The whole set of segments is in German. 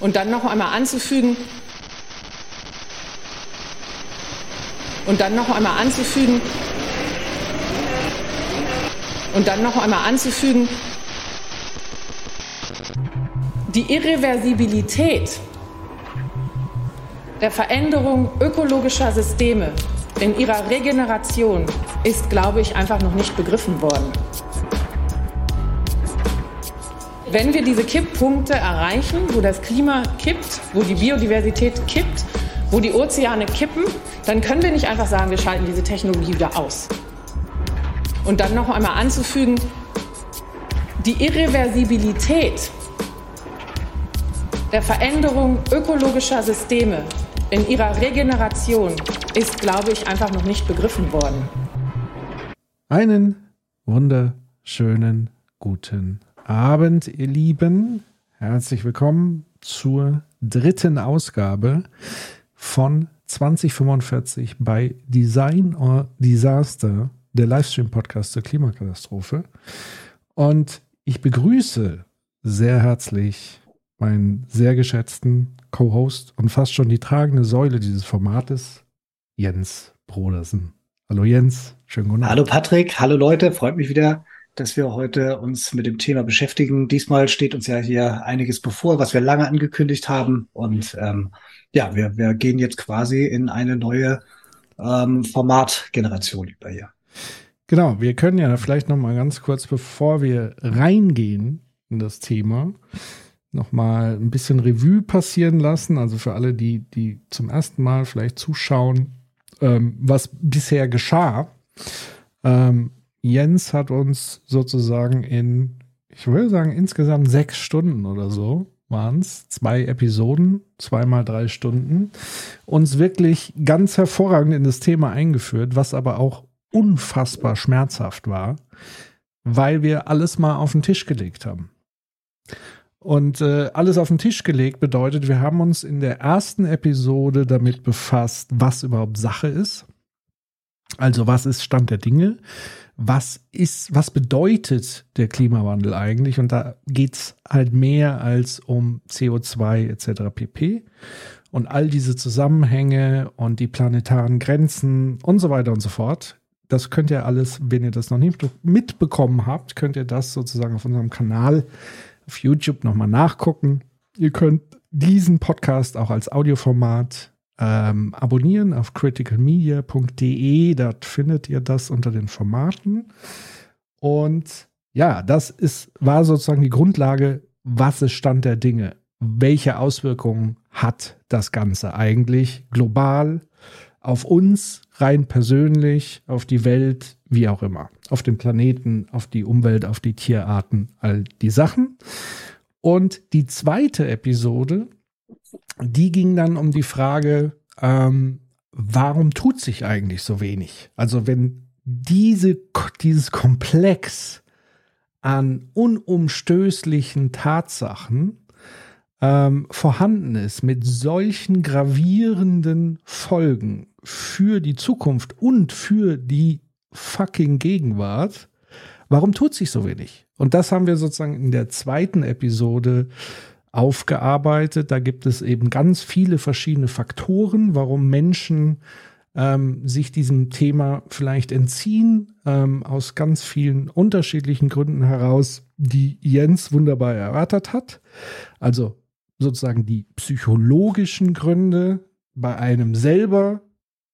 Und dann noch einmal anzufügen, und dann noch einmal anzufügen, und dann noch einmal anzufügen, die Irreversibilität der Veränderung ökologischer Systeme in ihrer Regeneration ist, glaube ich, einfach noch nicht begriffen worden. Wenn wir diese Kipppunkte erreichen, wo das Klima kippt, wo die Biodiversität kippt, wo die Ozeane kippen, dann können wir nicht einfach sagen, wir schalten diese Technologie wieder aus. Und dann noch einmal anzufügen, die Irreversibilität der Veränderung ökologischer Systeme in ihrer Regeneration ist, glaube ich, einfach noch nicht begriffen worden. Einen wunderschönen guten Abend, ihr Lieben. Herzlich willkommen zur dritten Ausgabe von 2045 bei Design or Disaster, der Livestream-Podcast zur Klimakatastrophe. Und ich begrüße sehr herzlich meinen sehr geschätzten Co-Host und fast schon die tragende Säule dieses Formates, Jens Brodersen. Hallo Jens, schönen guten Abend. Hallo Patrick, hallo Leute, freut mich wieder, dass wir heute uns mit dem Thema beschäftigen. Diesmal steht uns ja hier einiges bevor, was wir lange angekündigt haben. Und ähm, ja, wir, wir gehen jetzt quasi in eine neue ähm, Formatgeneration über hier. Genau, wir können ja vielleicht noch mal ganz kurz, bevor wir reingehen in das Thema, noch mal ein bisschen Revue passieren lassen. Also für alle, die, die zum ersten Mal vielleicht zuschauen, ähm, was bisher geschah. Ähm, Jens hat uns sozusagen in, ich würde sagen, insgesamt sechs Stunden oder so waren es, zwei Episoden, zweimal drei Stunden, uns wirklich ganz hervorragend in das Thema eingeführt, was aber auch unfassbar schmerzhaft war, weil wir alles mal auf den Tisch gelegt haben. Und äh, alles auf den Tisch gelegt bedeutet, wir haben uns in der ersten Episode damit befasst, was überhaupt Sache ist. Also was ist Stand der Dinge? Was ist, was bedeutet der Klimawandel eigentlich? Und da geht's halt mehr als um CO2 etc. pp. Und all diese Zusammenhänge und die planetaren Grenzen und so weiter und so fort. Das könnt ihr alles, wenn ihr das noch nicht mitbekommen habt, könnt ihr das sozusagen auf unserem Kanal auf YouTube nochmal nachgucken. Ihr könnt diesen Podcast auch als Audioformat ähm, abonnieren auf criticalmedia.de. Dort findet ihr das unter den Formaten. Und ja, das ist, war sozusagen die Grundlage, was ist Stand der Dinge? Welche Auswirkungen hat das Ganze eigentlich global auf uns, rein persönlich, auf die Welt, wie auch immer, auf den Planeten, auf die Umwelt, auf die Tierarten, all die Sachen. Und die zweite Episode, die ging dann um die Frage, ähm, warum tut sich eigentlich so wenig? Also wenn diese, dieses Komplex an unumstößlichen Tatsachen ähm, vorhanden ist, mit solchen gravierenden Folgen für die Zukunft und für die fucking Gegenwart, warum tut sich so wenig? Und das haben wir sozusagen in der zweiten Episode aufgearbeitet. Da gibt es eben ganz viele verschiedene Faktoren, warum Menschen ähm, sich diesem Thema vielleicht entziehen, ähm, aus ganz vielen unterschiedlichen Gründen heraus, die Jens wunderbar erörtert hat. Also sozusagen die psychologischen Gründe bei einem selber,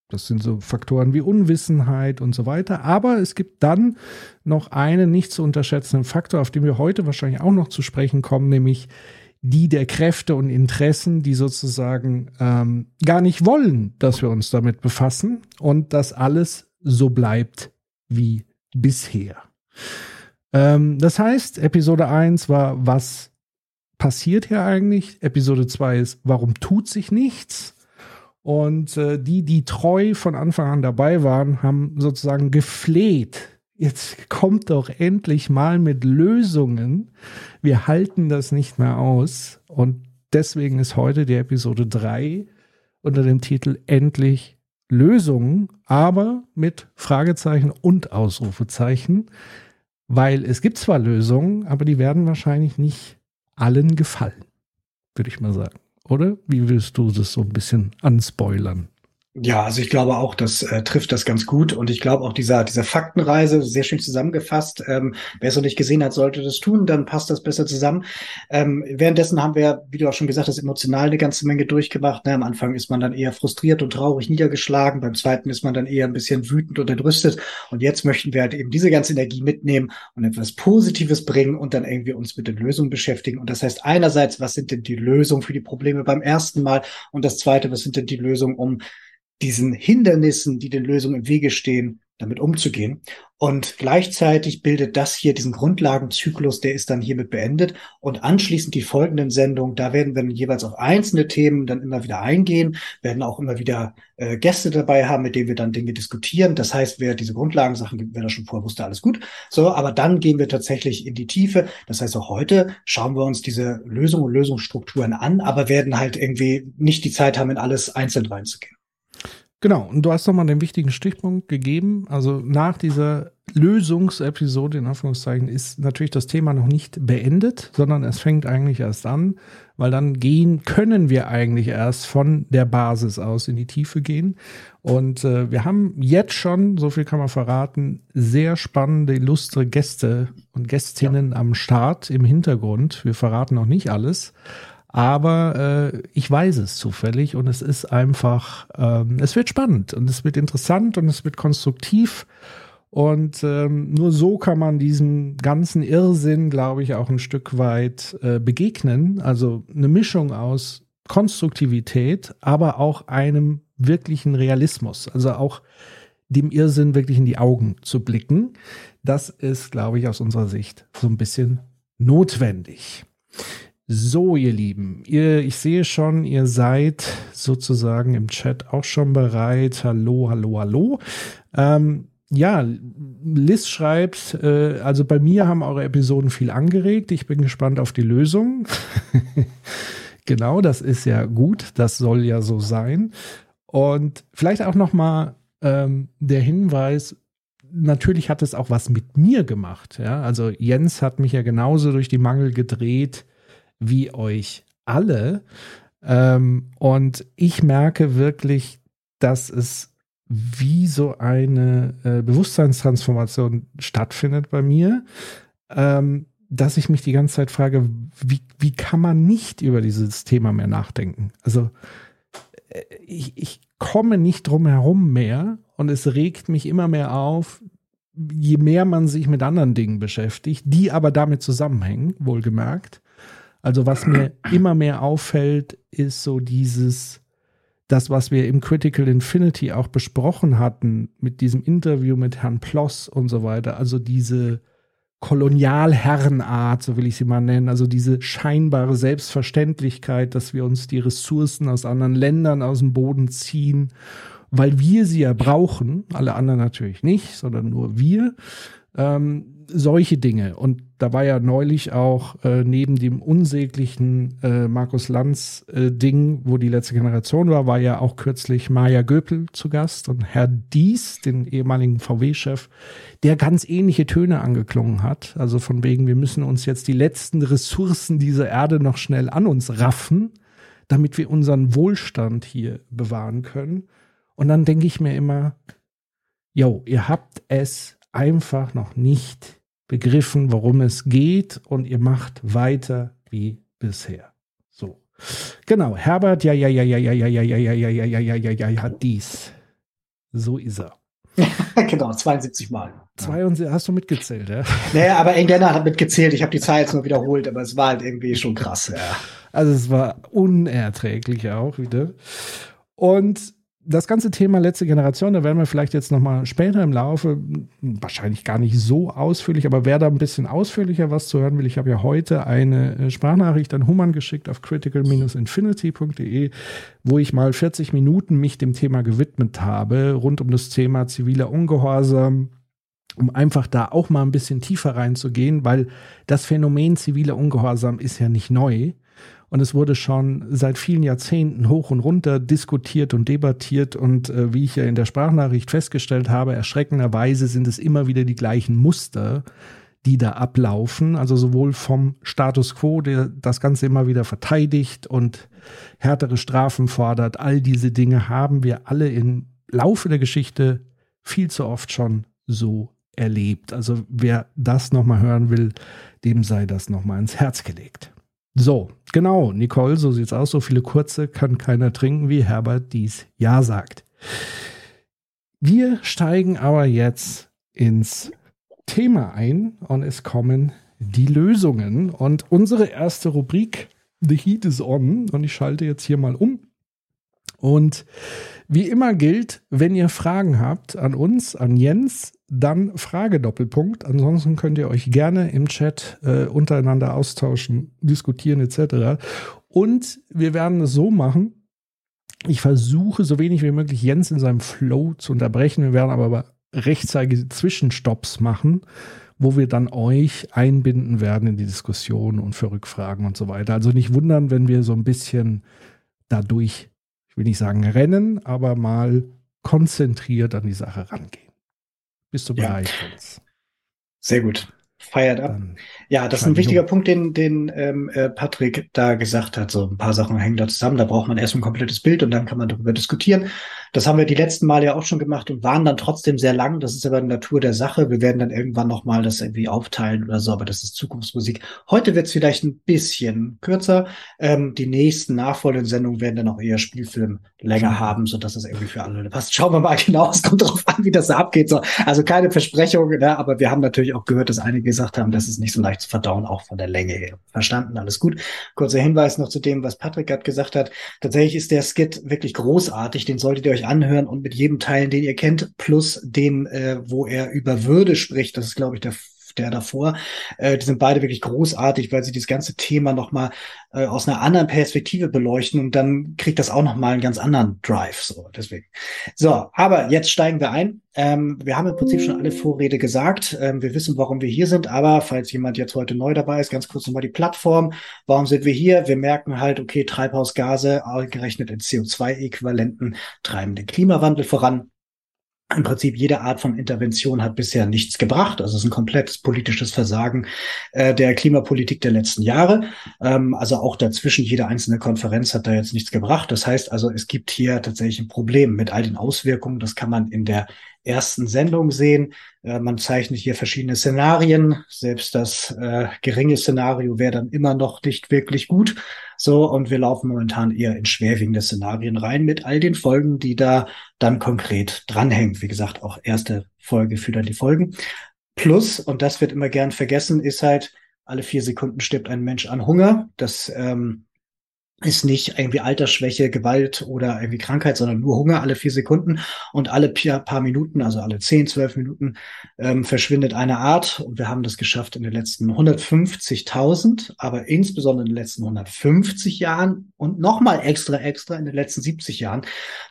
das sind so Faktoren wie Unwissenheit und so weiter. Aber es gibt dann noch einen nicht zu unterschätzenden Faktor, auf den wir heute wahrscheinlich auch noch zu sprechen kommen, nämlich die der Kräfte und Interessen, die sozusagen ähm, gar nicht wollen, dass wir uns damit befassen und dass alles so bleibt wie bisher. Ähm, das heißt, Episode 1 war, was passiert hier eigentlich? Episode 2 ist, warum tut sich nichts? Und äh, die, die treu von Anfang an dabei waren, haben sozusagen gefleht. Jetzt kommt doch endlich mal mit Lösungen. Wir halten das nicht mehr aus. Und deswegen ist heute die Episode 3 unter dem Titel Endlich Lösungen, aber mit Fragezeichen und Ausrufezeichen, weil es gibt zwar Lösungen, aber die werden wahrscheinlich nicht allen gefallen. würde ich mal sagen. Oder? Wie willst du das so ein bisschen anspoilern? Ja, also ich glaube auch, das äh, trifft das ganz gut. Und ich glaube auch dieser, dieser Faktenreise, sehr schön zusammengefasst. Ähm, wer es noch nicht gesehen hat, sollte das tun, dann passt das besser zusammen. Ähm, währenddessen haben wir, wie du auch schon gesagt hast, emotional eine ganze Menge durchgemacht. Ne? Am Anfang ist man dann eher frustriert und traurig niedergeschlagen. Beim zweiten ist man dann eher ein bisschen wütend und entrüstet. Und jetzt möchten wir halt eben diese ganze Energie mitnehmen und etwas Positives bringen und dann irgendwie uns mit den Lösungen beschäftigen. Und das heißt einerseits, was sind denn die Lösungen für die Probleme beim ersten Mal? Und das zweite, was sind denn die Lösungen, um diesen Hindernissen, die den Lösungen im Wege stehen, damit umzugehen. Und gleichzeitig bildet das hier diesen Grundlagenzyklus, der ist dann hiermit beendet. Und anschließend die folgenden Sendungen, da werden wir jeweils auf einzelne Themen dann immer wieder eingehen, werden auch immer wieder äh, Gäste dabei haben, mit denen wir dann Dinge diskutieren. Das heißt, wer diese Grundlagensachen, wer das schon vorher wusste, alles gut. So, aber dann gehen wir tatsächlich in die Tiefe. Das heißt, auch heute schauen wir uns diese Lösungen und Lösungsstrukturen an, aber werden halt irgendwie nicht die Zeit haben, in alles einzeln reinzugehen. Genau, und du hast nochmal den wichtigen Stichpunkt gegeben. Also nach dieser Lösungsepisode, in Anführungszeichen, ist natürlich das Thema noch nicht beendet, sondern es fängt eigentlich erst an, weil dann gehen, können wir eigentlich erst von der Basis aus in die Tiefe gehen. Und äh, wir haben jetzt schon, so viel kann man verraten, sehr spannende, illustre Gäste und Gästinnen ja. am Start im Hintergrund. Wir verraten noch nicht alles. Aber äh, ich weiß es zufällig und es ist einfach, ähm, es wird spannend und es wird interessant und es wird konstruktiv. Und ähm, nur so kann man diesem ganzen Irrsinn, glaube ich, auch ein Stück weit äh, begegnen. Also eine Mischung aus Konstruktivität, aber auch einem wirklichen Realismus. Also auch dem Irrsinn wirklich in die Augen zu blicken. Das ist, glaube ich, aus unserer Sicht so ein bisschen notwendig. So, ihr Lieben, ihr, ich sehe schon, ihr seid sozusagen im Chat auch schon bereit. Hallo, hallo, hallo. Ähm, ja, Liz schreibt, äh, also bei mir haben eure Episoden viel angeregt. Ich bin gespannt auf die Lösung. genau, das ist ja gut. Das soll ja so sein. Und vielleicht auch noch mal ähm, der Hinweis, natürlich hat es auch was mit mir gemacht. Ja? Also Jens hat mich ja genauso durch die Mangel gedreht wie euch alle. Ähm, und ich merke wirklich, dass es wie so eine äh, Bewusstseinstransformation stattfindet bei mir, ähm, dass ich mich die ganze Zeit frage, wie, wie kann man nicht über dieses Thema mehr nachdenken? Also äh, ich, ich komme nicht drum herum mehr und es regt mich immer mehr auf, je mehr man sich mit anderen Dingen beschäftigt, die aber damit zusammenhängen, wohlgemerkt. Also was mir immer mehr auffällt, ist so dieses, das, was wir im Critical Infinity auch besprochen hatten, mit diesem Interview mit Herrn Ploss und so weiter, also diese Kolonialherrenart, so will ich sie mal nennen, also diese scheinbare Selbstverständlichkeit, dass wir uns die Ressourcen aus anderen Ländern aus dem Boden ziehen, weil wir sie ja brauchen, alle anderen natürlich nicht, sondern nur wir. Ähm, solche Dinge. Und da war ja neulich auch äh, neben dem unsäglichen äh, Markus Lanz äh, Ding, wo die letzte Generation war, war ja auch kürzlich Maja Göpel zu Gast und Herr Dies, den ehemaligen VW-Chef, der ganz ähnliche Töne angeklungen hat. Also von wegen, wir müssen uns jetzt die letzten Ressourcen dieser Erde noch schnell an uns raffen, damit wir unseren Wohlstand hier bewahren können. Und dann denke ich mir immer, yo, ihr habt es einfach noch nicht begriffen, worum es geht und ihr macht weiter wie bisher. So. Genau, Herbert, ja, ja, ja, ja, ja, ja, ja, ja, ja, ja, ja, ja, ja, ja, ja, hat dies. So ist er. genau, 72 Mal. 72, hast du mitgezählt, ja? Naja, aber Engländer hat mitgezählt. Ich habe die Zahl jetzt nur wiederholt, aber es war halt irgendwie schon krass, ja. Also es war unerträglich auch wieder. Und das ganze Thema letzte Generation, da werden wir vielleicht jetzt nochmal später im Laufe, wahrscheinlich gar nicht so ausführlich, aber wer da ein bisschen ausführlicher was zu hören will, ich habe ja heute eine äh, Sprachnachricht an Human geschickt auf critical-infinity.de, wo ich mal 40 Minuten mich dem Thema gewidmet habe, rund um das Thema ziviler Ungehorsam, um einfach da auch mal ein bisschen tiefer reinzugehen, weil das Phänomen ziviler Ungehorsam ist ja nicht neu. Und es wurde schon seit vielen Jahrzehnten hoch und runter diskutiert und debattiert. Und äh, wie ich ja in der Sprachnachricht festgestellt habe, erschreckenderweise sind es immer wieder die gleichen Muster, die da ablaufen. Also sowohl vom Status quo, der das Ganze immer wieder verteidigt und härtere Strafen fordert. All diese Dinge haben wir alle im Laufe der Geschichte viel zu oft schon so erlebt. Also wer das nochmal hören will, dem sei das nochmal ins Herz gelegt. So, genau, Nicole, so sieht's aus. So viele kurze kann keiner trinken, wie Herbert dies ja sagt. Wir steigen aber jetzt ins Thema ein und es kommen die Lösungen. Und unsere erste Rubrik, The Heat is On, und ich schalte jetzt hier mal um. Und wie immer gilt, wenn ihr Fragen habt an uns, an Jens, dann Frage Doppelpunkt. Ansonsten könnt ihr euch gerne im Chat äh, untereinander austauschen, diskutieren etc. Und wir werden es so machen. Ich versuche so wenig wie möglich Jens in seinem Flow zu unterbrechen. Wir werden aber rechtzeitige Zwischenstopps machen, wo wir dann euch einbinden werden in die Diskussion und für Rückfragen und so weiter. Also nicht wundern, wenn wir so ein bisschen dadurch, ich will nicht sagen rennen, aber mal konzentriert an die Sache rangehen. Bist du bereit? Ja. Sehr gut. Feiert ab. Dann ja, das ist ein wichtiger Punkt, den, den ähm, äh, Patrick da gesagt hat. So ein paar Sachen hängen da zusammen. Da braucht man erst ein komplettes Bild und dann kann man darüber diskutieren. Das haben wir die letzten Male ja auch schon gemacht und waren dann trotzdem sehr lang. Das ist aber die Natur der Sache. Wir werden dann irgendwann nochmal das irgendwie aufteilen oder so, aber das ist Zukunftsmusik. Heute wird es vielleicht ein bisschen kürzer. Ähm, die nächsten nachfolgenden Sendungen werden dann auch eher Spielfilm länger haben, so dass es irgendwie für alle passt. Schauen wir mal genau. Es kommt darauf an, wie das da abgeht. So, also keine Versprechung, ne? aber wir haben natürlich auch gehört, dass einige gesagt haben, das ist nicht so leicht zu verdauen, auch von der Länge her. Verstanden, alles gut. Kurzer Hinweis noch zu dem, was Patrick gerade gesagt hat. Tatsächlich ist der Skit wirklich großartig. Den solltet ihr euch anhören und mit jedem Teil, den ihr kennt, plus dem, äh, wo er über Würde spricht. Das ist, glaube ich, der der davor. Äh, die sind beide wirklich großartig, weil sie das ganze Thema nochmal äh, aus einer anderen Perspektive beleuchten und dann kriegt das auch nochmal einen ganz anderen Drive. So, deswegen. So, aber jetzt steigen wir ein. Ähm, wir haben im Prinzip schon alle Vorrede gesagt. Ähm, wir wissen, warum wir hier sind, aber falls jemand jetzt heute neu dabei ist, ganz kurz nochmal die Plattform. Warum sind wir hier? Wir merken halt, okay, Treibhausgase, gerechnet in CO2-Äquivalenten, treiben den Klimawandel voran im Prinzip jede Art von Intervention hat bisher nichts gebracht. Also es ist ein komplettes politisches Versagen äh, der Klimapolitik der letzten Jahre. Ähm, also auch dazwischen, jede einzelne Konferenz hat da jetzt nichts gebracht. Das heißt also, es gibt hier tatsächlich ein Problem mit all den Auswirkungen. Das kann man in der ersten Sendung sehen. Äh, man zeichnet hier verschiedene Szenarien. Selbst das äh, geringe Szenario wäre dann immer noch nicht wirklich gut. So, und wir laufen momentan eher in schwerwiegende Szenarien rein mit all den Folgen, die da dann konkret dranhängen. Wie gesagt, auch erste Folge für dann die Folgen. Plus, und das wird immer gern vergessen, ist halt, alle vier Sekunden stirbt ein Mensch an Hunger. Das ähm, ist nicht irgendwie Altersschwäche, Gewalt oder irgendwie Krankheit, sondern nur Hunger alle vier Sekunden. Und alle paar Minuten, also alle zehn, zwölf Minuten ähm, verschwindet eine Art. Und wir haben das geschafft in den letzten 150.000, aber insbesondere in den letzten 150 Jahren und nochmal extra, extra in den letzten 70 Jahren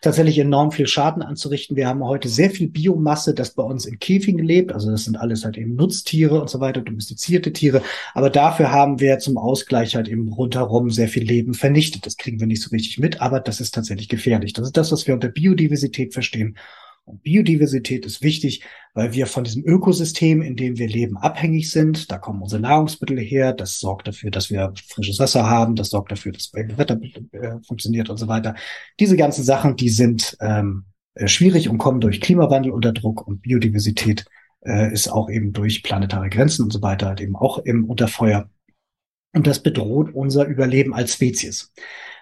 tatsächlich enorm viel Schaden anzurichten. Wir haben heute sehr viel Biomasse, das bei uns in Käfigen lebt, also das sind alles halt eben Nutztiere und so weiter, domestizierte Tiere, aber dafür haben wir zum Ausgleich halt eben rundherum sehr viel Leben vernichtet vernichtet. Das kriegen wir nicht so richtig mit, aber das ist tatsächlich gefährlich. Das ist das, was wir unter Biodiversität verstehen. Und Biodiversität ist wichtig, weil wir von diesem Ökosystem, in dem wir leben, abhängig sind. Da kommen unsere Nahrungsmittel her. Das sorgt dafür, dass wir frisches Wasser haben. Das sorgt dafür, dass das Wetter äh, funktioniert und so weiter. Diese ganzen Sachen, die sind ähm, äh, schwierig und kommen durch Klimawandel unter Druck und Biodiversität äh, ist auch eben durch planetare Grenzen und so weiter halt eben auch im Unterfeuer. Und das bedroht unser Überleben als Spezies.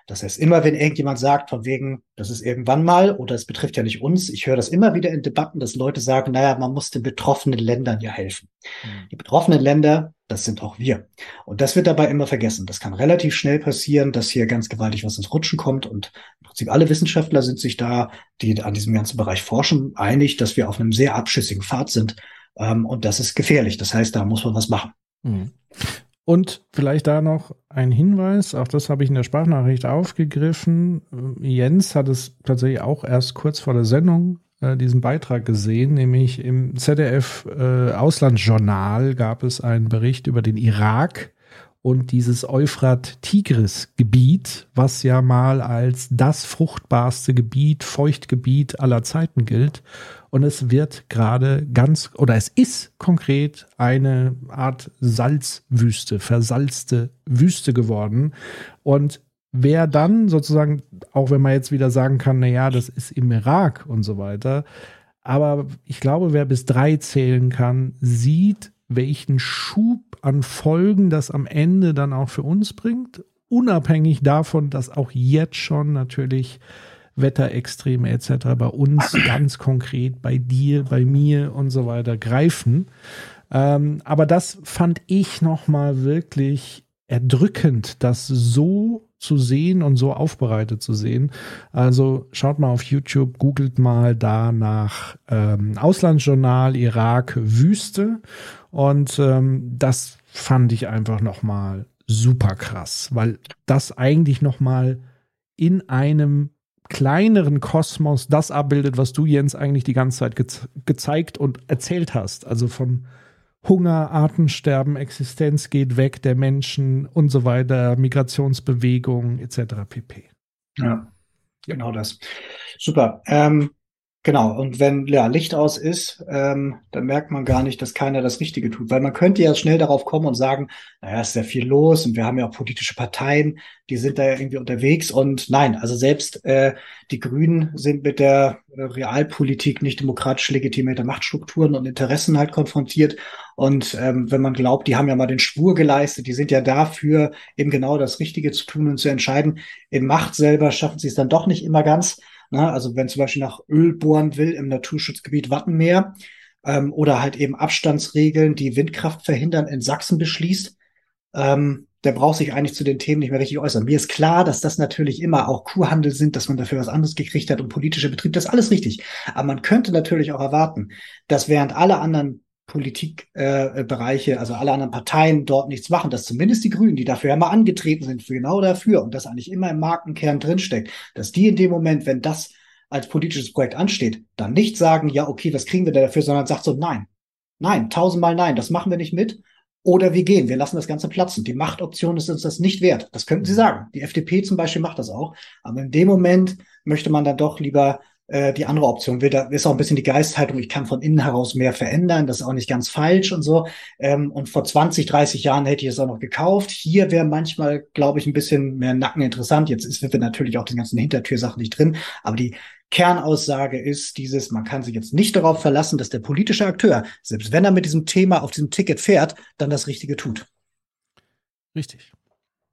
Das heißt, immer wenn irgendjemand sagt, von wegen, das ist irgendwann mal, oder es betrifft ja nicht uns, ich höre das immer wieder in Debatten, dass Leute sagen, naja, man muss den betroffenen Ländern ja helfen. Mhm. Die betroffenen Länder, das sind auch wir. Und das wird dabei immer vergessen. Das kann relativ schnell passieren, dass hier ganz gewaltig was ins Rutschen kommt. Und im Prinzip alle Wissenschaftler sind sich da, die an diesem ganzen Bereich forschen, einig, dass wir auf einem sehr abschüssigen Pfad sind. Ähm, und das ist gefährlich. Das heißt, da muss man was machen. Mhm. Und vielleicht da noch ein Hinweis, auch das habe ich in der Sprachnachricht aufgegriffen. Jens hat es tatsächlich auch erst kurz vor der Sendung äh, diesen Beitrag gesehen, nämlich im ZDF äh, Auslandsjournal gab es einen Bericht über den Irak und dieses Euphrat-Tigris-Gebiet, was ja mal als das fruchtbarste Gebiet, Feuchtgebiet aller Zeiten gilt. Und es wird gerade ganz, oder es ist konkret eine Art Salzwüste, versalzte Wüste geworden. Und wer dann sozusagen, auch wenn man jetzt wieder sagen kann, na ja, das ist im Irak und so weiter, aber ich glaube, wer bis drei zählen kann, sieht, welchen Schub an Folgen das am Ende dann auch für uns bringt, unabhängig davon, dass auch jetzt schon natürlich Wetterextreme etc. bei uns ganz konkret, bei dir, bei mir und so weiter greifen. Ähm, aber das fand ich nochmal wirklich erdrückend, das so zu sehen und so aufbereitet zu sehen. Also schaut mal auf YouTube, googelt mal da nach ähm, Auslandsjournal Irak Wüste und ähm, das fand ich einfach noch mal super krass, weil das eigentlich noch mal in einem kleineren Kosmos das abbildet, was du Jens eigentlich die ganze Zeit ge gezeigt und erzählt hast. Also von Hunger, Artensterben, Existenz geht weg der Menschen und so weiter, Migrationsbewegung etc. pp. Ja, genau das. Super. Ähm, Genau, und wenn ja, Licht aus ist, ähm, dann merkt man gar nicht, dass keiner das Richtige tut. Weil man könnte ja schnell darauf kommen und sagen, naja, ist ja viel los und wir haben ja auch politische Parteien, die sind da ja irgendwie unterwegs. Und nein, also selbst äh, die Grünen sind mit der äh, Realpolitik nicht demokratisch legitimierte Machtstrukturen und Interessen halt konfrontiert. Und ähm, wenn man glaubt, die haben ja mal den Schwur geleistet, die sind ja dafür, eben genau das Richtige zu tun und zu entscheiden. In Macht selber schaffen sie es dann doch nicht immer ganz. Na, also wenn zum Beispiel nach Öl bohren will im Naturschutzgebiet Wattenmeer ähm, oder halt eben Abstandsregeln, die Windkraft verhindern, in Sachsen beschließt, ähm, der braucht sich eigentlich zu den Themen nicht mehr richtig äußern. Mir ist klar, dass das natürlich immer auch Kuhhandel sind, dass man dafür was anderes gekriegt hat und politischer Betrieb, das ist alles richtig. Aber man könnte natürlich auch erwarten, dass während alle anderen Politikbereiche, äh, also alle anderen Parteien dort nichts machen, dass zumindest die Grünen, die dafür ja mal angetreten sind, für genau dafür und das eigentlich immer im Markenkern drinsteckt, dass die in dem Moment, wenn das als politisches Projekt ansteht, dann nicht sagen, ja, okay, was kriegen wir da dafür, sondern sagt so, nein, nein, tausendmal nein, das machen wir nicht mit. Oder wir gehen, wir lassen das Ganze platzen. Die Machtoption ist uns das nicht wert. Das könnten Sie sagen. Die FDP zum Beispiel macht das auch. Aber in dem Moment möchte man dann doch lieber äh, die andere Option. Wird, da ist auch ein bisschen die Geisthaltung, ich kann von innen heraus mehr verändern, das ist auch nicht ganz falsch und so. Ähm, und vor 20, 30 Jahren hätte ich es auch noch gekauft. Hier wäre manchmal, glaube ich, ein bisschen mehr Nacken interessant. Jetzt ist, wir natürlich auch die ganzen Hintertürsachen nicht drin, aber die Kernaussage ist dieses, man kann sich jetzt nicht darauf verlassen, dass der politische Akteur, selbst wenn er mit diesem Thema auf diesem Ticket fährt, dann das Richtige tut. Richtig.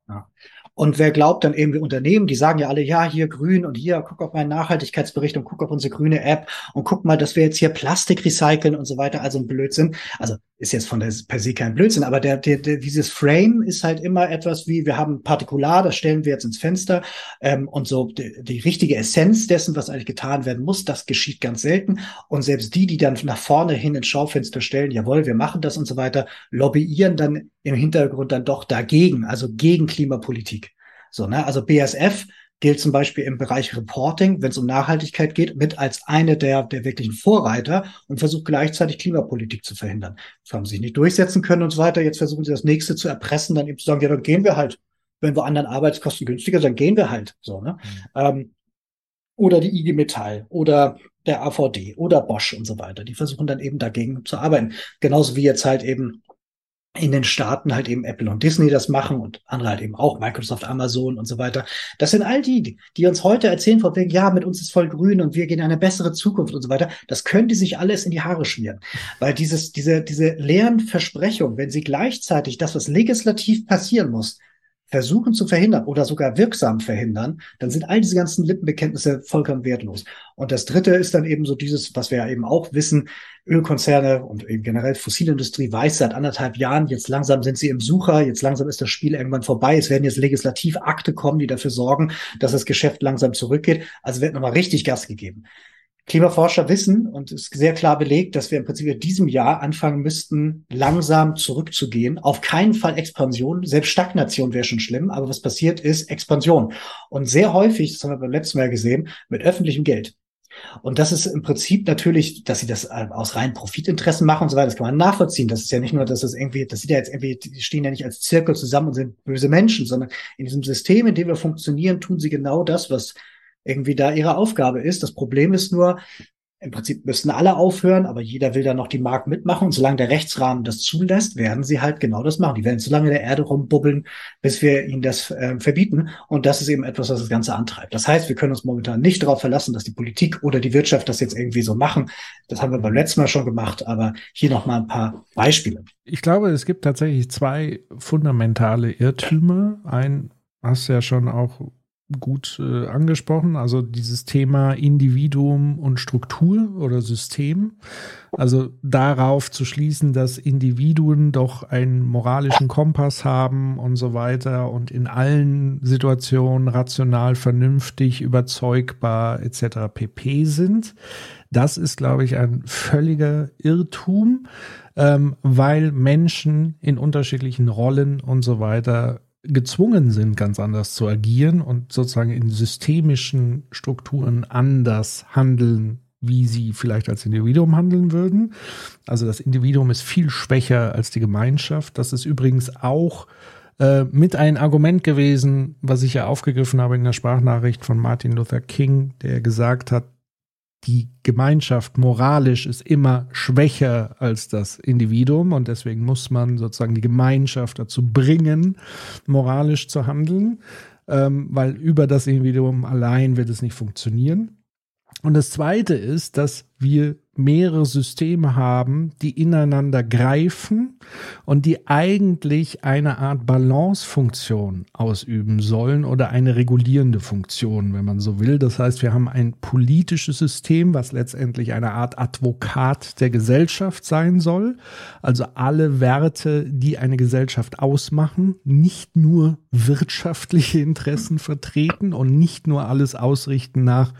Ja. Und wer glaubt dann eben wie Unternehmen, die sagen ja alle, ja, hier grün und hier, guck auf meinen Nachhaltigkeitsbericht und guck auf unsere grüne App und guck mal, dass wir jetzt hier Plastik recyceln und so weiter, also ein Blödsinn. Also ist jetzt von der per se kein Blödsinn, aber der, der, der, dieses Frame ist halt immer etwas wie, wir haben Partikular, das stellen wir jetzt ins Fenster ähm, und so die, die richtige Essenz dessen, was eigentlich getan werden muss, das geschieht ganz selten. Und selbst die, die dann nach vorne hin ins Schaufenster stellen, jawohl, wir machen das und so weiter, lobbyieren dann im Hintergrund dann doch dagegen, also gegen Klimapolitik. So, ne? Also BSF gilt zum Beispiel im Bereich Reporting, wenn es um Nachhaltigkeit geht, mit als eine der, der wirklichen Vorreiter und versucht gleichzeitig Klimapolitik zu verhindern. Das haben sie sich nicht durchsetzen können und so weiter. Jetzt versuchen sie das nächste zu erpressen, dann eben zu sagen, ja, dann gehen wir halt. Wenn wir anderen Arbeitskosten günstiger dann gehen wir halt. So, ne? Mhm. Ähm, oder die IG Metall oder der AVD oder Bosch und so weiter. Die versuchen dann eben dagegen zu arbeiten. Genauso wie jetzt halt eben in den Staaten halt eben Apple und Disney das machen und andere halt eben auch, Microsoft, Amazon und so weiter. Das sind all die, die uns heute erzählen von wegen, ja, mit uns ist voll grün und wir gehen in eine bessere Zukunft und so weiter. Das können die sich alles in die Haare schmieren. Weil dieses, diese, diese leeren Versprechungen, wenn sie gleichzeitig das, was legislativ passieren muss, versuchen zu verhindern oder sogar wirksam verhindern, dann sind all diese ganzen Lippenbekenntnisse vollkommen wertlos. Und das Dritte ist dann eben so dieses, was wir ja eben auch wissen, Ölkonzerne und eben generell Fossilindustrie weiß seit anderthalb Jahren, jetzt langsam sind sie im Sucher, jetzt langsam ist das Spiel irgendwann vorbei, es werden jetzt Legislativakte kommen, die dafür sorgen, dass das Geschäft langsam zurückgeht. Also wird nochmal richtig Gas gegeben. Klimaforscher wissen und ist sehr klar belegt, dass wir im Prinzip in diesem Jahr anfangen müssten, langsam zurückzugehen. Auf keinen Fall Expansion. Selbst Stagnation wäre schon schlimm. Aber was passiert ist Expansion. Und sehr häufig, das haben wir beim letzten Mal gesehen, mit öffentlichem Geld. Und das ist im Prinzip natürlich, dass sie das äh, aus reinen Profitinteressen machen und so weiter. Das kann man nachvollziehen. Das ist ja nicht nur, dass das irgendwie, das sind ja jetzt irgendwie, die stehen ja nicht als Zirkel zusammen und sind böse Menschen, sondern in diesem System, in dem wir funktionieren, tun sie genau das, was irgendwie da ihre Aufgabe ist. Das Problem ist nur, im Prinzip müssten alle aufhören, aber jeder will da noch die Markt mitmachen. Und solange der Rechtsrahmen das zulässt, werden sie halt genau das machen. Die werden so lange in der Erde rumbubbeln, bis wir ihnen das äh, verbieten. Und das ist eben etwas, was das Ganze antreibt. Das heißt, wir können uns momentan nicht darauf verlassen, dass die Politik oder die Wirtschaft das jetzt irgendwie so machen. Das haben wir beim letzten Mal schon gemacht, aber hier noch mal ein paar Beispiele. Ich glaube, es gibt tatsächlich zwei fundamentale Irrtümer. Ein hast du ja schon auch gut äh, angesprochen, also dieses Thema Individuum und Struktur oder System. Also darauf zu schließen, dass Individuen doch einen moralischen Kompass haben und so weiter und in allen Situationen rational, vernünftig, überzeugbar etc. pp sind. Das ist, glaube ich, ein völliger Irrtum, ähm, weil Menschen in unterschiedlichen Rollen und so weiter gezwungen sind, ganz anders zu agieren und sozusagen in systemischen Strukturen anders handeln, wie sie vielleicht als Individuum handeln würden. Also das Individuum ist viel schwächer als die Gemeinschaft. Das ist übrigens auch äh, mit ein Argument gewesen, was ich ja aufgegriffen habe in der Sprachnachricht von Martin Luther King, der gesagt hat, die Gemeinschaft moralisch ist immer schwächer als das Individuum und deswegen muss man sozusagen die Gemeinschaft dazu bringen, moralisch zu handeln, ähm, weil über das Individuum allein wird es nicht funktionieren. Und das Zweite ist, dass wir mehrere Systeme haben, die ineinander greifen und die eigentlich eine Art Balancefunktion ausüben sollen oder eine regulierende Funktion, wenn man so will. Das heißt, wir haben ein politisches System, was letztendlich eine Art Advokat der Gesellschaft sein soll. Also alle Werte, die eine Gesellschaft ausmachen, nicht nur wirtschaftliche Interessen vertreten und nicht nur alles ausrichten nach,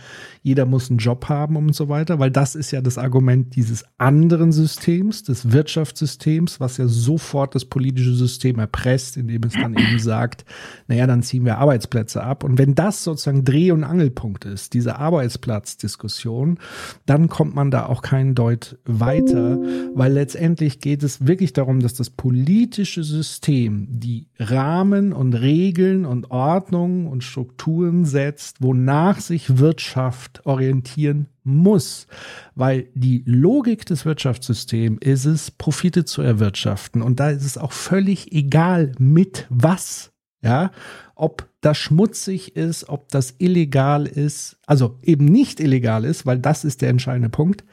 jeder muss einen Job haben und so weiter, weil das ist ja das Argument dieses anderen Systems, des Wirtschaftssystems, was ja sofort das politische System erpresst, indem es dann eben sagt, naja, dann ziehen wir Arbeitsplätze ab. Und wenn das sozusagen Dreh- und Angelpunkt ist, diese Arbeitsplatzdiskussion, dann kommt man da auch keinen Deut weiter, weil letztendlich geht es wirklich darum, dass das politische System die Rahmen und Regeln und Ordnungen und Strukturen setzt, wonach sich Wirtschaft orientieren muss, weil die Logik des Wirtschaftssystems ist es, Profite zu erwirtschaften. Und da ist es auch völlig egal, mit was. Ja, ob das schmutzig ist, ob das illegal ist, also eben nicht illegal ist, weil das ist der entscheidende Punkt.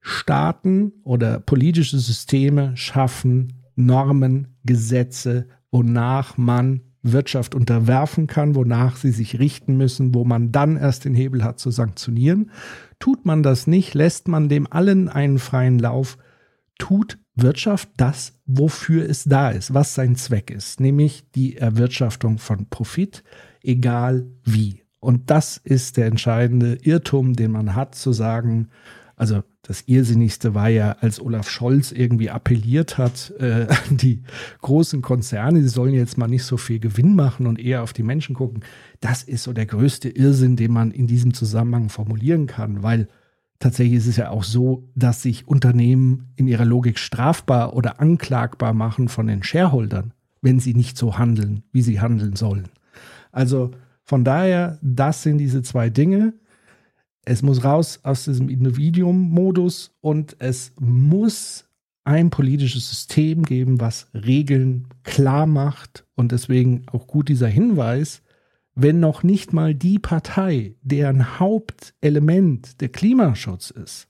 Staaten oder politische Systeme schaffen Normen, Gesetze, wonach man Wirtschaft unterwerfen kann, wonach sie sich richten müssen, wo man dann erst den Hebel hat zu sanktionieren. Tut man das nicht, lässt man dem allen einen freien Lauf, tut Wirtschaft das, wofür es da ist, was sein Zweck ist, nämlich die Erwirtschaftung von Profit, egal wie. Und das ist der entscheidende Irrtum, den man hat, zu sagen, also das Irrsinnigste war ja, als Olaf Scholz irgendwie appelliert hat äh, an die großen Konzerne, sie sollen jetzt mal nicht so viel Gewinn machen und eher auf die Menschen gucken. Das ist so der größte Irrsinn, den man in diesem Zusammenhang formulieren kann, weil tatsächlich ist es ja auch so, dass sich Unternehmen in ihrer Logik strafbar oder anklagbar machen von den Shareholdern, wenn sie nicht so handeln, wie sie handeln sollen. Also von daher, das sind diese zwei Dinge. Es muss raus aus diesem Individuum-Modus und es muss ein politisches System geben, was Regeln klar macht. Und deswegen auch gut dieser Hinweis, wenn noch nicht mal die Partei, deren Hauptelement der Klimaschutz ist,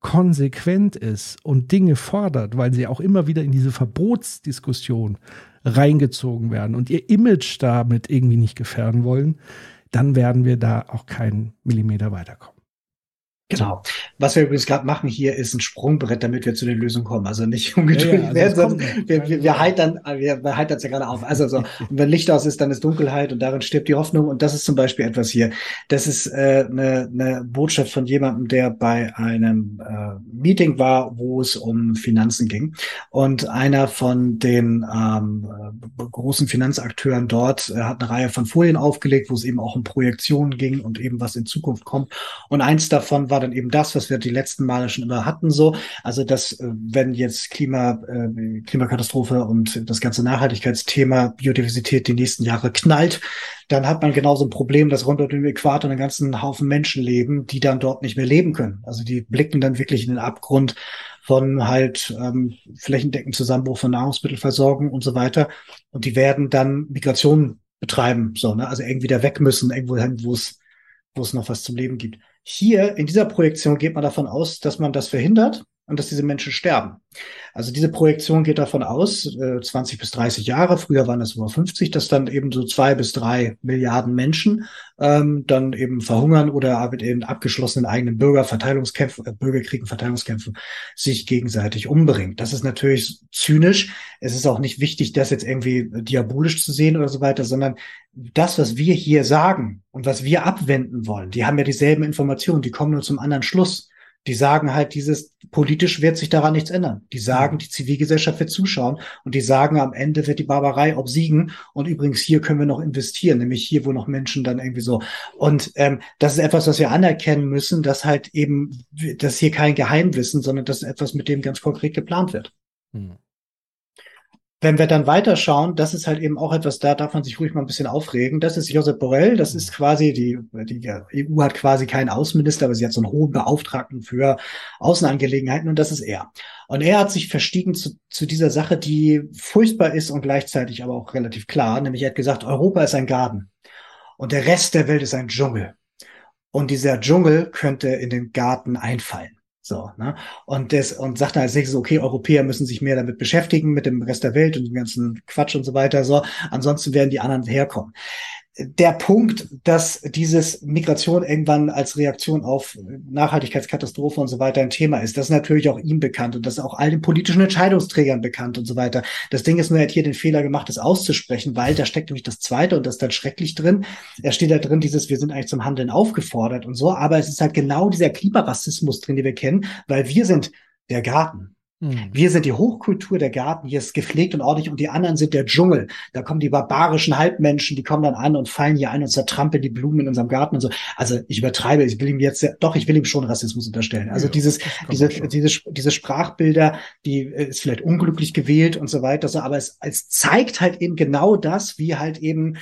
konsequent ist und Dinge fordert, weil sie auch immer wieder in diese Verbotsdiskussion reingezogen werden und ihr Image damit irgendwie nicht gefährden wollen, dann werden wir da auch keinen Millimeter weiterkommen. Genau. Was wir übrigens gerade machen hier ist ein Sprungbrett, damit wir zu den Lösungen kommen. Also nicht ungeduldig ja, ja, also werden, sondern wir, wir, wir heitern, wir, wir heitern es ja gerade auf. Also so, wenn Licht aus ist, dann ist Dunkelheit und darin stirbt die Hoffnung. Und das ist zum Beispiel etwas hier. Das ist äh, eine, eine Botschaft von jemandem, der bei einem äh, Meeting war, wo es um Finanzen ging. Und einer von den ähm, großen Finanzakteuren dort äh, hat eine Reihe von Folien aufgelegt, wo es eben auch um Projektionen ging und eben was in Zukunft kommt. Und eins davon war war dann eben das, was wir die letzten Male schon immer hatten, so. Also, dass, äh, wenn jetzt Klima, äh, Klimakatastrophe und das ganze Nachhaltigkeitsthema Biodiversität die nächsten Jahre knallt, dann hat man genauso ein Problem, dass rund um den Äquator einen ganzen Haufen Menschen leben, die dann dort nicht mehr leben können. Also die blicken dann wirklich in den Abgrund von halt ähm, flächendeckend Zusammenbruch von Nahrungsmittelversorgung und so weiter. Und die werden dann Migration betreiben, so, ne? Also irgendwie da weg müssen, irgendwo hin, wo es, wo es noch was zum Leben gibt. Hier in dieser Projektion geht man davon aus, dass man das verhindert und dass diese Menschen sterben. Also diese Projektion geht davon aus, äh, 20 bis 30 Jahre, früher waren es über 50, dass dann eben so zwei bis drei Milliarden Menschen ähm, dann eben verhungern oder in abgeschlossenen eigenen Bürgerverteilungskämpfen, äh, Bürgerkriegen, Verteilungskämpfen sich gegenseitig umbringen. Das ist natürlich zynisch. Es ist auch nicht wichtig, das jetzt irgendwie diabolisch zu sehen oder so weiter, sondern das, was wir hier sagen und was wir abwenden wollen, die haben ja dieselben Informationen, die kommen nur zum anderen Schluss. Die sagen halt dieses, politisch wird sich daran nichts ändern. Die sagen, mhm. die Zivilgesellschaft wird zuschauen und die sagen, am Ende wird die Barbarei obsiegen und übrigens hier können wir noch investieren, nämlich hier, wo noch Menschen dann irgendwie so. Und ähm, das ist etwas, was wir anerkennen müssen, dass halt eben, dass hier kein Geheimwissen, sondern das ist etwas, mit dem ganz konkret geplant wird. Mhm wenn wir dann weiterschauen, das ist halt eben auch etwas, da darf man sich ruhig mal ein bisschen aufregen. Das ist Josep Borrell, das ist quasi die, die EU hat quasi keinen Außenminister, aber sie hat so einen hohen Beauftragten für Außenangelegenheiten und das ist er. Und er hat sich verstiegen zu, zu dieser Sache, die furchtbar ist und gleichzeitig aber auch relativ klar, nämlich er hat gesagt, Europa ist ein Garten und der Rest der Welt ist ein Dschungel. Und dieser Dschungel könnte in den Garten einfallen. So, ne? Und das, und sagt dann als nächstes, okay, Europäer müssen sich mehr damit beschäftigen, mit dem Rest der Welt und dem ganzen Quatsch und so weiter. So, ansonsten werden die anderen herkommen der Punkt, dass dieses Migration irgendwann als Reaktion auf Nachhaltigkeitskatastrophe und so weiter ein Thema ist, das ist natürlich auch ihm bekannt und das ist auch all den politischen Entscheidungsträgern bekannt und so weiter. Das Ding ist nur, er hat hier den Fehler gemacht, das auszusprechen, weil da steckt nämlich das Zweite und das ist dann schrecklich drin. Er steht da drin, dieses, wir sind eigentlich zum Handeln aufgefordert und so, aber es ist halt genau dieser Klimarassismus drin, den wir kennen, weil wir sind der Garten. Mhm. Wir sind die Hochkultur, der Garten hier ist gepflegt und ordentlich und die anderen sind der Dschungel. Da kommen die barbarischen Halbmenschen, die kommen dann an und fallen hier ein und zertrampeln die Blumen in unserem Garten und so. Also ich übertreibe, ich will ihm jetzt, doch, ich will ihm schon Rassismus unterstellen. Also ja, dieses, diese, diese, diese Sprachbilder, die äh, ist vielleicht unglücklich gewählt und so weiter, so, aber es, es zeigt halt eben genau das, wie halt eben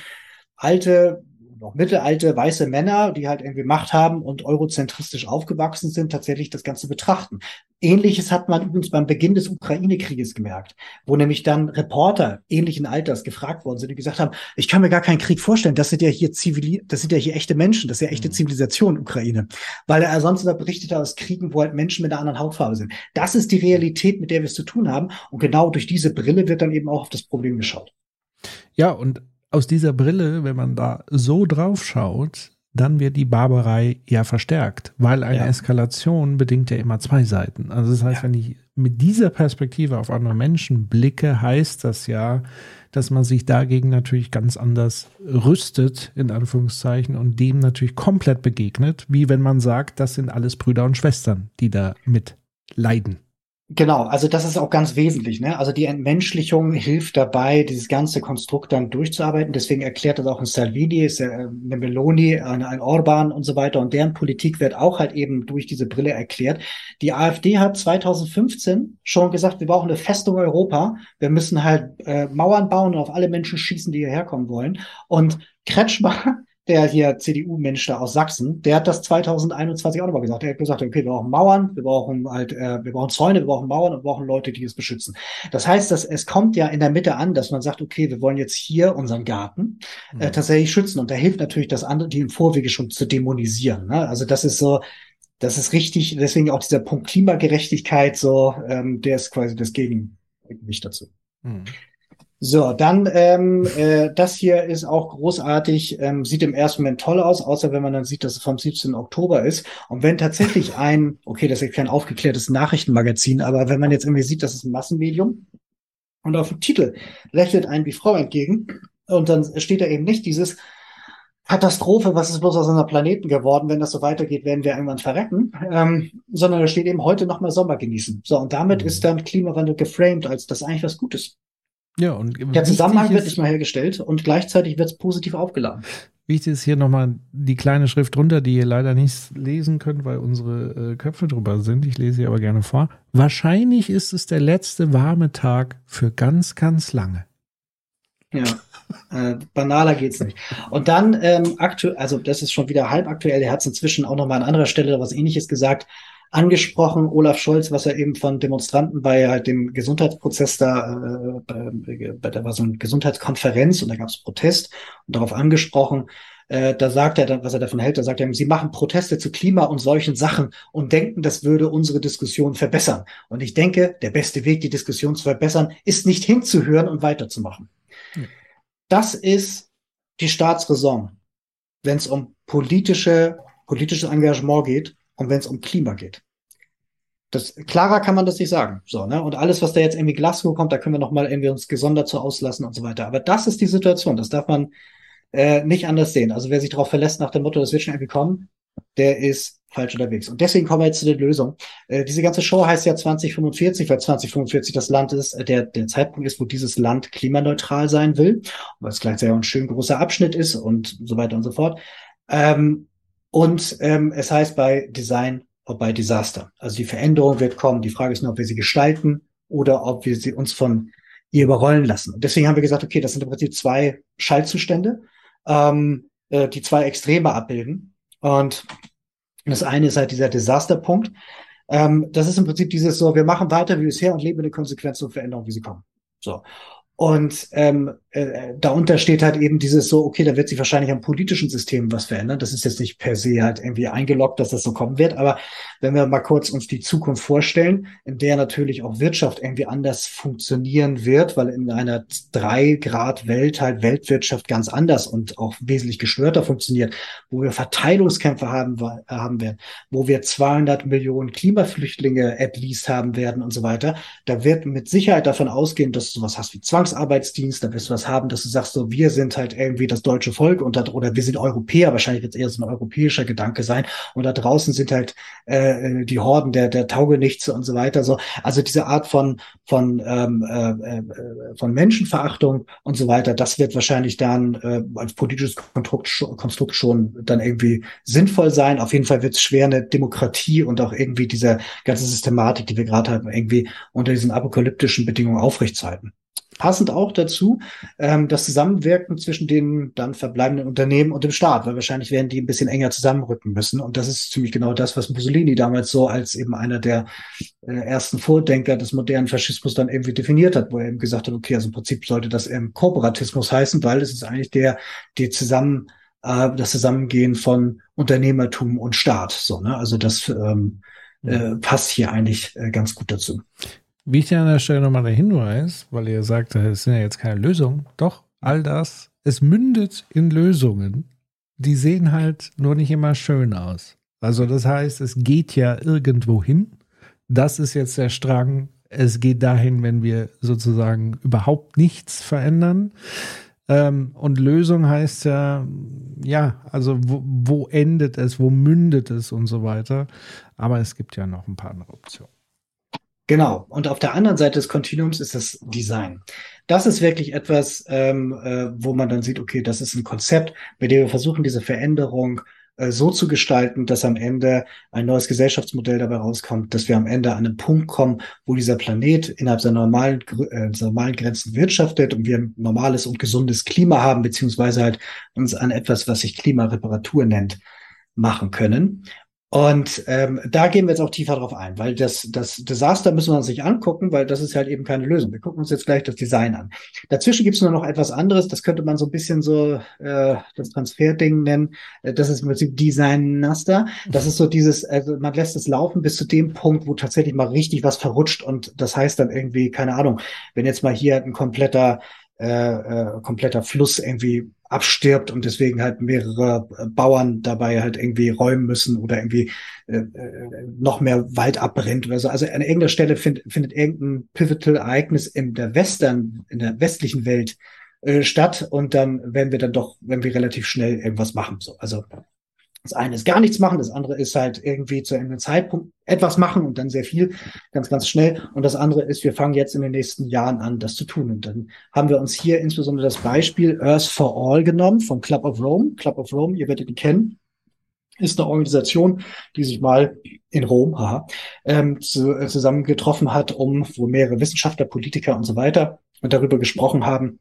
alte noch mittelalte weiße Männer, die halt irgendwie Macht haben und eurozentristisch aufgewachsen sind, tatsächlich das Ganze betrachten. Ähnliches hat man übrigens beim Beginn des Ukraine-Krieges gemerkt, wo nämlich dann Reporter ähnlichen Alters gefragt worden sind, die gesagt haben, ich kann mir gar keinen Krieg vorstellen, das sind ja hier zivili das sind ja hier echte Menschen, das ist ja echte mhm. Zivilisation, Ukraine. Weil er ansonsten berichtet aus Kriegen, wo halt Menschen mit einer anderen Hautfarbe sind. Das ist die Realität, mit der wir es zu tun haben. Und genau durch diese Brille wird dann eben auch auf das Problem geschaut. Ja, und aus dieser Brille, wenn man da so drauf schaut, dann wird die Barbarei ja verstärkt, weil eine ja. Eskalation bedingt ja immer zwei Seiten. Also das heißt, ja. wenn ich mit dieser Perspektive auf andere Menschen blicke, heißt das ja, dass man sich dagegen natürlich ganz anders rüstet, in Anführungszeichen, und dem natürlich komplett begegnet, wie wenn man sagt, das sind alles Brüder und Schwestern, die da mit leiden. Genau, also das ist auch ganz wesentlich. Ne? Also die Entmenschlichung hilft dabei, dieses ganze Konstrukt dann durchzuarbeiten. Deswegen erklärt das auch ein Salvini, ist eine Meloni, ein, ein Orban und so weiter. Und deren Politik wird auch halt eben durch diese Brille erklärt. Die AfD hat 2015 schon gesagt, wir brauchen eine Festung Europa. Wir müssen halt äh, Mauern bauen und auf alle Menschen schießen, die hierher kommen wollen. Und Kretschmer der hier CDU-Mensch da aus Sachsen, der hat das 2021 auch nochmal gesagt. Er hat gesagt, okay, wir brauchen Mauern, wir brauchen halt, äh, wir brauchen Zäune, wir brauchen Mauern und wir brauchen Leute, die es beschützen. Das heißt, dass es kommt ja in der Mitte an, dass man sagt, okay, wir wollen jetzt hier unseren Garten äh, mhm. tatsächlich schützen. Und da hilft natürlich das andere, die im Vorwege schon zu dämonisieren. Ne? Also das ist so, das ist richtig, deswegen auch dieser Punkt Klimagerechtigkeit, so, ähm, der ist quasi das Gegengewicht dazu. Mhm. So, dann ähm, äh, das hier ist auch großartig, ähm, sieht im ersten Moment toll aus, außer wenn man dann sieht, dass es vom 17. Oktober ist. Und wenn tatsächlich ein, okay, das ist kein aufgeklärtes Nachrichtenmagazin, aber wenn man jetzt irgendwie sieht, das ist ein Massenmedium und auf dem Titel lächelt ein wie Frau entgegen und dann steht da eben nicht dieses Katastrophe, was ist bloß aus unserem Planeten geworden, wenn das so weitergeht, werden wir irgendwann verrecken, ähm, sondern da steht eben heute noch mal Sommer genießen. So, und damit mhm. ist dann Klimawandel geframed als das eigentlich was Gutes. Ja, und der Zusammenhang wird nicht mal hergestellt und gleichzeitig wird es positiv aufgeladen. Wichtig ist hier nochmal die kleine Schrift drunter, die ihr leider nicht lesen könnt, weil unsere äh, Köpfe drüber sind. Ich lese sie aber gerne vor. Wahrscheinlich ist es der letzte warme Tag für ganz, ganz lange. Ja, äh, banaler geht's nicht. Und dann ähm, aktuell, also das ist schon wieder halb aktuell, er hat es inzwischen auch nochmal an anderer Stelle was ähnliches gesagt angesprochen, Olaf Scholz, was er eben von Demonstranten bei halt dem Gesundheitsprozess da, äh, bei, da war so eine Gesundheitskonferenz und da gab es Protest und darauf angesprochen, äh, da sagt er dann, was er davon hält, da sagt er, sie machen Proteste zu Klima und solchen Sachen und denken, das würde unsere Diskussion verbessern. Und ich denke, der beste Weg, die Diskussion zu verbessern, ist nicht hinzuhören und weiterzumachen. Hm. Das ist die Staatsräson, wenn es um politische, politisches Engagement geht und wenn es um Klima geht. Das, klarer kann man das nicht sagen. So, ne? Und alles, was da jetzt irgendwie Glasgow kommt, da können wir nochmal irgendwie uns gesondert zu auslassen und so weiter. Aber das ist die Situation. Das darf man äh, nicht anders sehen. Also wer sich darauf verlässt nach dem Motto, das wird schon irgendwie kommen, der ist falsch unterwegs. Und deswegen kommen wir jetzt zu der Lösung. Äh, diese ganze Show heißt ja 2045, weil 2045 das Land ist, äh, der, der Zeitpunkt ist, wo dieses Land klimaneutral sein will, weil es gleichzeitig auch ein schön großer Abschnitt ist und so weiter und so fort. Ähm, und ähm, es heißt bei Design oder bei Disaster. Also die Veränderung wird kommen. Die Frage ist nur, ob wir sie gestalten oder ob wir sie uns von ihr überrollen lassen. Und deswegen haben wir gesagt, okay, das sind im Prinzip zwei Schaltzustände, ähm, äh, die zwei Extreme abbilden. Und das eine ist halt dieser Desasterpunkt. Ähm, das ist im Prinzip dieses so, wir machen weiter wie bisher und leben mit den Konsequenzen und Veränderungen, wie sie kommen. So. Und ähm, äh, darunter steht halt eben dieses so, okay, da wird sich wahrscheinlich am politischen System was verändern. Das ist jetzt nicht per se halt irgendwie eingeloggt, dass das so kommen wird. Aber wenn wir mal kurz uns die Zukunft vorstellen, in der natürlich auch Wirtschaft irgendwie anders funktionieren wird, weil in einer drei Grad Welt halt Weltwirtschaft ganz anders und auch wesentlich gestörter funktioniert, wo wir Verteilungskämpfe haben, haben werden, wo wir 200 Millionen Klimaflüchtlinge at least haben werden und so weiter, da wird mit Sicherheit davon ausgehen, dass du sowas hast wie Zwangsarbeitsdienst, da wirst du was haben, dass du sagst, so wir sind halt irgendwie das deutsche Volk und da, oder wir sind Europäer, wahrscheinlich wird es eher so ein europäischer Gedanke sein. Und da draußen sind halt äh, die Horden der, der Taugenichtse und so weiter. So, also diese Art von, von, ähm, äh, äh, von Menschenverachtung und so weiter, das wird wahrscheinlich dann äh, als politisches Konstrukt, Konstrukt schon dann irgendwie sinnvoll sein. Auf jeden Fall wird es schwer, eine Demokratie und auch irgendwie diese ganze Systematik, die wir gerade haben, irgendwie unter diesen apokalyptischen Bedingungen aufrechtzuerhalten. Passend auch dazu ähm, das Zusammenwirken zwischen den dann verbleibenden Unternehmen und dem Staat, weil wahrscheinlich werden die ein bisschen enger zusammenrücken müssen. Und das ist ziemlich genau das, was Mussolini damals so als eben einer der äh, ersten Vordenker des modernen Faschismus dann irgendwie definiert hat, wo er eben gesagt hat, okay, also im Prinzip sollte das ähm, Kooperatismus heißen, weil es ist eigentlich der, die zusammen äh, das Zusammengehen von Unternehmertum und Staat. So, ne? Also das ähm, äh, passt hier eigentlich äh, ganz gut dazu. Wichtig an der Stelle nochmal der Hinweis, weil ihr sagt, es sind ja jetzt keine Lösungen. Doch, all das, es mündet in Lösungen. Die sehen halt nur nicht immer schön aus. Also das heißt, es geht ja irgendwo hin. Das ist jetzt der Strang. Es geht dahin, wenn wir sozusagen überhaupt nichts verändern. Ähm, und Lösung heißt ja, ja, also wo, wo endet es, wo mündet es und so weiter. Aber es gibt ja noch ein paar andere Optionen. Genau. Und auf der anderen Seite des Kontinuums ist das Design. Das ist wirklich etwas, ähm, äh, wo man dann sieht, okay, das ist ein Konzept, bei dem wir versuchen, diese Veränderung äh, so zu gestalten, dass am Ende ein neues Gesellschaftsmodell dabei rauskommt, dass wir am Ende an einen Punkt kommen, wo dieser Planet innerhalb seiner normalen, äh, normalen Grenzen wirtschaftet und wir ein normales und gesundes Klima haben, beziehungsweise halt uns an etwas, was sich Klimareparatur nennt, machen können. Und ähm, da gehen wir jetzt auch tiefer drauf ein, weil das, das Desaster müssen wir uns nicht angucken, weil das ist halt eben keine Lösung. Wir gucken uns jetzt gleich das Design an. Dazwischen gibt es nur noch etwas anderes, das könnte man so ein bisschen so äh, das Transferding nennen. Äh, das ist im Prinzip Design Naster. Das ist so dieses, also man lässt es laufen bis zu dem Punkt, wo tatsächlich mal richtig was verrutscht und das heißt dann irgendwie, keine Ahnung, wenn jetzt mal hier ein kompletter äh, äh, kompletter Fluss irgendwie abstirbt und deswegen halt mehrere äh, Bauern dabei halt irgendwie räumen müssen oder irgendwie äh, äh, noch mehr Wald abbrennt oder so. Also an irgendeiner Stelle find, findet irgendein Pivotal-Ereignis in der Western, in der westlichen Welt äh, statt und dann werden wir dann doch, wenn wir relativ schnell irgendwas machen. So. Also Das eine ist gar nichts machen, das andere ist halt irgendwie zu einem Zeitpunkt etwas machen und dann sehr viel, ganz, ganz schnell. Und das andere ist, wir fangen jetzt in den nächsten Jahren an, das zu tun. Und dann haben wir uns hier insbesondere das Beispiel Earth for All genommen vom Club of Rome. Club of Rome, ihr werdet ihn kennen, ist eine Organisation, die sich mal in Rom haha, ähm, zu, äh, zusammengetroffen hat, um wo mehrere Wissenschaftler, Politiker und so weiter darüber gesprochen haben,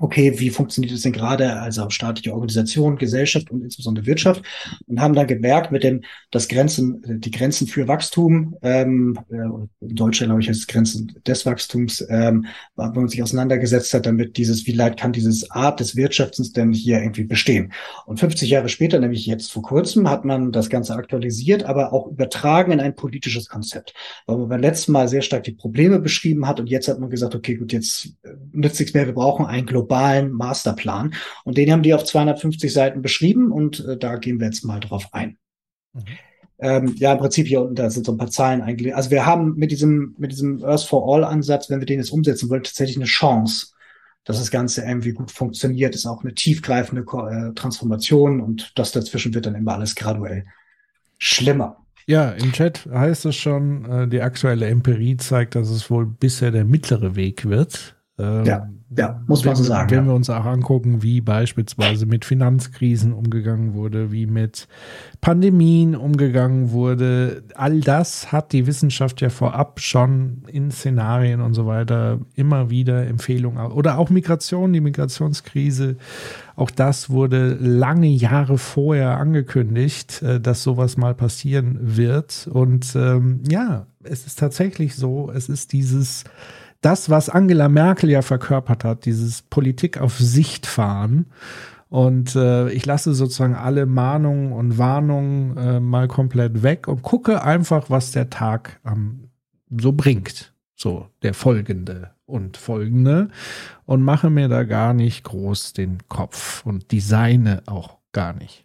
okay, wie funktioniert es denn gerade, also staatliche Organisation, Gesellschaft und insbesondere Wirtschaft und haben dann gemerkt mit dem, dass Grenzen, die Grenzen für Wachstum, ähm, äh, in Deutschland glaube ich es Grenzen des Wachstums, ähm, wenn man sich auseinandergesetzt hat damit dieses, wie leid kann dieses Art des Wirtschaftens denn hier irgendwie bestehen. Und 50 Jahre später, nämlich jetzt vor kurzem, hat man das Ganze aktualisiert, aber auch übertragen in ein politisches Konzept, weil man beim letzten Mal sehr stark die Probleme beschrieben hat und jetzt hat man gesagt, okay, gut, jetzt äh, nützt nichts mehr, wir brauchen ein globales globalen Masterplan. Und den haben die auf 250 Seiten beschrieben und äh, da gehen wir jetzt mal drauf ein. Mhm. Ähm, ja, im Prinzip hier unten, da sind so ein paar Zahlen eigentlich. Also wir haben mit diesem, mit diesem Earth for All Ansatz, wenn wir den jetzt umsetzen wollen, tatsächlich eine Chance, dass das Ganze irgendwie gut funktioniert, ist auch eine tiefgreifende äh, Transformation und das dazwischen wird dann immer alles graduell schlimmer. Ja, im Chat heißt es schon, äh, die aktuelle Empirie zeigt, dass es wohl bisher der mittlere Weg wird. Ähm, ja. Ja, muss man so sagen. Wenn ja. wir uns auch angucken, wie beispielsweise mit Finanzkrisen umgegangen wurde, wie mit Pandemien umgegangen wurde, all das hat die Wissenschaft ja vorab schon in Szenarien und so weiter immer wieder Empfehlungen oder auch Migration, die Migrationskrise. Auch das wurde lange Jahre vorher angekündigt, äh, dass sowas mal passieren wird. Und ähm, ja, es ist tatsächlich so, es ist dieses das, was Angela Merkel ja verkörpert hat, dieses Politik auf Sicht fahren. Und äh, ich lasse sozusagen alle Mahnungen und Warnungen äh, mal komplett weg und gucke einfach, was der Tag ähm, so bringt. So, der folgende und folgende. Und mache mir da gar nicht groß den Kopf und designe auch gar nicht.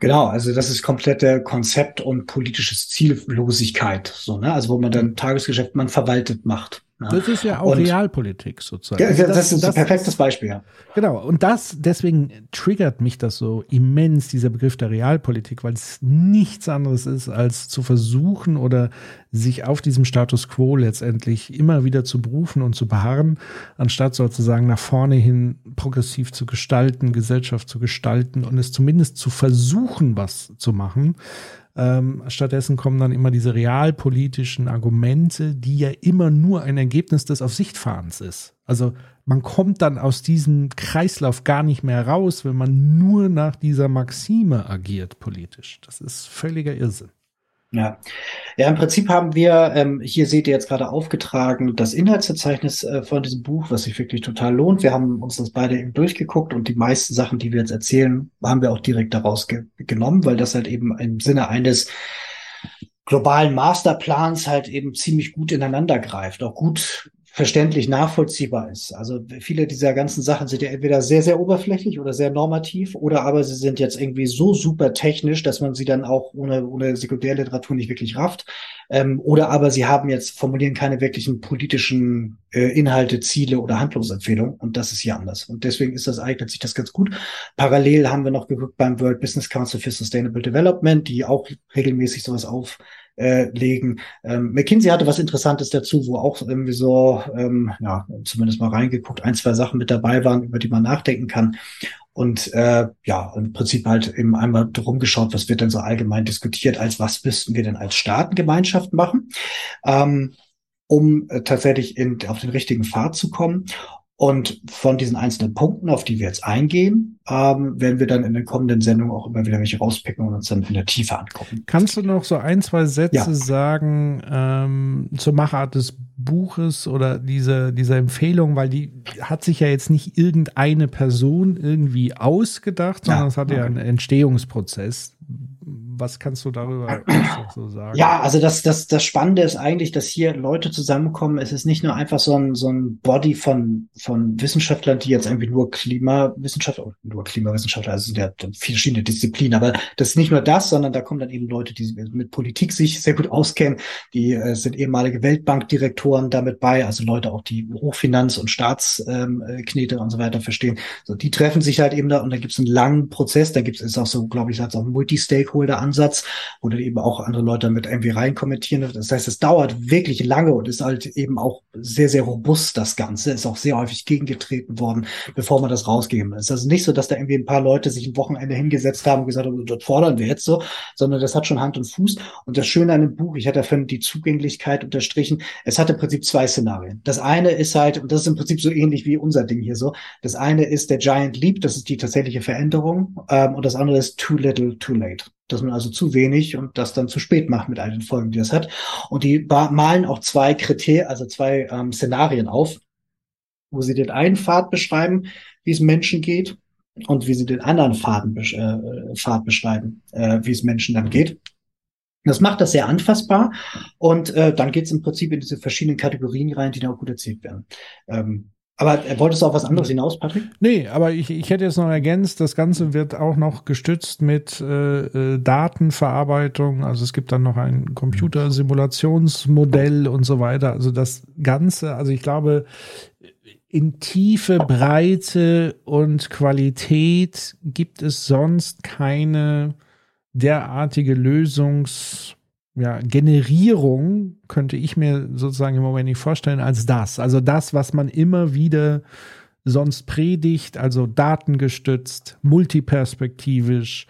Genau, also das ist komplette Konzept und politisches Ziellosigkeit, so, ne? Also wo man dann Tagesgeschäft man verwaltet macht. Ja. Das ist ja auch und, Realpolitik sozusagen. Ja, das, das, ist ein perfektes Beispiel. Ja. Genau, und das, deswegen triggert mich das so immens, dieser Begriff der Realpolitik, weil es nichts anderes ist, als zu versuchen oder sich auf diesem Status quo letztendlich immer wieder zu berufen und zu beharren, anstatt sozusagen nach vorne hin progressiv zu gestalten, Gesellschaft zu gestalten und es zumindest zu versuchen, was zu machen. Ähm, stattdessen kommen dann immer diese realpolitischen Argumente, die ja immer nur ein Ergebnis des Aufsichtfahrens ist. Also man kommt dann aus diesem Kreislauf gar nicht mehr raus, wenn man nur nach dieser Maxime agiert politisch. Das ist völliger Irrsinn. Ja. ja, im Prinzip haben wir, ähm, hier seht ihr jetzt gerade aufgetragen, das Inhaltsverzeichnis äh, von diesem Buch, was sich wirklich total lohnt. Wir haben uns das beide eben durchgeguckt und die meisten Sachen, die wir jetzt erzählen, haben wir auch direkt daraus ge genommen, weil das halt eben im Sinne eines globalen Masterplans halt eben ziemlich gut ineinander greift, auch gut verständlich nachvollziehbar ist. Also viele dieser ganzen Sachen sind ja entweder sehr, sehr oberflächlich oder sehr normativ oder aber sie sind jetzt irgendwie so super technisch, dass man sie dann auch ohne, ohne Sekundärliteratur nicht wirklich rafft. Ähm, oder aber sie haben jetzt, formulieren keine wirklichen politischen äh, Inhalte, Ziele oder Handlungsempfehlungen und das ist hier anders. Und deswegen ist das, eignet sich das ganz gut. Parallel haben wir noch geguckt beim World Business Council for Sustainable Development, die auch regelmäßig sowas auf äh, legen. Ähm, McKinsey hatte was Interessantes dazu, wo auch irgendwie so, ähm, ja, zumindest mal reingeguckt, ein, zwei Sachen mit dabei waren, über die man nachdenken kann. Und äh, ja, im Prinzip halt eben einmal drum geschaut, was wird denn so allgemein diskutiert, als was müssten wir denn als Staatengemeinschaft machen, ähm, um äh, tatsächlich in, auf den richtigen Pfad zu kommen. Und von diesen einzelnen Punkten, auf die wir jetzt eingehen, ähm, werden wir dann in den kommenden Sendungen auch immer wieder welche rauspicken und uns dann in der Tiefe angucken. Kannst du noch so ein, zwei Sätze ja. sagen ähm, zur Machart des Buches oder diese, dieser Empfehlung, weil die hat sich ja jetzt nicht irgendeine Person irgendwie ausgedacht, sondern ja, es hat okay. ja einen Entstehungsprozess. Was kannst du darüber so sagen? Ja, also das, das, das Spannende ist eigentlich, dass hier Leute zusammenkommen. Es ist nicht nur einfach so ein, so ein Body von, von Wissenschaftlern, die jetzt irgendwie nur Klimawissenschaftler, nur Klimawissenschaftler, also sind ja verschiedene Disziplinen, aber das ist nicht nur das, sondern da kommen dann eben Leute, die mit Politik sich sehr gut auskennen, die äh, sind ehemalige Weltbankdirektoren damit bei, also Leute auch, die Hochfinanz- und Staatsknete ähm, und so weiter verstehen. So, die treffen sich halt eben da und da gibt es einen langen Prozess, da gibt es auch so, glaube ich, auch einen Multi-Stakeholder-Ansatz, wo dann eben auch andere Leute damit irgendwie reinkommentieren. Das heißt, es dauert wirklich lange und ist halt eben auch sehr, sehr robust, das Ganze. Ist auch sehr häufig gegengetreten worden, bevor man das rausgegeben ist. Also nicht so, dass da irgendwie ein paar Leute sich ein Wochenende hingesetzt haben und gesagt haben, das fordern wir jetzt so, sondern das hat schon Hand und Fuß. Und das Schöne an dem Buch, ich hatte davon die Zugänglichkeit unterstrichen, es hat im Prinzip zwei Szenarien. Das eine ist halt, und das ist im Prinzip so ähnlich wie unser Ding hier so, das eine ist der Giant Leap, das ist die tatsächliche Veränderung, ähm, und das andere ist Too Little, Too Late dass man also zu wenig und das dann zu spät macht mit all den Folgen, die das hat. Und die malen auch zwei Kriterien, also zwei ähm, Szenarien auf, wo sie den einen Pfad beschreiben, wie es Menschen geht, und wie sie den anderen Faden, äh, Pfad beschreiben, äh, wie es Menschen dann geht. Das macht das sehr anfassbar und äh, dann geht es im Prinzip in diese verschiedenen Kategorien rein, die da auch gut erzählt werden. Ähm, aber äh, wolltest du auf was anderes hinaus, Patrick? Nee, aber ich, ich hätte jetzt noch ergänzt, das Ganze wird auch noch gestützt mit äh, äh Datenverarbeitung. Also es gibt dann noch ein Computersimulationsmodell und so weiter. Also das Ganze, also ich glaube, in Tiefe, Breite und Qualität gibt es sonst keine derartige Lösungs- ja, Generierung könnte ich mir sozusagen im Moment nicht vorstellen als das. Also das, was man immer wieder sonst predigt, also datengestützt, multiperspektivisch,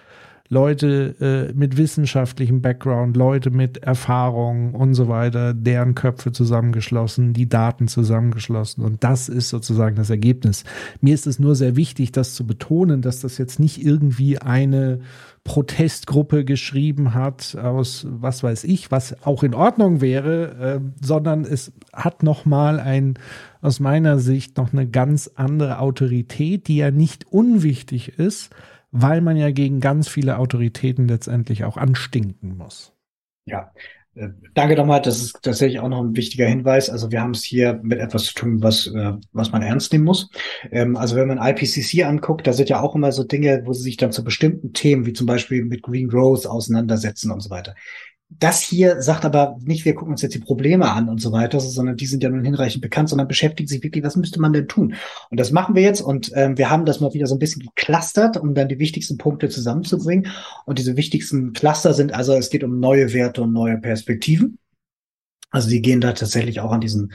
Leute äh, mit wissenschaftlichem Background, Leute mit Erfahrung und so weiter, deren Köpfe zusammengeschlossen, die Daten zusammengeschlossen. Und das ist sozusagen das Ergebnis. Mir ist es nur sehr wichtig, das zu betonen, dass das jetzt nicht irgendwie eine Protestgruppe geschrieben hat aus was weiß ich, was auch in Ordnung wäre, äh, sondern es hat noch mal ein aus meiner Sicht noch eine ganz andere Autorität, die ja nicht unwichtig ist, weil man ja gegen ganz viele Autoritäten letztendlich auch anstinken muss. Ja, Danke nochmal, das ist tatsächlich auch noch ein wichtiger Hinweis. Also wir haben es hier mit etwas zu tun, was, äh, was man ernst nehmen muss. Ähm, also wenn man IPCC anguckt, da sind ja auch immer so Dinge, wo sie sich dann zu bestimmten Themen, wie zum Beispiel mit Green Growth auseinandersetzen und so weiter. Das hier sagt aber nicht, wir gucken uns jetzt die Probleme an und so weiter, sondern die sind ja nun hinreichend bekannt, sondern beschäftigt sich wirklich, was müsste man denn tun? Und das machen wir jetzt und ähm, wir haben das mal wieder so ein bisschen geclustert, um dann die wichtigsten Punkte zusammenzubringen. Und diese wichtigsten Cluster sind also, es geht um neue Werte und neue Perspektiven. Also die gehen da tatsächlich auch an diesen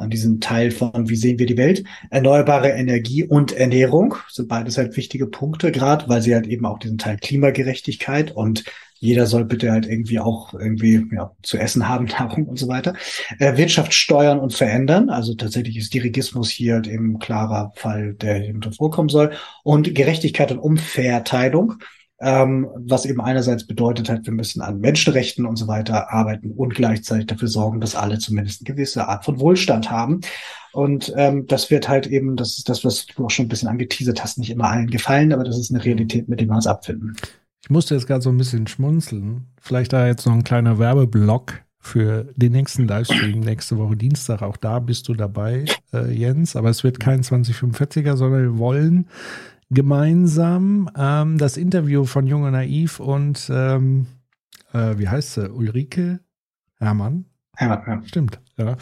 an diesem Teil von, wie sehen wir die Welt. Erneuerbare Energie und Ernährung sind beides halt wichtige Punkte, gerade weil sie halt eben auch diesen Teil Klimagerechtigkeit und jeder soll bitte halt irgendwie auch irgendwie ja, zu essen haben, Nahrung und so weiter. Äh, Wirtschaft steuern und verändern. Also tatsächlich ist Dirigismus hier halt eben klarer Fall, der hier vorkommen soll. Und Gerechtigkeit und Umverteilung. Ähm, was eben einerseits bedeutet hat, wir müssen an Menschenrechten und so weiter arbeiten und gleichzeitig dafür sorgen, dass alle zumindest eine gewisse Art von Wohlstand haben. Und ähm, das wird halt eben, das ist das, was du auch schon ein bisschen angeteasert hast, nicht immer allen gefallen, aber das ist eine Realität, mit der wir uns abfinden. Ich musste jetzt gerade so ein bisschen schmunzeln. Vielleicht da jetzt noch ein kleiner Werbeblock für den nächsten Livestream nächste Woche Dienstag. Auch da bist du dabei, äh, Jens. Aber es wird kein 2045er, sondern wir wollen gemeinsam ähm, das Interview von Jung und Naiv und ähm, äh, wie heißt sie? Ulrike Hermann ja, ja. Stimmt, ja.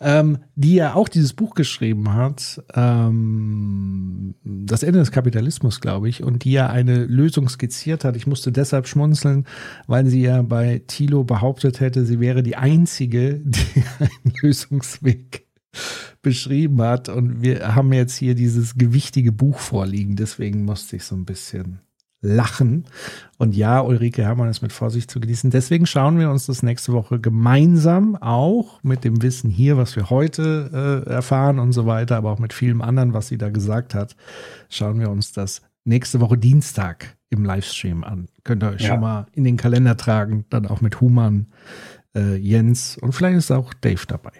Ähm, die ja auch dieses Buch geschrieben hat, ähm, Das Ende des Kapitalismus, glaube ich, und die ja eine Lösung skizziert hat. Ich musste deshalb schmunzeln, weil sie ja bei Thilo behauptet hätte, sie wäre die Einzige, die einen Lösungsweg beschrieben hat. Und wir haben jetzt hier dieses gewichtige Buch vorliegen, deswegen musste ich so ein bisschen lachen. Und ja, Ulrike Hermann ist mit Vorsicht zu genießen. Deswegen schauen wir uns das nächste Woche gemeinsam auch mit dem Wissen hier, was wir heute äh, erfahren und so weiter, aber auch mit vielem anderen, was sie da gesagt hat, schauen wir uns das nächste Woche Dienstag im Livestream an. Könnt ihr euch ja. schon mal in den Kalender tragen, dann auch mit Human, äh, Jens und vielleicht ist auch Dave dabei.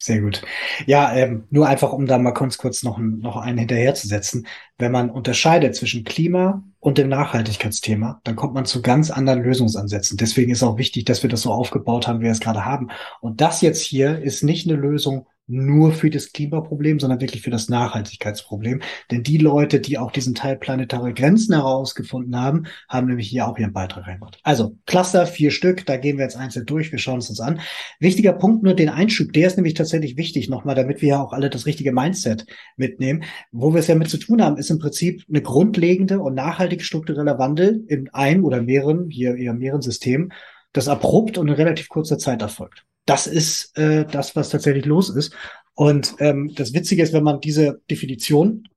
Sehr gut. Ja, ähm, nur einfach, um da mal kurz, kurz noch, noch einen hinterherzusetzen. Wenn man unterscheidet zwischen Klima und dem Nachhaltigkeitsthema, dann kommt man zu ganz anderen Lösungsansätzen. Deswegen ist auch wichtig, dass wir das so aufgebaut haben, wie wir es gerade haben. Und das jetzt hier ist nicht eine Lösung nur für das Klimaproblem, sondern wirklich für das Nachhaltigkeitsproblem. Denn die Leute, die auch diesen Teil planetare Grenzen herausgefunden haben, haben nämlich hier auch ihren Beitrag reingemacht. Also Cluster, vier Stück, da gehen wir jetzt einzeln durch, wir schauen es uns an. Wichtiger Punkt nur den Einschub, der ist nämlich tatsächlich wichtig nochmal, damit wir ja auch alle das richtige Mindset mitnehmen. Wo wir es ja mit zu tun haben, ist im Prinzip eine grundlegende und nachhaltige struktureller Wandel in einem oder mehreren, hier eher mehreren Systemen, das abrupt und in relativ kurzer Zeit erfolgt das ist äh, das, was tatsächlich los ist. Und ähm, das Witzige ist, wenn man diese Definition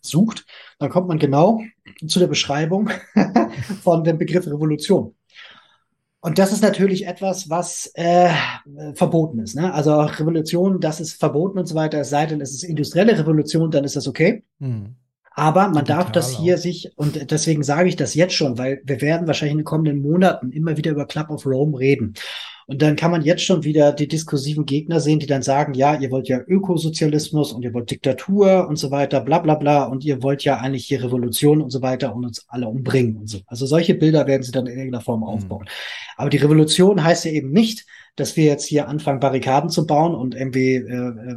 sucht, dann kommt man genau zu der Beschreibung von dem Begriff Revolution. Und das ist natürlich etwas, was äh, verboten ist. Ne? Also Revolution, das ist verboten und so weiter. Es sei denn, es ist industrielle Revolution, dann ist das okay. Hm. Aber man Digital darf das hier auch. sich, und deswegen sage ich das jetzt schon, weil wir werden wahrscheinlich in den kommenden Monaten immer wieder über Club of Rome reden. Und dann kann man jetzt schon wieder die diskursiven Gegner sehen, die dann sagen, ja, ihr wollt ja Ökosozialismus und ihr wollt Diktatur und so weiter, bla bla bla, und ihr wollt ja eigentlich hier Revolution und so weiter und uns alle umbringen und so. Also solche Bilder werden sie dann in irgendeiner Form mhm. aufbauen. Mhm. Aber die Revolution heißt ja eben nicht, dass wir jetzt hier anfangen, Barrikaden zu bauen und irgendwie äh, äh,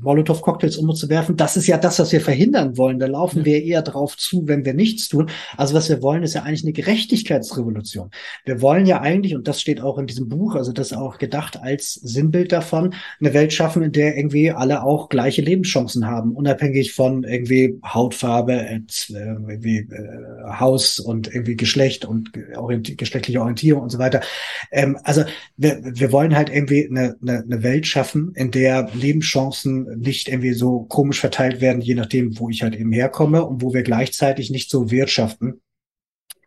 Molotow-Cocktails umzuwerfen. Das ist ja das, was wir verhindern wollen. Da laufen ja. wir eher drauf zu, wenn wir nichts tun. Also was wir wollen, ist ja eigentlich eine Gerechtigkeitsrevolution. Wir wollen ja eigentlich, und das steht auch in diesem Buch, also das auch gedacht als Sinnbild davon, eine Welt schaffen, in der irgendwie alle auch gleiche Lebenschancen haben, unabhängig von irgendwie Hautfarbe, äh, irgendwie äh, Haus und irgendwie Geschlecht und orienti geschlechtliche Orientierung und so weiter. Ähm, also wir, wir wollen halt irgendwie eine, eine, eine Welt schaffen, in der Lebenschancen nicht irgendwie so komisch verteilt werden, je nachdem, wo ich halt eben herkomme und wo wir gleichzeitig nicht so wirtschaften,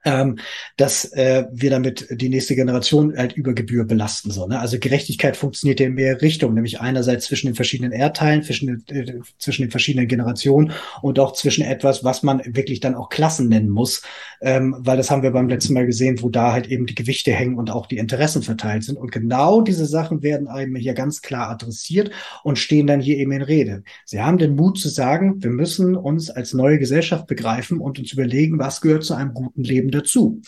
ähm, dass äh, wir damit die nächste Generation halt über Gebühr belasten sollen. Ne? Also Gerechtigkeit funktioniert ja in mehrere Richtungen, nämlich einerseits zwischen den verschiedenen Erdteilen, zwischen, äh, zwischen den verschiedenen Generationen und auch zwischen etwas, was man wirklich dann auch Klassen nennen muss, ähm, weil das haben wir beim letzten Mal gesehen, wo da halt eben die Gewichte hängen und auch die Interessen verteilt sind. Und genau diese Sachen werden einem hier ganz klar adressiert und stehen dann hier eben in Rede. Sie haben den Mut zu sagen, wir müssen uns als neue Gesellschaft begreifen und uns überlegen, was gehört zu einem guten Leben dazu.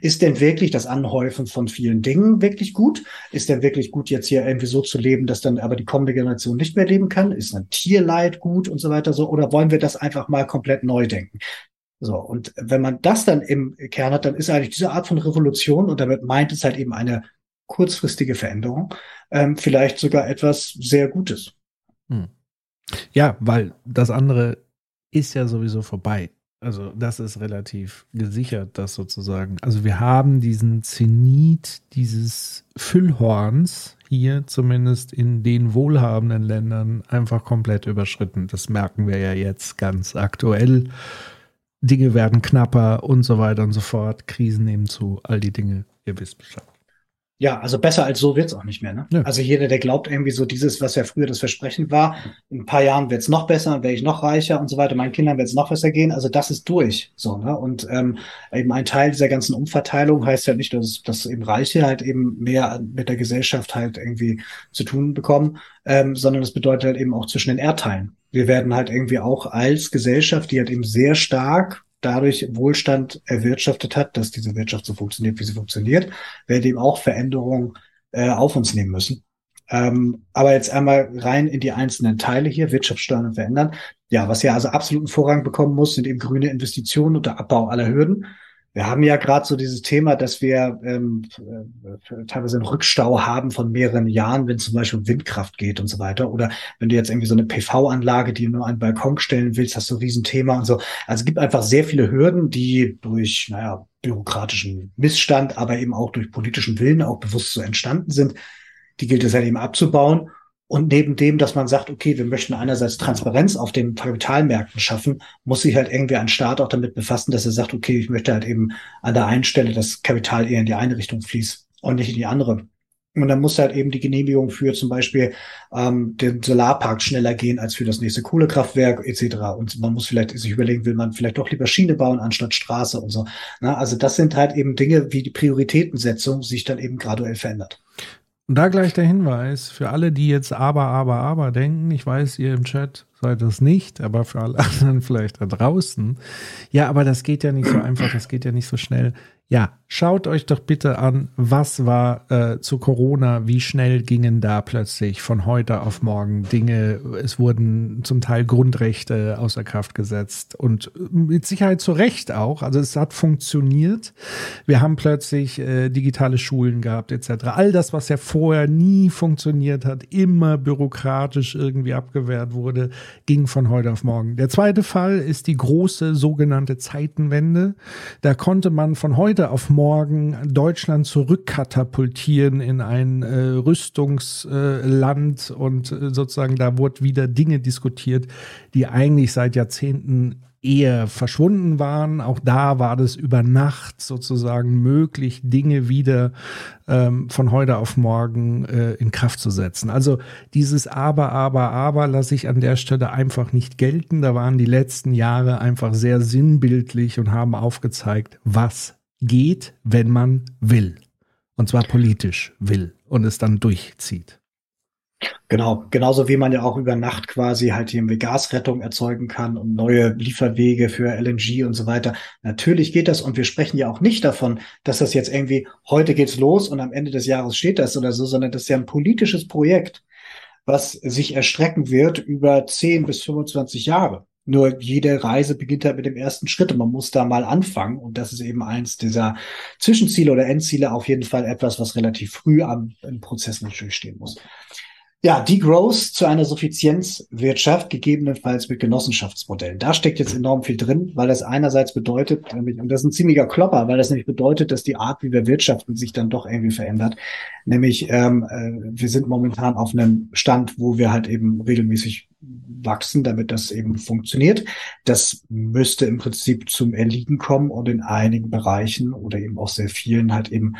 Ist denn wirklich das Anhäufen von vielen Dingen wirklich gut? Ist denn wirklich gut, jetzt hier irgendwie so zu leben, dass dann aber die kommende Generation nicht mehr leben kann? Ist ein Tierleid gut und so weiter so? Oder wollen wir das einfach mal komplett neu denken? So, und wenn man das dann im Kern hat, dann ist eigentlich diese Art von Revolution, und damit meint es halt eben eine kurzfristige Veränderung, ähm, vielleicht sogar etwas sehr Gutes. Hm. Ja, weil das andere ist ja sowieso vorbei. Also das ist relativ gesichert, das sozusagen. Also wir haben diesen Zenit dieses Füllhorns hier zumindest in den wohlhabenden Ländern einfach komplett überschritten. Das merken wir ja jetzt ganz aktuell. Dinge werden knapper und so weiter und so fort. Krisen nehmen zu, all die Dinge, ihr wisst Bescheid. Ja, also besser als so wird's auch nicht mehr. Ne? Ja. Also jeder, der glaubt irgendwie so dieses, was ja früher das Versprechen war, in ein paar Jahren wird's noch besser, werde ich noch reicher und so weiter, meinen Kindern wird's noch besser gehen. Also das ist durch. So, ne? Und ähm, eben ein Teil dieser ganzen Umverteilung heißt ja nicht, dass, dass eben Reiche halt eben mehr mit der Gesellschaft halt irgendwie zu tun bekommen, ähm, sondern das bedeutet halt eben auch zwischen den Erdteilen. Wir werden halt irgendwie auch als Gesellschaft, die halt eben sehr stark dadurch Wohlstand erwirtschaftet hat, dass diese Wirtschaft so funktioniert, wie sie funktioniert, werden eben auch Veränderungen äh, auf uns nehmen müssen. Ähm, aber jetzt einmal rein in die einzelnen Teile hier, Wirtschaftssteuern verändern. Ja, was ja also absoluten Vorrang bekommen muss, sind eben grüne Investitionen und der Abbau aller Hürden. Wir haben ja gerade so dieses Thema, dass wir ähm, äh, teilweise einen Rückstau haben von mehreren Jahren, wenn zum Beispiel um Windkraft geht und so weiter. Oder wenn du jetzt irgendwie so eine PV-Anlage, die du nur einen Balkon stellen willst, hast du ein Riesenthema und so. Also es gibt einfach sehr viele Hürden, die durch, naja, bürokratischen Missstand, aber eben auch durch politischen Willen auch bewusst so entstanden sind. Die gilt es halt eben abzubauen. Und neben dem, dass man sagt, okay, wir möchten einerseits Transparenz auf den Kapitalmärkten schaffen, muss sich halt irgendwie ein Staat auch damit befassen, dass er sagt, okay, ich möchte halt eben an der einen Stelle das Kapital eher in die eine Richtung fließt und nicht in die andere. Und dann muss halt eben die Genehmigung für zum Beispiel ähm, den Solarpark schneller gehen als für das nächste Kohlekraftwerk etc. Und man muss vielleicht sich überlegen, will man vielleicht doch lieber Schiene bauen anstatt Straße und so. Na, also das sind halt eben Dinge, wie die Prioritätensetzung sich dann eben graduell verändert. Und da gleich der Hinweis für alle, die jetzt aber, aber, aber denken. Ich weiß, ihr im Chat seid das nicht, aber für alle anderen vielleicht da draußen. Ja, aber das geht ja nicht so einfach, das geht ja nicht so schnell. Ja, schaut euch doch bitte an, was war äh, zu Corona, wie schnell gingen da plötzlich von heute auf morgen Dinge, es wurden zum Teil Grundrechte außer Kraft gesetzt und mit Sicherheit zu Recht auch, also es hat funktioniert. Wir haben plötzlich äh, digitale Schulen gehabt etc. All das, was ja vorher nie funktioniert hat, immer bürokratisch irgendwie abgewehrt wurde, ging von heute auf morgen. Der zweite Fall ist die große sogenannte Zeitenwende. Da konnte man von heute auf morgen Deutschland zurückkatapultieren in ein äh, Rüstungsland äh, und äh, sozusagen da wurde wieder Dinge diskutiert, die eigentlich seit Jahrzehnten eher verschwunden waren. Auch da war das über Nacht sozusagen möglich, Dinge wieder ähm, von heute auf morgen äh, in Kraft zu setzen. Also dieses Aber, Aber, Aber lasse ich an der Stelle einfach nicht gelten. Da waren die letzten Jahre einfach sehr sinnbildlich und haben aufgezeigt, was geht, wenn man will. Und zwar politisch will und es dann durchzieht. Genau, genauso wie man ja auch über Nacht quasi halt irgendwie Gasrettung erzeugen kann und neue Lieferwege für LNG und so weiter. Natürlich geht das und wir sprechen ja auch nicht davon, dass das jetzt irgendwie heute geht's los und am Ende des Jahres steht das oder so, sondern das ist ja ein politisches Projekt, was sich erstrecken wird über 10 bis 25 Jahre. Nur jede Reise beginnt halt mit dem ersten Schritt und man muss da mal anfangen. Und das ist eben eins dieser Zwischenziele oder Endziele auf jeden Fall etwas, was relativ früh am im Prozess natürlich stehen muss. Ja, Degrowth zu einer Suffizienzwirtschaft, gegebenenfalls mit Genossenschaftsmodellen. Da steckt jetzt enorm viel drin, weil das einerseits bedeutet, und das ist ein ziemlicher Klopper, weil das nämlich bedeutet, dass die Art, wie wir wirtschaften, sich dann doch irgendwie verändert. Nämlich, ähm, äh, wir sind momentan auf einem Stand, wo wir halt eben regelmäßig wachsen, damit das eben funktioniert. Das müsste im Prinzip zum Erliegen kommen und in einigen Bereichen oder eben auch sehr vielen halt eben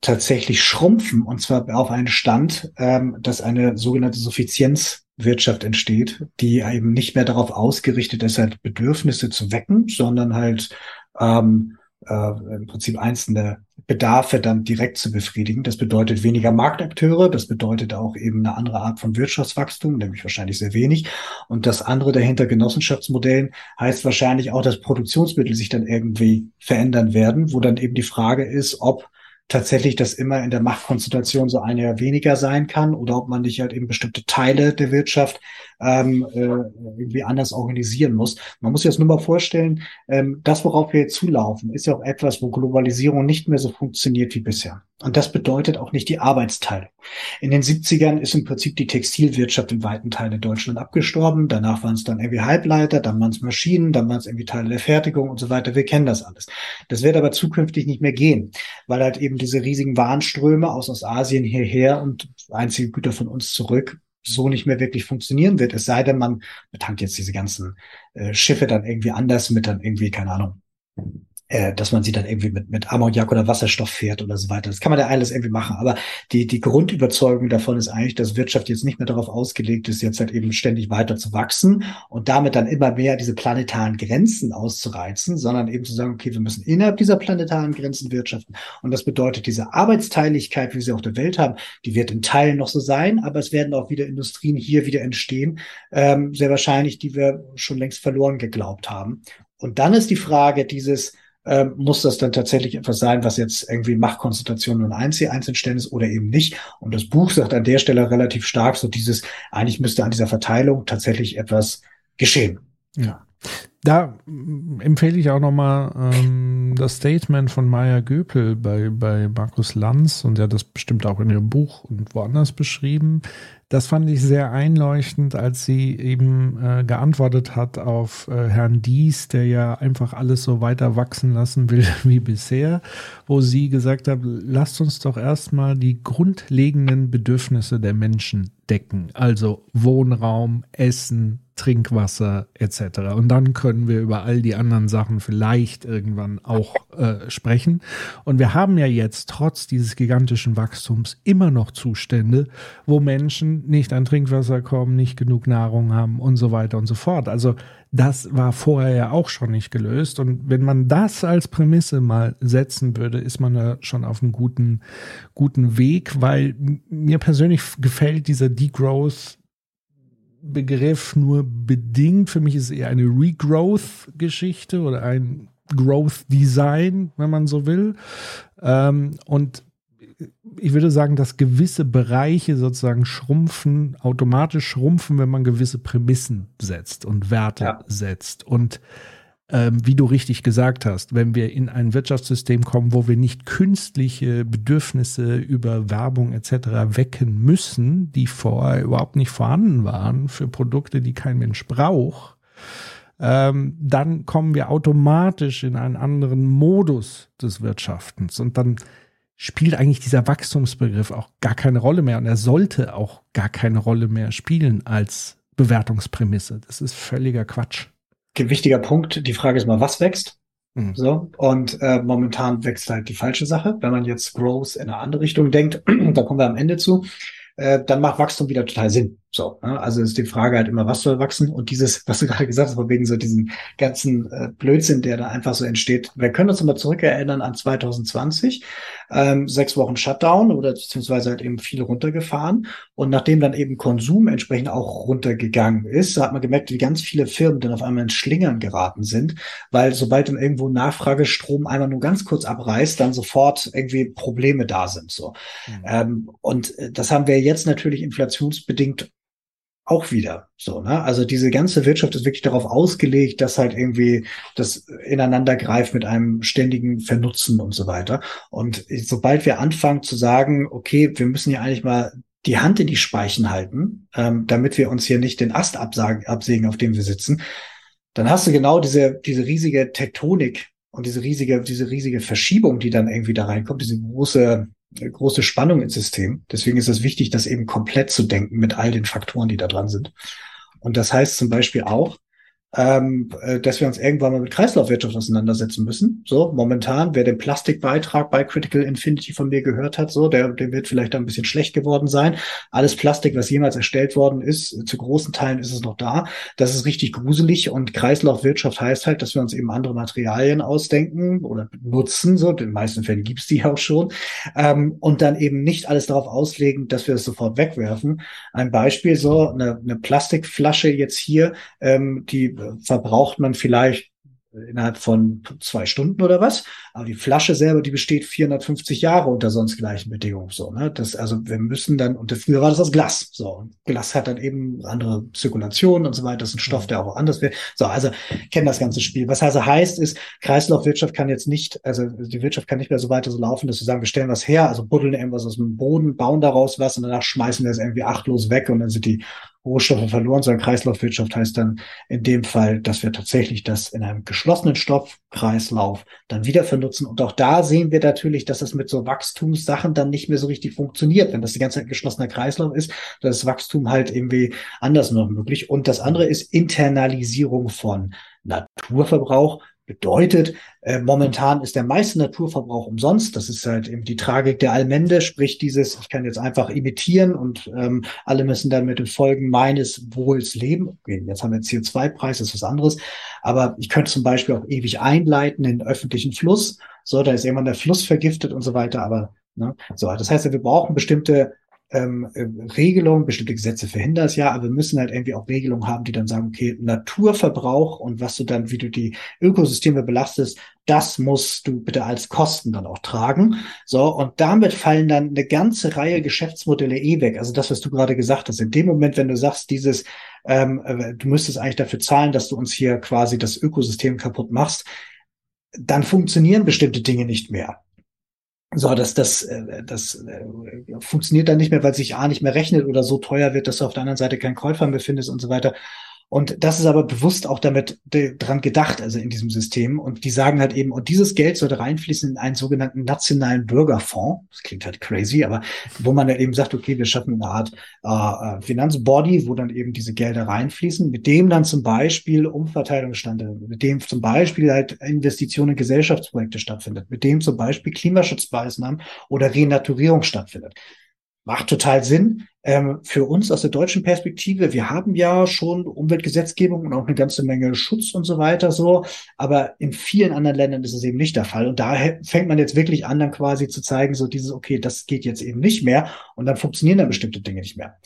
tatsächlich schrumpfen und zwar auf einen Stand, ähm, dass eine sogenannte Suffizienzwirtschaft entsteht, die eben nicht mehr darauf ausgerichtet ist, halt Bedürfnisse zu wecken, sondern halt ähm, äh, im Prinzip einzelne Bedarfe dann direkt zu befriedigen. Das bedeutet weniger Marktakteure, das bedeutet auch eben eine andere Art von Wirtschaftswachstum, nämlich wahrscheinlich sehr wenig. Und das andere dahinter Genossenschaftsmodellen heißt wahrscheinlich auch, dass Produktionsmittel sich dann irgendwie verändern werden, wo dann eben die Frage ist, ob tatsächlich das immer in der Machtkonzentration so eine weniger sein kann oder ob man nicht halt eben bestimmte Teile der Wirtschaft ähm, äh, irgendwie anders organisieren muss. Man muss sich das nur mal vorstellen, ähm, das, worauf wir jetzt zulaufen, ist ja auch etwas, wo Globalisierung nicht mehr so funktioniert wie bisher. Und das bedeutet auch nicht die Arbeitsteilung. In den 70ern ist im Prinzip die Textilwirtschaft in weiten Teilen Deutschland abgestorben. Danach waren es dann irgendwie Halbleiter, dann waren es Maschinen, dann waren es irgendwie Teile der Fertigung und so weiter. Wir kennen das alles. Das wird aber zukünftig nicht mehr gehen, weil halt eben diese riesigen Warenströme aus Ostasien hierher und einzige Güter von uns zurück so nicht mehr wirklich funktionieren wird. Es sei denn, man betankt jetzt diese ganzen äh, Schiffe dann irgendwie anders mit dann irgendwie, keine Ahnung, äh, dass man sie dann irgendwie mit, mit Ammoniak oder Wasserstoff fährt oder so weiter. Das kann man ja alles irgendwie machen. Aber die, die Grundüberzeugung davon ist eigentlich, dass Wirtschaft jetzt nicht mehr darauf ausgelegt ist, jetzt halt eben ständig weiter zu wachsen und damit dann immer mehr diese planetaren Grenzen auszureizen, sondern eben zu sagen, okay, wir müssen innerhalb dieser planetaren Grenzen wirtschaften. Und das bedeutet, diese Arbeitsteiligkeit, wie wir sie auf der Welt haben, die wird in Teilen noch so sein, aber es werden auch wieder Industrien hier wieder entstehen, ähm, sehr wahrscheinlich, die wir schon längst verloren geglaubt haben. Und dann ist die Frage dieses, ähm, muss das dann tatsächlich etwas sein, was jetzt irgendwie Machtkonzentration und einzeln stellen ist oder eben nicht. Und das Buch sagt an der Stelle relativ stark so dieses, eigentlich müsste an dieser Verteilung tatsächlich etwas geschehen. Ja. Da empfehle ich auch nochmal ähm, das Statement von Maya Göpel bei, bei Markus Lanz und er hat das bestimmt auch in ihrem Buch und woanders beschrieben. Das fand ich sehr einleuchtend, als sie eben äh, geantwortet hat auf äh, Herrn Dies, der ja einfach alles so weiter wachsen lassen will wie bisher, wo sie gesagt hat, lasst uns doch erstmal die grundlegenden Bedürfnisse der Menschen decken, also Wohnraum, Essen, Trinkwasser etc. Und dann können wir über all die anderen Sachen vielleicht irgendwann auch äh, sprechen. Und wir haben ja jetzt trotz dieses gigantischen Wachstums immer noch Zustände, wo Menschen nicht an Trinkwasser kommen, nicht genug Nahrung haben und so weiter und so fort. Also das war vorher ja auch schon nicht gelöst. Und wenn man das als Prämisse mal setzen würde, ist man da schon auf einem guten, guten Weg, weil mir persönlich gefällt dieser Degrowth Begriff nur bedingt. Für mich ist es eher eine Regrowth-Geschichte oder ein Growth-Design, wenn man so will. Ähm, und ich würde sagen, dass gewisse Bereiche sozusagen schrumpfen, automatisch schrumpfen, wenn man gewisse Prämissen setzt und Werte ja. setzt. Und ähm, wie du richtig gesagt hast, wenn wir in ein Wirtschaftssystem kommen, wo wir nicht künstliche Bedürfnisse über Werbung etc. wecken müssen, die vorher überhaupt nicht vorhanden waren für Produkte, die kein Mensch braucht, ähm, dann kommen wir automatisch in einen anderen Modus des Wirtschaftens und dann spielt eigentlich dieser Wachstumsbegriff auch gar keine Rolle mehr und er sollte auch gar keine Rolle mehr spielen als Bewertungsprämisse. Das ist völliger Quatsch wichtiger Punkt. Die Frage ist mal, was wächst? Mhm. So, und äh, momentan wächst halt die falsche Sache. Wenn man jetzt Growth in eine andere Richtung denkt, da kommen wir am Ende zu, äh, dann macht Wachstum wieder total Sinn. So, ne? also ist die Frage halt immer, was soll wachsen? Und dieses, was du gerade gesagt hast, wegen so diesen ganzen äh, Blödsinn, der da einfach so entsteht. Wir können uns mal zurückerinnern an 2020, ähm, sechs Wochen Shutdown oder beziehungsweise halt eben viel runtergefahren. Und nachdem dann eben Konsum entsprechend auch runtergegangen ist, hat man gemerkt, wie ganz viele Firmen dann auf einmal in Schlingern geraten sind, weil sobald dann irgendwo Nachfragestrom einmal nur ganz kurz abreißt, dann sofort irgendwie Probleme da sind. So. Mhm. Ähm, und äh, das haben wir jetzt natürlich inflationsbedingt auch wieder so, ne? Also diese ganze Wirtschaft ist wirklich darauf ausgelegt, dass halt irgendwie das ineinander greift mit einem ständigen Vernutzen und so weiter. Und sobald wir anfangen zu sagen, okay, wir müssen ja eigentlich mal die Hand in die Speichen halten, ähm, damit wir uns hier nicht den Ast absagen, absägen, auf dem wir sitzen, dann hast du genau diese, diese riesige Tektonik und diese riesige, diese riesige Verschiebung, die dann irgendwie da reinkommt, diese große große Spannung ins System. Deswegen ist es wichtig, das eben komplett zu denken mit all den Faktoren, die da dran sind. Und das heißt zum Beispiel auch, ähm, äh, dass wir uns irgendwann mal mit Kreislaufwirtschaft auseinandersetzen müssen. So, momentan, wer den Plastikbeitrag bei Critical Infinity von mir gehört hat, so, der, der wird vielleicht ein bisschen schlecht geworden sein. Alles Plastik, was jemals erstellt worden ist, zu großen Teilen ist es noch da. Das ist richtig gruselig und Kreislaufwirtschaft heißt halt, dass wir uns eben andere Materialien ausdenken oder nutzen, so, in den meisten Fällen gibt's die auch schon, ähm, und dann eben nicht alles darauf auslegen, dass wir es sofort wegwerfen. Ein Beispiel, so, eine, eine Plastikflasche jetzt hier, ähm, die verbraucht man vielleicht innerhalb von zwei Stunden oder was. Aber die Flasche selber, die besteht 450 Jahre unter sonst gleichen Bedingungen. So, ne? Das, also wir müssen dann, und früher war das das Glas. So, und Glas hat dann eben andere Zirkulation und so weiter. Das ist ein Stoff, der auch anders wird. So, also kennen das ganze Spiel. Was also heißt, ist, Kreislaufwirtschaft kann jetzt nicht, also die Wirtschaft kann nicht mehr so weiter so laufen, dass wir sagen, wir stellen was her, also buddeln irgendwas aus dem Boden, bauen daraus was und danach schmeißen wir es irgendwie achtlos weg und dann sind die Rohstoffe verloren, sondern Kreislaufwirtschaft heißt dann in dem Fall, dass wir tatsächlich das in einem geschlossenen Stoffkreislauf dann wieder vernutzen. Und auch da sehen wir natürlich, dass das mit so Wachstumssachen dann nicht mehr so richtig funktioniert. Wenn das die ganze Zeit geschlossener Kreislauf ist, ist Wachstum halt irgendwie anders noch möglich. Und das andere ist Internalisierung von Naturverbrauch Bedeutet, äh, momentan ist der meiste Naturverbrauch umsonst. Das ist halt eben die Tragik der Allmende, sprich dieses, ich kann jetzt einfach imitieren und ähm, alle müssen dann mit den Folgen meines Wohls leben. Okay, jetzt haben wir CO2-Preis, das ist was anderes. Aber ich könnte zum Beispiel auch ewig einleiten in den öffentlichen Fluss. So, da ist irgendwann der Fluss vergiftet und so weiter. Aber ne, so, das heißt, wir brauchen bestimmte ähm, äh, Regelungen, bestimmte Gesetze verhindern es ja, aber wir müssen halt irgendwie auch Regelungen haben, die dann sagen, okay, Naturverbrauch und was du dann, wie du die Ökosysteme belastest, das musst du bitte als Kosten dann auch tragen. So, und damit fallen dann eine ganze Reihe Geschäftsmodelle eh weg. Also das, was du gerade gesagt hast, in dem Moment, wenn du sagst, dieses, ähm, äh, du müsstest eigentlich dafür zahlen, dass du uns hier quasi das Ökosystem kaputt machst, dann funktionieren bestimmte Dinge nicht mehr. So, dass das, äh, das äh, funktioniert dann nicht mehr, weil sich A nicht mehr rechnet oder so teuer wird, dass du auf der anderen Seite keinen Käufer mehr findest und so weiter. Und das ist aber bewusst auch damit dran gedacht, also in diesem System. Und die sagen halt eben, und dieses Geld sollte reinfließen in einen sogenannten nationalen Bürgerfonds. Das klingt halt crazy, aber wo man dann eben sagt, okay, wir schaffen eine Art äh, äh Finanzbody, wo dann eben diese Gelder reinfließen, mit dem dann zum Beispiel Umverteilung stattfindet, mit dem zum Beispiel halt Investitionen in Gesellschaftsprojekte stattfindet, mit dem zum Beispiel Klimaschutzmaßnahmen oder Renaturierung stattfindet macht total Sinn. Ähm, für uns aus der deutschen Perspektive, wir haben ja schon Umweltgesetzgebung und auch eine ganze Menge Schutz und so weiter so, aber in vielen anderen Ländern ist es eben nicht der Fall. Und da fängt man jetzt wirklich an, dann quasi zu zeigen, so dieses, okay, das geht jetzt eben nicht mehr und dann funktionieren dann bestimmte Dinge nicht mehr.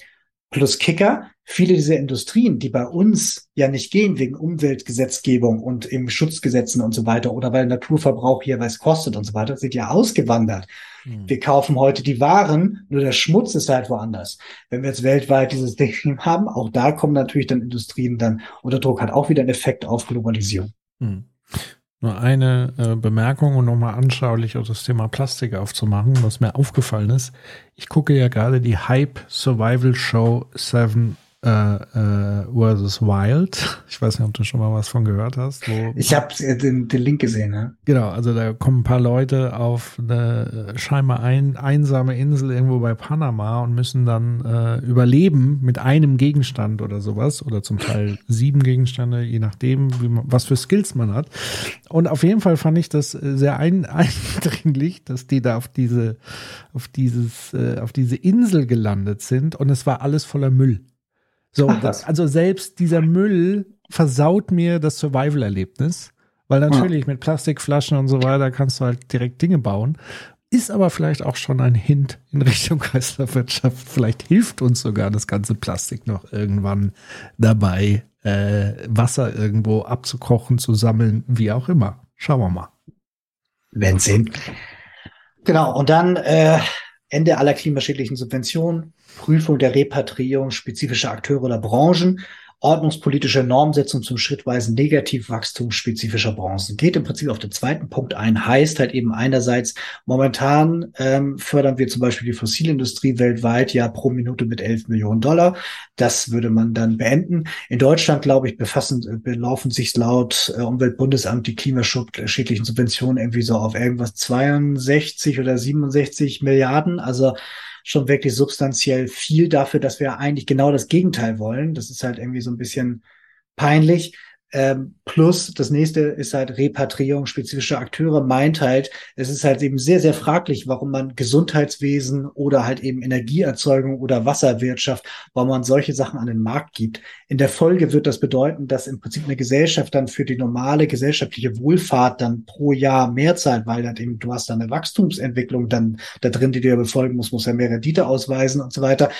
Plus Kicker, viele dieser Industrien, die bei uns ja nicht gehen wegen Umweltgesetzgebung und im Schutzgesetzen und so weiter oder weil Naturverbrauch hier was kostet und so weiter, sind ja ausgewandert. Mhm. Wir kaufen heute die Waren, nur der Schmutz ist halt woanders. Wenn wir jetzt weltweit dieses Ding haben, auch da kommen natürlich dann Industrien dann unter Druck, hat auch wieder einen Effekt auf Globalisierung. Mhm. Nur eine äh, Bemerkung und nochmal anschaulich auf das Thema Plastik aufzumachen, was mir aufgefallen ist. Ich gucke ja gerade die Hype Survival Show 7 äh, äh, versus Wild. Ich weiß nicht, ob du schon mal was von gehört hast. ich habe den, den, Link gesehen. Ne? Genau, also da kommen ein paar Leute auf eine scheinbar ein, einsame Insel irgendwo bei Panama und müssen dann äh, überleben mit einem Gegenstand oder sowas oder zum Teil sieben Gegenstände, je nachdem, wie man, was für Skills man hat. Und auf jeden Fall fand ich das äh, sehr ein, eindringlich, dass die da auf diese, auf dieses, äh, auf diese Insel gelandet sind und es war alles voller Müll. So, Ach, das, also selbst dieser Müll versaut mir das Survival-Erlebnis, weil natürlich ja. mit Plastikflaschen und so weiter kannst du halt direkt Dinge bauen. Ist aber vielleicht auch schon ein Hint in Richtung Kreislaufwirtschaft. Vielleicht hilft uns sogar das ganze Plastik noch irgendwann dabei, äh, Wasser irgendwo abzukochen, zu sammeln, wie auch immer. Schauen wir mal. Wenn sehen. Genau, und dann äh, Ende aller klimaschädlichen Subventionen, Prüfung der Repatriierung spezifischer Akteure oder Branchen, ordnungspolitische Normsetzung zum schrittweisen Negativwachstum spezifischer Branchen. Geht im Prinzip auf den zweiten Punkt ein, heißt halt eben einerseits, momentan ähm, fördern wir zum Beispiel die Fossilindustrie weltweit ja pro Minute mit 11 Millionen Dollar. Das würde man dann beenden. In Deutschland, glaube ich, befassen, äh, belaufen sich laut äh, Umweltbundesamt die klimaschädlichen Subventionen irgendwie so auf irgendwas 62 oder 67 Milliarden. Also schon wirklich substanziell viel dafür, dass wir eigentlich genau das Gegenteil wollen. Das ist halt irgendwie so ein bisschen peinlich. Ähm, plus das nächste ist halt Repatriierung spezifischer Akteure, meint halt, es ist halt eben sehr, sehr fraglich, warum man Gesundheitswesen oder halt eben Energieerzeugung oder Wasserwirtschaft, warum man solche Sachen an den Markt gibt. In der Folge wird das bedeuten, dass im Prinzip eine Gesellschaft dann für die normale gesellschaftliche Wohlfahrt dann pro Jahr mehr zahlt, weil halt eben du hast dann eine Wachstumsentwicklung dann da drin, die du ja befolgen musst, muss ja mehr Rendite ausweisen und so weiter.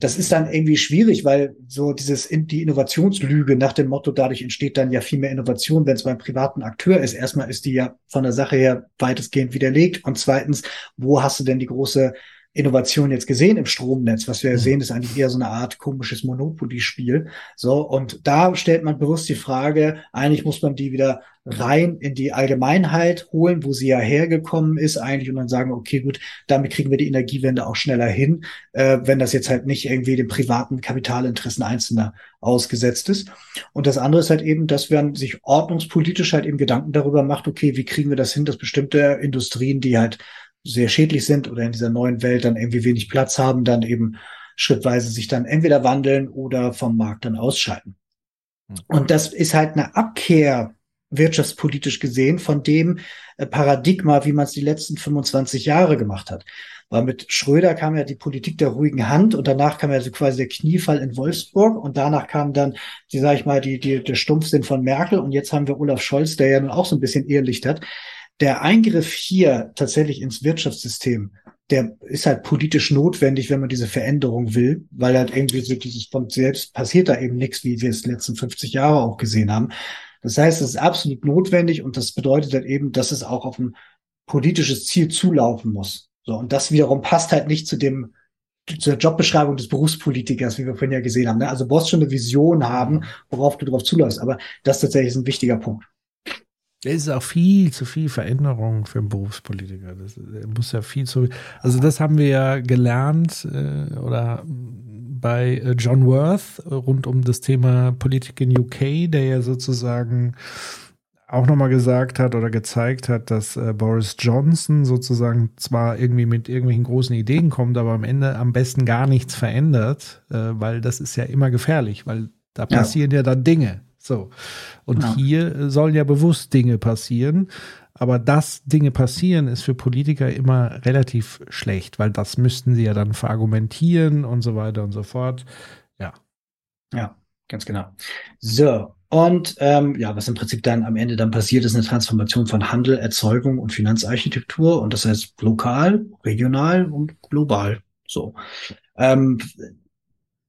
Das ist dann irgendwie schwierig, weil so dieses, die Innovationslüge nach dem Motto dadurch entsteht, entsteht dann ja viel mehr Innovation, wenn es beim privaten Akteur ist. Erstmal ist die ja von der Sache her weitestgehend widerlegt. Und zweitens, wo hast du denn die große Innovation jetzt gesehen im Stromnetz. Was wir ja mhm. sehen, ist eigentlich eher so eine Art komisches Monopoly-Spiel. So, und da stellt man bewusst die Frage, eigentlich muss man die wieder rein in die Allgemeinheit holen, wo sie ja hergekommen ist eigentlich und dann sagen, okay, gut, damit kriegen wir die Energiewende auch schneller hin, äh, wenn das jetzt halt nicht irgendwie den privaten Kapitalinteressen Einzelner ausgesetzt ist. Und das andere ist halt eben, dass man sich ordnungspolitisch halt eben Gedanken darüber macht, okay, wie kriegen wir das hin, dass bestimmte Industrien, die halt sehr schädlich sind oder in dieser neuen Welt dann irgendwie wenig Platz haben, dann eben schrittweise sich dann entweder wandeln oder vom Markt dann ausschalten. Hm. Und das ist halt eine Abkehr wirtschaftspolitisch gesehen von dem äh, Paradigma, wie man es die letzten 25 Jahre gemacht hat. Weil mit Schröder kam ja die Politik der ruhigen Hand und danach kam ja so quasi der Kniefall in Wolfsburg und danach kam dann, die sag ich mal, die, die, der Stumpfsinn von Merkel und jetzt haben wir Olaf Scholz, der ja nun auch so ein bisschen Irrlicht hat. Der Eingriff hier tatsächlich ins Wirtschaftssystem, der ist halt politisch notwendig, wenn man diese Veränderung will, weil halt irgendwie so dieses von selbst passiert da eben nichts, wie wir es letzten 50 Jahre auch gesehen haben. Das heißt, es ist absolut notwendig und das bedeutet halt eben, dass es auch auf ein politisches Ziel zulaufen muss. So, und das wiederum passt halt nicht zu dem, zur Jobbeschreibung des Berufspolitikers, wie wir vorhin ja gesehen haben. Ne? Also du musst schon eine Vision haben, worauf du drauf zuläufst. Aber das tatsächlich ist ein wichtiger Punkt. Es ist auch viel zu viel Veränderung für einen Berufspolitiker. Das muss ja viel zu. Also das haben wir ja gelernt äh, oder bei äh, John Worth rund um das Thema Politik in UK, der ja sozusagen auch nochmal gesagt hat oder gezeigt hat, dass äh, Boris Johnson sozusagen zwar irgendwie mit irgendwelchen großen Ideen kommt, aber am Ende am besten gar nichts verändert, äh, weil das ist ja immer gefährlich, weil da passieren ja, ja dann Dinge. So. Und ja. hier sollen ja bewusst Dinge passieren. Aber dass Dinge passieren, ist für Politiker immer relativ schlecht, weil das müssten sie ja dann verargumentieren und so weiter und so fort. Ja. Ja, ganz genau. So, und ähm, ja, was im Prinzip dann am Ende dann passiert, ist eine Transformation von Handel, Erzeugung und Finanzarchitektur. Und das heißt lokal, regional und global. So. Ähm,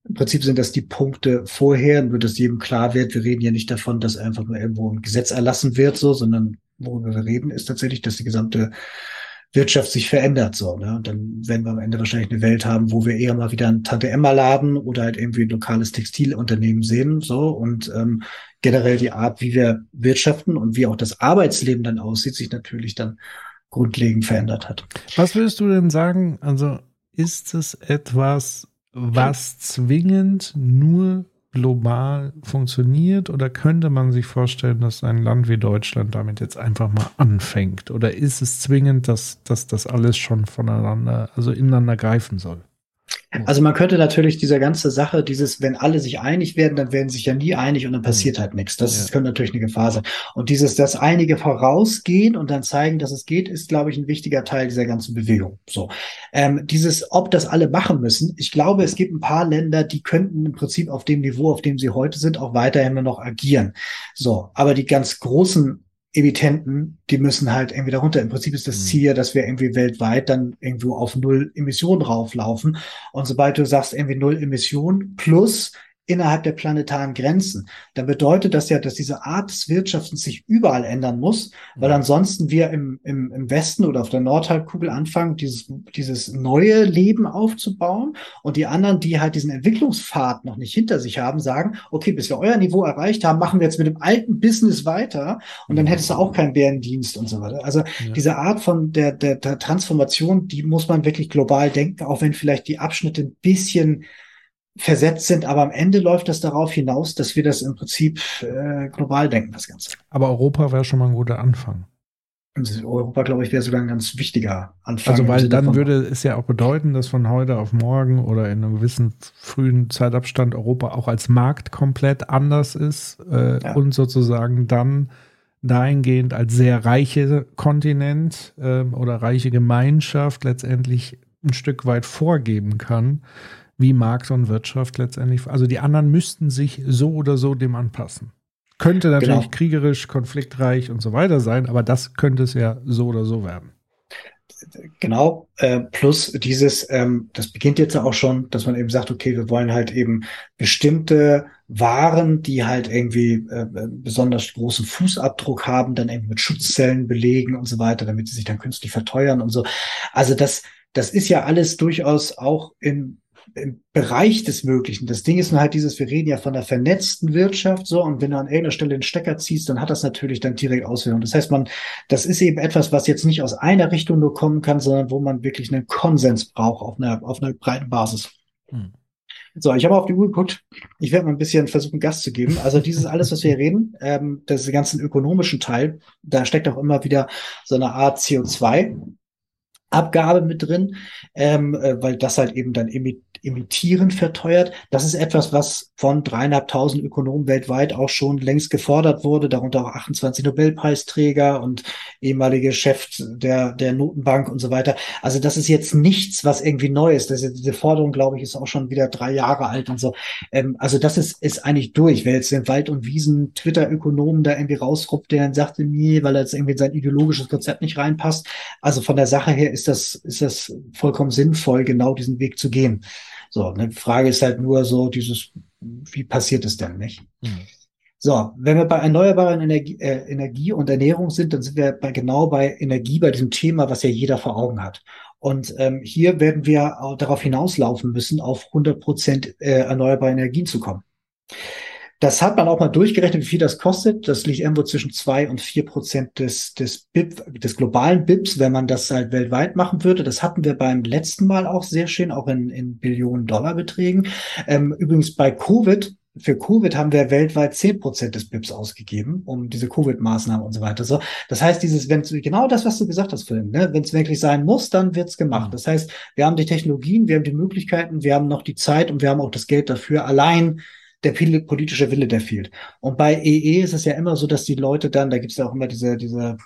Im Prinzip sind das die Punkte vorher, nur dass jedem klar wird, wir reden ja nicht davon, dass einfach nur irgendwo ein Gesetz erlassen wird, so, sondern worüber wir reden, ist tatsächlich, dass die gesamte Wirtschaft sich verändert so. Ne? Und dann werden wir am Ende wahrscheinlich eine Welt haben, wo wir eher mal wieder einen Tante Emma Laden oder halt irgendwie ein lokales Textilunternehmen sehen so und ähm, generell die Art, wie wir wirtschaften und wie auch das Arbeitsleben dann aussieht, sich natürlich dann grundlegend verändert hat. Was würdest du denn sagen? Also ist es etwas, was zwingend nur global funktioniert oder könnte man sich vorstellen, dass ein Land wie Deutschland damit jetzt einfach mal anfängt? Oder ist es zwingend, dass, dass das alles schon voneinander, also ineinander greifen soll? Also man könnte natürlich dieser ganze Sache, dieses, wenn alle sich einig werden, dann werden sich ja nie einig und dann passiert halt nichts. Das ja. könnte natürlich eine Gefahr sein. Und dieses, dass einige vorausgehen und dann zeigen, dass es geht, ist, glaube ich, ein wichtiger Teil dieser ganzen Bewegung. So. Ähm, dieses, ob das alle machen müssen, ich glaube, es gibt ein paar Länder, die könnten im Prinzip auf dem Niveau, auf dem sie heute sind, auch weiterhin noch agieren. So. Aber die ganz großen Emittenten, die müssen halt irgendwie darunter. Im Prinzip ist das mhm. Ziel, dass wir irgendwie weltweit dann irgendwo auf null Emissionen rauflaufen. Und sobald du sagst, irgendwie null Emissionen plus innerhalb der planetaren Grenzen. Dann bedeutet das ja, dass diese Art des Wirtschaftens sich überall ändern muss, weil ansonsten wir im, im, im Westen oder auf der Nordhalbkugel anfangen, dieses, dieses neue Leben aufzubauen und die anderen, die halt diesen Entwicklungspfad noch nicht hinter sich haben, sagen, okay, bis wir euer Niveau erreicht haben, machen wir jetzt mit dem alten Business weiter und dann hättest du auch keinen Bärendienst und so weiter. Also ja. diese Art von der, der, der Transformation, die muss man wirklich global denken, auch wenn vielleicht die Abschnitte ein bisschen versetzt sind, aber am Ende läuft das darauf hinaus, dass wir das im Prinzip äh, global denken, das Ganze. Aber Europa wäre schon mal ein guter Anfang. Europa, glaube ich, wäre sogar ein ganz wichtiger Anfang. Also, weil dann würde es ja auch bedeuten, dass von heute auf morgen oder in einem gewissen frühen Zeitabstand Europa auch als Markt komplett anders ist äh, ja. und sozusagen dann dahingehend als sehr reiche Kontinent äh, oder reiche Gemeinschaft letztendlich ein Stück weit vorgeben kann, wie Markt und Wirtschaft letztendlich. Also die anderen müssten sich so oder so dem anpassen. Könnte natürlich genau. kriegerisch, konfliktreich und so weiter sein, aber das könnte es ja so oder so werden. Genau, äh, plus dieses, ähm, das beginnt jetzt auch schon, dass man eben sagt, okay, wir wollen halt eben bestimmte Waren, die halt irgendwie äh, besonders großen Fußabdruck haben, dann eben mit Schutzzellen belegen und so weiter, damit sie sich dann künstlich verteuern und so. Also das, das ist ja alles durchaus auch in im Bereich des Möglichen. Das Ding ist nur halt dieses, wir reden ja von einer vernetzten Wirtschaft, so, und wenn du an irgendeiner Stelle den Stecker ziehst, dann hat das natürlich dann direkt Auswirkungen. Das heißt, man, das ist eben etwas, was jetzt nicht aus einer Richtung nur kommen kann, sondern wo man wirklich einen Konsens braucht auf einer, auf einer breiten Basis. Hm. So, ich habe auf die Uhr geguckt. Ich werde mal ein bisschen versuchen, Gas zu geben. Also dieses alles, was wir hier reden, ähm, das ganzen ökonomischen Teil, da steckt auch immer wieder so eine Art CO2 Abgabe mit drin, ähm, äh, weil das halt eben dann Emittieren verteuert. Das ist etwas, was von dreieinhalbtausend Ökonomen weltweit auch schon längst gefordert wurde, darunter auch 28 Nobelpreisträger und ehemalige Chef der, der Notenbank und so weiter. Also das ist jetzt nichts, was irgendwie neu ist. Das ist, diese Forderung, glaube ich, ist auch schon wieder drei Jahre alt und so. Ähm, also das ist, ist eigentlich durch. Wer jetzt den Wald- und Wiesen Twitter-Ökonomen da irgendwie rausruppt, der dann sagte, nee, weil er jetzt irgendwie in sein ideologisches Konzept nicht reinpasst. Also von der Sache her ist das, ist das vollkommen sinnvoll, genau diesen Weg zu gehen. So, eine Frage ist halt nur so dieses, wie passiert es denn, nicht? Mhm. So, wenn wir bei erneuerbaren Energie, äh, Energie und Ernährung sind, dann sind wir bei, genau bei Energie, bei diesem Thema, was ja jeder vor Augen hat. Und ähm, hier werden wir darauf hinauslaufen müssen, auf 100 Prozent äh, erneuerbare Energien zu kommen. Das hat man auch mal durchgerechnet, wie viel das kostet. Das liegt irgendwo zwischen zwei und vier Prozent des, des BIP, des globalen BIPs, wenn man das halt weltweit machen würde. Das hatten wir beim letzten Mal auch sehr schön, auch in, in Billionen Dollar Beträgen. Ähm, übrigens bei Covid für Covid haben wir weltweit zehn Prozent des BIPs ausgegeben, um diese Covid-Maßnahmen und so weiter. So, das heißt, dieses, wenn genau das, was du gesagt hast, Phil, ne? wenn es wirklich sein muss, dann wird's gemacht. Mhm. Das heißt, wir haben die Technologien, wir haben die Möglichkeiten, wir haben noch die Zeit und wir haben auch das Geld dafür. Allein der politische Wille, der fehlt. Und bei EE e ist es ja immer so, dass die Leute dann, da gibt es ja auch immer diese, diese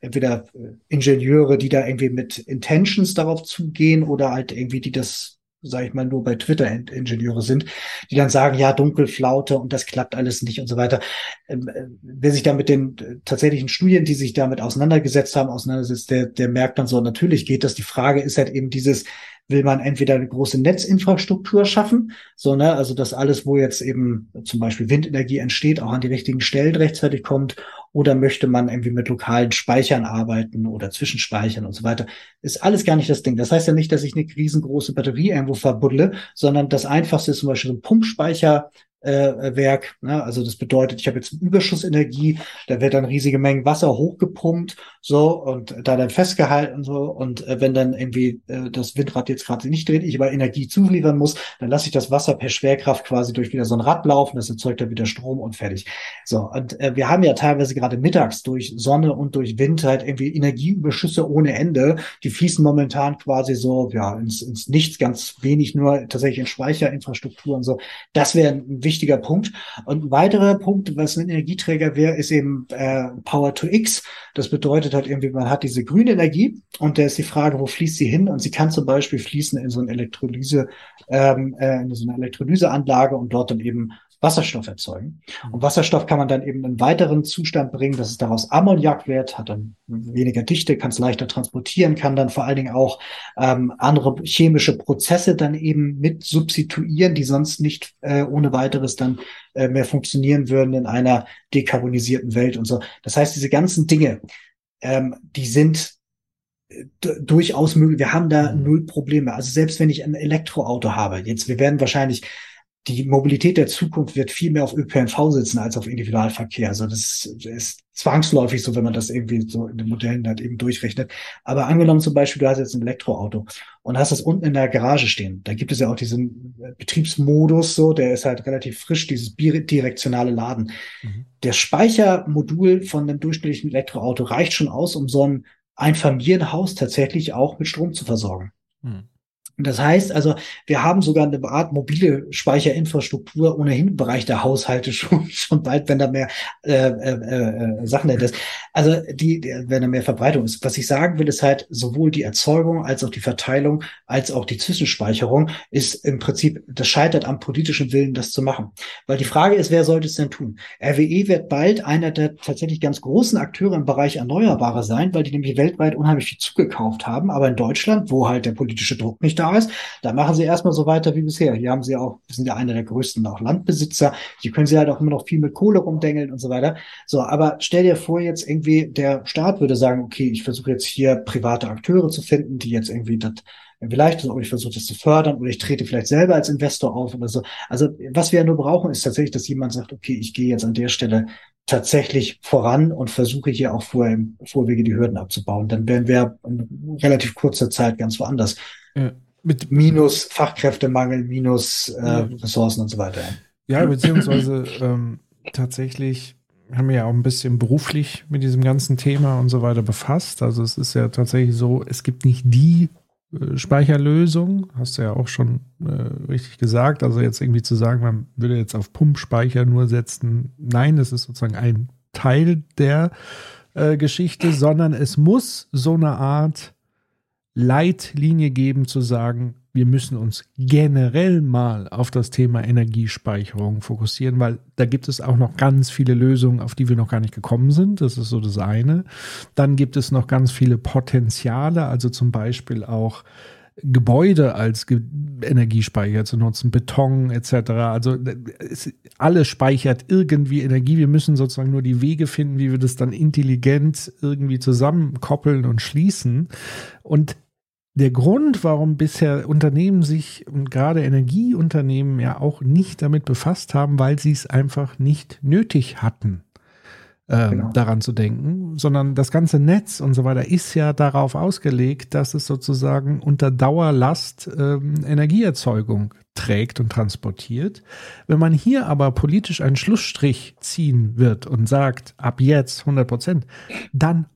entweder Ingenieure, die da irgendwie mit Intentions darauf zugehen oder halt irgendwie die das sage ich mal, nur bei Twitter Ingenieure sind, die dann sagen, ja, Dunkelflaute und das klappt alles nicht und so weiter. Ähm, äh, wer sich da mit den äh, tatsächlichen Studien, die sich damit auseinandergesetzt haben, auseinandersetzt, der, der merkt dann so, natürlich geht das. Die Frage ist halt eben dieses, will man entweder eine große Netzinfrastruktur schaffen, so, ne, also dass alles, wo jetzt eben zum Beispiel Windenergie entsteht, auch an die richtigen Stellen rechtzeitig kommt, oder möchte man irgendwie mit lokalen Speichern arbeiten oder Zwischenspeichern und so weiter, ist alles gar nicht das Ding. Das heißt ja nicht, dass ich eine riesengroße Batterie irgendwo verbuddle, sondern das einfachste ist zum Beispiel so ein Pumpspeicher äh, Werk. Ne? Also das bedeutet, ich habe jetzt Überschussenergie, da wird dann riesige Mengen Wasser hochgepumpt, so und da dann festgehalten so und äh, wenn dann irgendwie äh, das Windrad jetzt gerade nicht dreht, ich aber Energie zuliefern muss, dann lasse ich das Wasser per Schwerkraft quasi durch wieder so ein Rad laufen, das erzeugt dann wieder Strom und fertig. So und äh, wir haben ja teilweise gerade mittags durch Sonne und durch Wind halt irgendwie Energieüberschüsse ohne Ende, die fließen momentan quasi so ja ins, ins Nichts, ganz wenig nur tatsächlich in Speicherinfrastruktur und so. Das wäre ein wichtiger Punkt. Und ein weiterer Punkt, was ein Energieträger wäre, ist eben äh, Power to X. Das bedeutet halt irgendwie, man hat diese grüne Energie und da ist die Frage, wo fließt sie hin? Und sie kann zum Beispiel fließen in so eine Elektrolyse, ähm, äh, in so eine Elektrolyseanlage und dort dann eben Wasserstoff erzeugen. Mhm. Und Wasserstoff kann man dann eben in einen weiteren Zustand bringen, dass es daraus Ammoniak wird, hat dann weniger Dichte, kann es leichter transportieren, kann dann vor allen Dingen auch ähm, andere chemische Prozesse dann eben mit substituieren, die sonst nicht äh, ohne weiteres dann äh, mehr funktionieren würden in einer dekarbonisierten Welt und so. Das heißt, diese ganzen Dinge, ähm, die sind äh, durchaus möglich. Wir haben da mhm. null Probleme. Also selbst wenn ich ein Elektroauto habe, jetzt, wir werden wahrscheinlich die Mobilität der Zukunft wird viel mehr auf ÖPNV sitzen als auf Individualverkehr. Also das ist zwangsläufig so, wenn man das irgendwie so in den Modellen halt eben durchrechnet. Aber angenommen zum Beispiel, du hast jetzt ein Elektroauto und hast das unten in der Garage stehen. Da gibt es ja auch diesen Betriebsmodus so, der ist halt relativ frisch, dieses bidirektionale Laden. Mhm. Der Speichermodul von einem durchschnittlichen Elektroauto reicht schon aus, um so ein Einfamilienhaus tatsächlich auch mit Strom zu versorgen. Mhm. Das heißt also, wir haben sogar eine Art mobile Speicherinfrastruktur ohnehin im Bereich der Haushalte schon, schon bald, wenn da mehr äh, äh, äh, Sachen ist. Also die, die, wenn da mehr Verbreitung ist. Was ich sagen will, ist halt sowohl die Erzeugung als auch die Verteilung als auch die Zwischenspeicherung ist im Prinzip, das scheitert am politischen Willen, das zu machen. Weil die Frage ist, wer sollte es denn tun? RWE wird bald einer der tatsächlich ganz großen Akteure im Bereich Erneuerbare sein, weil die nämlich weltweit unheimlich viel zugekauft haben. Aber in Deutschland, wo halt der politische Druck nicht da ist, da machen sie erstmal so weiter wie bisher. Hier haben sie auch, sind ja einer der größten auch Landbesitzer. Hier können sie halt auch immer noch viel mit Kohle rumdengeln und so weiter. So, aber stell dir vor, jetzt irgendwie der Staat würde sagen, okay, ich versuche jetzt hier private Akteure zu finden, die jetzt irgendwie das vielleicht, oder ich versuche das zu fördern, oder ich trete vielleicht selber als Investor auf oder so. Also was wir ja nur brauchen, ist tatsächlich, dass jemand sagt, okay, ich gehe jetzt an der Stelle tatsächlich voran und versuche hier auch vor im Vorwege die Hürden abzubauen. Dann wären wir in relativ kurzer Zeit ganz woanders. Ja mit minus Fachkräftemangel, minus äh, Ressourcen und so weiter. Ja, beziehungsweise ähm, tatsächlich haben wir ja auch ein bisschen beruflich mit diesem ganzen Thema und so weiter befasst. Also es ist ja tatsächlich so, es gibt nicht die äh, Speicherlösung, hast du ja auch schon äh, richtig gesagt. Also jetzt irgendwie zu sagen, man würde jetzt auf Pumpspeicher nur setzen, nein, das ist sozusagen ein Teil der äh, Geschichte, sondern es muss so eine Art Leitlinie geben, zu sagen, wir müssen uns generell mal auf das Thema Energiespeicherung fokussieren, weil da gibt es auch noch ganz viele Lösungen, auf die wir noch gar nicht gekommen sind. Das ist so das eine. Dann gibt es noch ganz viele Potenziale, also zum Beispiel auch Gebäude als Ge Energiespeicher zu nutzen, Beton etc. Also es, alles speichert irgendwie Energie. Wir müssen sozusagen nur die Wege finden, wie wir das dann intelligent irgendwie zusammenkoppeln und schließen. Und der Grund, warum bisher Unternehmen sich und gerade Energieunternehmen ja auch nicht damit befasst haben, weil sie es einfach nicht nötig hatten, ähm, genau. daran zu denken, sondern das ganze Netz und so weiter ist ja darauf ausgelegt, dass es sozusagen unter Dauerlast ähm, Energieerzeugung trägt und transportiert. Wenn man hier aber politisch einen Schlussstrich ziehen wird und sagt, ab jetzt 100 Prozent, dann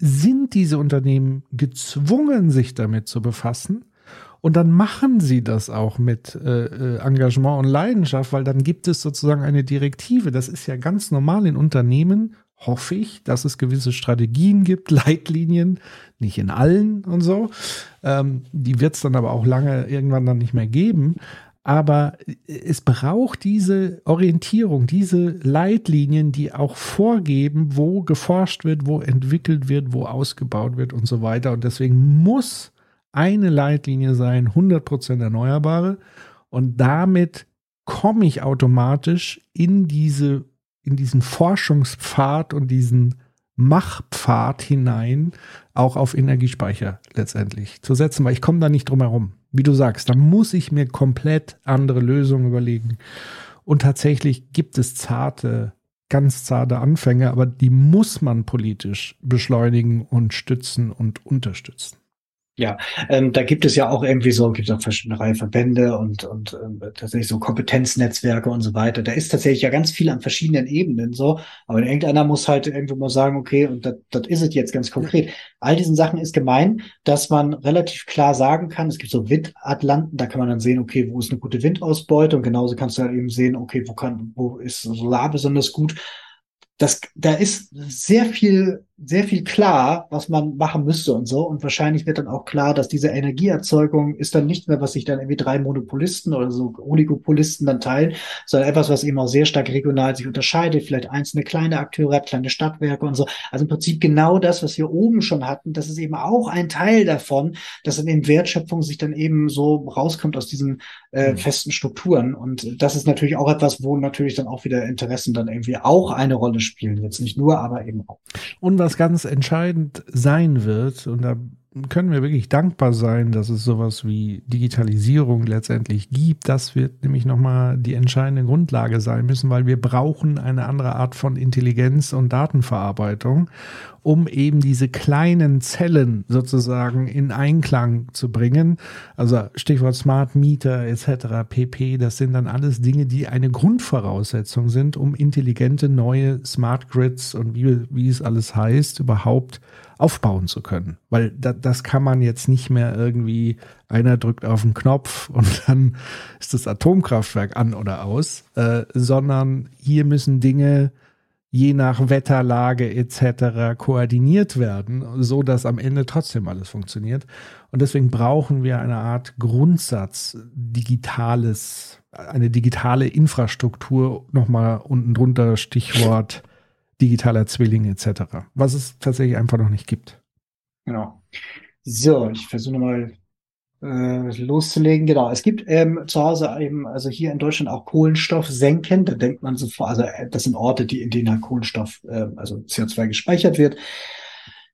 sind diese Unternehmen gezwungen, sich damit zu befassen. Und dann machen sie das auch mit äh, äh, Engagement und Leidenschaft, weil dann gibt es sozusagen eine Direktive. Das ist ja ganz normal in Unternehmen, hoffe ich, dass es gewisse Strategien gibt, Leitlinien, nicht in allen und so. Ähm, die wird es dann aber auch lange irgendwann dann nicht mehr geben. Aber es braucht diese Orientierung, diese Leitlinien, die auch vorgeben, wo geforscht wird, wo entwickelt wird, wo ausgebaut wird und so weiter. Und deswegen muss eine Leitlinie sein, 100% Erneuerbare. Und damit komme ich automatisch in diese, in diesen Forschungspfad und diesen Machpfad hinein, auch auf Energiespeicher letztendlich zu setzen, weil ich komme da nicht drum herum wie du sagst, da muss ich mir komplett andere Lösungen überlegen. Und tatsächlich gibt es zarte, ganz zarte Anfänge, aber die muss man politisch beschleunigen und stützen und unterstützen. Ja, ähm, da gibt es ja auch irgendwie so, gibt es auch verschiedene Reihe Verbände und, und ähm, tatsächlich so Kompetenznetzwerke und so weiter. Da ist tatsächlich ja ganz viel an verschiedenen Ebenen so, aber irgendeiner muss halt irgendwo mal sagen, okay, und das ist es jetzt ganz konkret. All diesen Sachen ist gemein, dass man relativ klar sagen kann, es gibt so Windatlanten, da kann man dann sehen, okay, wo ist eine gute Windausbeute und genauso kannst du halt eben sehen, okay, wo kann, wo ist Solar besonders gut das, da ist sehr viel, sehr viel klar, was man machen müsste und so. Und wahrscheinlich wird dann auch klar, dass diese Energieerzeugung ist dann nicht mehr, was sich dann irgendwie drei Monopolisten oder so Oligopolisten dann teilen, sondern etwas, was eben auch sehr stark regional sich unterscheidet. Vielleicht einzelne kleine Akteure hat, kleine Stadtwerke und so. Also im Prinzip genau das, was wir oben schon hatten, das ist eben auch ein Teil davon, dass dann eben Wertschöpfung sich dann eben so rauskommt aus diesen äh, mhm. festen Strukturen. Und das ist natürlich auch etwas, wo natürlich dann auch wieder Interessen dann irgendwie auch eine Rolle spielen. Jetzt nicht nur, aber eben auch. Und was ganz entscheidend sein wird, und da können wir wirklich dankbar sein, dass es sowas wie Digitalisierung letztendlich gibt. Das wird nämlich nochmal die entscheidende Grundlage sein müssen, weil wir brauchen eine andere Art von Intelligenz und Datenverarbeitung, um eben diese kleinen Zellen sozusagen in Einklang zu bringen. Also Stichwort Smart Meter etc. pp. Das sind dann alles Dinge, die eine Grundvoraussetzung sind, um intelligente neue Smart Grids und wie, wie es alles heißt, überhaupt aufbauen zu können. Weil da, das kann man jetzt nicht mehr irgendwie, einer drückt auf den Knopf und dann ist das Atomkraftwerk an oder aus, äh, sondern hier müssen Dinge je nach Wetterlage etc. koordiniert werden, so dass am Ende trotzdem alles funktioniert. Und deswegen brauchen wir eine Art Grundsatz digitales, eine digitale Infrastruktur, nochmal unten drunter Stichwort digitaler Zwilling etc., was es tatsächlich einfach noch nicht gibt. Genau. So, ich versuche nochmal äh, loszulegen. Genau, es gibt ähm, zu Hause eben, also hier in Deutschland auch Kohlenstoff senken. Da denkt man sofort, also äh, das sind Orte, die in denen halt Kohlenstoff, äh, also CO2 gespeichert wird.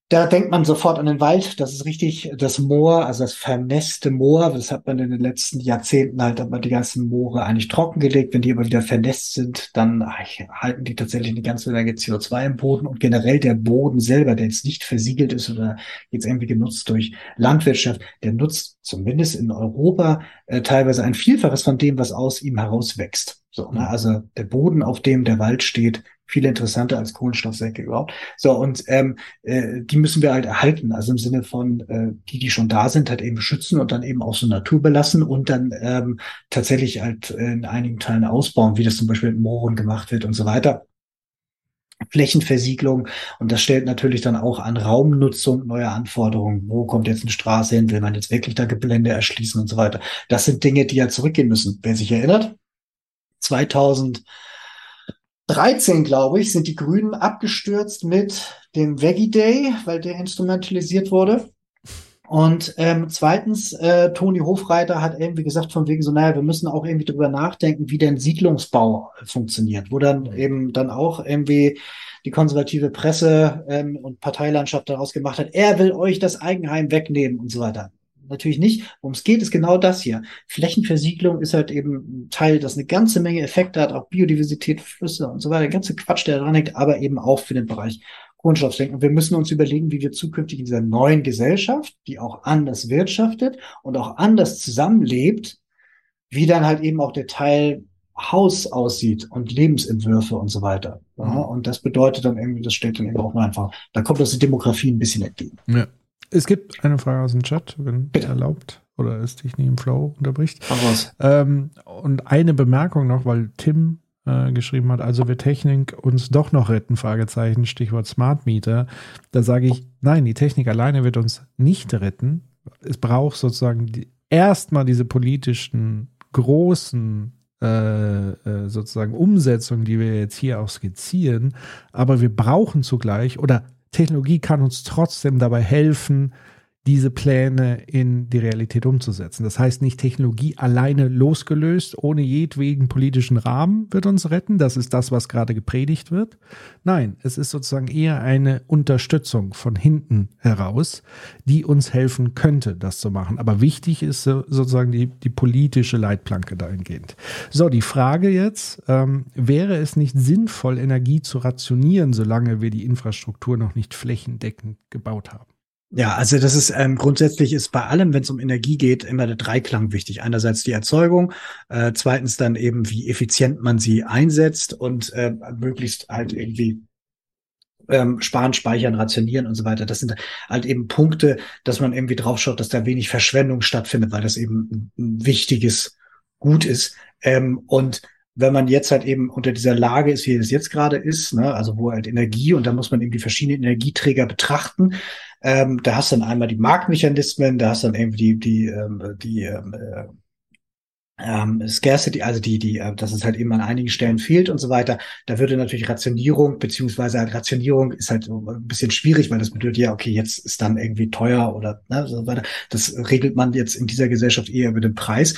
Da denkt man sofort an den Wald. Das ist richtig. Das Moor, also das vernässte Moor, das hat man in den letzten Jahrzehnten halt, hat man die ganzen Moore eigentlich trockengelegt. Wenn die aber wieder vernässt sind, dann halten die tatsächlich eine ganze Menge CO2 im Boden und generell der Boden selber, der jetzt nicht versiegelt ist oder jetzt irgendwie genutzt durch Landwirtschaft, der nutzt zumindest in Europa äh, teilweise ein Vielfaches von dem, was aus ihm herauswächst. So, ne? Also der Boden, auf dem der Wald steht, viel interessanter als Kohlenstoffsäcke überhaupt. So, und ähm, äh, die müssen wir halt erhalten, also im Sinne von, äh, die, die schon da sind, halt eben schützen und dann eben auch so Natur belassen und dann ähm, tatsächlich halt in einigen Teilen ausbauen, wie das zum Beispiel mit Mooren gemacht wird und so weiter. Flächenversiegelung und das stellt natürlich dann auch an Raumnutzung neue Anforderungen. Wo kommt jetzt eine Straße hin? Will man jetzt wirklich da Gelände erschließen und so weiter? Das sind Dinge, die ja zurückgehen müssen. Wer sich erinnert, 2000 13, glaube ich, sind die Grünen abgestürzt mit dem Veggie Day, weil der instrumentalisiert wurde. Und ähm, zweitens, äh, Toni Hofreiter hat irgendwie gesagt, von wegen so, naja, wir müssen auch irgendwie drüber nachdenken, wie denn Siedlungsbau funktioniert, wo dann eben dann auch irgendwie die konservative Presse ähm, und Parteilandschaft daraus gemacht hat, er will euch das Eigenheim wegnehmen und so weiter natürlich nicht. Worum es geht, ist genau das hier. Flächenversiegelung ist halt eben ein Teil, das eine ganze Menge Effekte hat, auch Biodiversität, Flüsse und so weiter, der ganze Quatsch, der dran hängt, aber eben auch für den Bereich Kohlenstoffsenken. Und wir müssen uns überlegen, wie wir zukünftig in dieser neuen Gesellschaft, die auch anders wirtschaftet und auch anders zusammenlebt, wie dann halt eben auch der Teil Haus aussieht und Lebensentwürfe und so weiter. Ja, mhm. und das bedeutet dann irgendwie, das steht dann eben auch einfach, da kommt das die Demografie ein bisschen entgegen. Ja. Es gibt eine Frage aus dem Chat, wenn Bitte. erlaubt oder es dich nicht im Flow unterbricht. Ähm, und eine Bemerkung noch, weil Tim äh, geschrieben hat, also wird Technik uns doch noch retten, Fragezeichen, Stichwort Smart Meter. Da sage ich, nein, die Technik alleine wird uns nicht retten. Es braucht sozusagen die, erstmal diese politischen großen äh, äh, sozusagen Umsetzungen, die wir jetzt hier auch skizzieren, aber wir brauchen zugleich oder Technologie kann uns trotzdem dabei helfen, diese Pläne in die Realität umzusetzen. Das heißt nicht Technologie alleine losgelöst, ohne jedwegen politischen Rahmen wird uns retten. Das ist das, was gerade gepredigt wird. Nein, es ist sozusagen eher eine Unterstützung von hinten heraus, die uns helfen könnte, das zu machen. Aber wichtig ist sozusagen die, die politische Leitplanke dahingehend. So, die Frage jetzt, ähm, wäre es nicht sinnvoll, Energie zu rationieren, solange wir die Infrastruktur noch nicht flächendeckend gebaut haben? Ja, also das ist ähm, grundsätzlich ist bei allem, wenn es um Energie geht, immer der Dreiklang wichtig. Einerseits die Erzeugung, äh, zweitens dann eben, wie effizient man sie einsetzt und äh, möglichst halt irgendwie ähm, sparen, speichern, rationieren und so weiter. Das sind halt eben Punkte, dass man irgendwie draufschaut, dass da wenig Verschwendung stattfindet, weil das eben ein wichtiges Gut ist. Ähm, und wenn man jetzt halt eben unter dieser Lage ist, wie es jetzt gerade ist, ne, also wo halt Energie und da muss man eben die verschiedenen Energieträger betrachten. Ähm, da hast du dann einmal die Marktmechanismen, da hast du dann irgendwie die, die, ähm, die ähm, äh, ähm, Scarcity, also die, die, äh, dass es halt eben an einigen Stellen fehlt und so weiter. Da würde natürlich Rationierung, beziehungsweise halt Rationierung ist halt ein bisschen schwierig, weil das bedeutet ja, okay, jetzt ist dann irgendwie teuer oder ne, so weiter. Das regelt man jetzt in dieser Gesellschaft eher über den Preis.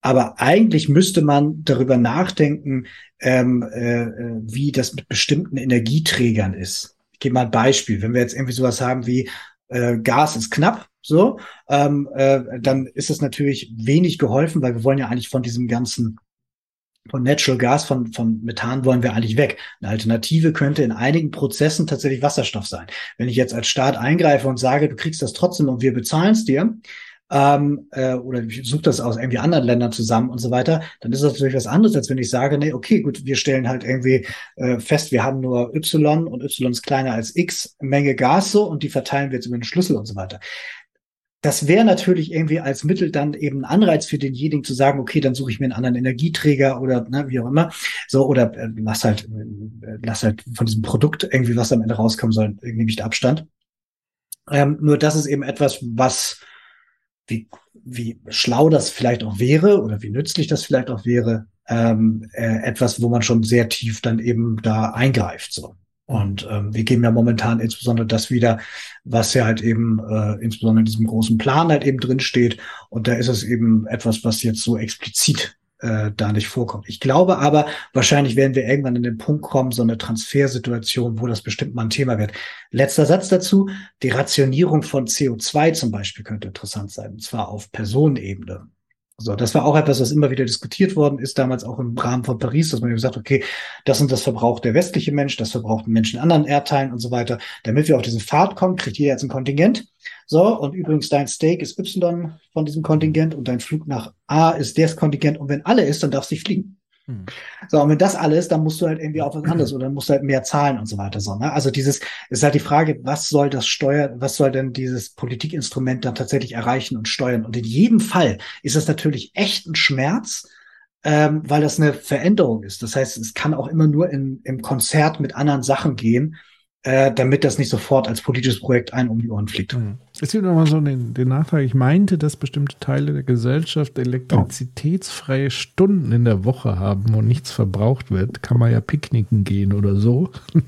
Aber eigentlich müsste man darüber nachdenken, ähm, äh, äh, wie das mit bestimmten Energieträgern ist. Ich gebe mal ein Beispiel. Wenn wir jetzt irgendwie sowas haben wie äh, Gas ist knapp, so, ähm, äh, dann ist es natürlich wenig geholfen, weil wir wollen ja eigentlich von diesem ganzen von Natural Gas, von, von Methan wollen wir eigentlich weg. Eine Alternative könnte in einigen Prozessen tatsächlich Wasserstoff sein. Wenn ich jetzt als Staat eingreife und sage, du kriegst das trotzdem und wir bezahlen es dir, ähm, äh, oder ich suche das aus irgendwie anderen Ländern zusammen und so weiter, dann ist das natürlich was anderes, als wenn ich sage, nee, okay, gut, wir stellen halt irgendwie äh, fest, wir haben nur Y und Y ist kleiner als X Menge Gas so und die verteilen wir jetzt über den Schlüssel und so weiter. Das wäre natürlich irgendwie als Mittel dann eben ein Anreiz für denjenigen zu sagen, okay, dann suche ich mir einen anderen Energieträger oder ne, wie auch immer. So, oder äh, lass halt, äh, lass halt von diesem Produkt irgendwie, was am Ende rauskommen soll, irgendwie nicht Abstand. Ähm, nur das ist eben etwas, was wie, wie schlau das vielleicht auch wäre oder wie nützlich das vielleicht auch wäre, ähm, äh, etwas, wo man schon sehr tief dann eben da eingreift. So. Und ähm, wir geben ja momentan insbesondere das wieder, was ja halt eben äh, insbesondere in diesem großen Plan halt eben drin steht. Und da ist es eben etwas, was jetzt so explizit äh, da nicht vorkommt. Ich glaube aber, wahrscheinlich werden wir irgendwann in den Punkt kommen, so eine Transfersituation, wo das bestimmt mal ein Thema wird. Letzter Satz dazu. Die Rationierung von CO2 zum Beispiel könnte interessant sein, und zwar auf Personenebene. So, das war auch etwas, was immer wieder diskutiert worden ist, damals auch im Rahmen von Paris, dass man gesagt hat, okay, das und das verbraucht der westliche Mensch, das verbraucht ein Mensch in anderen Erdteilen und so weiter. Damit wir auf diesen Pfad kommen, kriegt jeder jetzt ein Kontingent. So, und übrigens dein Steak ist Y von diesem Kontingent und dein Flug nach A ist das Kontingent. Und wenn alle ist, dann darfst du nicht fliegen. Hm. So, und wenn das alles, dann musst du halt irgendwie auf was anderes oder dann musst du halt mehr zahlen und so weiter. So, ne? Also dieses ist halt die Frage, was soll das Steuer, was soll denn dieses Politikinstrument dann tatsächlich erreichen und steuern? Und in jedem Fall ist das natürlich echt ein Schmerz, ähm, weil das eine Veränderung ist. Das heißt, es kann auch immer nur in, im Konzert mit anderen Sachen gehen äh, damit das nicht sofort als politisches Projekt ein um die Ohren fliegt. Mhm. Es gibt nochmal so den, den Nachtrag, ich meinte, dass bestimmte Teile der Gesellschaft elektrizitätsfreie Stunden in der Woche haben und nichts verbraucht wird. Kann man ja picknicken gehen oder so.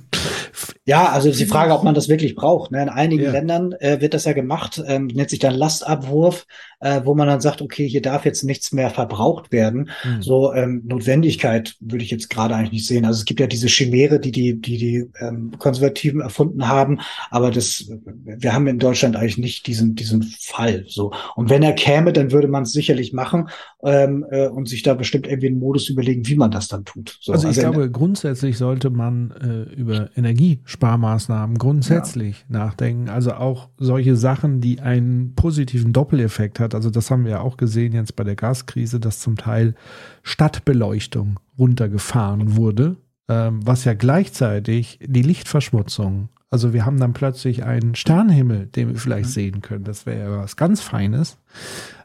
Ja, also ist die Frage, ob man das wirklich braucht. Ne? In einigen ja. Ländern äh, wird das ja gemacht, ähm, nennt sich dann Lastabwurf, äh, wo man dann sagt, okay, hier darf jetzt nichts mehr verbraucht werden. Mhm. So ähm, Notwendigkeit würde ich jetzt gerade eigentlich nicht sehen. Also es gibt ja diese Chimäre, die die die die ähm, Konservativen erfunden haben, aber das wir haben in Deutschland eigentlich nicht diesen diesen Fall. So und wenn er käme, dann würde man es sicherlich machen ähm, äh, und sich da bestimmt irgendwie einen Modus überlegen, wie man das dann tut. So, also ich also glaube, grundsätzlich sollte man äh, über Energie Sparmaßnahmen grundsätzlich ja. nachdenken. Also auch solche Sachen, die einen positiven Doppeleffekt hat. Also das haben wir auch gesehen jetzt bei der Gaskrise, dass zum Teil Stadtbeleuchtung runtergefahren wurde, ähm, was ja gleichzeitig die Lichtverschmutzung also wir haben dann plötzlich einen Sternenhimmel, den wir vielleicht mhm. sehen können. Das wäre ja was ganz Feines.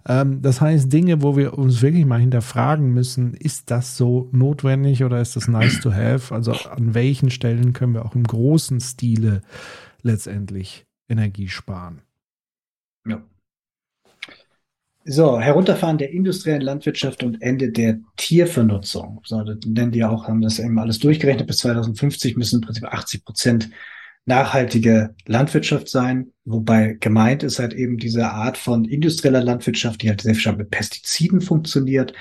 Ähm, das heißt, Dinge, wo wir uns wirklich mal hinterfragen müssen, ist das so notwendig oder ist das nice to have? Also an welchen Stellen können wir auch im großen Stile letztendlich Energie sparen? Ja. So, Herunterfahren der industriellen Landwirtschaft und Ende der Tiervernutzung. So, das nennen die auch, haben das eben alles durchgerechnet. Bis 2050 müssen im Prinzip 80 Prozent nachhaltige Landwirtschaft sein, wobei gemeint ist halt eben diese Art von industrieller Landwirtschaft, die halt sehr stark mit Pestiziden funktioniert,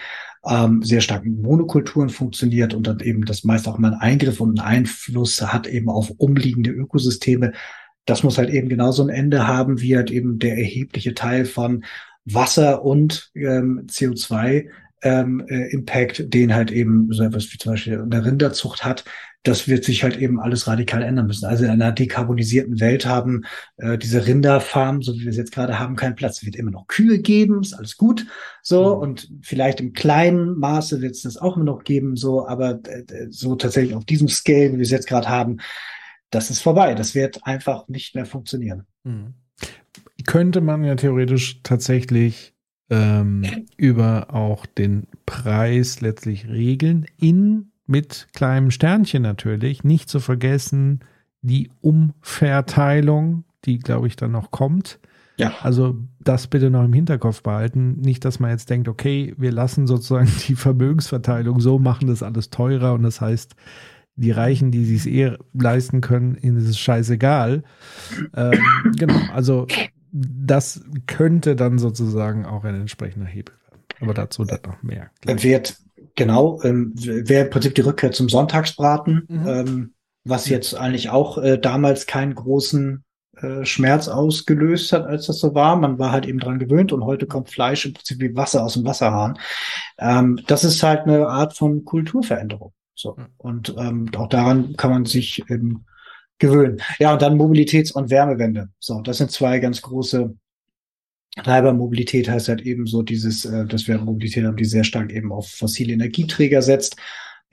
ähm, sehr stark mit Monokulturen funktioniert und dann eben das meist auch mal einen Eingriff und einen Einfluss hat eben auf umliegende Ökosysteme. Das muss halt eben genauso ein Ende haben, wie halt eben der erhebliche Teil von Wasser und ähm, CO2 ähm, äh, Impact, den halt eben so etwas wie zum Beispiel eine Rinderzucht hat, das wird sich halt eben alles radikal ändern müssen. Also in einer dekarbonisierten Welt haben äh, diese Rinderfarmen, so wie wir es jetzt gerade haben, keinen Platz. Es wird immer noch Kühe geben, ist alles gut. So, mhm. und vielleicht im kleinen Maße wird es das auch immer noch geben, so, aber äh, so tatsächlich auf diesem Scale, wie wir es jetzt gerade haben, das ist vorbei. Das wird einfach nicht mehr funktionieren. Mhm. Könnte man ja theoretisch tatsächlich ähm, über auch den Preis letztlich regeln in mit kleinem Sternchen natürlich. Nicht zu vergessen die Umverteilung, die, glaube ich, dann noch kommt. Ja. Also das bitte noch im Hinterkopf behalten. Nicht, dass man jetzt denkt, okay, wir lassen sozusagen die Vermögensverteilung so, machen das alles teurer und das heißt, die Reichen, die sich es eh leisten können, ihnen ist es scheißegal. Ähm, genau, also das könnte dann sozusagen auch ein entsprechender Hebel werden. Aber dazu dann noch mehr. Wird Genau, ähm, wäre im Prinzip die Rückkehr zum Sonntagsbraten, mhm. ähm, was jetzt eigentlich auch äh, damals keinen großen äh, Schmerz ausgelöst hat, als das so war. Man war halt eben dran gewöhnt und heute kommt Fleisch im Prinzip wie Wasser aus dem Wasserhahn. Ähm, das ist halt eine Art von Kulturveränderung. So. Und ähm, auch daran kann man sich ähm, gewöhnen. Ja, und dann Mobilitäts- und Wärmewende. So, das sind zwei ganz große Mobilität heißt halt eben so dieses, äh, dass wir Mobilität haben, die sehr stark eben auf fossile Energieträger setzt,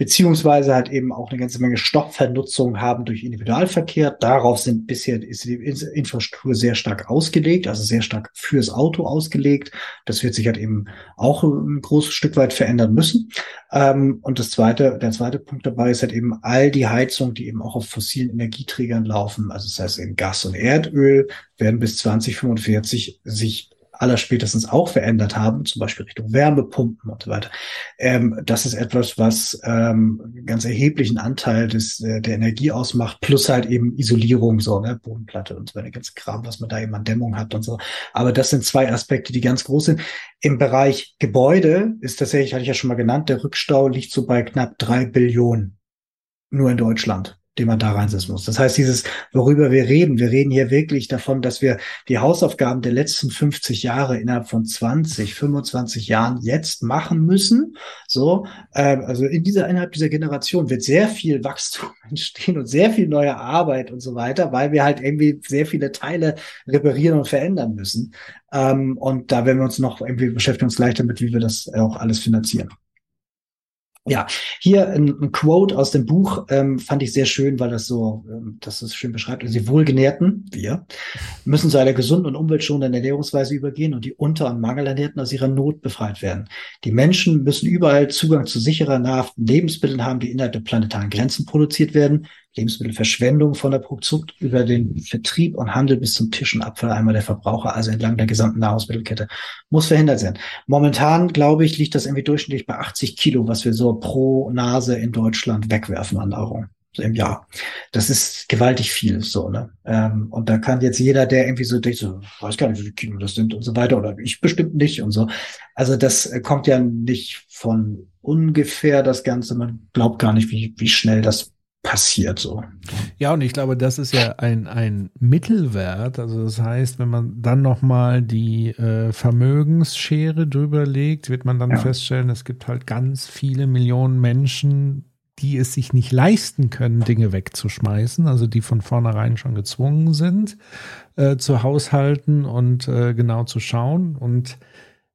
beziehungsweise halt eben auch eine ganze Menge Stoffvernutzung haben durch Individualverkehr. Darauf sind bisher ist die Infrastruktur sehr stark ausgelegt, also sehr stark fürs Auto ausgelegt. Das wird sich halt eben auch ein großes Stück weit verändern müssen. Ähm, und das zweite, der zweite Punkt dabei ist halt eben all die Heizungen, die eben auch auf fossilen Energieträgern laufen, also das heißt eben Gas und Erdöl, werden bis 2045 sich allerspätestens auch verändert haben, zum Beispiel Richtung Wärmepumpen und so weiter. Ähm, das ist etwas, was ähm, ganz erheblichen Anteil des, äh, der Energie ausmacht, plus halt eben Isolierung, so, ne, Bodenplatte und so weiter, ganz Kram, was man da eben an Dämmung hat und so. Aber das sind zwei Aspekte, die ganz groß sind. Im Bereich Gebäude ist tatsächlich, hatte ich ja schon mal genannt, der Rückstau liegt so bei knapp drei Billionen. Nur in Deutschland den man da reinsetzen muss. Das heißt, dieses, worüber wir reden, wir reden hier wirklich davon, dass wir die Hausaufgaben der letzten 50 Jahre innerhalb von 20, 25 Jahren jetzt machen müssen. So, äh, also in dieser, innerhalb dieser Generation wird sehr viel Wachstum entstehen und sehr viel neue Arbeit und so weiter, weil wir halt irgendwie sehr viele Teile reparieren und verändern müssen. Ähm, und da werden wir uns noch irgendwie beschäftigen uns gleich damit, wie wir das auch alles finanzieren. Ja, hier ein, ein, Quote aus dem Buch ähm, fand ich sehr schön, weil das so, ähm, das ist schön beschreibt. Also die Wohlgenährten, wir, müssen zu einer gesunden und umweltschonenden Ernährungsweise übergehen und die Unter- und Mangelernährten aus ihrer Not befreit werden. Die Menschen müssen überall Zugang zu sicherer, nahrhaften Lebensmitteln haben, die innerhalb der planetaren Grenzen produziert werden. Lebensmittelverschwendung von der Produktion über den Vertrieb und Handel bis zum Tisch und Abfalleimer der Verbraucher, also entlang der gesamten Nahrungsmittelkette, muss verhindert sein. Momentan, glaube ich, liegt das irgendwie durchschnittlich bei 80 Kilo, was wir so pro Nase in Deutschland wegwerfen an Nahrung. im Jahr. Das ist gewaltig viel, so, ne? Ähm, und da kann jetzt jeder, der irgendwie so denkt, so, weiß gar nicht, wie viele Kilo das sind und so weiter, oder ich bestimmt nicht und so. Also das äh, kommt ja nicht von ungefähr das Ganze. Man glaubt gar nicht, wie, wie schnell das passiert so. Ja, und ich glaube, das ist ja ein, ein Mittelwert. Also das heißt, wenn man dann nochmal die äh, Vermögensschere drüber legt, wird man dann ja. feststellen, es gibt halt ganz viele Millionen Menschen, die es sich nicht leisten können, Dinge wegzuschmeißen, also die von vornherein schon gezwungen sind, äh, zu haushalten und äh, genau zu schauen. Und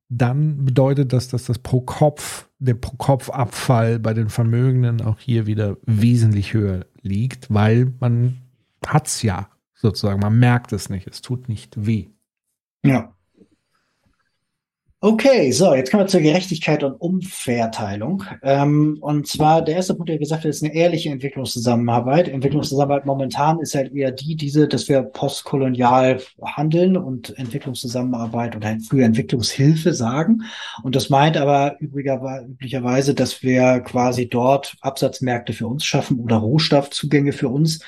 dann bedeutet das, dass das pro Kopf, der pro Kopf Abfall bei den Vermögenden auch hier wieder wesentlich höher liegt, weil man hat's ja sozusagen, man merkt es nicht, es tut nicht weh. Ja. Okay, so, jetzt kommen wir zur Gerechtigkeit und Umverteilung. Ähm, und zwar der erste Punkt, der gesagt hat, ist eine ehrliche Entwicklungszusammenarbeit. Entwicklungszusammenarbeit momentan ist halt eher die, diese, dass wir postkolonial handeln und Entwicklungszusammenarbeit oder früher Entwicklungshilfe sagen. Und das meint aber üblicherweise, dass wir quasi dort Absatzmärkte für uns schaffen oder Rohstoffzugänge für uns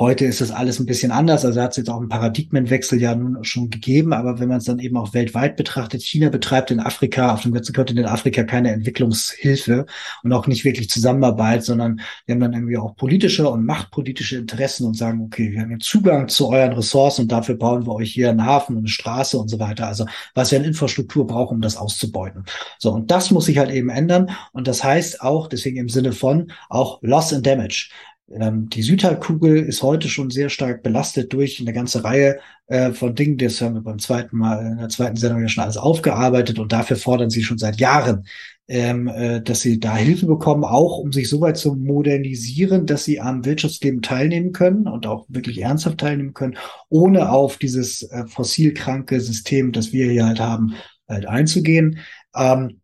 Heute ist das alles ein bisschen anders. Also hat es jetzt auch einen Paradigmenwechsel ja nun schon gegeben. Aber wenn man es dann eben auch weltweit betrachtet, China betreibt in Afrika, auf dem ganzen Kontinent Afrika keine Entwicklungshilfe und auch nicht wirklich Zusammenarbeit, sondern wir haben dann irgendwie auch politische und machtpolitische Interessen und sagen, okay, wir haben jetzt Zugang zu euren Ressourcen und dafür bauen wir euch hier einen Hafen und eine Straße und so weiter. Also was wir an Infrastruktur brauchen, um das auszubeuten. So, und das muss sich halt eben ändern. Und das heißt auch, deswegen im Sinne von auch Loss and Damage. Ähm, die Südhalbkugel ist heute schon sehr stark belastet durch eine ganze Reihe äh, von Dingen. Das haben wir beim zweiten Mal in der zweiten Sendung ja schon alles aufgearbeitet und dafür fordern sie schon seit Jahren, ähm, äh, dass sie da Hilfe bekommen, auch um sich so weit zu modernisieren, dass sie am Wirtschaftsleben teilnehmen können und auch wirklich ernsthaft teilnehmen können, ohne auf dieses äh, fossilkranke System, das wir hier halt haben, halt einzugehen. Ähm,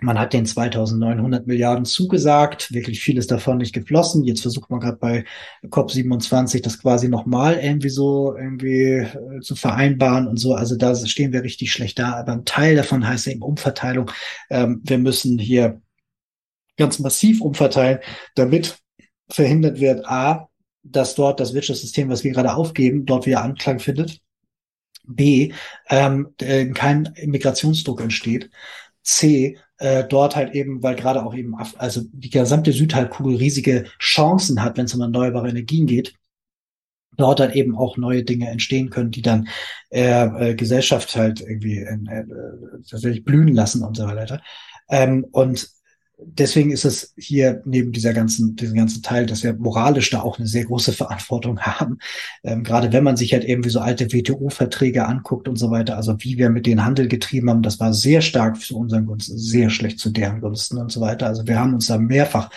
man hat den 2900 Milliarden zugesagt, wirklich vieles davon nicht geflossen. Jetzt versucht man gerade bei COP27 das quasi nochmal irgendwie so irgendwie äh, zu vereinbaren und so. Also da stehen wir richtig schlecht da. Aber ein Teil davon heißt eben Umverteilung. Ähm, wir müssen hier ganz massiv umverteilen, damit verhindert wird, a, dass dort das Wirtschaftssystem, was wir gerade aufgeben, dort wieder Anklang findet. B, ähm, äh, kein Migrationsdruck entsteht. C, äh, dort halt eben, weil gerade auch eben, also die gesamte Südhalbkugel riesige Chancen hat, wenn es um erneuerbare Energien geht, dort halt eben auch neue Dinge entstehen können, die dann äh, äh, Gesellschaft halt irgendwie äh, äh, tatsächlich blühen lassen und so weiter. Ähm, und deswegen ist es hier neben dieser ganzen, diesem ganzen Teil, dass wir moralisch da auch eine sehr große Verantwortung haben. Ähm, gerade wenn man sich halt irgendwie so alte WTO-Verträge anguckt und so weiter, also wie wir mit denen Handel getrieben haben, das war sehr stark zu unseren Gunsten, sehr schlecht zu deren Gunsten und so weiter. Also wir haben uns da mehrfach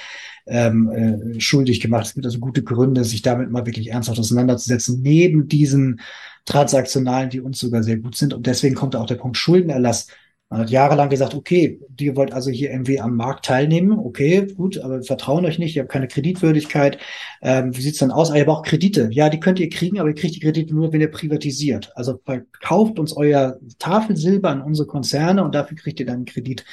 ähm, äh, schuldig gemacht. Es gibt also gute Gründe, sich damit mal wirklich ernsthaft auseinanderzusetzen, neben diesen transaktionalen, die uns sogar sehr gut sind. Und deswegen kommt auch der Punkt Schuldenerlass man hat jahrelang gesagt, okay, die wollt also hier irgendwie am Markt teilnehmen. Okay, gut, aber wir vertrauen euch nicht, ihr habt keine Kreditwürdigkeit. Ähm, wie sieht's dann aus? Ah, ihr braucht Kredite. Ja, die könnt ihr kriegen, aber ihr kriegt die Kredite nur, wenn ihr privatisiert. Also verkauft uns euer Tafelsilber an unsere Konzerne und dafür kriegt ihr dann einen Kredit.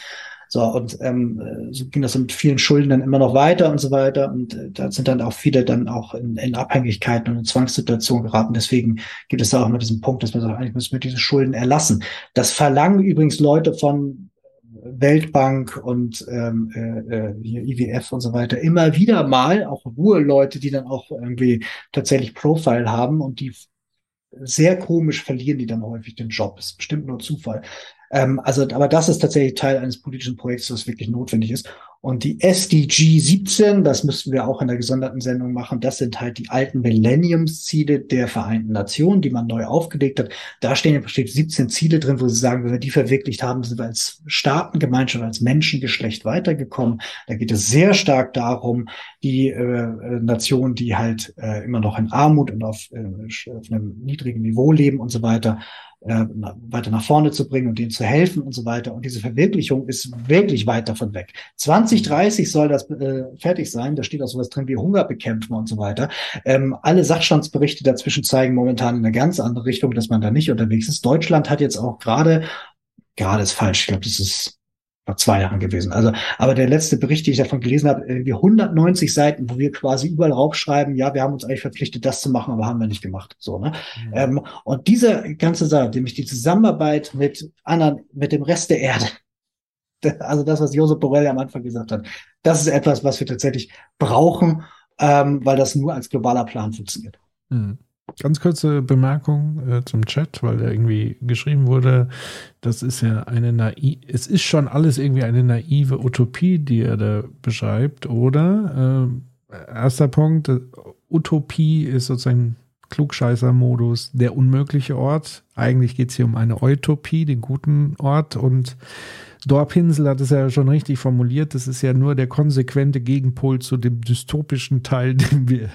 So, und ähm, so ging das mit vielen Schulden dann immer noch weiter und so weiter. Und äh, da sind dann auch viele dann auch in, in Abhängigkeiten und in Zwangssituationen geraten. Deswegen gibt es da auch immer diesen Punkt, dass man sagt, eigentlich müssen wir diese Schulden erlassen. Das verlangen übrigens Leute von Weltbank und ähm, äh, IWF und so weiter immer wieder mal, auch Ruhe-Leute, die dann auch irgendwie tatsächlich Profile haben und die sehr komisch verlieren die dann häufig den Job. Ist bestimmt nur Zufall. Ähm, also, aber das ist tatsächlich Teil eines politischen Projekts, das wirklich notwendig ist. Und die SDG 17, das müssten wir auch in der gesonderten Sendung machen, das sind halt die alten Millenniumsziele der Vereinten Nationen, die man neu aufgelegt hat. Da stehen steht 17 Ziele drin, wo sie sagen, wenn wir die verwirklicht haben, sind wir als Staatengemeinschaft, als Menschengeschlecht weitergekommen. Da geht es sehr stark darum, die äh, Nationen, die halt äh, immer noch in Armut und auf, äh, auf einem niedrigen Niveau leben und so weiter, äh, weiter nach vorne zu bringen und denen zu helfen und so weiter. Und diese Verwirklichung ist wirklich weit davon weg. 2030 soll das äh, fertig sein. Da steht auch sowas drin wie Hunger bekämpfen und so weiter. Ähm, alle Sachstandsberichte dazwischen zeigen momentan in eine ganz andere Richtung, dass man da nicht unterwegs ist. Deutschland hat jetzt auch gerade, gerade ist falsch, ich glaube, das ist vor zwei Jahren gewesen. Also, aber der letzte Bericht, den ich davon gelesen habe, irgendwie 190 Seiten, wo wir quasi überall raufschreiben, ja, wir haben uns eigentlich verpflichtet, das zu machen, aber haben wir nicht gemacht. So, ne? Mhm. Ähm, und diese ganze Sache, nämlich die Zusammenarbeit mit anderen, mit dem Rest der Erde, also das, was Josep Borrell am Anfang gesagt hat, das ist etwas, was wir tatsächlich brauchen, ähm, weil das nur als globaler Plan funktioniert. Mhm. Ganz kurze Bemerkung äh, zum Chat, weil da irgendwie geschrieben wurde, das ist ja eine naive, es ist schon alles irgendwie eine naive Utopie, die er da beschreibt, oder? Äh, erster Punkt, Utopie ist sozusagen Klugscheißer-Modus, der unmögliche Ort. Eigentlich geht es hier um eine Utopie, den guten Ort und Dorpinsel hat es ja schon richtig formuliert, das ist ja nur der konsequente Gegenpol zu dem dystopischen Teil, den wir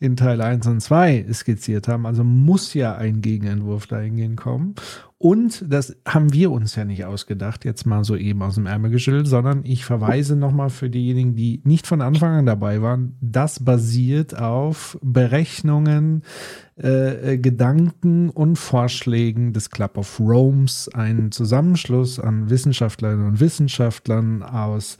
in Teil 1 und 2 skizziert haben. Also muss ja ein Gegenentwurf dahingehend kommen. Und das haben wir uns ja nicht ausgedacht, jetzt mal so eben aus dem Ärmel geschüttelt, sondern ich verweise nochmal für diejenigen, die nicht von Anfang an dabei waren, das basiert auf Berechnungen, äh, äh Gedanken und Vorschlägen des Club of Rome's, ein Zusammenschluss an Wissenschaftlerinnen und Wissenschaftlern aus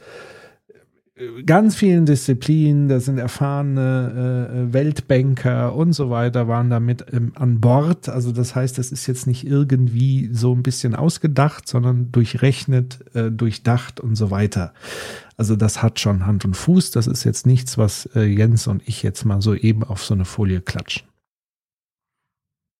ganz vielen Disziplinen, da sind erfahrene äh, Weltbanker und so weiter, waren damit ähm, an Bord. Also das heißt, das ist jetzt nicht irgendwie so ein bisschen ausgedacht, sondern durchrechnet, äh, durchdacht und so weiter. Also das hat schon Hand und Fuß. Das ist jetzt nichts, was äh, Jens und ich jetzt mal so eben auf so eine Folie klatschen.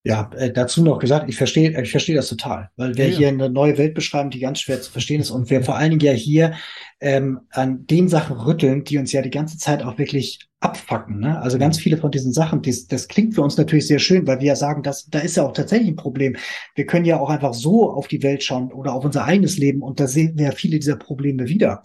Ja, äh, dazu noch gesagt, ich verstehe, ich verstehe das total, weil wir ja. hier eine neue Welt beschreiben, die ganz schwer zu verstehen ist und wir vor allen Dingen ja hier ähm, an den Sachen rütteln, die uns ja die ganze Zeit auch wirklich abfacken. Ne? Also ganz viele von diesen Sachen, das, das klingt für uns natürlich sehr schön, weil wir ja sagen, dass da ist ja auch tatsächlich ein Problem. Wir können ja auch einfach so auf die Welt schauen oder auf unser eigenes Leben und da sehen wir ja viele dieser Probleme wieder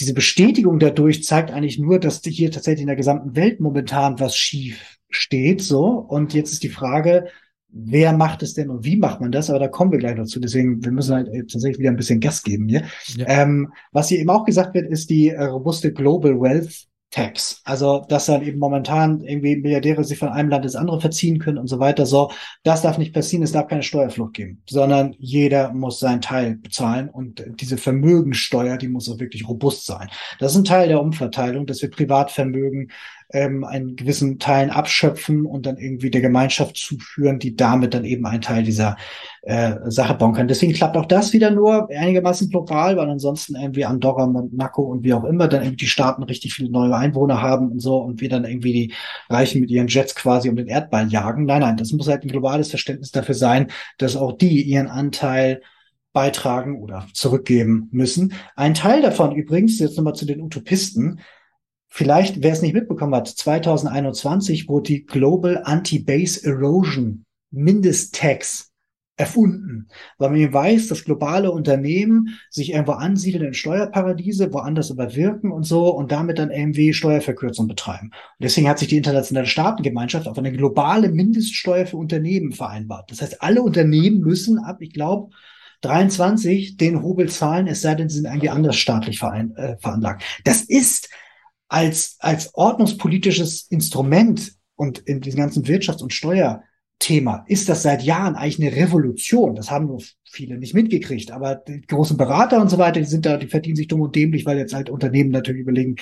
diese Bestätigung dadurch zeigt eigentlich nur, dass hier tatsächlich in der gesamten Welt momentan was schief steht, so. Und jetzt ist die Frage, wer macht es denn und wie macht man das? Aber da kommen wir gleich dazu. Deswegen, wir müssen halt tatsächlich wieder ein bisschen Gas geben hier. Ja. Ähm, was hier eben auch gesagt wird, ist die äh, robuste Global Wealth Tax. Also, dass dann eben momentan irgendwie Milliardäre sich von einem Land ins andere verziehen können und so weiter. So, das darf nicht passieren. Es darf keine Steuerflucht geben, sondern jeder muss seinen Teil bezahlen und diese Vermögensteuer, die muss auch wirklich robust sein. Das ist ein Teil der Umverteilung, dass wir Privatvermögen ähm, einen gewissen Teilen abschöpfen und dann irgendwie der Gemeinschaft zuführen, die damit dann eben einen Teil dieser äh, Sache bauen kann. Deswegen klappt auch das wieder nur einigermaßen global, weil ansonsten irgendwie Andorra, Monaco und wie auch immer dann irgendwie die Staaten richtig viele neue Einwohner haben und so und wir dann irgendwie die Reichen mit ihren Jets quasi um den Erdball jagen. Nein, nein, das muss halt ein globales Verständnis dafür sein, dass auch die ihren Anteil beitragen oder zurückgeben müssen. Ein Teil davon übrigens, jetzt nochmal zu den Utopisten, Vielleicht, wer es nicht mitbekommen hat, 2021 wurde die Global Anti-Base Erosion Mindesttax erfunden, weil man weiß, dass globale Unternehmen sich irgendwo ansiedeln in Steuerparadiese, woanders überwirken und so und damit dann irgendwie Steuerverkürzung betreiben. Und deswegen hat sich die internationale Staatengemeinschaft auf eine globale Mindeststeuer für Unternehmen vereinbart. Das heißt, alle Unternehmen müssen ab, ich glaube, 23 den Hobel zahlen, es sei denn, sie sind eigentlich anders staatlich äh, veranlagt. Das ist als, als ordnungspolitisches Instrument und in diesem ganzen Wirtschafts- und Steuerthema ist das seit Jahren eigentlich eine Revolution. Das haben nur viele nicht mitgekriegt. Aber die großen Berater und so weiter, die sind da, die verdienen sich dumm und dämlich, weil jetzt halt Unternehmen natürlich überlegen,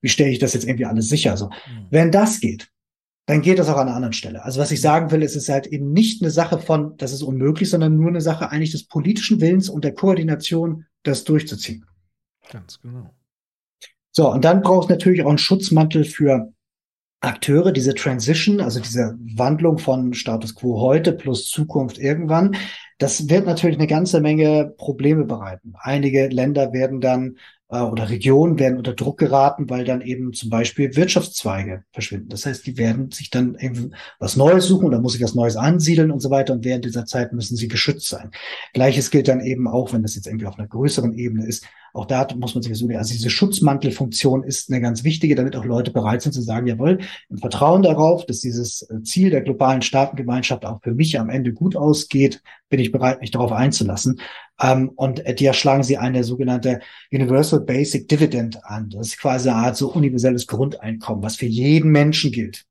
wie stelle ich das jetzt irgendwie alles sicher? So, mhm. wenn das geht, dann geht das auch an einer anderen Stelle. Also was ich sagen will, ist, es ist halt eben nicht eine Sache von, das ist unmöglich, sondern nur eine Sache eigentlich des politischen Willens und der Koordination, das durchzuziehen. Ganz genau. So, und dann braucht es natürlich auch einen Schutzmantel für Akteure, diese Transition, also diese Wandlung von Status quo heute plus Zukunft irgendwann. Das wird natürlich eine ganze Menge Probleme bereiten. Einige Länder werden dann äh, oder Regionen werden unter Druck geraten, weil dann eben zum Beispiel Wirtschaftszweige verschwinden. Das heißt, die werden sich dann eben was Neues suchen oder muss sich was Neues ansiedeln und so weiter. Und während dieser Zeit müssen sie geschützt sein. Gleiches gilt dann eben auch, wenn das jetzt irgendwie auf einer größeren Ebene ist, auch da muss man sich so, also diese Schutzmantelfunktion ist eine ganz wichtige, damit auch Leute bereit sind zu sagen, jawohl, im Vertrauen darauf, dass dieses äh, Ziel der globalen Staatengemeinschaft auch für mich am Ende gut ausgeht, bin ich bereit, mich darauf einzulassen. Ähm, und äh, dir schlagen sie eine sogenannte Universal Basic Dividend an. Das ist quasi eine Art so universelles Grundeinkommen, was für jeden Menschen gilt.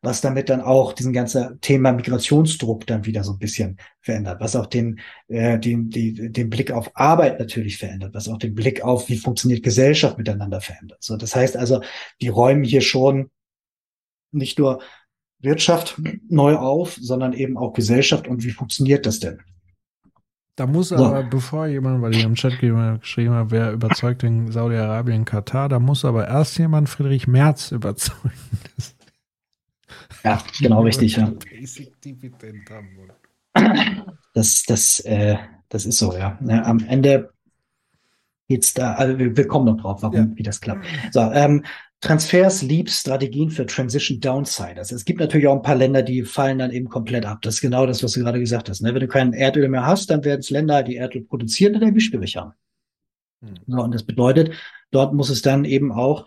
Was damit dann auch diesen ganzen Thema Migrationsdruck dann wieder so ein bisschen verändert, was auch den, äh, den, die, den Blick auf Arbeit natürlich verändert, was auch den Blick auf, wie funktioniert Gesellschaft miteinander verändert. So, das heißt also, die räumen hier schon nicht nur Wirtschaft neu auf, sondern eben auch Gesellschaft und wie funktioniert das denn? Da muss aber, so. bevor jemand, weil ich im Chat geschrieben habe, wer überzeugt in Saudi-Arabien, Katar, da muss aber erst jemand Friedrich Merz überzeugen. Ja, genau richtig, ja. Das, das, äh, das ist so, ja. am Ende geht's da, also wir, wir kommen noch drauf, warum, ja. wie das klappt. So, ähm, Transfers, Leaps, Strategien für Transition Downsiders. Es gibt natürlich auch ein paar Länder, die fallen dann eben komplett ab. Das ist genau das, was du gerade gesagt hast. Ne? Wenn du kein Erdöl mehr hast, dann werden es Länder, die Erdöl produzieren, dann irgendwie schwierig haben. Hm. So, und das bedeutet, dort muss es dann eben auch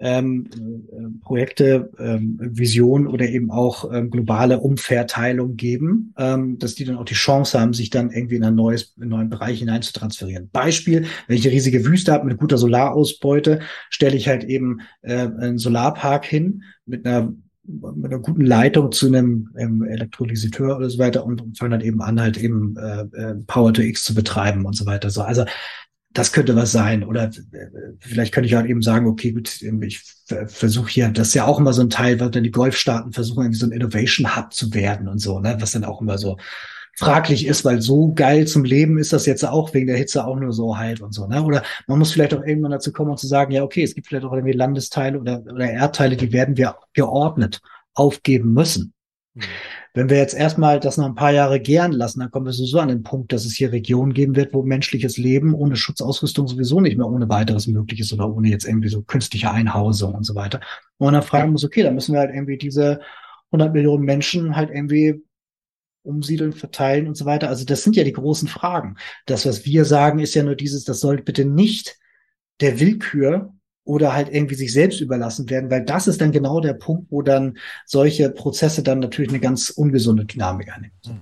ähm, äh, Projekte, ähm, Visionen oder eben auch ähm, globale Umverteilung geben, ähm, dass die dann auch die Chance haben, sich dann irgendwie in ein neues, in einen neuen Bereich hinein zu transferieren. Beispiel, wenn ich eine riesige Wüste habe mit guter Solarausbeute, stelle ich halt eben äh, einen Solarpark hin mit einer mit einer guten Leitung zu einem ähm, Elektrolysiteur oder so weiter und, und fangen dann eben an, halt eben äh, äh, Power to X zu betreiben und so weiter. So, also das könnte was sein. Oder äh, vielleicht könnte ich halt eben sagen, okay, gut, ich versuche hier, das ist ja auch immer so ein Teil, weil dann die Golfstaaten versuchen, irgendwie so ein Innovation Hub zu werden und so, ne, was dann auch immer so fraglich ist, weil so geil zum Leben ist das jetzt auch wegen der Hitze auch nur so halt und so, ne? Oder man muss vielleicht auch irgendwann dazu kommen und zu sagen, ja, okay, es gibt vielleicht auch irgendwie Landesteile oder, oder Erdteile, die werden wir geordnet aufgeben müssen. Mhm. Wenn wir jetzt erstmal das noch ein paar Jahre gären lassen, dann kommen wir sowieso an den Punkt, dass es hier Regionen geben wird, wo menschliches Leben ohne Schutzausrüstung sowieso nicht mehr ohne weiteres möglich ist oder ohne jetzt irgendwie so künstliche Einhausung und so weiter. Und dann fragen muss, okay, dann müssen wir halt irgendwie diese 100 Millionen Menschen halt irgendwie umsiedeln, verteilen und so weiter. Also das sind ja die großen Fragen. Das, was wir sagen, ist ja nur dieses, das soll bitte nicht der Willkür oder halt irgendwie sich selbst überlassen werden, weil das ist dann genau der Punkt, wo dann solche Prozesse dann natürlich eine ganz ungesunde Dynamik einnehmen. Mhm.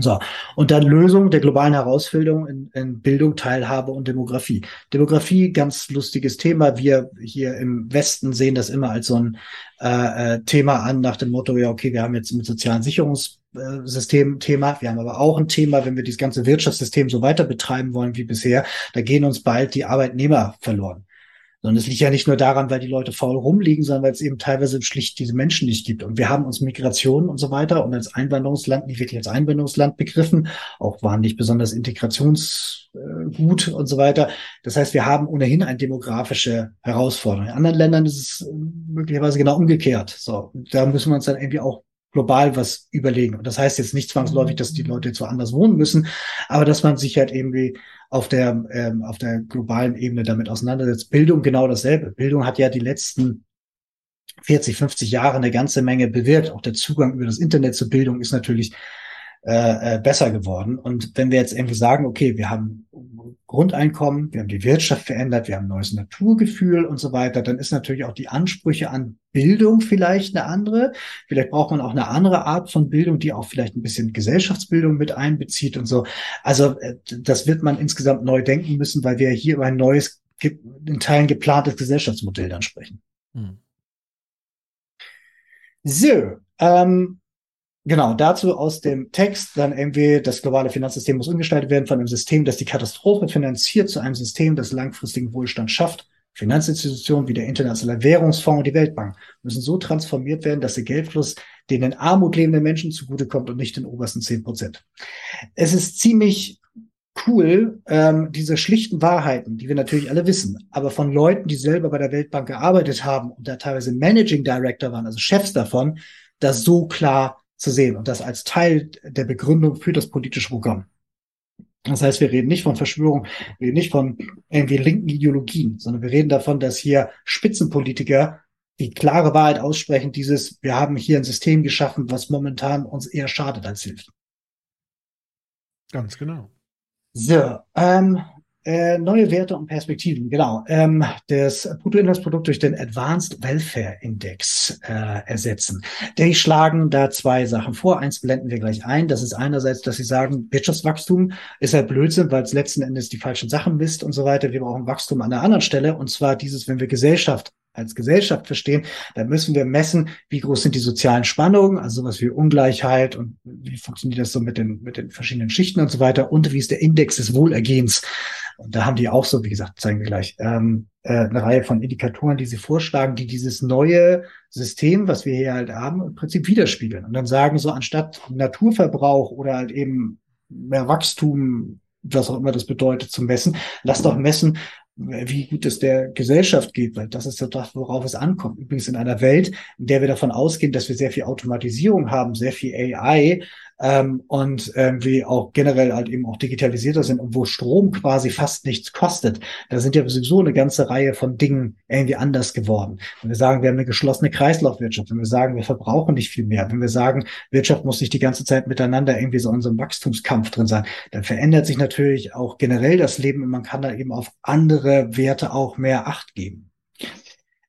So, und dann Lösung der globalen Herausforderungen in, in, Bildung, Teilhabe und Demografie. Demografie, ganz lustiges Thema. Wir hier im Westen sehen das immer als so ein äh, äh Thema an, nach dem Motto, ja, okay, wir haben jetzt mit sozialen Sicherungssystem Thema. Wir haben aber auch ein Thema, wenn wir dieses ganze Wirtschaftssystem so weiter betreiben wollen wie bisher, da gehen uns bald die Arbeitnehmer verloren. Sondern es liegt ja nicht nur daran, weil die Leute faul rumliegen, sondern weil es eben teilweise schlicht diese Menschen nicht gibt. Und wir haben uns Migration und so weiter und als Einwanderungsland, nicht wirklich als Einwanderungsland begriffen, auch waren nicht besonders integrationsgut und so weiter. Das heißt, wir haben ohnehin eine demografische Herausforderung. In anderen Ländern ist es möglicherweise genau umgekehrt. So, da müssen wir uns dann irgendwie auch global was überlegen. Und das heißt jetzt nicht zwangsläufig, dass die Leute jetzt woanders wohnen müssen, aber dass man sich halt irgendwie auf der, ähm, auf der globalen Ebene damit auseinandersetzt. Bildung genau dasselbe. Bildung hat ja die letzten 40, 50 Jahre eine ganze Menge bewirkt. Auch der Zugang über das Internet zur Bildung ist natürlich äh, äh, besser geworden. Und wenn wir jetzt irgendwie sagen, okay, wir haben Grundeinkommen, wir haben die Wirtschaft verändert, wir haben ein neues Naturgefühl und so weiter, dann ist natürlich auch die Ansprüche an Bildung vielleicht eine andere. Vielleicht braucht man auch eine andere Art von Bildung, die auch vielleicht ein bisschen Gesellschaftsbildung mit einbezieht und so. Also äh, das wird man insgesamt neu denken müssen, weil wir hier über ein neues, in Teilen geplantes Gesellschaftsmodell dann sprechen. Hm. So, ähm, Genau, dazu aus dem Text dann irgendwie, das globale Finanzsystem muss umgestaltet werden von einem System, das die Katastrophe finanziert, zu einem System, das langfristigen Wohlstand schafft. Finanzinstitutionen wie der Internationale Währungsfonds und die Weltbank müssen so transformiert werden, dass der Geldfluss den in Armut lebenden Menschen zugutekommt und nicht den obersten zehn Prozent. Es ist ziemlich cool, ähm, diese schlichten Wahrheiten, die wir natürlich alle wissen, aber von Leuten, die selber bei der Weltbank gearbeitet haben und da teilweise Managing Director waren, also Chefs davon, das so klar zu sehen und das als Teil der Begründung für das politische Programm. Das heißt, wir reden nicht von Verschwörung, wir reden nicht von irgendwie linken Ideologien, sondern wir reden davon, dass hier Spitzenpolitiker die klare Wahrheit aussprechen, dieses, wir haben hier ein System geschaffen, was momentan uns eher schadet als hilft. Ganz genau. So, ähm, äh, neue Werte und Perspektiven, genau. Ähm, das Bruttoinlandsprodukt durch den Advanced Welfare Index äh, ersetzen. Die schlagen da zwei Sachen vor. Eins blenden wir gleich ein. Das ist einerseits, dass sie sagen, Wirtschaftswachstum ist halt Blödsinn, weil es letzten Endes die falschen Sachen misst und so weiter. Wir brauchen Wachstum an der anderen Stelle. Und zwar dieses, wenn wir Gesellschaft als Gesellschaft verstehen, dann müssen wir messen, wie groß sind die sozialen Spannungen, also was wie Ungleichheit und wie funktioniert das so mit den, mit den verschiedenen Schichten und so weiter und wie ist der Index des Wohlergehens. Und da haben die auch so, wie gesagt, zeigen wir gleich, ähm, äh, eine Reihe von Indikatoren, die sie vorschlagen, die dieses neue System, was wir hier halt haben, im Prinzip widerspiegeln. Und dann sagen so, anstatt Naturverbrauch oder halt eben mehr Wachstum, was auch immer das bedeutet, zu messen, lass doch messen, wie gut es der Gesellschaft geht, weil das ist ja das, worauf es ankommt. Übrigens in einer Welt, in der wir davon ausgehen, dass wir sehr viel Automatisierung haben, sehr viel AI, ähm, und ähm, wie auch generell halt eben auch digitalisierter sind und wo Strom quasi fast nichts kostet. Da sind ja sowieso eine ganze Reihe von Dingen irgendwie anders geworden. Wenn wir sagen, wir haben eine geschlossene Kreislaufwirtschaft, wenn wir sagen, wir verbrauchen nicht viel mehr, wenn wir sagen, Wirtschaft muss nicht die ganze Zeit miteinander irgendwie so in einem Wachstumskampf drin sein, dann verändert sich natürlich auch generell das Leben und man kann da eben auf andere Werte auch mehr Acht geben.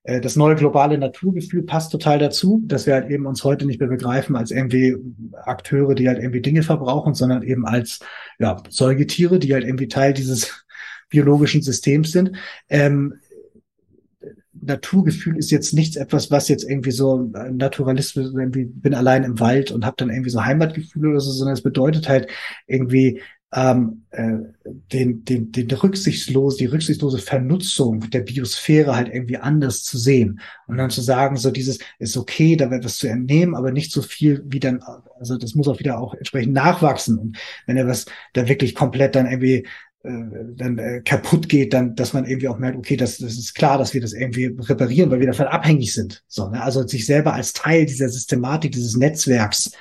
Äh, das neue globale Naturgefühl passt total dazu, dass wir halt eben uns heute nicht mehr begreifen als irgendwie Akteure, die halt irgendwie Dinge verbrauchen, sondern eben als ja, Säugetiere, die halt irgendwie Teil dieses biologischen Systems sind. Ähm, Naturgefühl ist jetzt nichts etwas, was jetzt irgendwie so Naturalismus, irgendwie bin allein im Wald und habe dann irgendwie so Heimatgefühle oder so, sondern es bedeutet halt irgendwie ähm, äh, den, den, den rücksichtslos, die rücksichtslose Vernutzung der Biosphäre halt irgendwie anders zu sehen. Und dann zu sagen, so dieses ist okay, da wird was zu entnehmen, aber nicht so viel wie dann, also das muss auch wieder auch entsprechend nachwachsen. Und wenn er was da wirklich komplett dann irgendwie äh, dann äh, kaputt geht, dann, dass man irgendwie auch merkt, okay, das, das ist klar, dass wir das irgendwie reparieren, weil wir davon abhängig sind. So, ne? Also sich selber als Teil dieser Systematik, dieses Netzwerks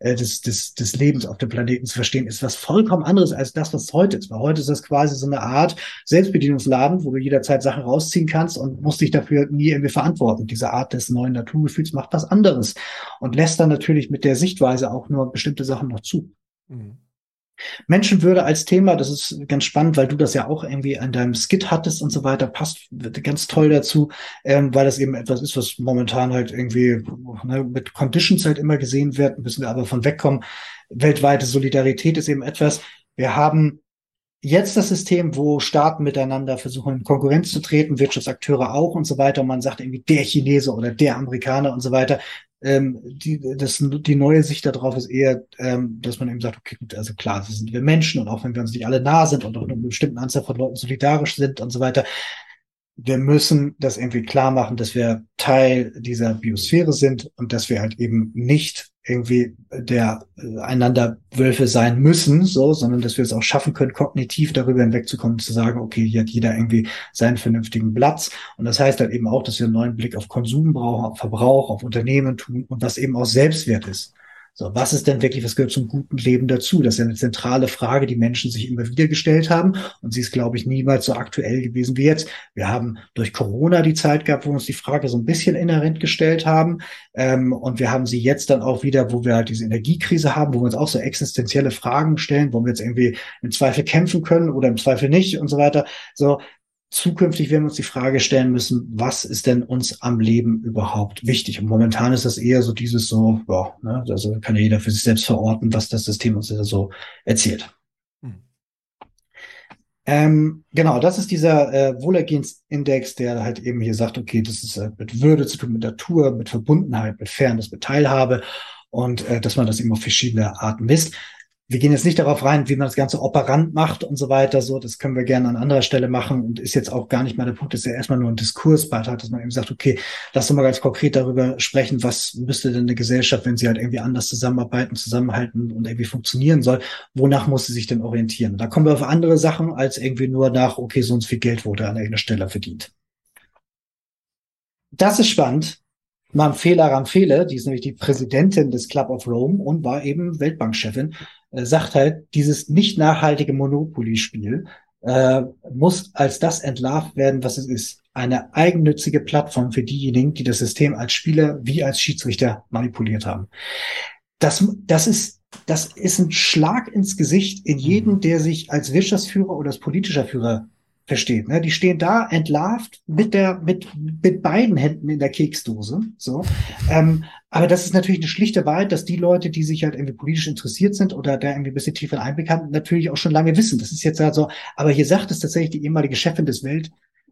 äh, des, des, des Lebens auf dem Planeten zu verstehen, ist was vollkommen anderes als das, was heute ist. Weil heute ist das quasi so eine Art Selbstbedienungsladen, wo du jederzeit Sachen rausziehen kannst und musst dich dafür nie irgendwie verantworten. Diese Art des neuen Naturgefühls macht was anderes und lässt dann natürlich mit der Sichtweise auch nur bestimmte Sachen noch zu. Mhm. Menschenwürde als Thema, das ist ganz spannend, weil du das ja auch irgendwie an deinem Skit hattest und so weiter, passt ganz toll dazu, ähm, weil das eben etwas ist, was momentan halt irgendwie ne, mit Conditions halt immer gesehen wird, müssen wir aber von wegkommen. Weltweite Solidarität ist eben etwas, wir haben jetzt das System, wo Staaten miteinander versuchen, in Konkurrenz zu treten, Wirtschaftsakteure auch und so weiter. Und man sagt irgendwie der Chinese oder der Amerikaner und so weiter ähm, die, das, die neue Sicht darauf ist eher, ähm, dass man eben sagt, okay, gut, also klar, das sind wir Menschen und auch wenn wir uns nicht alle nah sind und auch eine bestimmte Anzahl von Leuten solidarisch sind und so weiter, wir müssen das irgendwie klar machen, dass wir Teil dieser Biosphäre sind und dass wir halt eben nicht irgendwie der äh, einander Wölfe sein müssen, so, sondern dass wir es auch schaffen können, kognitiv darüber hinwegzukommen, zu sagen, okay, hier hat jeder irgendwie seinen vernünftigen Platz. Und das heißt halt eben auch, dass wir einen neuen Blick auf Konsum brauchen, auf Verbrauch, auf Unternehmen tun und was eben auch Selbstwert ist. So, was ist denn wirklich, was gehört zum guten Leben dazu? Das ist ja eine zentrale Frage, die Menschen sich immer wieder gestellt haben. Und sie ist, glaube ich, niemals so aktuell gewesen wie jetzt. Wir haben durch Corona die Zeit gehabt, wo wir uns die Frage so ein bisschen inhärent gestellt haben. Ähm, und wir haben sie jetzt dann auch wieder, wo wir halt diese Energiekrise haben, wo wir uns auch so existenzielle Fragen stellen, wo wir jetzt irgendwie im Zweifel kämpfen können oder im Zweifel nicht und so weiter. So, zukünftig werden wir uns die Frage stellen müssen, was ist denn uns am Leben überhaupt wichtig? Und momentan ist das eher so dieses so, ja, ne, also kann ja jeder für sich selbst verorten, was das System uns so erzählt. Hm. Ähm, genau, das ist dieser äh, Wohlergehensindex, der halt eben hier sagt, okay, das ist äh, mit Würde zu tun, mit Natur, mit Verbundenheit, mit Fairness, mit Teilhabe und äh, dass man das eben auf verschiedene Arten misst. Wir gehen jetzt nicht darauf rein, wie man das Ganze operant macht und so weiter. So, das können wir gerne an anderer Stelle machen und ist jetzt auch gar nicht mal der Punkt, dass ja erstmal nur ein Diskursbeitrag, dass man eben sagt, okay, lass uns mal ganz konkret darüber sprechen, was müsste denn eine Gesellschaft, wenn sie halt irgendwie anders zusammenarbeiten, zusammenhalten und irgendwie funktionieren soll, wonach muss sie sich denn orientieren? Da kommen wir auf andere Sachen als irgendwie nur nach, okay, so und so viel Geld wurde an irgendeiner Stelle verdient. Das ist spannend. Mamfela Ramfele, die ist nämlich die Präsidentin des Club of Rome und war eben Weltbankchefin sagt halt, dieses nicht nachhaltige Monopoly-Spiel äh, muss als das entlarvt werden, was es ist. Eine eigennützige Plattform für diejenigen, die das System als Spieler wie als Schiedsrichter manipuliert haben. Das, das ist das ist ein Schlag ins Gesicht in jeden, mhm. der sich als Wirtschaftsführer oder als politischer Führer versteht. Ne? Die stehen da entlarvt mit der mit mit beiden Händen in der Keksdose. So, ähm, aber das ist natürlich eine schlichte Wahrheit, dass die Leute, die sich halt irgendwie politisch interessiert sind oder da irgendwie ein bisschen tiefer haben, natürlich auch schon lange wissen. Das ist jetzt halt so. Aber hier sagt es tatsächlich die ehemalige Chefin des Welt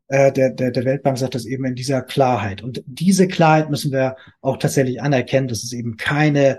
äh, der, der, der Weltbank sagt das eben in dieser Klarheit. Und diese Klarheit müssen wir auch tatsächlich anerkennen, dass es eben keine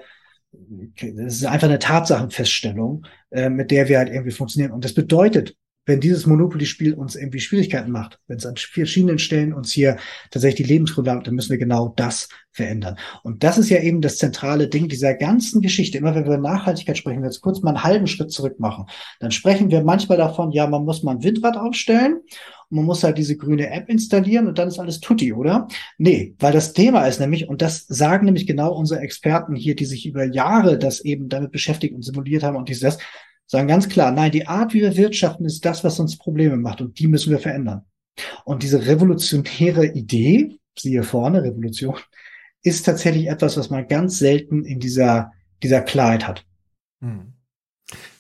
das ist einfach eine Tatsachenfeststellung, äh, mit der wir halt irgendwie funktionieren. Und das bedeutet, wenn dieses Monopoly-Spiel uns irgendwie Schwierigkeiten macht, wenn es an verschiedenen Stellen uns hier tatsächlich die Lebensgrundlage, dann müssen wir genau das verändern. Und das ist ja eben das zentrale Ding dieser ganzen Geschichte. Immer wenn wir über Nachhaltigkeit sprechen, wenn wir jetzt kurz mal einen halben Schritt zurück machen, dann sprechen wir manchmal davon, ja, man muss mal ein Windrad aufstellen und man muss halt diese grüne App installieren und dann ist alles tutti, oder? Nee, weil das Thema ist nämlich, und das sagen nämlich genau unsere Experten hier, die sich über Jahre das eben damit beschäftigt und simuliert haben und dieses, sagen ganz klar, nein, die Art, wie wir wirtschaften, ist das, was uns Probleme macht und die müssen wir verändern. Und diese revolutionäre Idee, siehe vorne, Revolution, ist tatsächlich etwas, was man ganz selten in dieser, dieser Klarheit hat. Hm.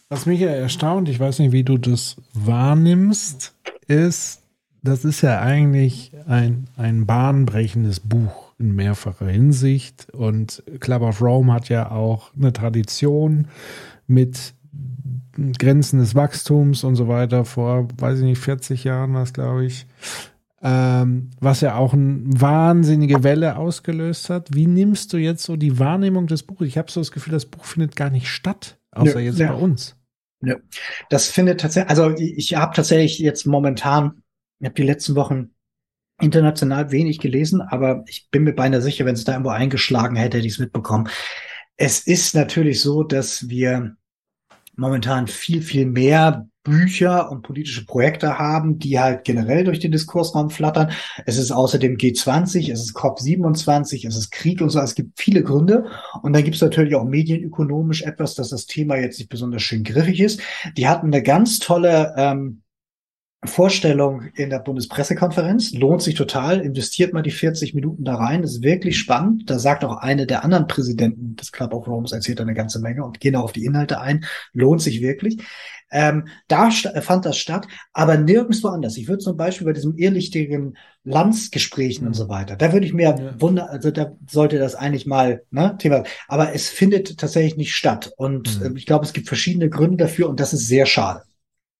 Was mich ja erstaunt, ich weiß nicht, wie du das wahrnimmst, ist, das ist ja eigentlich ein, ein bahnbrechendes Buch in mehrfacher Hinsicht. Und Club of Rome hat ja auch eine Tradition mit Grenzen des Wachstums und so weiter vor, weiß ich nicht, 40 Jahren war es, glaube ich. Ähm, was ja auch eine wahnsinnige Welle ausgelöst hat. Wie nimmst du jetzt so die Wahrnehmung des Buches? Ich habe so das Gefühl, das Buch findet gar nicht statt, außer ja, jetzt ja. bei uns. Ja, das findet tatsächlich, also ich, ich habe tatsächlich jetzt momentan, ich habe die letzten Wochen international wenig gelesen, aber ich bin mir beinahe sicher, wenn es da irgendwo eingeschlagen hätte, hätte ich es mitbekommen. Es ist natürlich so, dass wir momentan viel, viel mehr Bücher und politische Projekte haben, die halt generell durch den Diskursraum flattern. Es ist außerdem G20, es ist COP27, es ist Krieg und so. Es gibt viele Gründe. Und dann gibt es natürlich auch medienökonomisch etwas, dass das Thema jetzt nicht besonders schön griffig ist. Die hatten eine ganz tolle ähm, Vorstellung in der Bundespressekonferenz. Lohnt sich total. Investiert mal die 40 Minuten da rein. Das ist wirklich spannend. Da sagt auch eine der anderen Präsidenten des Club of Rome, erzählt eine ganze Menge und gehen auch auf die Inhalte ein. Lohnt sich wirklich. Ähm, da fand das statt, aber nirgendwo anders. Ich würde zum Beispiel bei diesem irrlichtigen Landsgesprächen mhm. und so weiter, da würde ich mir ja. wundern, also da sollte das eigentlich mal ne, Thema, aber es findet tatsächlich nicht statt. Und mhm. äh, ich glaube, es gibt verschiedene Gründe dafür und das ist sehr schade.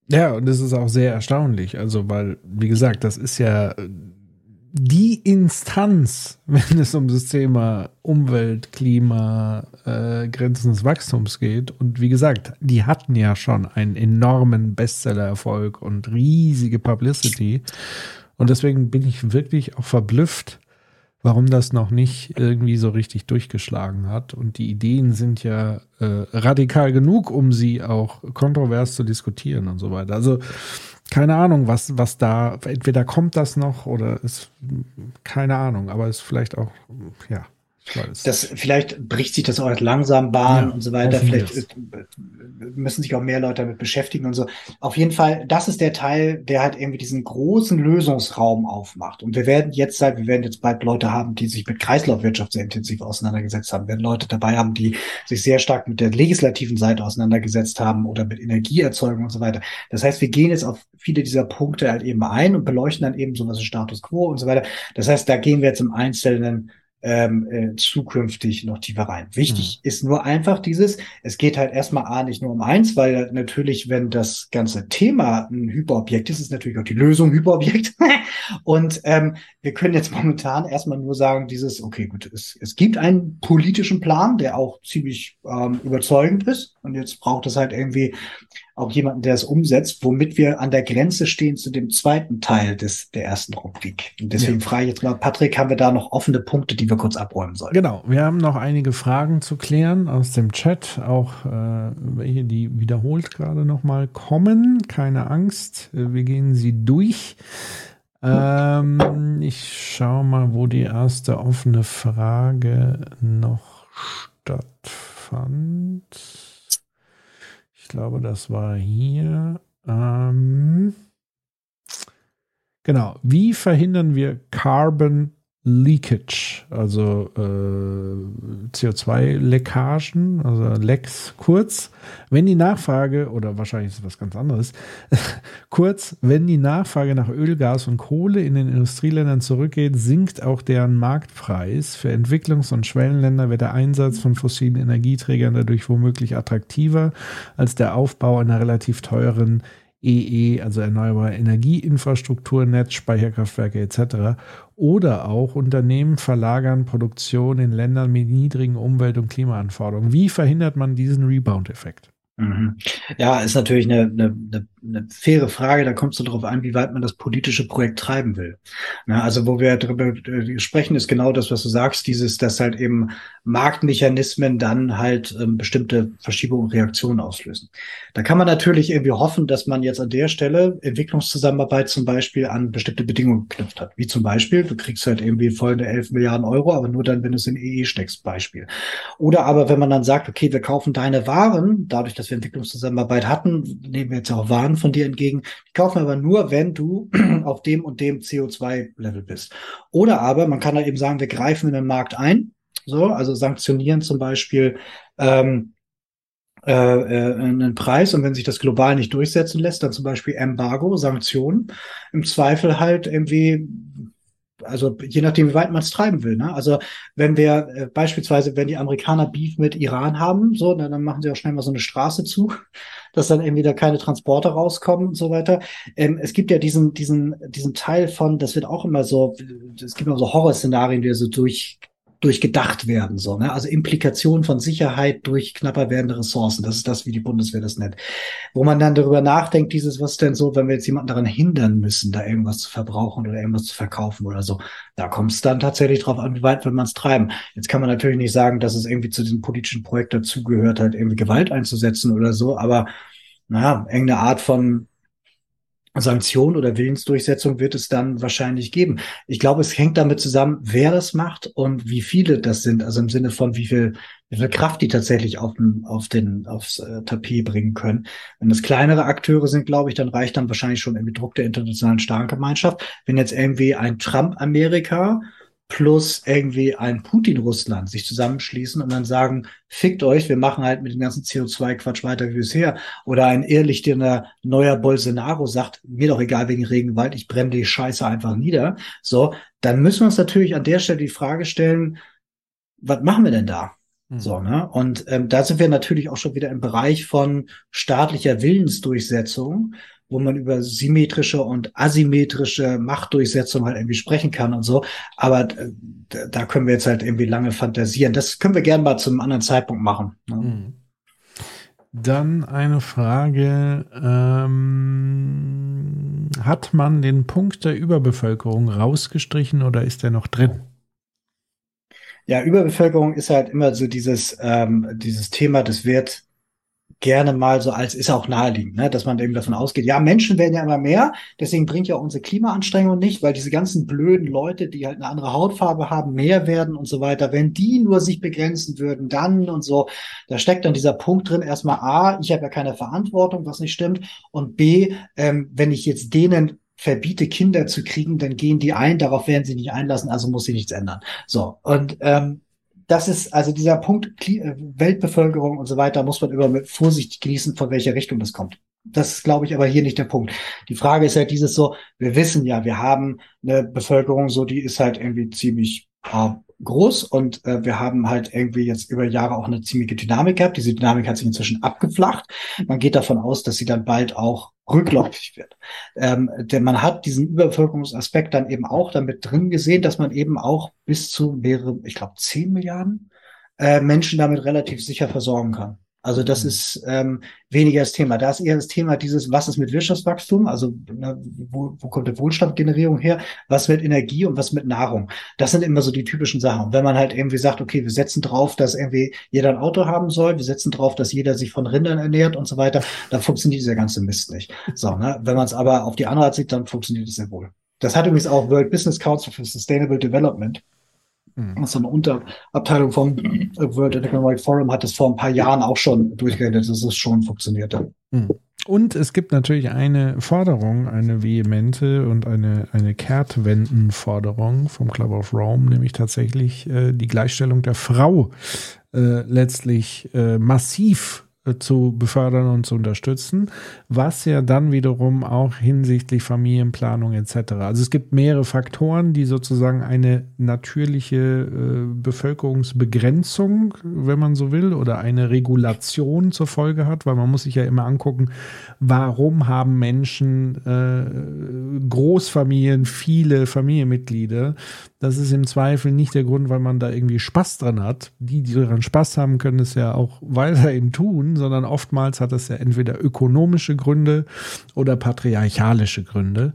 Ja, und das ist auch sehr erstaunlich. Also, weil, wie gesagt, das ist ja die Instanz, wenn es um das Thema Umwelt, Klima, äh, Grenzen des Wachstums geht. Und wie gesagt, die hatten ja schon einen enormen Bestseller-Erfolg und riesige Publicity. Und deswegen bin ich wirklich auch verblüfft, warum das noch nicht irgendwie so richtig durchgeschlagen hat. Und die Ideen sind ja äh, radikal genug, um sie auch kontrovers zu diskutieren und so weiter. Also keine Ahnung, was, was da, entweder kommt das noch oder ist keine Ahnung, aber ist vielleicht auch, ja. Das, vielleicht bricht sich das auch langsam Bahn ja, und so weiter. Vielleicht müssen sich auch mehr Leute damit beschäftigen und so. Auf jeden Fall, das ist der Teil, der halt irgendwie diesen großen Lösungsraum aufmacht. Und wir werden jetzt halt, wir werden jetzt bald Leute haben, die sich mit Kreislaufwirtschaft sehr intensiv auseinandergesetzt haben. Wir werden Leute dabei haben, die sich sehr stark mit der legislativen Seite auseinandergesetzt haben oder mit Energieerzeugung und so weiter. Das heißt, wir gehen jetzt auf viele dieser Punkte halt eben ein und beleuchten dann eben sowas wie Status Quo und so weiter. Das heißt, da gehen wir jetzt im Einzelnen ähm, äh, zukünftig noch tiefer rein. Wichtig mhm. ist nur einfach dieses, es geht halt erstmal A nicht nur um eins, weil natürlich, wenn das ganze Thema ein Hyperobjekt ist, ist natürlich auch die Lösung Hyperobjekt. Und ähm, wir können jetzt momentan erstmal nur sagen, dieses, okay, gut, es, es gibt einen politischen Plan, der auch ziemlich ähm, überzeugend ist. Und jetzt braucht es halt irgendwie auch jemanden, der es umsetzt, womit wir an der Grenze stehen zu dem zweiten Teil des, der ersten Rubrik. Und deswegen ja. frage ich jetzt mal, Patrick, haben wir da noch offene Punkte, die wir kurz abräumen sollen? Genau, wir haben noch einige Fragen zu klären aus dem Chat, auch äh, welche, die wiederholt gerade nochmal kommen. Keine Angst, äh, wir gehen sie durch. Ähm, ich schaue mal, wo die erste offene Frage noch stattfand. Ich glaube, das war hier. Ähm, genau. Wie verhindern wir Carbon Leakage, also äh, CO2-Leckagen, also Lecks kurz, wenn die Nachfrage, oder wahrscheinlich ist es was ganz anderes, kurz, wenn die Nachfrage nach Öl, Gas und Kohle in den Industrieländern zurückgeht, sinkt auch deren Marktpreis. Für Entwicklungs- und Schwellenländer wird der Einsatz von fossilen Energieträgern dadurch womöglich attraktiver als der Aufbau einer relativ teuren EE, also erneuerbare Energieinfrastruktur, Netz, Speicherkraftwerke etc. Oder auch Unternehmen verlagern Produktion in Ländern mit niedrigen Umwelt- und Klimaanforderungen. Wie verhindert man diesen Rebound-Effekt? Mhm. Ja, ist natürlich eine, eine, eine eine faire Frage, da kommt es so darauf an, wie weit man das politische Projekt treiben will. Na, also wo wir darüber äh, sprechen, ist genau das, was du sagst, dieses, dass halt eben Marktmechanismen dann halt ähm, bestimmte Verschiebungen und Reaktionen auslösen. Da kann man natürlich irgendwie hoffen, dass man jetzt an der Stelle Entwicklungszusammenarbeit zum Beispiel an bestimmte Bedingungen geknüpft hat. Wie zum Beispiel, du kriegst halt irgendwie folgende 11 Milliarden Euro, aber nur dann, wenn du es in EE steckst, Beispiel. Oder aber, wenn man dann sagt, okay, wir kaufen deine Waren, dadurch, dass wir Entwicklungszusammenarbeit hatten, nehmen wir jetzt auch Waren von dir entgegen. Die kaufen aber nur, wenn du auf dem und dem CO2-Level bist. Oder aber man kann da eben sagen, wir greifen in den Markt ein. So, also sanktionieren zum Beispiel ähm, äh, äh, einen Preis und wenn sich das global nicht durchsetzen lässt, dann zum Beispiel Embargo, Sanktionen. Im Zweifel halt irgendwie also je nachdem, wie weit man es treiben will. Ne? Also wenn wir äh, beispielsweise, wenn die Amerikaner Beef mit Iran haben, so, dann, dann machen sie auch schnell mal so eine Straße zu, dass dann irgendwie da keine Transporte rauskommen und so weiter. Ähm, es gibt ja diesen, diesen, diesen Teil von, das wird auch immer so, es gibt immer so Horrorszenarien, die so durch durchgedacht werden, so, ne? Also Implikation von Sicherheit durch knapper werdende Ressourcen. Das ist das, wie die Bundeswehr das nennt. Wo man dann darüber nachdenkt, dieses, was denn so, wenn wir jetzt jemanden daran hindern müssen, da irgendwas zu verbrauchen oder irgendwas zu verkaufen oder so. Da kommt es dann tatsächlich drauf an, wie weit will man es treiben. Jetzt kann man natürlich nicht sagen, dass es irgendwie zu diesem politischen Projekt dazugehört hat, irgendwie Gewalt einzusetzen oder so, aber naja, irgendeine Art von Sanktion oder Willensdurchsetzung wird es dann wahrscheinlich geben. Ich glaube, es hängt damit zusammen, wer das macht und wie viele das sind. Also im Sinne von, wie viel, wie viel Kraft die tatsächlich auf den, auf den, aufs äh, Tapet bringen können. Wenn es kleinere Akteure sind, glaube ich, dann reicht dann wahrscheinlich schon irgendwie Druck der internationalen Starkgemeinschaft. Wenn jetzt irgendwie ein Trump Amerika plus irgendwie ein Putin-Russland sich zusammenschließen und dann sagen, fickt euch, wir machen halt mit dem ganzen CO2-Quatsch weiter wie bisher. Oder ein ehrlichster neuer Bolsonaro sagt, mir doch egal wegen Regenwald, ich brenne die Scheiße einfach nieder. So, dann müssen wir uns natürlich an der Stelle die Frage stellen, was machen wir denn da? Mhm. So, ne? Und ähm, da sind wir natürlich auch schon wieder im Bereich von staatlicher Willensdurchsetzung wo man über symmetrische und asymmetrische Machtdurchsetzung halt irgendwie sprechen kann und so. Aber äh, da können wir jetzt halt irgendwie lange fantasieren. Das können wir gerne mal zum anderen Zeitpunkt machen. Ne? Mhm. Dann eine Frage. Ähm, hat man den Punkt der Überbevölkerung rausgestrichen oder ist der noch drin? Ja, Überbevölkerung ist halt immer so dieses, ähm, dieses Thema, das wird gerne mal so als ist auch naheliegend, ne? dass man eben davon ausgeht, ja, Menschen werden ja immer mehr, deswegen bringt ja unsere Klimaanstrengung nicht, weil diese ganzen blöden Leute, die halt eine andere Hautfarbe haben, mehr werden und so weiter, wenn die nur sich begrenzen würden, dann und so, da steckt dann dieser Punkt drin, erstmal A, ich habe ja keine Verantwortung, was nicht stimmt, und B, ähm, wenn ich jetzt denen verbiete, Kinder zu kriegen, dann gehen die ein, darauf werden sie nicht einlassen, also muss sich nichts ändern. So, und ähm, das ist also dieser Punkt äh, Weltbevölkerung und so weiter muss man immer mit Vorsicht genießen, von welcher Richtung das kommt. Das ist, glaube ich, aber hier nicht der Punkt. Die Frage ist halt dieses so, wir wissen ja, wir haben eine Bevölkerung so, die ist halt irgendwie ziemlich äh, groß und äh, wir haben halt irgendwie jetzt über Jahre auch eine ziemliche Dynamik gehabt. Diese Dynamik hat sich inzwischen abgeflacht. Man geht davon aus, dass sie dann bald auch rückläufig wird. Ähm, denn man hat diesen Überbevölkerungsaspekt dann eben auch damit drin gesehen, dass man eben auch bis zu mehrere, ich glaube, zehn Milliarden äh, Menschen damit relativ sicher versorgen kann. Also das mhm. ist ähm, weniger das Thema. Da ist eher das Thema dieses, was ist mit Wirtschaftswachstum, also ne, wo, wo kommt die Wohlstandgenerierung her, was mit Energie und was mit Nahrung. Das sind immer so die typischen Sachen. Und wenn man halt irgendwie sagt, okay, wir setzen drauf, dass irgendwie jeder ein Auto haben soll, wir setzen drauf, dass jeder sich von Rindern ernährt und so weiter, dann funktioniert dieser ganze Mist nicht. So, ne? Wenn man es aber auf die andere Art sieht, dann funktioniert es sehr wohl. Das hat übrigens auch World Business Council for Sustainable Development Mhm. So eine Unterabteilung vom World Economic Forum hat es vor ein paar Jahren auch schon durchgerechnet, dass es schon funktionierte. Mhm. Und es gibt natürlich eine Forderung, eine vehemente und eine, eine Kehrtwendenforderung vom Club of Rome, nämlich tatsächlich äh, die Gleichstellung der Frau äh, letztlich äh, massiv äh, zu befördern und zu unterstützen, was ja dann wiederum auch hinsichtlich Familienplanung etc. Also es gibt mehrere Faktoren, die sozusagen eine natürliche äh, Bevölkerungsbegrenzung, wenn man so will, oder eine Regulation zur Folge hat, weil man muss sich ja immer angucken, warum haben Menschen äh, Großfamilien, viele Familienmitglieder. Das ist im Zweifel nicht der Grund, weil man da irgendwie Spaß dran hat. Die, die daran Spaß haben, können es ja auch weiterhin tun, sondern oftmals hat es ja entweder ökonomische Gründe oder patriarchalische Gründe.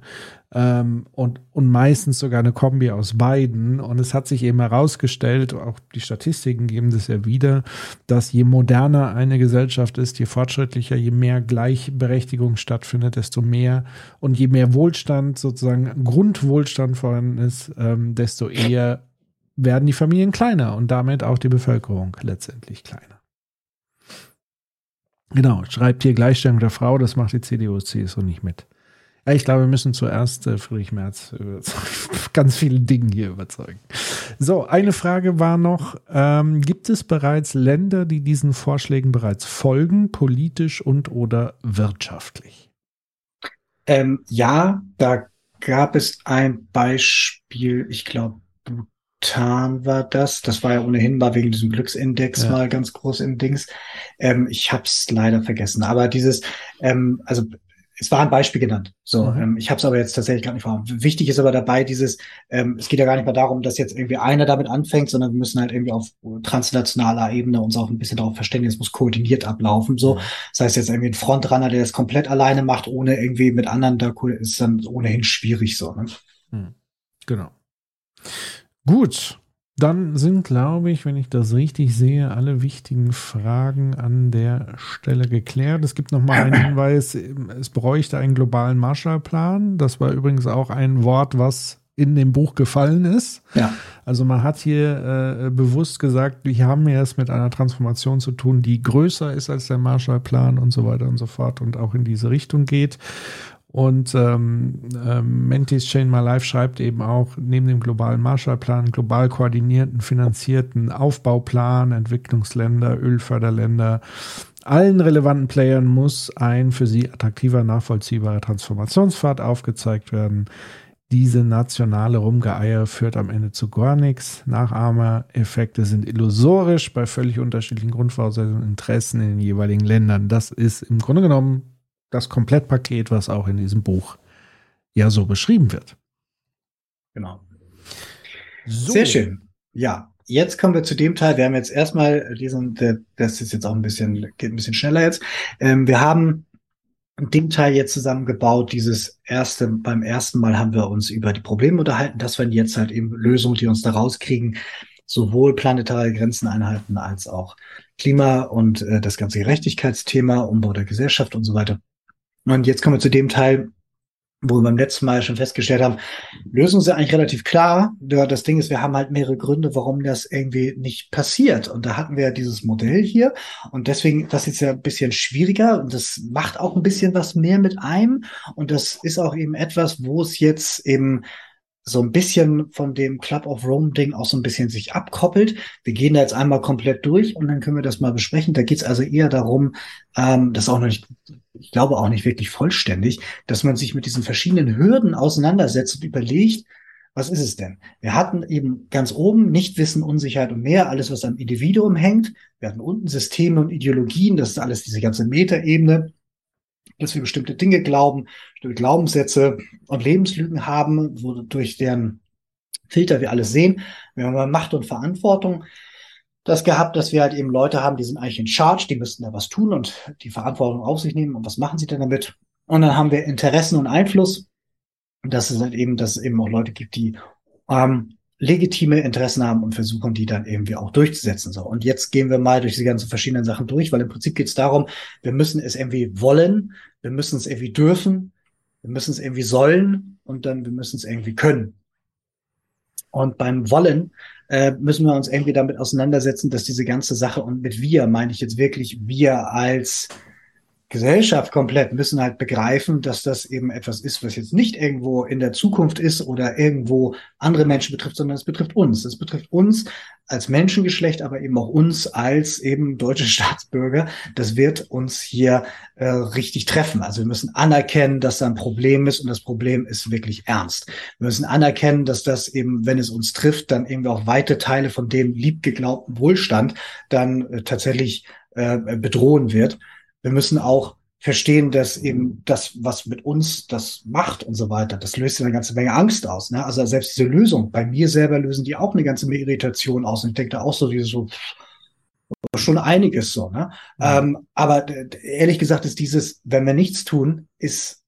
Ähm, und, und meistens sogar eine Kombi aus beiden. Und es hat sich eben herausgestellt, auch die Statistiken geben das ja wieder, dass je moderner eine Gesellschaft ist, je fortschrittlicher, je mehr Gleichberechtigung stattfindet, desto mehr und je mehr Wohlstand, sozusagen Grundwohlstand vorhanden ist, ähm, desto eher werden die Familien kleiner und damit auch die Bevölkerung letztendlich kleiner. Genau, schreibt hier Gleichstellung der Frau, das macht die CDU, CSU nicht mit. Ja, ich glaube, wir müssen zuerst äh, Friedrich Merz ganz viele Dinge hier überzeugen. So, eine Frage war noch, ähm, gibt es bereits Länder, die diesen Vorschlägen bereits folgen, politisch und oder wirtschaftlich? Ähm, ja, da gab es ein Beispiel, ich glaube, Bhutan war das. Das war ja ohnehin mal wegen diesem Glücksindex ja. mal ganz groß im Dings. Ähm, ich habe es leider vergessen. Aber dieses, ähm, also es war ein Beispiel genannt. So, mhm. ähm, ich habe es aber jetzt tatsächlich gar nicht vor. Wichtig ist aber dabei dieses, ähm, es geht ja gar nicht mehr darum, dass jetzt irgendwie einer damit anfängt, sondern wir müssen halt irgendwie auf transnationaler Ebene uns auch ein bisschen darauf verständigen, es muss koordiniert ablaufen. So, mhm. das heißt jetzt irgendwie ein Frontrunner, der das komplett alleine macht, ohne irgendwie mit anderen da ist dann ohnehin schwierig so. Ne? Mhm. Genau. Gut, dann sind, glaube ich, wenn ich das richtig sehe, alle wichtigen Fragen an der Stelle geklärt. Es gibt noch mal einen Hinweis, es bräuchte einen globalen Marshallplan. Das war übrigens auch ein Wort, was in dem Buch gefallen ist. Ja. Also man hat hier äh, bewusst gesagt, wir haben ja es mit einer Transformation zu tun, die größer ist als der Marshallplan und so weiter und so fort und auch in diese Richtung geht. Und ähm, ähm, Mentis Chain My Life schreibt eben auch, neben dem globalen Marshallplan, global koordinierten, finanzierten Aufbauplan, Entwicklungsländer, Ölförderländer, allen relevanten Playern muss ein für sie attraktiver, nachvollziehbarer Transformationspfad aufgezeigt werden. Diese nationale Rumgeeier führt am Ende zu gar nichts. Nachahmereffekte sind illusorisch bei völlig unterschiedlichen Grundvoraussetzungen und Interessen in den jeweiligen Ländern. Das ist im Grunde genommen das Komplettpaket, was auch in diesem Buch ja so beschrieben wird. Genau. So. Sehr schön. Ja, jetzt kommen wir zu dem Teil. Wir haben jetzt erstmal diesen, das ist jetzt auch ein bisschen, geht ein bisschen schneller jetzt. Ähm, wir haben den Teil jetzt zusammengebaut. Dieses erste, beim ersten Mal haben wir uns über die Probleme unterhalten. Das waren jetzt halt eben Lösungen, die uns da rauskriegen. Sowohl planetare Grenzen einhalten als auch Klima und äh, das ganze Gerechtigkeitsthema, Umbau der Gesellschaft und so weiter. Und jetzt kommen wir zu dem Teil, wo wir beim letzten Mal schon festgestellt haben, Lösungen sind eigentlich relativ klar. Das Ding ist, wir haben halt mehrere Gründe, warum das irgendwie nicht passiert. Und da hatten wir ja dieses Modell hier. Und deswegen, das ist ja ein bisschen schwieriger und das macht auch ein bisschen was mehr mit einem. Und das ist auch eben etwas, wo es jetzt eben so ein bisschen von dem Club of Rome Ding auch so ein bisschen sich abkoppelt. Wir gehen da jetzt einmal komplett durch und dann können wir das mal besprechen. Da geht es also eher darum, ähm, das auch noch nicht, ich glaube auch nicht wirklich vollständig, dass man sich mit diesen verschiedenen Hürden auseinandersetzt und überlegt, was ist es denn? Wir hatten eben ganz oben Nichtwissen, Unsicherheit und mehr, alles, was am Individuum hängt. Wir hatten unten Systeme und Ideologien, das ist alles diese ganze Metaebene dass wir bestimmte Dinge glauben, bestimmte Glaubenssätze und Lebenslügen haben, wodurch deren Filter wir alles sehen. Wir haben Macht und Verantwortung das gehabt, dass wir halt eben Leute haben, die sind eigentlich in Charge, die müssten da was tun und die Verantwortung auf sich nehmen. Und was machen sie denn damit? Und dann haben wir Interessen und Einfluss. Und das ist halt eben, dass es eben auch Leute gibt, die ähm, legitime Interessen haben und versuchen, die dann irgendwie auch durchzusetzen. So. Und jetzt gehen wir mal durch die ganzen verschiedenen Sachen durch, weil im Prinzip geht es darum, wir müssen es irgendwie wollen, wir müssen es irgendwie dürfen, wir müssen es irgendwie sollen und dann wir müssen es irgendwie können. Und beim Wollen äh, müssen wir uns irgendwie damit auseinandersetzen, dass diese ganze Sache und mit wir meine ich jetzt wirklich wir als Gesellschaft komplett müssen halt begreifen, dass das eben etwas ist, was jetzt nicht irgendwo in der Zukunft ist oder irgendwo andere Menschen betrifft, sondern es betrifft uns. Es betrifft uns als Menschengeschlecht, aber eben auch uns als eben deutsche Staatsbürger. Das wird uns hier äh, richtig treffen. Also wir müssen anerkennen, dass da ein Problem ist und das Problem ist wirklich ernst. Wir müssen anerkennen, dass das eben, wenn es uns trifft, dann irgendwie auch weite Teile von dem liebgeglaubten Wohlstand dann äh, tatsächlich äh, bedrohen wird wir müssen auch verstehen, dass eben das, was mit uns das macht und so weiter, das löst ja eine ganze Menge Angst aus. Ne? Also selbst diese Lösung, bei mir selber lösen die auch eine ganze Menge Irritation aus. Und ich denke da auch so, wie so schon einiges so. Ne? Ja. Ähm, aber ehrlich gesagt ist dieses, wenn wir nichts tun, ist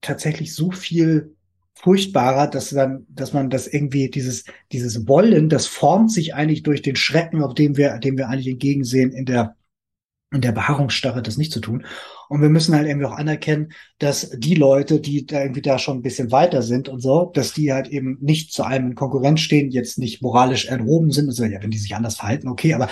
tatsächlich so viel furchtbarer, dass dann, dass man das irgendwie dieses dieses Wollen, das formt sich eigentlich durch den Schrecken, auf dem wir, dem wir eigentlich entgegensehen in der in der Beharrungsstarre das nicht zu tun. Und wir müssen halt irgendwie auch anerkennen, dass die Leute, die da irgendwie da schon ein bisschen weiter sind und so, dass die halt eben nicht zu einem in Konkurrenz stehen, jetzt nicht moralisch erhoben sind. Also ja, wenn die sich anders verhalten, okay, aber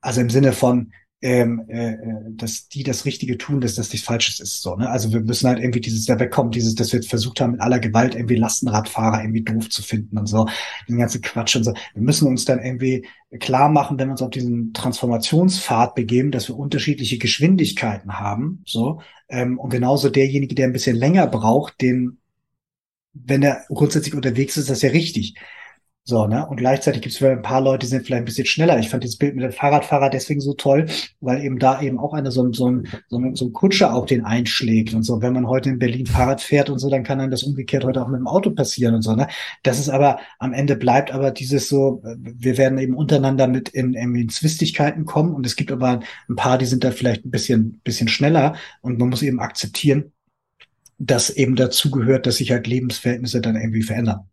also im Sinne von, ähm, äh, äh, dass die das Richtige tun, dass das nichts Falsches ist. So, ne? Also wir müssen halt irgendwie dieses da wegkommen, dieses, dass wir jetzt versucht haben, mit aller Gewalt irgendwie Lastenradfahrer irgendwie doof zu finden und so, den ganzen Quatsch und so. Wir müssen uns dann irgendwie klar machen, wenn wir uns auf diesen Transformationspfad begeben, dass wir unterschiedliche Geschwindigkeiten haben. So, ähm, und genauso derjenige, der ein bisschen länger braucht, den, wenn er grundsätzlich unterwegs ist, ist das ja richtig. So, ne? Und gleichzeitig gibt es ein paar Leute, die sind vielleicht ein bisschen schneller. Ich fand dieses Bild mit dem Fahrradfahrer deswegen so toll, weil eben da eben auch einer so, so, ein, so, ein, so ein Kutscher auch den einschlägt und so. Wenn man heute in Berlin Fahrrad fährt und so, dann kann dann das umgekehrt heute auch mit dem Auto passieren und so, ne? Das ist aber, am Ende bleibt aber dieses so, wir werden eben untereinander mit in, in Zwistigkeiten kommen und es gibt aber ein paar, die sind da vielleicht ein bisschen, bisschen schneller und man muss eben akzeptieren, dass eben dazu gehört, dass sich halt Lebensverhältnisse dann irgendwie verändern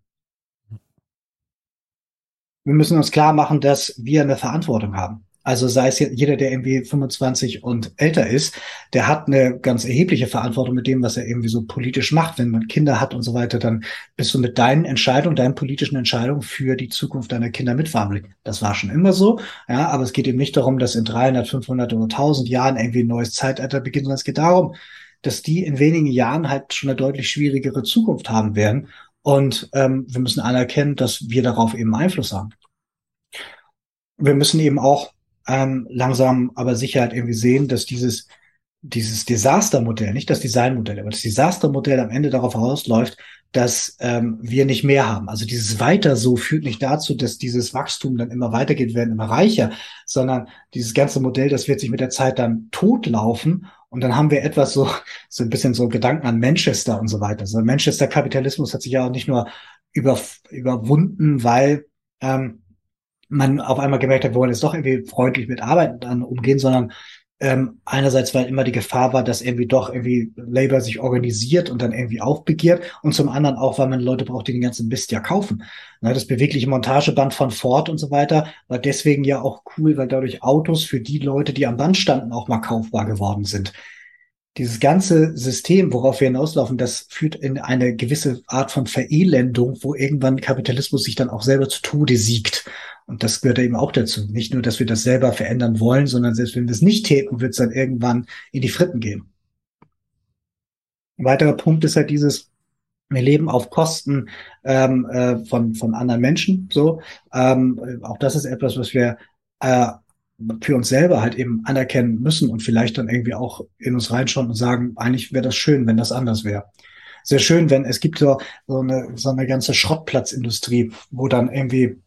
wir müssen uns klar machen, dass wir eine Verantwortung haben. Also sei es jeder, der irgendwie 25 und älter ist, der hat eine ganz erhebliche Verantwortung mit dem, was er irgendwie so politisch macht. Wenn man Kinder hat und so weiter, dann bist du mit deinen Entscheidungen, deinen politischen Entscheidungen für die Zukunft deiner Kinder mitverantwortlich. Das war schon immer so, ja, aber es geht eben nicht darum, dass in 300, 500 oder 1000 Jahren irgendwie ein neues Zeitalter beginnt, sondern es geht darum, dass die in wenigen Jahren halt schon eine deutlich schwierigere Zukunft haben werden und ähm, wir müssen anerkennen, dass wir darauf eben Einfluss haben. Wir müssen eben auch ähm, langsam aber sicher halt irgendwie sehen, dass dieses dieses Desastermodell, nicht das Designmodell, aber das Desastermodell am Ende darauf herausläuft, dass ähm, wir nicht mehr haben. Also dieses Weiter so führt nicht dazu, dass dieses Wachstum dann immer weitergeht, werden immer reicher, sondern dieses ganze Modell, das wird sich mit der Zeit dann totlaufen und dann haben wir etwas so, so ein bisschen so Gedanken an Manchester und so weiter. Also Manchester Kapitalismus hat sich ja auch nicht nur über, überwunden, weil ähm, man auf einmal gemerkt hat, wir wollen jetzt doch irgendwie freundlich mit Arbeit dann umgehen, sondern ähm, einerseits, weil immer die Gefahr war, dass irgendwie doch irgendwie Labour sich organisiert und dann irgendwie aufbegehrt und zum anderen auch, weil man Leute braucht, die den ganzen Mist ja kaufen. Na, das bewegliche Montageband von Ford und so weiter war deswegen ja auch cool, weil dadurch Autos für die Leute, die am Band standen, auch mal kaufbar geworden sind. Dieses ganze System, worauf wir hinauslaufen, das führt in eine gewisse Art von Verelendung, wo irgendwann Kapitalismus sich dann auch selber zu Tode siegt. Und das gehört eben auch dazu. Nicht nur, dass wir das selber verändern wollen, sondern selbst wenn wir es nicht täten, wird es dann irgendwann in die Fritten gehen. Ein weiterer Punkt ist halt dieses, wir leben auf Kosten ähm, äh, von, von anderen Menschen. So, ähm, auch das ist etwas, was wir äh, für uns selber halt eben anerkennen müssen und vielleicht dann irgendwie auch in uns reinschauen und sagen, eigentlich wäre das schön, wenn das anders wäre. Sehr schön, wenn es gibt so, so, eine, so eine ganze Schrottplatzindustrie, wo dann irgendwie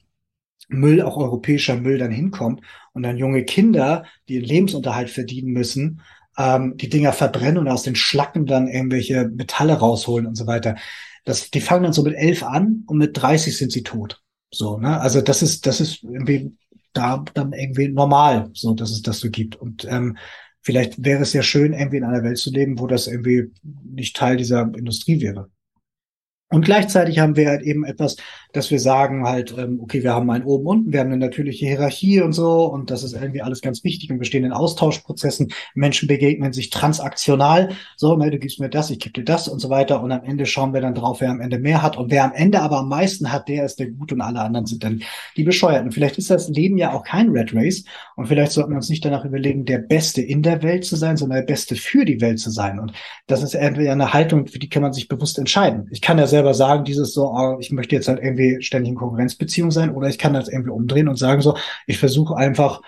Müll, auch europäischer Müll dann hinkommt und dann junge Kinder, die ihren Lebensunterhalt verdienen müssen, ähm, die Dinger verbrennen und aus den Schlacken dann irgendwelche Metalle rausholen und so weiter. Das, die fangen dann so mit elf an und mit 30 sind sie tot. So, ne? Also das ist, das ist irgendwie da dann irgendwie normal, so dass es das so gibt. Und ähm, vielleicht wäre es ja schön, irgendwie in einer Welt zu leben, wo das irgendwie nicht Teil dieser Industrie wäre. Und gleichzeitig haben wir halt eben etwas, dass wir sagen halt, ähm, okay, wir haben ein oben unten, wir haben eine natürliche Hierarchie und so und das ist irgendwie alles ganz wichtig und wir stehen in Austauschprozessen, Menschen begegnen sich transaktional, so, ne, du gibst mir das, ich gebe dir das und so weiter. Und am Ende schauen wir dann drauf, wer am Ende mehr hat. Und wer am Ende aber am meisten hat, der ist der Gut und alle anderen sind dann die Bescheuerten. Vielleicht ist das Leben ja auch kein Red Race. Und vielleicht sollten wir uns nicht danach überlegen, der Beste in der Welt zu sein, sondern der Beste für die Welt zu sein. Und das ist entweder eine Haltung, für die kann man sich bewusst entscheiden. Ich kann ja selber sagen, dieses so, oh, ich möchte jetzt halt irgendwie ständig in Konkurrenzbeziehung sein, oder ich kann das irgendwie umdrehen und sagen so, ich versuche einfach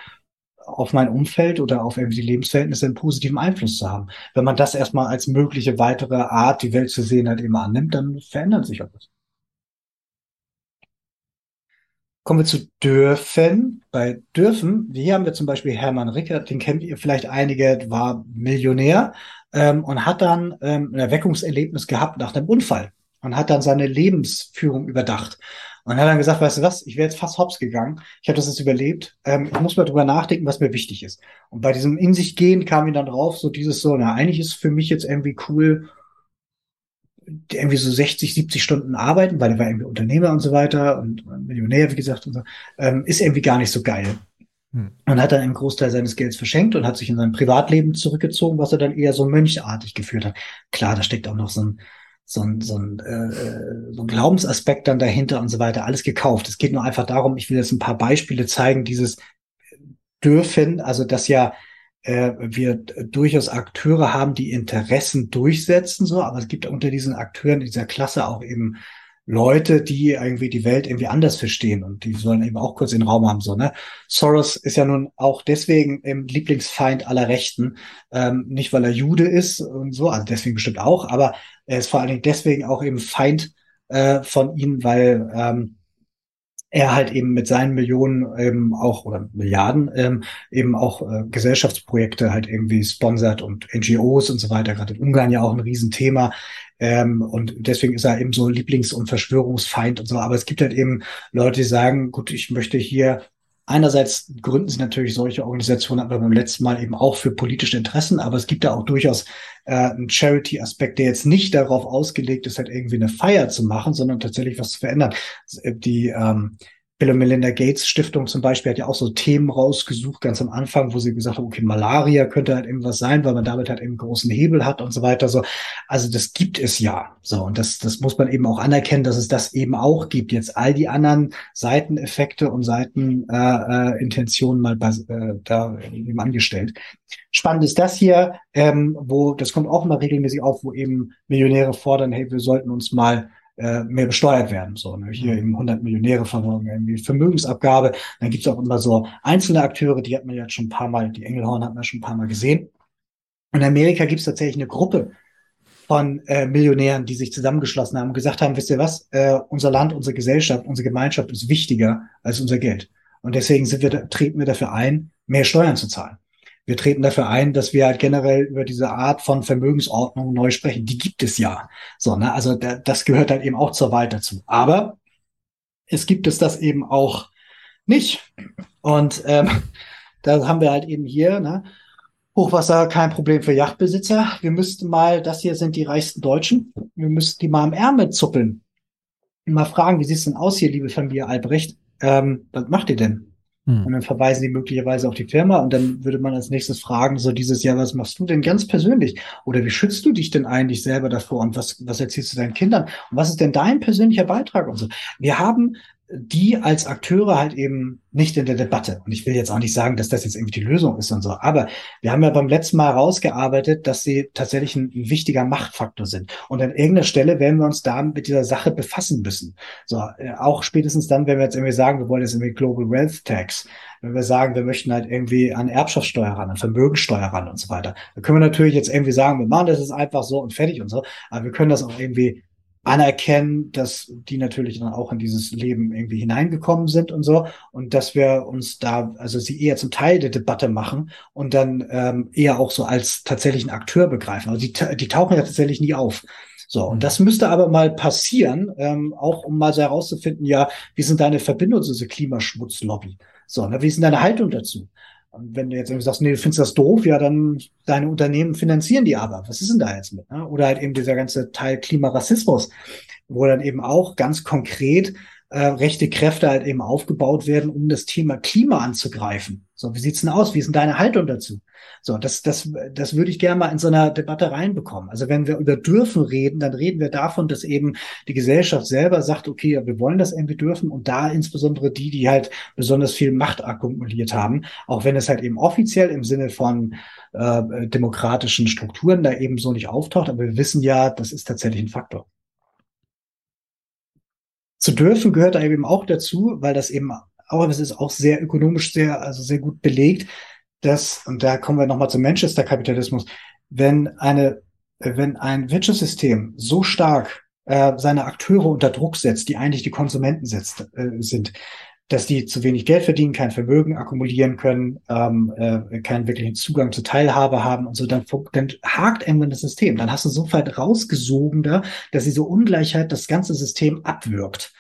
auf mein Umfeld oder auf irgendwie die Lebensverhältnisse einen positiven Einfluss zu haben. Wenn man das erstmal als mögliche weitere Art, die Welt zu sehen, halt immer annimmt, dann verändert sich auch was. Kommen wir zu dürfen. Bei dürfen, hier haben wir zum Beispiel Hermann Rickert, den kennt ihr vielleicht einige, war Millionär ähm, und hat dann ähm, ein Erweckungserlebnis gehabt nach einem Unfall und hat dann seine Lebensführung überdacht. Und hat dann gesagt, weißt du was, ich wäre jetzt fast hops gegangen. Ich habe das jetzt überlebt. Ähm, ich muss mal drüber nachdenken, was mir wichtig ist. Und bei diesem in sich gehen kam ihm dann drauf, so dieses so, na, eigentlich ist für mich jetzt irgendwie cool, irgendwie so 60, 70 Stunden arbeiten, weil er war irgendwie Unternehmer und so weiter und Millionär, wie gesagt, und so, ähm, ist irgendwie gar nicht so geil. Hm. Und hat dann einen Großteil seines Gelds verschenkt und hat sich in sein Privatleben zurückgezogen, was er dann eher so mönchartig geführt hat. Klar, da steckt auch noch so ein, so ein, so ein, äh, so ein Glaubensaspekt dann dahinter und so weiter, alles gekauft. Es geht nur einfach darum, ich will jetzt ein paar Beispiele zeigen, dieses dürfen, also dass ja äh, wir durchaus Akteure haben, die Interessen durchsetzen, so, aber es gibt unter diesen Akteuren dieser Klasse auch eben Leute, die irgendwie die Welt irgendwie anders verstehen und die sollen eben auch kurz den Raum haben. So, ne? Soros ist ja nun auch deswegen im Lieblingsfeind aller Rechten, ähm, nicht weil er Jude ist und so, also deswegen bestimmt auch, aber er ist vor allen Dingen deswegen auch eben Feind äh, von ihnen, weil ähm, er halt eben mit seinen Millionen eben auch oder Milliarden ähm, eben auch äh, Gesellschaftsprojekte halt irgendwie sponsert und NGOs und so weiter. Gerade in Ungarn ja auch ein Riesenthema. Ähm, und deswegen ist er eben so Lieblings- und Verschwörungsfeind und so. Aber es gibt halt eben Leute, die sagen, gut, ich möchte hier Einerseits gründen sie natürlich solche Organisationen, aber beim letzten Mal eben auch für politische Interessen, aber es gibt da auch durchaus äh, einen Charity-Aspekt, der jetzt nicht darauf ausgelegt ist, halt irgendwie eine Feier zu machen, sondern tatsächlich was zu verändern. Die ähm, Bill und Melinda Gates Stiftung zum Beispiel hat ja auch so Themen rausgesucht, ganz am Anfang, wo sie gesagt haben, okay, Malaria könnte halt irgendwas sein, weil man damit halt eben großen Hebel hat und so weiter. So, also das gibt es ja. So, und das, das muss man eben auch anerkennen, dass es das eben auch gibt. Jetzt all die anderen Seiteneffekte und Seitenintentionen äh, äh, mal bei, äh, da eben angestellt. Spannend ist das hier, ähm, wo, das kommt auch immer regelmäßig auf, wo eben Millionäre fordern, hey, wir sollten uns mal äh, mehr besteuert werden. So, ne? Hier mhm. eben 100 Millionäre versorgen, irgendwie Vermögensabgabe. Dann gibt's auch immer so einzelne Akteure, die hat man ja schon ein paar Mal, die Engelhorn hat man schon ein paar Mal gesehen. In Amerika gibt's tatsächlich eine Gruppe von äh, Millionären, die sich zusammengeschlossen haben und gesagt haben, wisst ihr was, äh, unser Land, unsere Gesellschaft, unsere Gemeinschaft ist wichtiger als unser Geld. Und deswegen sind wir, treten wir dafür ein, mehr Steuern zu zahlen wir treten dafür ein, dass wir halt generell über diese Art von Vermögensordnung neu sprechen. Die gibt es ja. So, ne? Also da, das gehört halt eben auch zur Wahl dazu. Aber es gibt es das eben auch nicht. Und ähm, da haben wir halt eben hier, ne? Hochwasser kein Problem für Yachtbesitzer. Wir müssten mal, das hier sind die reichsten Deutschen, wir müssten die mal am Ärmel zuppeln. Mal fragen, wie sieht's denn aus hier, liebe Familie Albrecht? Ähm, was macht ihr denn? Hm. Und dann verweisen die möglicherweise auf die Firma und dann würde man als nächstes fragen, so dieses Jahr, was machst du denn ganz persönlich? Oder wie schützt du dich denn eigentlich selber davor und was, was erzählst du deinen Kindern? Und was ist denn dein persönlicher Beitrag und so? Wir haben die als Akteure halt eben nicht in der Debatte. Und ich will jetzt auch nicht sagen, dass das jetzt irgendwie die Lösung ist und so. Aber wir haben ja beim letzten Mal herausgearbeitet, dass sie tatsächlich ein, wichtiger Machtfaktor sind. Und an irgendeiner Stelle werden wir uns da mit dieser Sache befassen müssen. So, äh, auch spätestens dann, wenn wir jetzt irgendwie sagen, wir wollen jetzt irgendwie Global Wealth Tax. Wenn wir sagen, wir möchten halt irgendwie an Erbschaftssteuer ran, an Vermögensteuer ran und so weiter. Da können wir natürlich jetzt irgendwie sagen, wir machen das ist einfach so und fertig und so. Aber wir können das auch irgendwie anerkennen, dass die natürlich dann auch in dieses Leben irgendwie hineingekommen sind und so und dass wir uns da, also sie eher zum Teil der Debatte machen und dann ähm, eher auch so als tatsächlichen Akteur begreifen. Also die, die tauchen ja tatsächlich nie auf. So, und das müsste aber mal passieren, ähm, auch um mal so herauszufinden, ja, wie sind deine Verbindungen zu dieser Klimaschmutzlobby? So, ne, wie ist denn deine Haltung dazu? Und wenn du jetzt irgendwie sagst, nee, du findest das doof, ja, dann deine Unternehmen finanzieren die aber. Was ist denn da jetzt mit? Ne? Oder halt eben dieser ganze Teil Klimarassismus, wo dann eben auch ganz konkret äh, rechte Kräfte halt eben aufgebaut werden, um das Thema Klima anzugreifen. So, wie sieht's denn aus? Wie ist denn deine Haltung dazu? So, das, das, das würde ich gerne mal in so einer Debatte reinbekommen. Also wenn wir über dürfen reden, dann reden wir davon, dass eben die Gesellschaft selber sagt, okay, wir wollen das irgendwie dürfen und da insbesondere die, die halt besonders viel Macht akkumuliert haben, auch wenn es halt eben offiziell im Sinne von äh, demokratischen Strukturen da eben so nicht auftaucht, aber wir wissen ja, das ist tatsächlich ein Faktor zu dürfen gehört da eben auch dazu, weil das eben auch, das ist auch sehr ökonomisch sehr, also sehr gut belegt, dass, und da kommen wir nochmal zum Manchester-Kapitalismus, wenn eine, wenn ein Wirtschaftssystem so stark äh, seine Akteure unter Druck setzt, die eigentlich die Konsumenten setzt, äh, sind, dass die zu wenig Geld verdienen, kein Vermögen akkumulieren können, ähm, äh, keinen wirklichen Zugang zur Teilhabe haben und so, dann, dann hakt irgendwann das System. Dann hast du so weit rausgesogen da, dass diese Ungleichheit das ganze System abwirkt.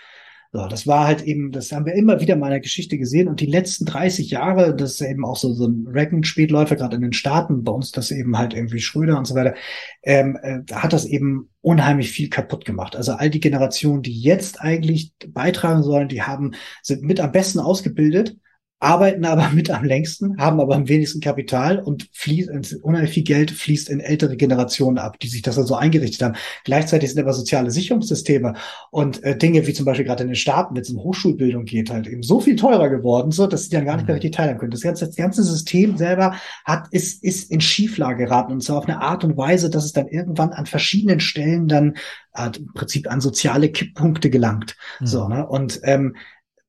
So, das war halt eben, das haben wir immer wieder in der Geschichte gesehen. Und die letzten 30 Jahre, das ist eben auch so, so ein Reagan-Spätläufer, gerade in den Staaten, bei uns das eben halt irgendwie Schröder und so weiter, ähm, äh, hat das eben unheimlich viel kaputt gemacht. Also all die Generationen, die jetzt eigentlich beitragen sollen, die haben, sind mit am besten ausgebildet arbeiten aber mit am längsten, haben aber am wenigsten Kapital und fließt, unheimlich viel Geld fließt in ältere Generationen ab, die sich das also eingerichtet haben. Gleichzeitig sind aber soziale Sicherungssysteme und äh, Dinge wie zum Beispiel gerade in den Staaten, wenn es um Hochschulbildung geht, halt eben so viel teurer geworden, so dass sie dann gar nicht mehr mhm. richtig teilen können. Das ganze, das ganze System selber hat, ist, ist in Schieflage geraten und zwar auf eine Art und Weise, dass es dann irgendwann an verschiedenen Stellen dann äh, im Prinzip an soziale Kipppunkte gelangt. Mhm. So, ne? Und ähm,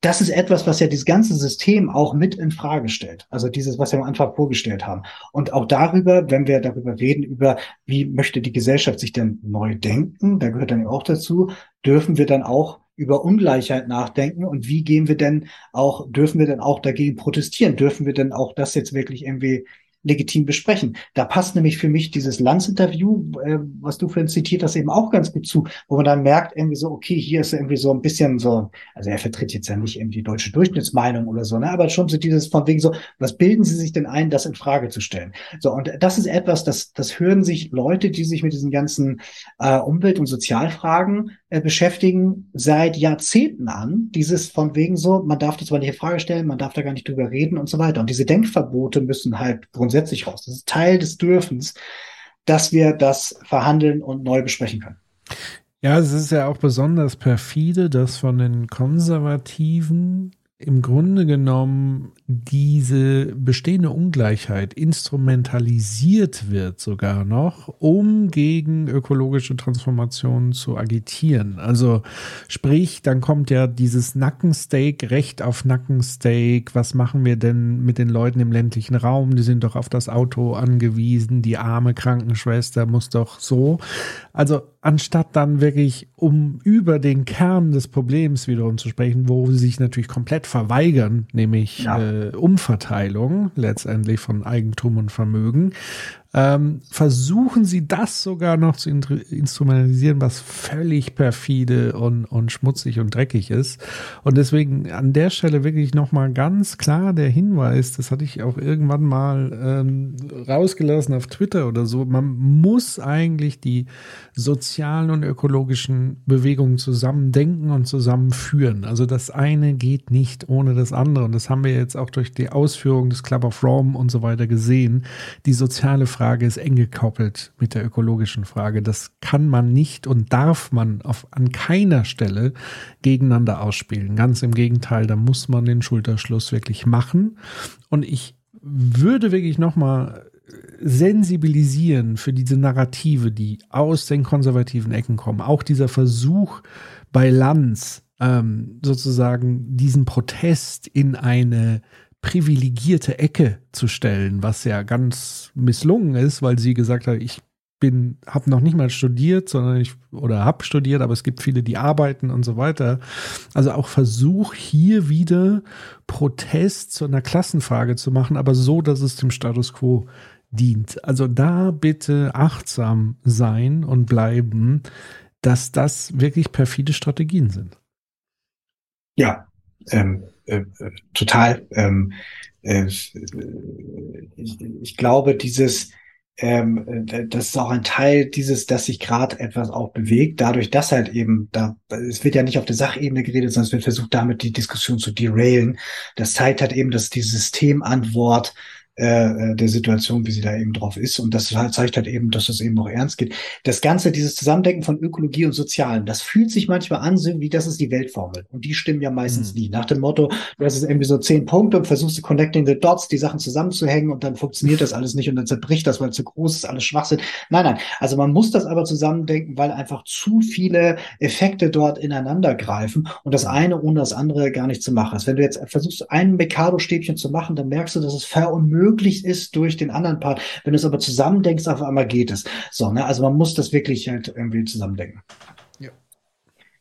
das ist etwas, was ja dieses ganze System auch mit in Frage stellt. Also dieses, was wir am Anfang vorgestellt haben. Und auch darüber, wenn wir darüber reden, über wie möchte die Gesellschaft sich denn neu denken, da gehört dann auch dazu, dürfen wir dann auch über Ungleichheit nachdenken und wie gehen wir denn auch, dürfen wir denn auch dagegen protestieren? Dürfen wir denn auch das jetzt wirklich irgendwie legitim besprechen. Da passt nämlich für mich dieses Lanz-Interview, äh, was du vorhin zitiert hast, eben auch ganz gut zu, wo man dann merkt, irgendwie so, okay, hier ist irgendwie so ein bisschen so, also er vertritt jetzt ja nicht irgendwie die deutsche Durchschnittsmeinung oder so, ne, aber schon so dieses von wegen so, was bilden Sie sich denn ein, das in Frage zu stellen? So, und das ist etwas, das, das hören sich Leute, die sich mit diesen ganzen äh, Umwelt- und Sozialfragen äh, beschäftigen, seit Jahrzehnten an, dieses von wegen so, man darf das zwar nicht in Frage stellen, man darf da gar nicht drüber reden und so weiter. Und diese Denkverbote müssen halt grundsätzlich raus. Das ist Teil des Dürfens, dass wir das verhandeln und neu besprechen können. Ja, es ist ja auch besonders perfide, dass von den Konservativen im Grunde genommen diese bestehende Ungleichheit instrumentalisiert wird sogar noch, um gegen ökologische Transformationen zu agitieren. Also sprich, dann kommt ja dieses Nackensteak, Recht auf Nackensteak. Was machen wir denn mit den Leuten im ländlichen Raum? Die sind doch auf das Auto angewiesen. Die arme Krankenschwester muss doch so. Also anstatt dann wirklich um über den Kern des Problems wiederum zu sprechen, wo sie sich natürlich komplett verweigern, nämlich ja. äh, Umverteilung letztendlich von Eigentum und Vermögen, ähm, versuchen sie das sogar noch zu instrumentalisieren, was völlig perfide und, und schmutzig und dreckig ist. Und deswegen an der Stelle wirklich nochmal ganz klar der Hinweis, das hatte ich auch irgendwann mal ähm, rausgelassen auf Twitter oder so, man muss eigentlich die sozialen und ökologischen Bewegungen zusammen denken und zusammenführen. Also das eine geht nicht ohne das andere. Und das haben wir jetzt auch durch die Ausführung des Club of Rome und so weiter gesehen. Die soziale Frage ist eng gekoppelt mit der ökologischen Frage. Das kann man nicht und darf man auf, an keiner Stelle gegeneinander ausspielen. Ganz im Gegenteil, da muss man den Schulterschluss wirklich machen. Und ich würde wirklich nochmal sensibilisieren für diese Narrative, die aus den konservativen Ecken kommen. Auch dieser Versuch bei Lanz, ähm, sozusagen diesen Protest in eine privilegierte Ecke zu stellen, was ja ganz misslungen ist, weil sie gesagt hat, ich bin, habe noch nicht mal studiert, sondern ich oder habe studiert, aber es gibt viele, die arbeiten und so weiter. Also auch Versuch hier wieder Protest zu einer Klassenfrage zu machen, aber so, dass es dem Status quo dient. Also da bitte achtsam sein und bleiben, dass das wirklich perfide Strategien sind. Ja, ähm, äh, total. Ähm, äh, ich, ich glaube, dieses, ähm, das ist auch ein Teil dieses, dass sich gerade etwas auch bewegt, dadurch, dass halt eben da, es wird ja nicht auf der Sachebene geredet, sondern es wird versucht, damit die Diskussion zu derailen. Das zeigt halt eben, dass die Systemantwort äh, der Situation, wie sie da eben drauf ist. Und das halt, zeigt halt eben, dass es eben auch ernst geht. Das Ganze, dieses Zusammendenken von Ökologie und Sozialen, das fühlt sich manchmal an, so wie das ist die Weltformel. Und die stimmen ja meistens mhm. nie. Nach dem Motto, du hast irgendwie so zehn Punkte und versuchst du connecting the dots, die Sachen zusammenzuhängen und dann funktioniert das alles nicht und dann zerbricht das, weil zu groß ist, alles Schwachsinn. Nein, nein. Also man muss das aber zusammendenken, weil einfach zu viele Effekte dort ineinander greifen und das eine ohne das andere gar nicht zu machen ist. Wenn du jetzt versuchst, ein Mikado-Stäbchen zu machen, dann merkst du, dass es verunmöglich möglich ist durch den anderen Part. Wenn du es aber zusammendenkst, auf einmal geht es. So, ne? Also man muss das wirklich halt irgendwie zusammendenken. Ja.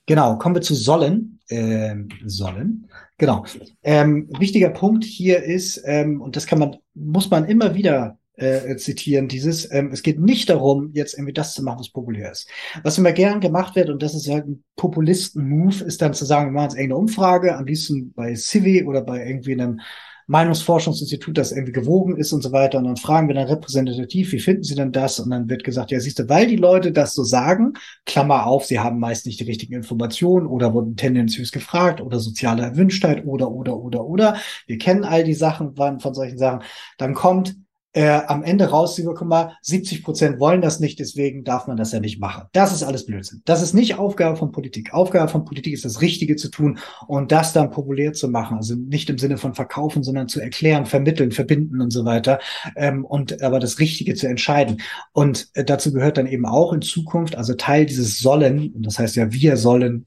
Genau, kommen wir zu sollen. Ähm, sollen. Genau. Ähm, wichtiger Punkt hier ist, ähm, und das kann man, muss man immer wieder äh, zitieren, dieses, ähm, es geht nicht darum, jetzt irgendwie das zu machen, was populär ist. Was immer gern gemacht wird, und das ist halt ein Populisten-Move, ist dann zu sagen, wir machen jetzt irgendeine Umfrage, am liebsten bei Civi oder bei irgendwie einem Meinungsforschungsinstitut, das irgendwie gewogen ist und so weiter. Und dann fragen wir dann repräsentativ, wie finden Sie denn das? Und dann wird gesagt, ja, siehst du, weil die Leute das so sagen, Klammer auf, sie haben meist nicht die richtigen Informationen oder wurden tendenziös gefragt oder soziale Erwünschtheit oder, oder, oder, oder. Wir kennen all die Sachen von solchen Sachen. Dann kommt äh, am Ende raus, guck mal, 70 Prozent wollen das nicht, deswegen darf man das ja nicht machen. Das ist alles Blödsinn. Das ist nicht Aufgabe von Politik. Aufgabe von Politik ist das Richtige zu tun und das dann populär zu machen. Also nicht im Sinne von verkaufen, sondern zu erklären, vermitteln, verbinden und so weiter. Ähm, und aber das Richtige zu entscheiden. Und äh, dazu gehört dann eben auch in Zukunft, also Teil dieses Sollen, und das heißt ja, wir sollen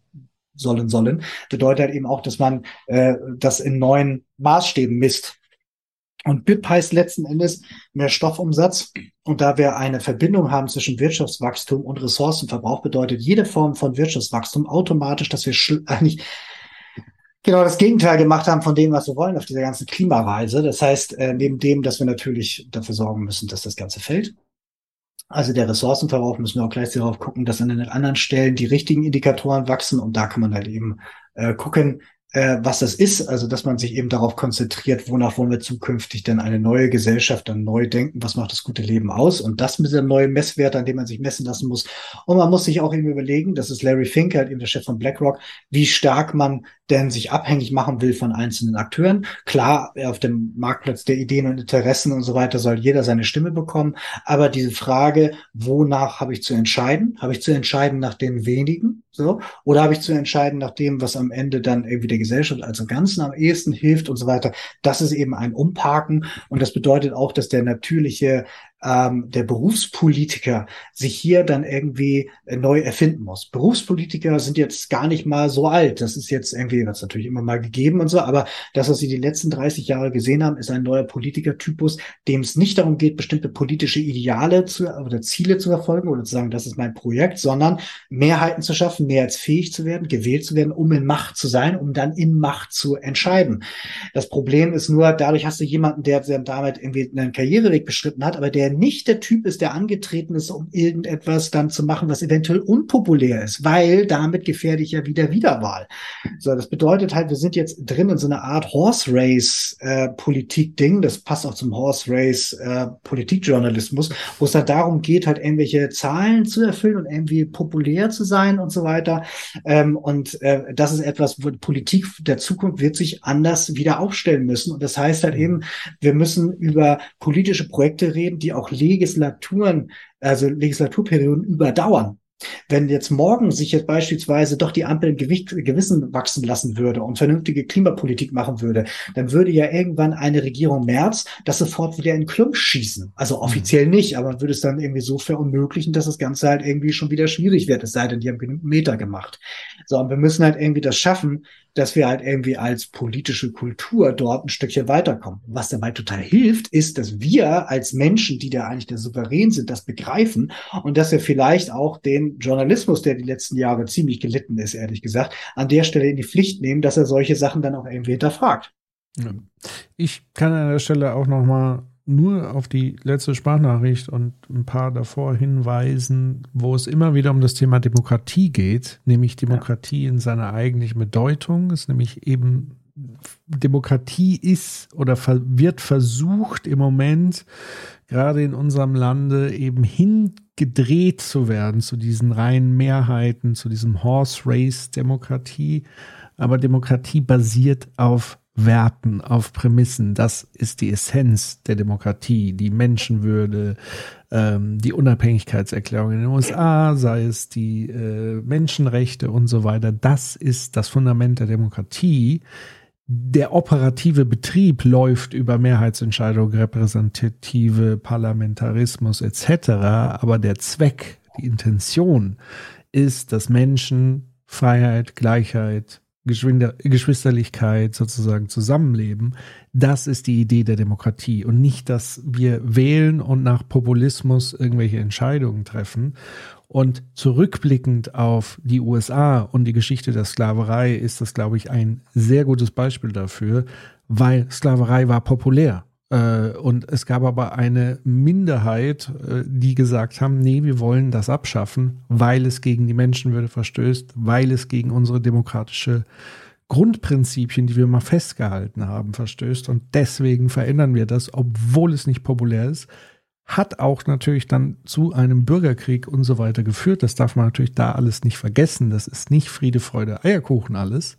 sollen sollen, bedeutet halt eben auch, dass man äh, das in neuen Maßstäben misst. Und BIP heißt letzten Endes mehr Stoffumsatz. Und da wir eine Verbindung haben zwischen Wirtschaftswachstum und Ressourcenverbrauch, bedeutet jede Form von Wirtschaftswachstum automatisch, dass wir eigentlich genau das Gegenteil gemacht haben von dem, was wir wollen auf dieser ganzen Klimareise. Das heißt, äh, neben dem, dass wir natürlich dafür sorgen müssen, dass das Ganze fällt. Also der Ressourcenverbrauch müssen wir auch gleich darauf gucken, dass an den anderen Stellen die richtigen Indikatoren wachsen. Und da kann man halt eben äh, gucken, äh, was das ist, also dass man sich eben darauf konzentriert, wonach wollen wir zukünftig denn eine neue Gesellschaft dann neu denken, was macht das gute Leben aus und das mit dem neuen Messwert, an dem man sich messen lassen muss. Und man muss sich auch eben überlegen, das ist Larry Fink, halt eben der Chef von BlackRock, wie stark man denn sich abhängig machen will von einzelnen Akteuren. Klar, auf dem Marktplatz der Ideen und Interessen und so weiter soll jeder seine Stimme bekommen, aber diese Frage, wonach habe ich zu entscheiden? Habe ich zu entscheiden nach den wenigen? So, oder habe ich zu entscheiden nach dem, was am Ende dann irgendwie der Gesellschaft als Ganzen am ehesten hilft und so weiter. Das ist eben ein Umparken und das bedeutet auch, dass der natürliche ähm, der Berufspolitiker sich hier dann irgendwie äh, neu erfinden muss. Berufspolitiker sind jetzt gar nicht mal so alt. Das ist jetzt irgendwie, was natürlich immer mal gegeben und so, aber das, was sie die letzten 30 Jahre gesehen haben, ist ein neuer Politikertypus, dem es nicht darum geht, bestimmte politische Ideale zu, oder Ziele zu verfolgen oder zu sagen, das ist mein Projekt, sondern Mehrheiten zu schaffen, mehr als fähig zu werden, gewählt zu werden, um in Macht zu sein, um dann in Macht zu entscheiden. Das Problem ist nur, dadurch hast du jemanden, der damit irgendwie einen Karriereweg beschritten hat, aber der nicht der Typ ist, der angetreten ist, um irgendetwas dann zu machen, was eventuell unpopulär ist, weil damit gefährde ich ja wieder Wiederwahl. So, das bedeutet halt, wir sind jetzt drin in so einer Art Horse Race äh, Politik Ding. Das passt auch zum Horse Race äh, Politikjournalismus, wo es halt darum geht, halt irgendwelche Zahlen zu erfüllen und irgendwie populär zu sein und so weiter. Ähm, und äh, das ist etwas, wo Politik der Zukunft wird sich anders wieder aufstellen müssen. Und das heißt halt eben, wir müssen über politische Projekte reden, die auch Legislaturen, also Legislaturperioden überdauern. Wenn jetzt morgen sich jetzt beispielsweise doch die Ampel Gewicht, Gewissen wachsen lassen würde und vernünftige Klimapolitik machen würde, dann würde ja irgendwann eine Regierung März das sofort wieder in Klump schießen. Also mhm. offiziell nicht, aber würde es dann irgendwie so verunmöglichen, dass das Ganze halt irgendwie schon wieder schwierig wird, es sei denn, die haben genug Meter gemacht. So, und wir müssen halt irgendwie das schaffen, dass wir halt irgendwie als politische Kultur dort ein Stückchen weiterkommen. Was dabei total hilft, ist, dass wir als Menschen, die da eigentlich der Souverän sind, das begreifen und dass wir vielleicht auch den Journalismus, der die letzten Jahre ziemlich gelitten ist, ehrlich gesagt, an der Stelle in die Pflicht nehmen, dass er solche Sachen dann auch irgendwie hinterfragt. Ich kann an der Stelle auch noch mal nur auf die letzte Sprachnachricht und ein paar davor hinweisen, wo es immer wieder um das Thema Demokratie geht, nämlich Demokratie ja. in seiner eigentlichen Bedeutung, ist nämlich eben Demokratie ist oder wird versucht im Moment gerade in unserem Lande eben hingedreht zu werden zu diesen reinen Mehrheiten, zu diesem Horse Race Demokratie. Aber Demokratie basiert auf Werten, auf Prämissen. Das ist die Essenz der Demokratie, die Menschenwürde, ähm, die Unabhängigkeitserklärung in den USA, sei es die äh, Menschenrechte und so weiter. Das ist das Fundament der Demokratie. Der operative Betrieb läuft über Mehrheitsentscheidung, repräsentative Parlamentarismus etc. Aber der Zweck, die Intention ist, dass Menschen Freiheit, Gleichheit, Geschwinder Geschwisterlichkeit sozusagen zusammenleben, das ist die Idee der Demokratie und nicht, dass wir wählen und nach Populismus irgendwelche Entscheidungen treffen. Und zurückblickend auf die USA und die Geschichte der Sklaverei ist das, glaube ich, ein sehr gutes Beispiel dafür, weil Sklaverei war populär. Äh, und es gab aber eine Minderheit, äh, die gesagt haben, nee, wir wollen das abschaffen, weil es gegen die Menschenwürde verstößt, weil es gegen unsere demokratische Grundprinzipien, die wir mal festgehalten haben, verstößt. Und deswegen verändern wir das, obwohl es nicht populär ist. Hat auch natürlich dann zu einem Bürgerkrieg und so weiter geführt. Das darf man natürlich da alles nicht vergessen. Das ist nicht Friede, Freude, Eierkuchen alles.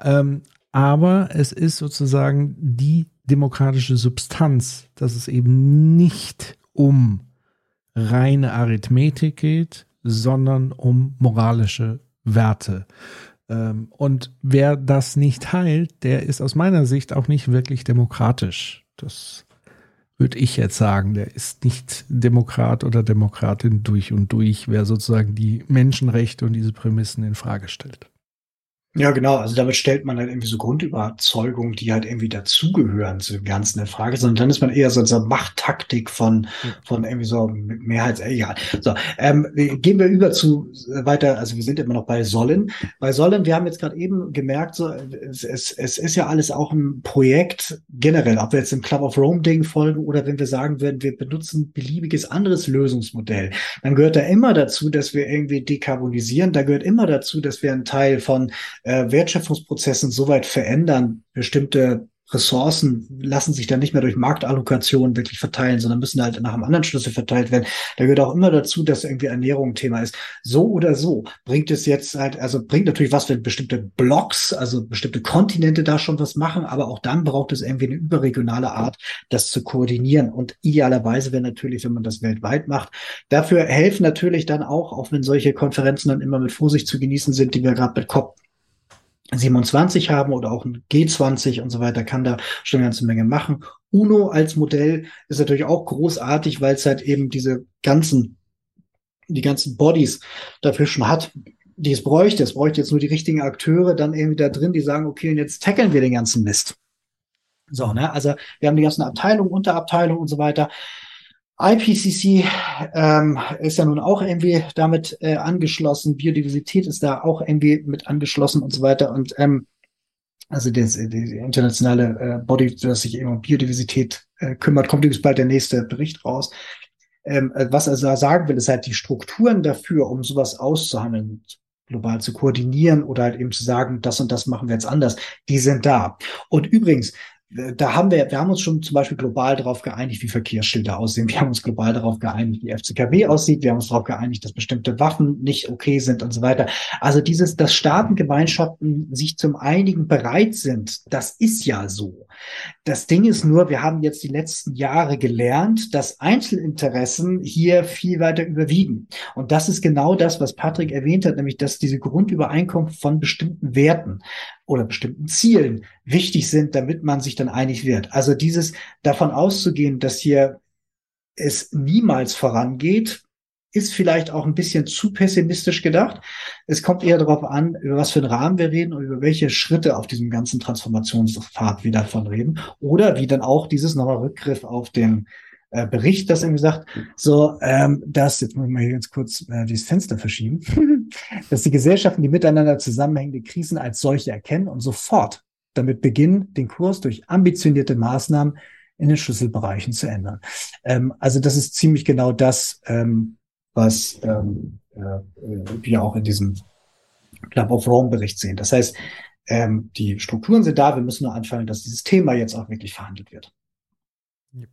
Ähm, aber es ist sozusagen die demokratische Substanz, dass es eben nicht um reine Arithmetik geht, sondern um moralische Werte. Ähm, und wer das nicht teilt, der ist aus meiner Sicht auch nicht wirklich demokratisch. Das würde ich jetzt sagen. Der ist nicht Demokrat oder Demokratin durch und durch, wer sozusagen die Menschenrechte und diese Prämissen in Frage stellt. Ja, genau. Also damit stellt man halt irgendwie so Grundüberzeugungen, die halt irgendwie dazugehören zu dem Ganzen der Frage, sondern dann ist man eher so in so Machttaktik von, von irgendwie so Mehrheits, egal. So, ähm, gehen wir über zu äh, weiter, also wir sind immer noch bei Sollen. Bei Sollen, wir haben jetzt gerade eben gemerkt, so, es, es, es ist ja alles auch ein Projekt generell, ob wir jetzt im Club of Rome Ding folgen oder wenn wir sagen würden, wir benutzen beliebiges anderes Lösungsmodell, dann gehört da immer dazu, dass wir irgendwie dekarbonisieren, da gehört immer dazu, dass wir einen Teil von äh, Wertschöpfungsprozessen so weit verändern, bestimmte Ressourcen lassen sich dann nicht mehr durch Marktallokation wirklich verteilen, sondern müssen halt nach einem anderen Schlüssel verteilt werden. Da gehört auch immer dazu, dass irgendwie Ernährung ein Thema ist. So oder so bringt es jetzt halt, also bringt natürlich was, wenn bestimmte Blocks, also bestimmte Kontinente da schon was machen, aber auch dann braucht es irgendwie eine überregionale Art, das zu koordinieren. Und idealerweise wäre natürlich, wenn man das weltweit macht. Dafür helfen natürlich dann auch, auch wenn solche Konferenzen dann immer mit Vorsicht zu genießen sind, die wir gerade mit COP 27 haben oder auch ein G20 und so weiter, kann da schon eine ganze Menge machen. UNO als Modell ist natürlich auch großartig, weil es halt eben diese ganzen, die ganzen Bodies dafür schon hat, die es bräuchte. Es bräuchte jetzt nur die richtigen Akteure dann irgendwie da drin, die sagen, okay, und jetzt tackeln wir den ganzen Mist. So, ne? Also wir haben die ganzen Abteilungen, Unterabteilungen und so weiter. IPCC ähm, ist ja nun auch irgendwie damit äh, angeschlossen, Biodiversität ist da auch irgendwie mit angeschlossen und so weiter. Und ähm, also das, die internationale äh, Body, das sich eben um Biodiversität äh, kümmert, kommt übrigens bald der nächste Bericht raus. Ähm, äh, was er sagen will, ist halt die Strukturen dafür, um sowas auszuhandeln, global zu koordinieren oder halt eben zu sagen, das und das machen wir jetzt anders, die sind da. Und übrigens, da haben wir, wir haben uns schon zum Beispiel global darauf geeinigt, wie Verkehrsschilder aussehen. Wir haben uns global darauf geeinigt, wie FCKW aussieht. Wir haben uns darauf geeinigt, dass bestimmte Waffen nicht okay sind und so weiter. Also dieses, dass Staatengemeinschaften sich zum einigen bereit sind, das ist ja so. Das Ding ist nur, wir haben jetzt die letzten Jahre gelernt, dass Einzelinteressen hier viel weiter überwiegen. Und das ist genau das, was Patrick erwähnt hat, nämlich, dass diese Grundübereinkunft von bestimmten Werten oder bestimmten Zielen wichtig sind, damit man sich dann einig wird. Also dieses davon auszugehen, dass hier es niemals vorangeht, ist vielleicht auch ein bisschen zu pessimistisch gedacht. Es kommt eher darauf an, über was für einen Rahmen wir reden und über welche Schritte auf diesem ganzen Transformationspfad wir davon reden. Oder wie dann auch dieses nochmal Rückgriff auf den äh, Bericht, das irgendwie sagt, so, ähm, dass, jetzt muss ich mal hier ganz kurz äh, dieses Fenster verschieben, dass die Gesellschaften die miteinander zusammenhängende Krisen als solche erkennen und sofort damit beginnen, den Kurs durch ambitionierte Maßnahmen in den Schlüsselbereichen zu ändern. Ähm, also das ist ziemlich genau das, ähm, was ähm, äh, wir auch in diesem Club of Rome Bericht sehen. Das heißt, ähm, die Strukturen sind da, wir müssen nur anfangen, dass dieses Thema jetzt auch wirklich verhandelt wird. Yep.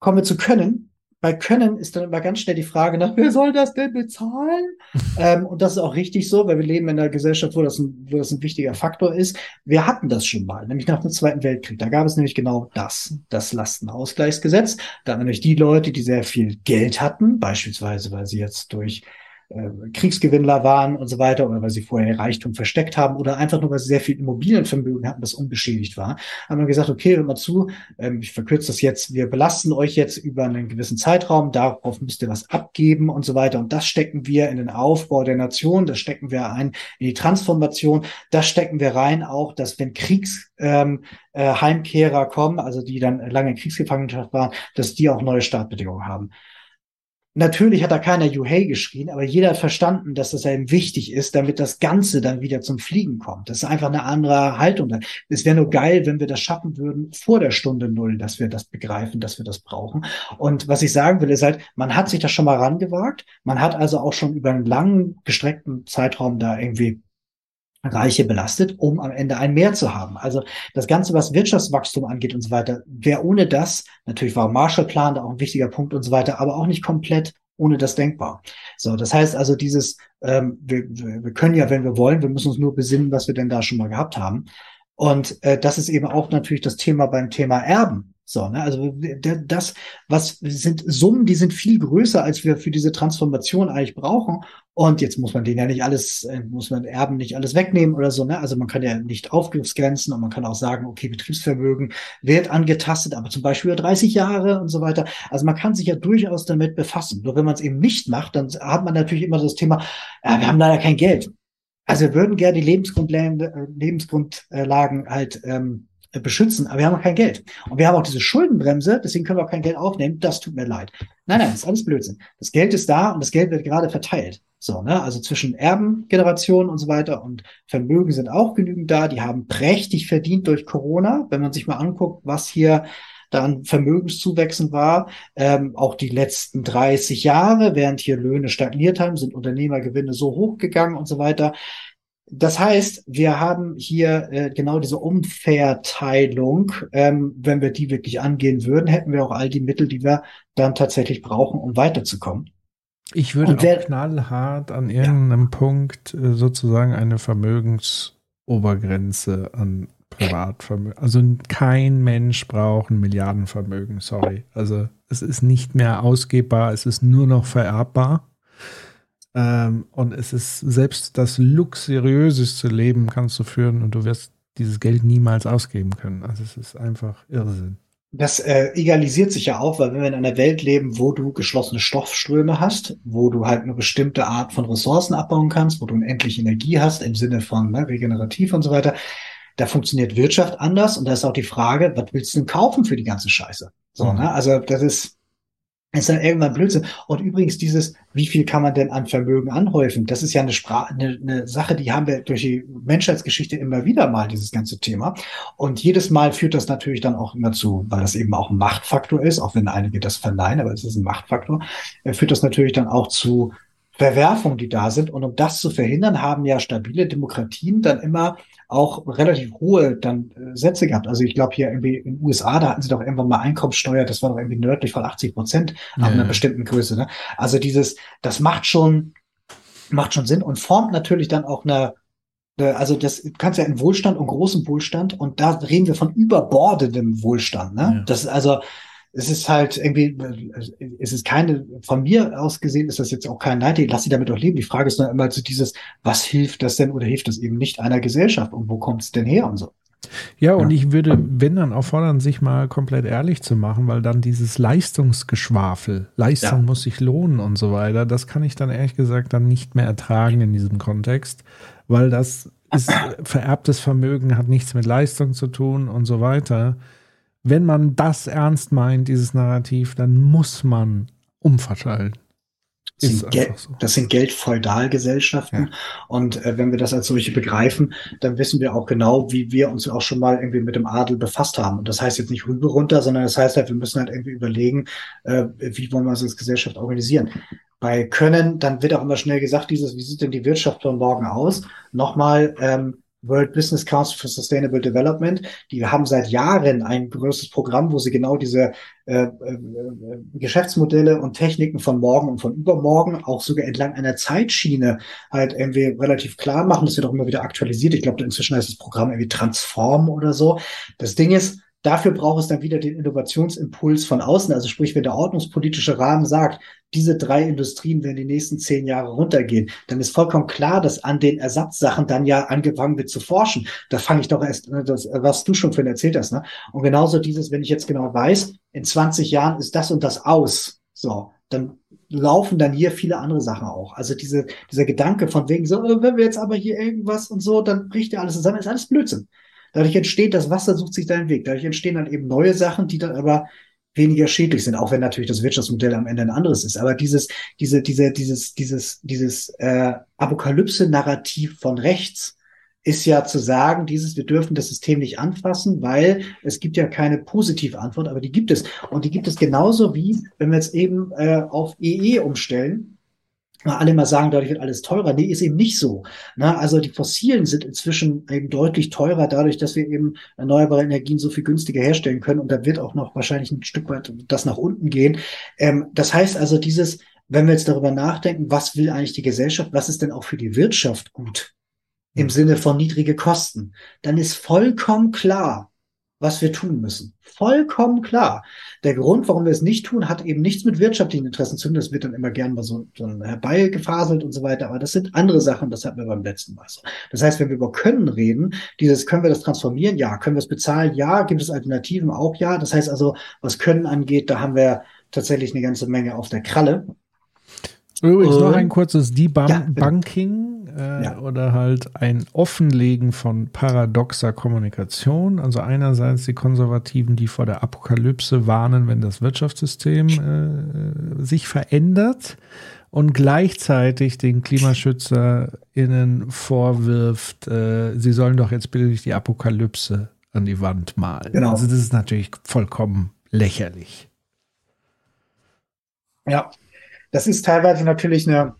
Kommen wir zu Können bei Können ist dann immer ganz schnell die Frage nach, wer soll das denn bezahlen? ähm, und das ist auch richtig so, weil wir leben in einer Gesellschaft, wo das, ein, wo das ein wichtiger Faktor ist. Wir hatten das schon mal, nämlich nach dem Zweiten Weltkrieg. Da gab es nämlich genau das, das Lastenausgleichsgesetz. Da haben nämlich die Leute, die sehr viel Geld hatten, beispielsweise, weil sie jetzt durch Kriegsgewinnler waren und so weiter oder weil sie vorher Reichtum versteckt haben oder einfach nur, weil sie sehr viel Immobilienvermögen hatten, das unbeschädigt war, haben wir gesagt, okay, hört mal zu, ähm, ich verkürze das jetzt, wir belasten euch jetzt über einen gewissen Zeitraum, darauf müsst ihr was abgeben und so weiter. Und das stecken wir in den Aufbau der Nation, das stecken wir ein in die Transformation, das stecken wir rein auch, dass wenn Kriegs ähm, äh, Heimkehrer kommen, also die dann lange in Kriegsgefangenschaft waren, dass die auch neue Startbedingungen haben. Natürlich hat da keiner You Hey geschrien, aber jeder hat verstanden, dass das eben wichtig ist, damit das Ganze dann wieder zum Fliegen kommt. Das ist einfach eine andere Haltung. Es wäre nur geil, wenn wir das schaffen würden vor der Stunde Null, dass wir das begreifen, dass wir das brauchen. Und was ich sagen will, ist halt, man hat sich das schon mal rangewagt. Man hat also auch schon über einen langen, gestreckten Zeitraum da irgendwie Reiche belastet, um am Ende ein Mehr zu haben. Also das Ganze, was Wirtschaftswachstum angeht und so weiter, wäre ohne das, natürlich war Marshallplan da auch ein wichtiger Punkt und so weiter, aber auch nicht komplett ohne das denkbar. So, das heißt also dieses, ähm, wir, wir können ja, wenn wir wollen, wir müssen uns nur besinnen, was wir denn da schon mal gehabt haben. Und äh, das ist eben auch natürlich das Thema beim Thema Erben. So, ne? Also das, was sind Summen, die sind viel größer, als wir für diese Transformation eigentlich brauchen. Und jetzt muss man denen ja nicht alles, äh, muss man Erben nicht alles wegnehmen oder so. Ne? Also man kann ja nicht Aufgriffsgrenzen und man kann auch sagen, okay, Betriebsvermögen wird angetastet, aber zum Beispiel über 30 Jahre und so weiter. Also man kann sich ja durchaus damit befassen. Nur wenn man es eben nicht macht, dann hat man natürlich immer das Thema, ja, wir haben leider kein Geld. Also wir würden gerne die Lebensgrundlagen, äh, Lebensgrundlagen halt ähm, äh, beschützen, aber wir haben auch kein Geld. Und wir haben auch diese Schuldenbremse, deswegen können wir auch kein Geld aufnehmen. Das tut mir leid. Nein, nein, das ist alles Blödsinn. Das Geld ist da und das Geld wird gerade verteilt. So, ne? Also zwischen Erbengenerationen und so weiter und Vermögen sind auch genügend da. Die haben prächtig verdient durch Corona. Wenn man sich mal anguckt, was hier dann Vermögenszuwächsen war. Ähm, auch die letzten 30 Jahre, während hier Löhne stagniert haben, sind Unternehmergewinne so hochgegangen und so weiter. Das heißt, wir haben hier äh, genau diese Umverteilung. Ähm, wenn wir die wirklich angehen würden, hätten wir auch all die Mittel, die wir dann tatsächlich brauchen, um weiterzukommen. Ich würde wer, auch knallhart an irgendeinem ja. Punkt äh, sozusagen eine Vermögensobergrenze an Privatvermögen. Also kein Mensch braucht ein Milliardenvermögen, sorry. Also es ist nicht mehr ausgebbar, es ist nur noch vererbbar. Ähm, und es ist selbst das luxuriöseste Leben kannst du führen und du wirst dieses Geld niemals ausgeben können. Also es ist einfach Irrsinn. Das äh, egalisiert sich ja auch, weil wenn wir in einer Welt leben, wo du geschlossene Stoffströme hast, wo du halt eine bestimmte Art von Ressourcen abbauen kannst, wo du unendlich Energie hast im Sinne von ne, regenerativ und so weiter, da funktioniert Wirtschaft anders und da ist auch die Frage, was willst du denn kaufen für die ganze Scheiße? So, mhm. ne? Also das ist ist dann irgendwann Blödsinn. Und übrigens dieses, wie viel kann man denn an Vermögen anhäufen? Das ist ja eine Sprache, eine, eine Sache, die haben wir durch die Menschheitsgeschichte immer wieder mal, dieses ganze Thema. Und jedes Mal führt das natürlich dann auch immer zu, weil das eben auch ein Machtfaktor ist, auch wenn einige das verneinen, aber es ist ein Machtfaktor, äh, führt das natürlich dann auch zu Verwerfungen, die da sind. Und um das zu verhindern, haben ja stabile Demokratien dann immer auch relativ hohe dann äh, Sätze gehabt. Also ich glaube hier irgendwie in den USA, da hatten sie doch irgendwann mal Einkommenssteuer, das war doch irgendwie nördlich von 80 Prozent ja. ab einer bestimmten Größe. Ne? Also dieses, das macht schon, macht schon Sinn und formt natürlich dann auch eine also das kannst ja in Wohlstand und großem Wohlstand und da reden wir von überbordendem Wohlstand. Ne? Ja. Das ist also es ist halt irgendwie, es ist keine, von mir aus gesehen ist das jetzt auch kein Neid, lass sie damit doch leben. Die Frage ist nur immer so dieses, was hilft das denn oder hilft das eben nicht einer Gesellschaft und wo kommt es denn her und so. Ja, und ja. ich würde, wenn dann auffordern, sich mal komplett ehrlich zu machen, weil dann dieses Leistungsgeschwafel, Leistung ja. muss sich lohnen und so weiter, das kann ich dann ehrlich gesagt dann nicht mehr ertragen in diesem Kontext, weil das ist vererbtes Vermögen, hat nichts mit Leistung zu tun und so weiter wenn man das ernst meint, dieses Narrativ, dann muss man umverteilen. Das sind, so. das sind Geldfeudalgesellschaften. Ja. Und äh, wenn wir das als solche begreifen, dann wissen wir auch genau, wie wir uns auch schon mal irgendwie mit dem Adel befasst haben. Und das heißt jetzt nicht rüber runter, sondern das heißt halt, wir müssen halt irgendwie überlegen, äh, wie wollen wir uns als Gesellschaft organisieren. Bei Können, dann wird auch immer schnell gesagt, dieses, wie sieht denn die Wirtschaft von morgen aus? Nochmal, ähm, World Business Council for Sustainable Development, die haben seit Jahren ein größeres Programm, wo sie genau diese äh, äh, Geschäftsmodelle und Techniken von morgen und von übermorgen auch sogar entlang einer Zeitschiene halt irgendwie relativ klar machen. Das wird auch immer wieder aktualisiert. Ich glaube, inzwischen heißt das Programm irgendwie Transform oder so. Das Ding ist, Dafür braucht es dann wieder den Innovationsimpuls von außen. Also sprich, wenn der ordnungspolitische Rahmen sagt, diese drei Industrien werden die nächsten zehn Jahre runtergehen, dann ist vollkommen klar, dass an den Ersatzsachen dann ja angefangen wird zu forschen. Da fange ich doch erst, das, was du schon vorhin erzählt hast. Ne? Und genauso dieses, wenn ich jetzt genau weiß, in 20 Jahren ist das und das aus. So, dann laufen dann hier viele andere Sachen auch. Also diese, dieser Gedanke von wegen so, äh, wenn wir jetzt aber hier irgendwas und so, dann bricht ja alles zusammen, ist alles Blödsinn. Dadurch entsteht, das Wasser sucht sich seinen Weg. Dadurch entstehen dann eben neue Sachen, die dann aber weniger schädlich sind, auch wenn natürlich das Wirtschaftsmodell am Ende ein anderes ist. Aber dieses, diese, diese, dieses, dieses, dieses äh, Apokalypse-Narrativ von rechts ist ja zu sagen, dieses, wir dürfen das System nicht anfassen, weil es gibt ja keine positive Antwort, aber die gibt es. Und die gibt es genauso wie, wenn wir jetzt eben äh, auf EE e umstellen, alle mal sagen, dadurch wird alles teurer. Nee, ist eben nicht so. Na, also die Fossilen sind inzwischen eben deutlich teurer, dadurch, dass wir eben erneuerbare Energien so viel günstiger herstellen können. Und da wird auch noch wahrscheinlich ein Stück weit das nach unten gehen. Ähm, das heißt also, dieses, wenn wir jetzt darüber nachdenken, was will eigentlich die Gesellschaft, was ist denn auch für die Wirtschaft gut? Im Sinne von niedrige Kosten, dann ist vollkommen klar, was wir tun müssen. Vollkommen klar. Der Grund, warum wir es nicht tun, hat eben nichts mit wirtschaftlichen Interessen zu tun. Das wird dann immer gern mal so, so herbeigefaselt und so weiter. Aber das sind andere Sachen. Das hatten wir beim letzten Mal so. Das heißt, wenn wir über Können reden, dieses, können wir das transformieren? Ja. Können wir es bezahlen? Ja. Gibt es Alternativen? Auch ja. Das heißt also, was Können angeht, da haben wir tatsächlich eine ganze Menge auf der Kralle. Übrigens noch ein kurzes Debunking ja, äh, ja. oder halt ein Offenlegen von paradoxer Kommunikation. Also einerseits die Konservativen, die vor der Apokalypse warnen, wenn das Wirtschaftssystem äh, sich verändert und gleichzeitig den KlimaschützerInnen vorwirft, äh, sie sollen doch jetzt billig die Apokalypse an die Wand malen. Genau. Also das ist natürlich vollkommen lächerlich. Ja, das ist teilweise natürlich eine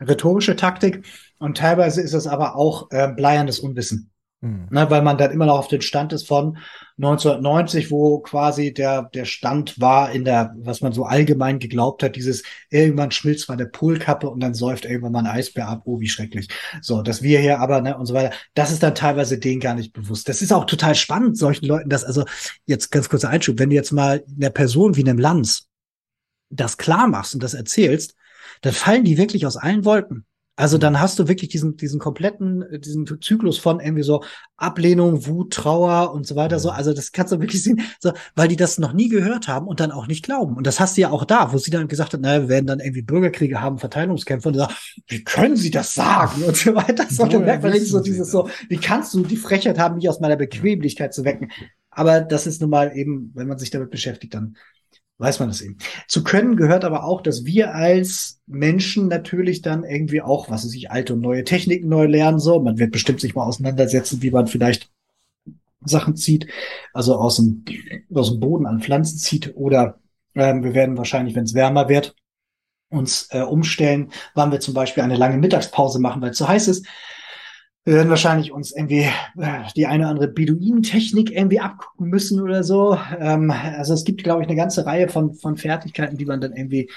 rhetorische Taktik und teilweise ist es aber auch äh, bleierndes Unwissen. Mhm. Ne, weil man dann immer noch auf den Stand ist von 1990, wo quasi der, der Stand war in der, was man so allgemein geglaubt hat, dieses irgendwann schmilzt mal der Polkappe und dann säuft irgendwann mal ein Eisbär ab, oh, wie schrecklich. So, dass wir hier aber, ne, und so weiter, das ist dann teilweise denen gar nicht bewusst. Das ist auch total spannend, solchen Leuten, das, also, jetzt ganz kurzer Einschub, wenn du jetzt mal einer Person wie einem Lanz das klar machst und das erzählst, dann fallen die wirklich aus allen Wolken. Also dann hast du wirklich diesen, diesen kompletten, diesen Zyklus von irgendwie so Ablehnung, Wut, Trauer und so weiter. So, also das kannst du wirklich sehen, so, weil die das noch nie gehört haben und dann auch nicht glauben. Und das hast du ja auch da, wo sie dann gesagt hat, naja, wir werden dann irgendwie Bürgerkriege haben, Verteilungskämpfe und sagt, wie können sie das sagen und so weiter. So, dann merkt man so dieses so, wie kannst du die Frechheit haben, mich aus meiner Bequemlichkeit zu wecken? Aber das ist nun mal eben, wenn man sich damit beschäftigt, dann weiß man das eben. Zu können gehört aber auch, dass wir als Menschen natürlich dann irgendwie auch, was weiß ich, alte und neue Techniken neu lernen so. Man wird bestimmt sich mal auseinandersetzen, wie man vielleicht Sachen zieht, also aus dem, aus dem Boden an Pflanzen zieht oder ähm, wir werden wahrscheinlich, wenn es wärmer wird, uns äh, umstellen, wann wir zum Beispiel eine lange Mittagspause machen, weil es zu heiß ist. Wir werden wahrscheinlich uns irgendwie äh, die eine oder andere Beduinentechnik irgendwie abgucken müssen oder so. Ähm, also es gibt, glaube ich, eine ganze Reihe von, von Fertigkeiten, die man dann irgendwie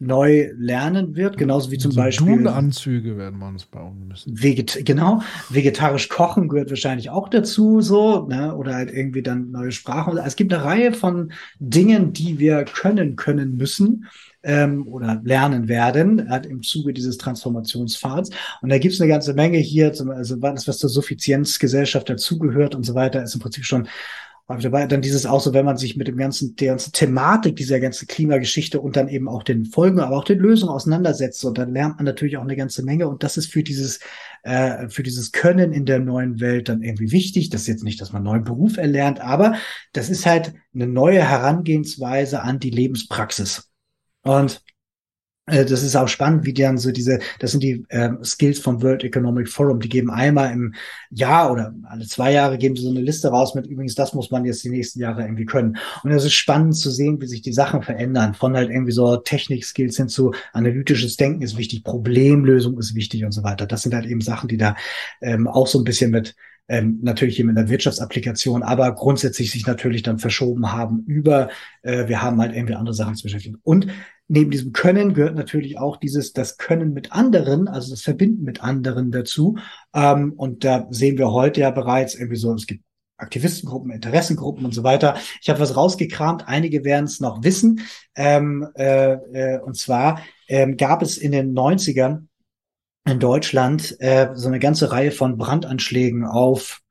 neu lernen wird, genauso wie zum also Beispiel. Dunanzüge werden wir uns bauen müssen. Veget genau, vegetarisch kochen gehört wahrscheinlich auch dazu, so, ne? oder halt irgendwie dann neue Sprachen. Es gibt eine Reihe von Dingen, die wir können, können müssen ähm, oder lernen werden halt im Zuge dieses Transformationspfads. Und da gibt es eine ganze Menge hier, zum, also was, was zur Suffizienzgesellschaft dazugehört und so weiter, ist im Prinzip schon dabei. Dann dieses auch so, wenn man sich mit dem ganzen, der ganzen Thematik dieser ganzen Klimageschichte und dann eben auch den Folgen, aber auch den Lösungen auseinandersetzt, und dann lernt man natürlich auch eine ganze Menge. Und das ist für dieses, äh, für dieses Können in der neuen Welt dann irgendwie wichtig. Das ist jetzt nicht, dass man einen neuen Beruf erlernt, aber das ist halt eine neue Herangehensweise an die Lebenspraxis. Und äh, das ist auch spannend, wie die dann so diese, das sind die ähm, Skills vom World Economic Forum, die geben einmal im Jahr oder alle zwei Jahre geben sie so eine Liste raus mit übrigens, das muss man jetzt die nächsten Jahre irgendwie können. Und es ist spannend zu sehen, wie sich die Sachen verändern, von halt irgendwie so Technik-Skills hin zu analytisches Denken ist wichtig, Problemlösung ist wichtig und so weiter. Das sind halt eben Sachen, die da ähm, auch so ein bisschen mit ähm, natürlich eben in der Wirtschaftsapplikation, aber grundsätzlich sich natürlich dann verschoben haben über, äh, wir haben halt irgendwie andere Sachen zu beschäftigen. Und neben diesem Können gehört natürlich auch dieses, das Können mit anderen, also das Verbinden mit anderen dazu. Ähm, und da sehen wir heute ja bereits irgendwie so, es gibt Aktivistengruppen, Interessengruppen und so weiter. Ich habe was rausgekramt, einige werden es noch wissen. Ähm, äh, äh, und zwar ähm, gab es in den 90ern in Deutschland äh, so eine ganze Reihe von Brandanschlägen auf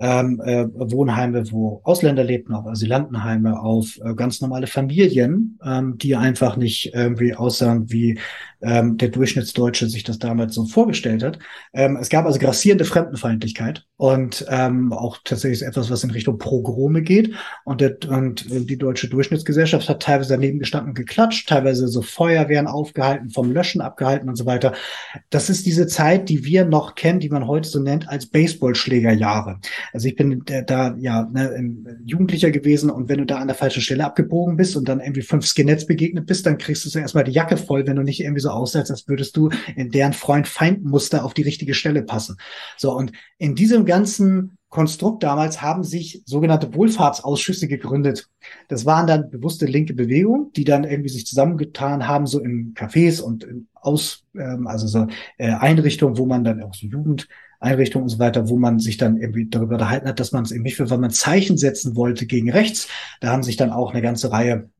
ähm, äh, Wohnheime, wo Ausländer lebten, auf Asylantenheime, auf äh, ganz normale Familien, ähm, die einfach nicht irgendwie aussahen, wie ähm, der Durchschnittsdeutsche sich das damals so vorgestellt hat. Ähm, es gab also grassierende Fremdenfeindlichkeit und ähm, auch tatsächlich etwas, was in Richtung Progrome geht. Und, der, und die deutsche Durchschnittsgesellschaft hat teilweise daneben gestanden geklatscht, teilweise so Feuerwehren aufgehalten, vom Löschen abgehalten und so weiter. Das ist diese Zeit, die wir noch kennen, die man heute so nennt als Baseballschlägerjahre. Also ich bin da ja ne, Jugendlicher gewesen und wenn du da an der falschen Stelle abgebogen bist und dann irgendwie fünf Skinheads begegnet bist, dann kriegst du so erstmal die Jacke voll, wenn du nicht irgendwie so aussetzt, als würdest du in deren Freund-Feind-Muster auf die richtige Stelle passen. So, und in diesem ganzen Konstrukt damals haben sich sogenannte Wohlfahrtsausschüsse gegründet. Das waren dann bewusste linke Bewegungen, die dann irgendwie sich zusammengetan haben, so in Cafés und in Aus, ähm, also so äh, Einrichtungen, wo man dann auch so Jugendeinrichtungen und so weiter, wo man sich dann irgendwie darüber unterhalten hat, dass man es eben nicht für, weil man Zeichen setzen wollte gegen rechts. Da haben sich dann auch eine ganze Reihe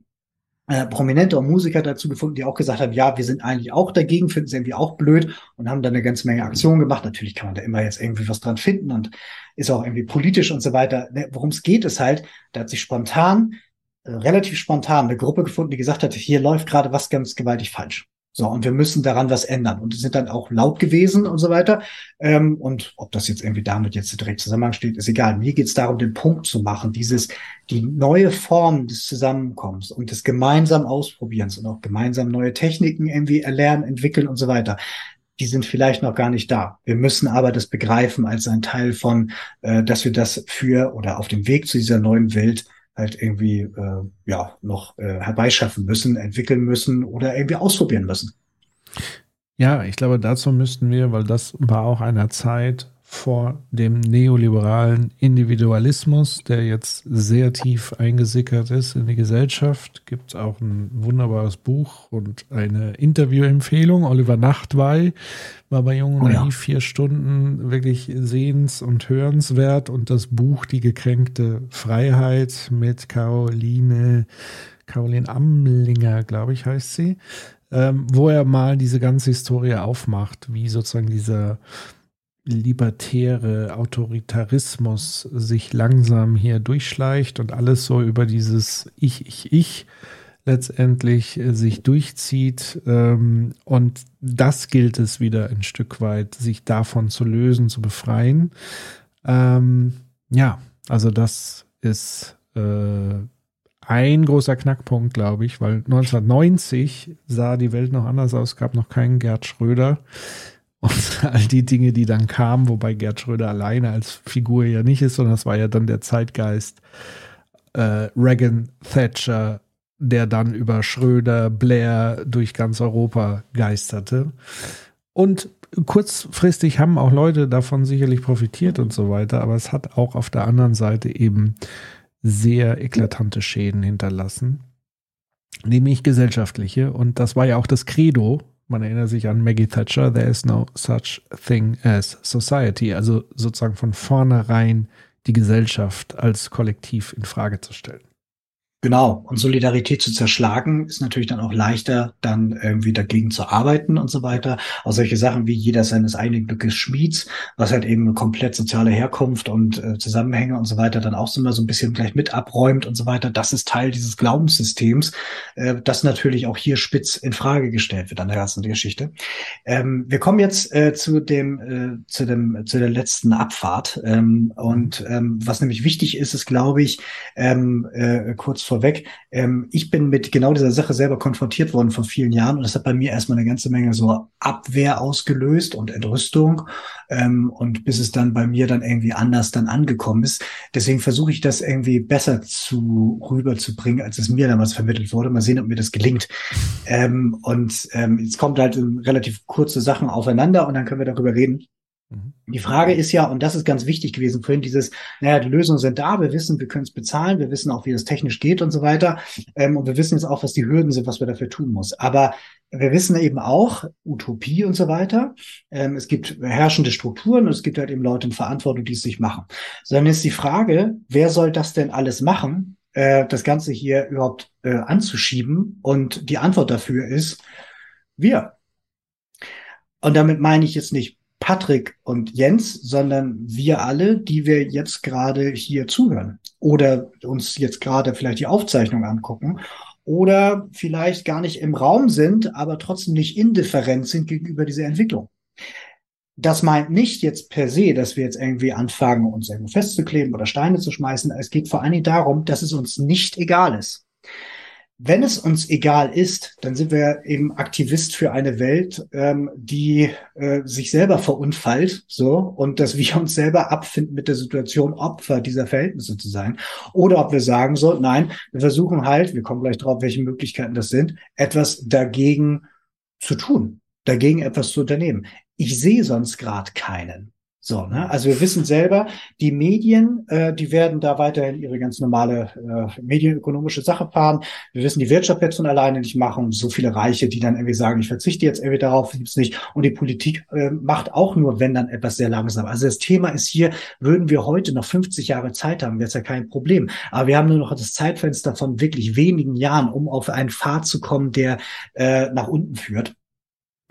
äh, Prominente und Musiker dazu gefunden, die auch gesagt haben, ja, wir sind eigentlich auch dagegen, finden es irgendwie auch blöd und haben dann eine ganze Menge Aktionen gemacht. Natürlich kann man da immer jetzt irgendwie was dran finden und ist auch irgendwie politisch und so weiter. Ne, worum es geht, ist halt, da hat sich spontan, äh, relativ spontan eine Gruppe gefunden, die gesagt hat, hier läuft gerade was ganz gewaltig falsch. So, und wir müssen daran was ändern. Und die sind dann auch laut gewesen und so weiter. Ähm, und ob das jetzt irgendwie damit jetzt direkt Zusammenhang steht, ist egal. Mir geht es darum, den Punkt zu machen, dieses, die neue Form des Zusammenkommens und des gemeinsam Ausprobierens und auch gemeinsam neue Techniken irgendwie erlernen, entwickeln und so weiter. Die sind vielleicht noch gar nicht da. Wir müssen aber das begreifen als ein Teil von, äh, dass wir das für oder auf dem Weg zu dieser neuen Welt halt irgendwie äh, ja noch äh, herbeischaffen müssen, entwickeln müssen oder irgendwie ausprobieren müssen. Ja, ich glaube, dazu müssten wir, weil das war auch einer Zeit vor dem neoliberalen Individualismus, der jetzt sehr tief eingesickert ist in die Gesellschaft. Gibt es auch ein wunderbares Buch und eine Interviewempfehlung. Oliver Nachtwey war bei Jung und oh ja. vier Stunden wirklich sehens- und hörenswert. Und das Buch Die gekränkte Freiheit mit Caroline, Caroline Amlinger, glaube ich, heißt sie, ähm, wo er mal diese ganze Historie aufmacht, wie sozusagen dieser libertäre Autoritarismus sich langsam hier durchschleicht und alles so über dieses Ich, Ich, Ich letztendlich äh, sich durchzieht. Ähm, und das gilt es wieder ein Stück weit, sich davon zu lösen, zu befreien. Ähm, ja, also das ist äh, ein großer Knackpunkt, glaube ich, weil 1990 sah die Welt noch anders aus, gab noch keinen Gerd Schröder und all die Dinge, die dann kamen, wobei Gerd Schröder alleine als Figur ja nicht ist, sondern das war ja dann der Zeitgeist äh, Reagan, Thatcher, der dann über Schröder, Blair durch ganz Europa geisterte. Und kurzfristig haben auch Leute davon sicherlich profitiert und so weiter, aber es hat auch auf der anderen Seite eben sehr eklatante Schäden hinterlassen, nämlich gesellschaftliche. Und das war ja auch das Credo man erinnert sich an Maggie Thatcher, there is no such thing as society. Also sozusagen von vornherein die Gesellschaft als Kollektiv in Frage zu stellen. Genau. Und Solidarität zu zerschlagen ist natürlich dann auch leichter, dann irgendwie dagegen zu arbeiten und so weiter. Auch solche Sachen wie jeder seines eigenen Glückes Schmieds, was halt eben komplett soziale Herkunft und äh, Zusammenhänge und so weiter dann auch so mal so ein bisschen gleich mit abräumt und so weiter. Das ist Teil dieses Glaubenssystems, äh, das natürlich auch hier spitz in Frage gestellt wird an der ganzen Geschichte. Ähm, wir kommen jetzt äh, zu dem, äh, zu dem, zu der letzten Abfahrt. Ähm, und ähm, was nämlich wichtig ist, ist, glaube ich, ähm, äh, kurz vorweg. Ähm, ich bin mit genau dieser Sache selber konfrontiert worden vor vielen Jahren und das hat bei mir erstmal eine ganze Menge so Abwehr ausgelöst und Entrüstung ähm, und bis es dann bei mir dann irgendwie anders dann angekommen ist. Deswegen versuche ich das irgendwie besser zu rüberzubringen, als es mir damals vermittelt wurde. Mal sehen, ob mir das gelingt. Ähm, und ähm, jetzt kommt halt relativ kurze Sachen aufeinander und dann können wir darüber reden. Mhm. Die Frage ist ja, und das ist ganz wichtig gewesen vorhin, dieses, naja, die Lösungen sind da, wir wissen, wir können es bezahlen, wir wissen auch, wie das technisch geht und so weiter. Ähm, und wir wissen jetzt auch, was die Hürden sind, was wir dafür tun muss. Aber wir wissen eben auch, Utopie und so weiter, ähm, es gibt herrschende Strukturen und es gibt halt eben Leute in Verantwortung, die es sich machen. Sondern ist die Frage, wer soll das denn alles machen, äh, das Ganze hier überhaupt äh, anzuschieben? Und die Antwort dafür ist, wir. Und damit meine ich jetzt nicht Patrick und Jens, sondern wir alle, die wir jetzt gerade hier zuhören oder uns jetzt gerade vielleicht die Aufzeichnung angucken oder vielleicht gar nicht im Raum sind, aber trotzdem nicht indifferent sind gegenüber dieser Entwicklung. Das meint nicht jetzt per se, dass wir jetzt irgendwie anfangen, uns irgendwo festzukleben oder Steine zu schmeißen. Es geht vor allen Dingen darum, dass es uns nicht egal ist wenn es uns egal ist, dann sind wir eben Aktivist für eine Welt, ähm, die äh, sich selber verunfallt, so und dass wir uns selber abfinden mit der Situation, Opfer dieser Verhältnisse zu sein, oder ob wir sagen so, nein, wir versuchen halt, wir kommen gleich drauf, welche Möglichkeiten das sind, etwas dagegen zu tun, dagegen etwas zu unternehmen. Ich sehe sonst gerade keinen. So, ne? Also wir wissen selber, die Medien, äh, die werden da weiterhin ihre ganz normale äh, medienökonomische Sache fahren. Wir wissen, die Wirtschaft wird von alleine nicht machen. So viele Reiche, die dann irgendwie sagen, ich verzichte jetzt irgendwie darauf, gibt's nicht. Und die Politik äh, macht auch nur, wenn dann etwas sehr langsam. Also das Thema ist hier, würden wir heute noch 50 Jahre Zeit haben, wäre es ja kein Problem. Aber wir haben nur noch das Zeitfenster von wirklich wenigen Jahren, um auf einen Pfad zu kommen, der äh, nach unten führt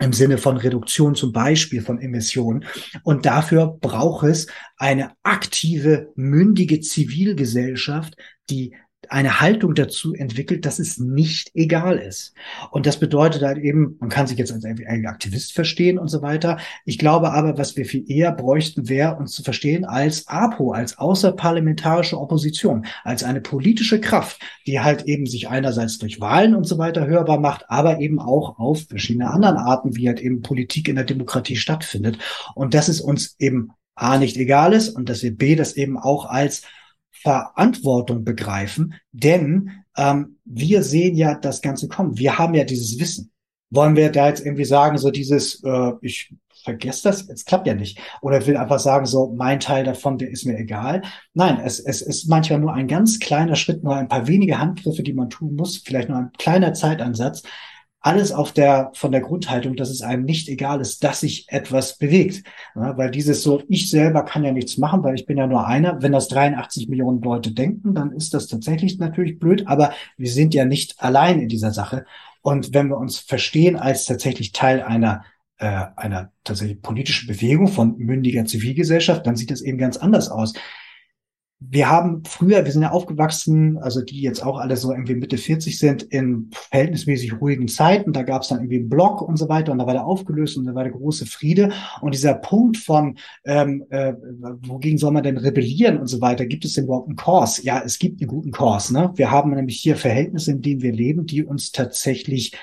im Sinne von Reduktion zum Beispiel von Emissionen. Und dafür braucht es eine aktive, mündige Zivilgesellschaft, die eine Haltung dazu entwickelt, dass es nicht egal ist. Und das bedeutet halt eben, man kann sich jetzt als Aktivist verstehen und so weiter. Ich glaube aber, was wir viel eher bräuchten, wäre uns zu verstehen als APO, als außerparlamentarische Opposition, als eine politische Kraft, die halt eben sich einerseits durch Wahlen und so weiter hörbar macht, aber eben auch auf verschiedene anderen Arten, wie halt eben Politik in der Demokratie stattfindet. Und dass es uns eben A nicht egal ist und dass wir B das eben auch als Verantwortung begreifen, denn ähm, wir sehen ja das Ganze kommen. Wir haben ja dieses Wissen. Wollen wir da jetzt irgendwie sagen, so dieses, äh, ich vergesse das, es klappt ja nicht. Oder will einfach sagen, so mein Teil davon, der ist mir egal. Nein, es, es ist manchmal nur ein ganz kleiner Schritt, nur ein paar wenige Handgriffe, die man tun muss, vielleicht nur ein kleiner Zeitansatz, alles auf der, von der Grundhaltung, dass es einem nicht egal ist, dass sich etwas bewegt. Ja, weil dieses so, ich selber kann ja nichts machen, weil ich bin ja nur einer. Wenn das 83 Millionen Leute denken, dann ist das tatsächlich natürlich blöd, aber wir sind ja nicht allein in dieser Sache. Und wenn wir uns verstehen als tatsächlich Teil einer äh, einer tatsächlich politischen Bewegung von mündiger Zivilgesellschaft, dann sieht das eben ganz anders aus wir haben früher, wir sind ja aufgewachsen, also die jetzt auch alle so irgendwie Mitte 40 sind, in verhältnismäßig ruhigen Zeiten. Da gab es dann irgendwie einen Blog und so weiter und da war der aufgelöst und da war der große Friede. Und dieser Punkt von, ähm, äh, wogegen soll man denn rebellieren und so weiter, gibt es denn überhaupt einen Kurs? Ja, es gibt einen guten Kurs. Ne? Wir haben nämlich hier Verhältnisse, in denen wir leben, die uns tatsächlich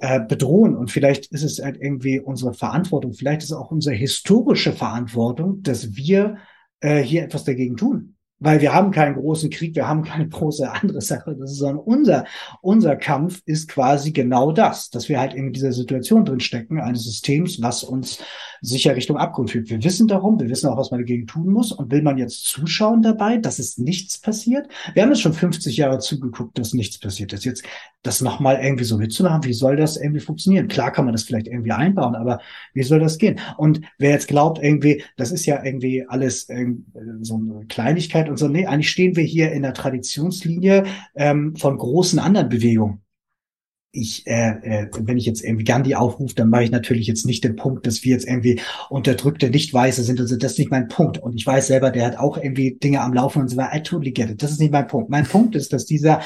äh, bedrohen. Und vielleicht ist es halt irgendwie unsere Verantwortung, vielleicht ist es auch unsere historische Verantwortung, dass wir äh, hier etwas dagegen tun weil wir haben keinen großen Krieg, wir haben keine große andere Sache. Das ist sondern unser, unser Kampf ist quasi genau das, dass wir halt in dieser Situation drin stecken, eines Systems, was uns sicher Richtung Abgrund führt. Wir wissen darum, wir wissen auch, was man dagegen tun muss. Und will man jetzt zuschauen dabei, dass es nichts passiert? Wir haben jetzt schon 50 Jahre zugeguckt, dass nichts passiert ist. Jetzt das nochmal irgendwie so mitzumachen, wie soll das irgendwie funktionieren? Klar kann man das vielleicht irgendwie einbauen, aber wie soll das gehen? Und wer jetzt glaubt, irgendwie, das ist ja irgendwie alles so eine Kleinigkeit und so. Nee, eigentlich stehen wir hier in der Traditionslinie ähm, von großen anderen Bewegungen. Ich, äh, äh, wenn ich jetzt irgendwie Gandhi aufrufe, dann mache ich natürlich jetzt nicht den Punkt, dass wir jetzt irgendwie unterdrückte Nicht-Weiße sind. Also das ist nicht mein Punkt. Und ich weiß selber, der hat auch irgendwie Dinge am Laufen und so weiter. I totally get it. Das ist nicht mein Punkt. Mein Punkt ist, dass dieser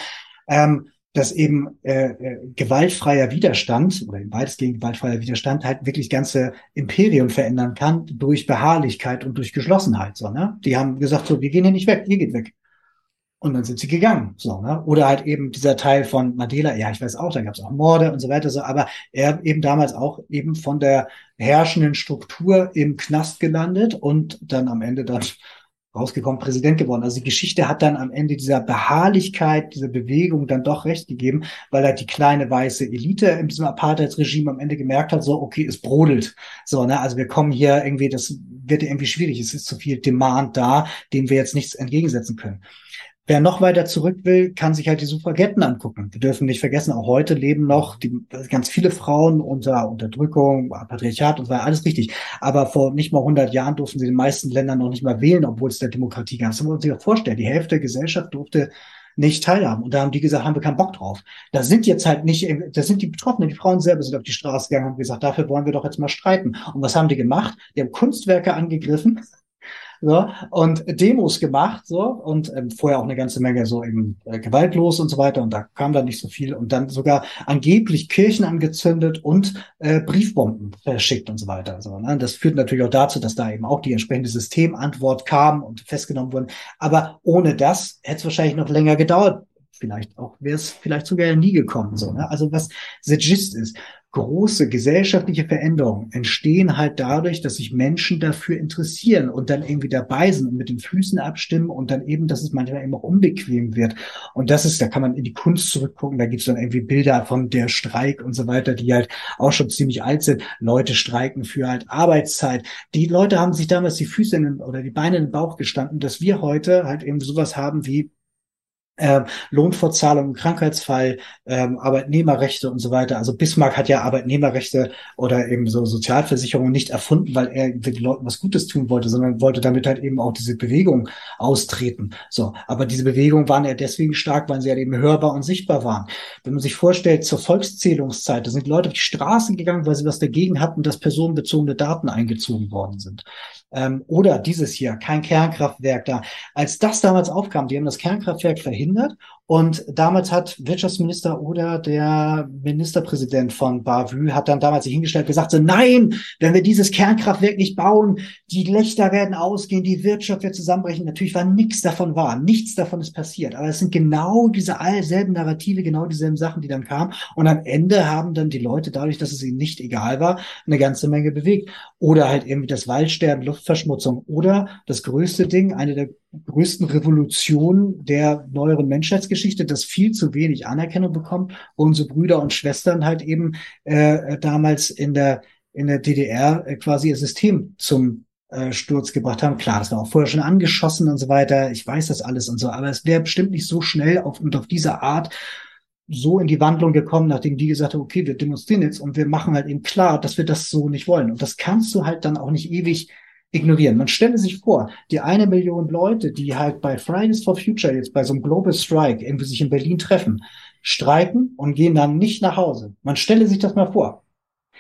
ähm, dass eben äh, äh, gewaltfreier Widerstand oder weitestgehend gewaltfreier Widerstand halt wirklich ganze Imperien verändern kann durch Beharrlichkeit und durch Geschlossenheit. So, ne? Die haben gesagt, so, wir gehen hier nicht weg, ihr geht weg. Und dann sind sie gegangen. So, ne? Oder halt eben dieser Teil von Mandela, ja, ich weiß auch, da gab es auch Morde und so weiter, so, aber er eben damals auch eben von der herrschenden Struktur im Knast gelandet und dann am Ende dann rausgekommen, Präsident geworden. Also die Geschichte hat dann am Ende dieser Beharrlichkeit, dieser Bewegung dann doch recht gegeben, weil halt die kleine weiße Elite in diesem Apartheidsregime am Ende gemerkt hat, so, okay, es brodelt. So, ne, also wir kommen hier irgendwie, das wird irgendwie schwierig. Es ist zu viel Demand da, dem wir jetzt nichts entgegensetzen können. Wer noch weiter zurück will, kann sich halt die Suffragetten angucken. Wir dürfen nicht vergessen, auch heute leben noch die, ganz viele Frauen unter Unterdrückung, Patriarchat und so weiter, alles richtig. Aber vor nicht mal 100 Jahren durften sie in den meisten Ländern noch nicht mal wählen, obwohl es der Demokratie gab. Das muss man sich auch vorstellen. Die Hälfte der Gesellschaft durfte nicht teilhaben. Und da haben die gesagt, haben wir keinen Bock drauf. Da sind jetzt halt nicht, da sind die Betroffenen, die Frauen selber sind auf die Straße gegangen und haben gesagt, dafür wollen wir doch jetzt mal streiten. Und was haben die gemacht? Die haben Kunstwerke angegriffen, so, und Demos gemacht, so, und ähm, vorher auch eine ganze Menge so eben äh, gewaltlos und so weiter, und da kam dann nicht so viel, und dann sogar angeblich Kirchen angezündet und äh, Briefbomben verschickt und so weiter. So, ne? Das führt natürlich auch dazu, dass da eben auch die entsprechende Systemantwort kam und festgenommen wurden. Aber ohne das hätte es wahrscheinlich noch länger gedauert, vielleicht auch wäre es vielleicht sogar nie gekommen. So, ne? Also was The Gist ist, große gesellschaftliche Veränderungen entstehen halt dadurch, dass sich Menschen dafür interessieren und dann irgendwie dabei sind und mit den Füßen abstimmen und dann eben, dass es manchmal eben auch unbequem wird. Und das ist, da kann man in die Kunst zurückgucken, da gibt's dann irgendwie Bilder von der Streik und so weiter, die halt auch schon ziemlich alt sind. Leute streiken für halt Arbeitszeit. Die Leute haben sich damals die Füße den, oder die Beine in den Bauch gestanden, dass wir heute halt eben sowas haben wie äh, Lohnfortzahlung im Krankheitsfall, ähm, Arbeitnehmerrechte und so weiter. Also Bismarck hat ja Arbeitnehmerrechte oder eben so Sozialversicherungen nicht erfunden, weil er den Leuten was Gutes tun wollte, sondern wollte damit halt eben auch diese Bewegung austreten. So, aber diese Bewegungen waren ja deswegen stark, weil sie ja eben hörbar und sichtbar waren. Wenn man sich vorstellt, zur Volkszählungszeit, da sind Leute auf die Straße gegangen, weil sie was dagegen hatten, dass personenbezogene Daten eingezogen worden sind. Ähm, oder dieses hier, kein Kernkraftwerk da. Als das damals aufkam, die haben das Kernkraftwerk verhindert und damals hat Wirtschaftsminister oder der Ministerpräsident von Bavü hat dann damals sich hingestellt gesagt, so nein, wenn wir dieses Kernkraftwerk nicht bauen, die Lichter werden ausgehen, die Wirtschaft wird zusammenbrechen. Natürlich war nichts davon wahr, nichts davon ist passiert. Aber es sind genau diese allselben Narrative, genau dieselben Sachen, die dann kamen. Und am Ende haben dann die Leute, dadurch, dass es ihnen nicht egal war, eine ganze Menge bewegt. Oder halt irgendwie das Waldsterben, Luftverschmutzung. Oder das größte Ding, eine der größten Revolutionen der neueren Menschheitsgeschichte, das viel zu wenig Anerkennung bekommt, wo unsere Brüder und Schwestern halt eben äh, damals in der in der DDR äh, quasi ihr System zum äh, Sturz gebracht haben. Klar, das war auch vorher schon angeschossen und so weiter. Ich weiß das alles und so, aber es wäre bestimmt nicht so schnell auf, und auf diese Art so in die Wandlung gekommen, nachdem die gesagt haben, okay, wir demonstrieren jetzt und wir machen halt eben klar, dass wir das so nicht wollen. Und das kannst du halt dann auch nicht ewig ignorieren. Man stelle sich vor, die eine Million Leute, die halt bei Fridays for Future jetzt bei so einem Global Strike irgendwie sich in Berlin treffen, streiken und gehen dann nicht nach Hause. Man stelle sich das mal vor.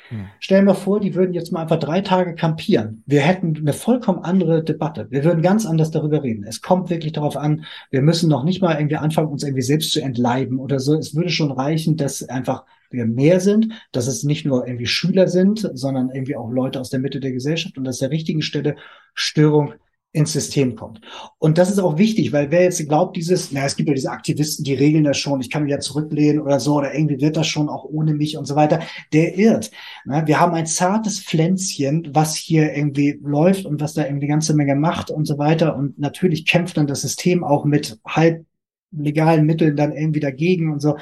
Hm. Stellen wir vor, die würden jetzt mal einfach drei Tage kampieren. Wir hätten eine vollkommen andere Debatte. Wir würden ganz anders darüber reden. Es kommt wirklich darauf an, wir müssen noch nicht mal irgendwie anfangen, uns irgendwie selbst zu entleiben oder so. Es würde schon reichen, dass einfach wir mehr sind, dass es nicht nur irgendwie Schüler sind, sondern irgendwie auch Leute aus der Mitte der Gesellschaft und dass der richtigen Stelle Störung ins System kommt. Und das ist auch wichtig, weil wer jetzt glaubt, dieses, na, es gibt ja diese Aktivisten, die regeln das schon, ich kann mich ja zurücklehnen oder so, oder irgendwie wird das schon auch ohne mich und so weiter, der irrt. Na, wir haben ein zartes Pflänzchen, was hier irgendwie läuft und was da irgendwie ganze Menge macht und so weiter. Und natürlich kämpft dann das System auch mit halb legalen Mitteln dann irgendwie dagegen und so.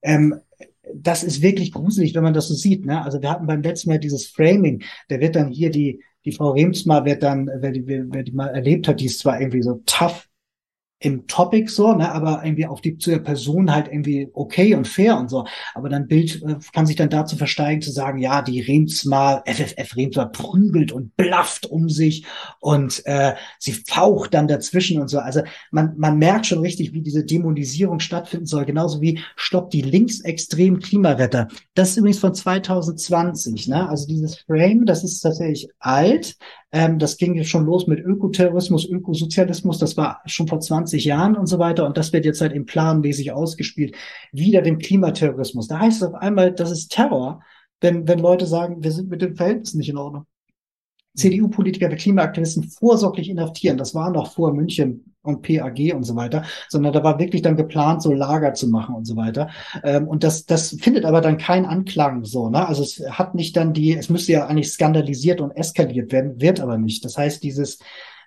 Ähm, das ist wirklich gruselig, wenn man das so sieht. Ne? Also wir hatten beim letzten Mal dieses Framing, der wird dann hier die, die Frau Remsmar wird dann, wer die, wer die mal erlebt hat, die ist zwar irgendwie so tough im Topic so, ne, aber irgendwie auf die zu der Person halt irgendwie okay und fair und so. Aber dann Bild äh, kann sich dann dazu versteigen zu sagen, ja, die Remsmar, FFF Remsmar prügelt und blafft um sich und äh, sie faucht dann dazwischen und so. Also man, man merkt schon richtig, wie diese Dämonisierung stattfinden soll, genauso wie stoppt die linksextremen Klimaretter. Das ist übrigens von 2020, ne? Also dieses Frame, das ist tatsächlich alt, ähm, das ging jetzt schon los mit Ökoterrorismus, Ökosozialismus. Das war schon vor 20 Jahren und so weiter. Und das wird jetzt halt im planmäßig ausgespielt. Wieder dem Klimaterrorismus. Da heißt es auf einmal, das ist Terror, wenn, wenn Leute sagen, wir sind mit den Verhältnissen nicht in Ordnung. CDU-Politiker wie Klimaaktivisten vorsorglich inhaftieren. Das war noch vor München und PAG und so weiter, sondern da war wirklich dann geplant, so Lager zu machen und so weiter. Ähm, und das, das findet aber dann keinen Anklang so, ne? Also es hat nicht dann die, es müsste ja eigentlich skandalisiert und eskaliert werden, wird aber nicht. Das heißt, dieses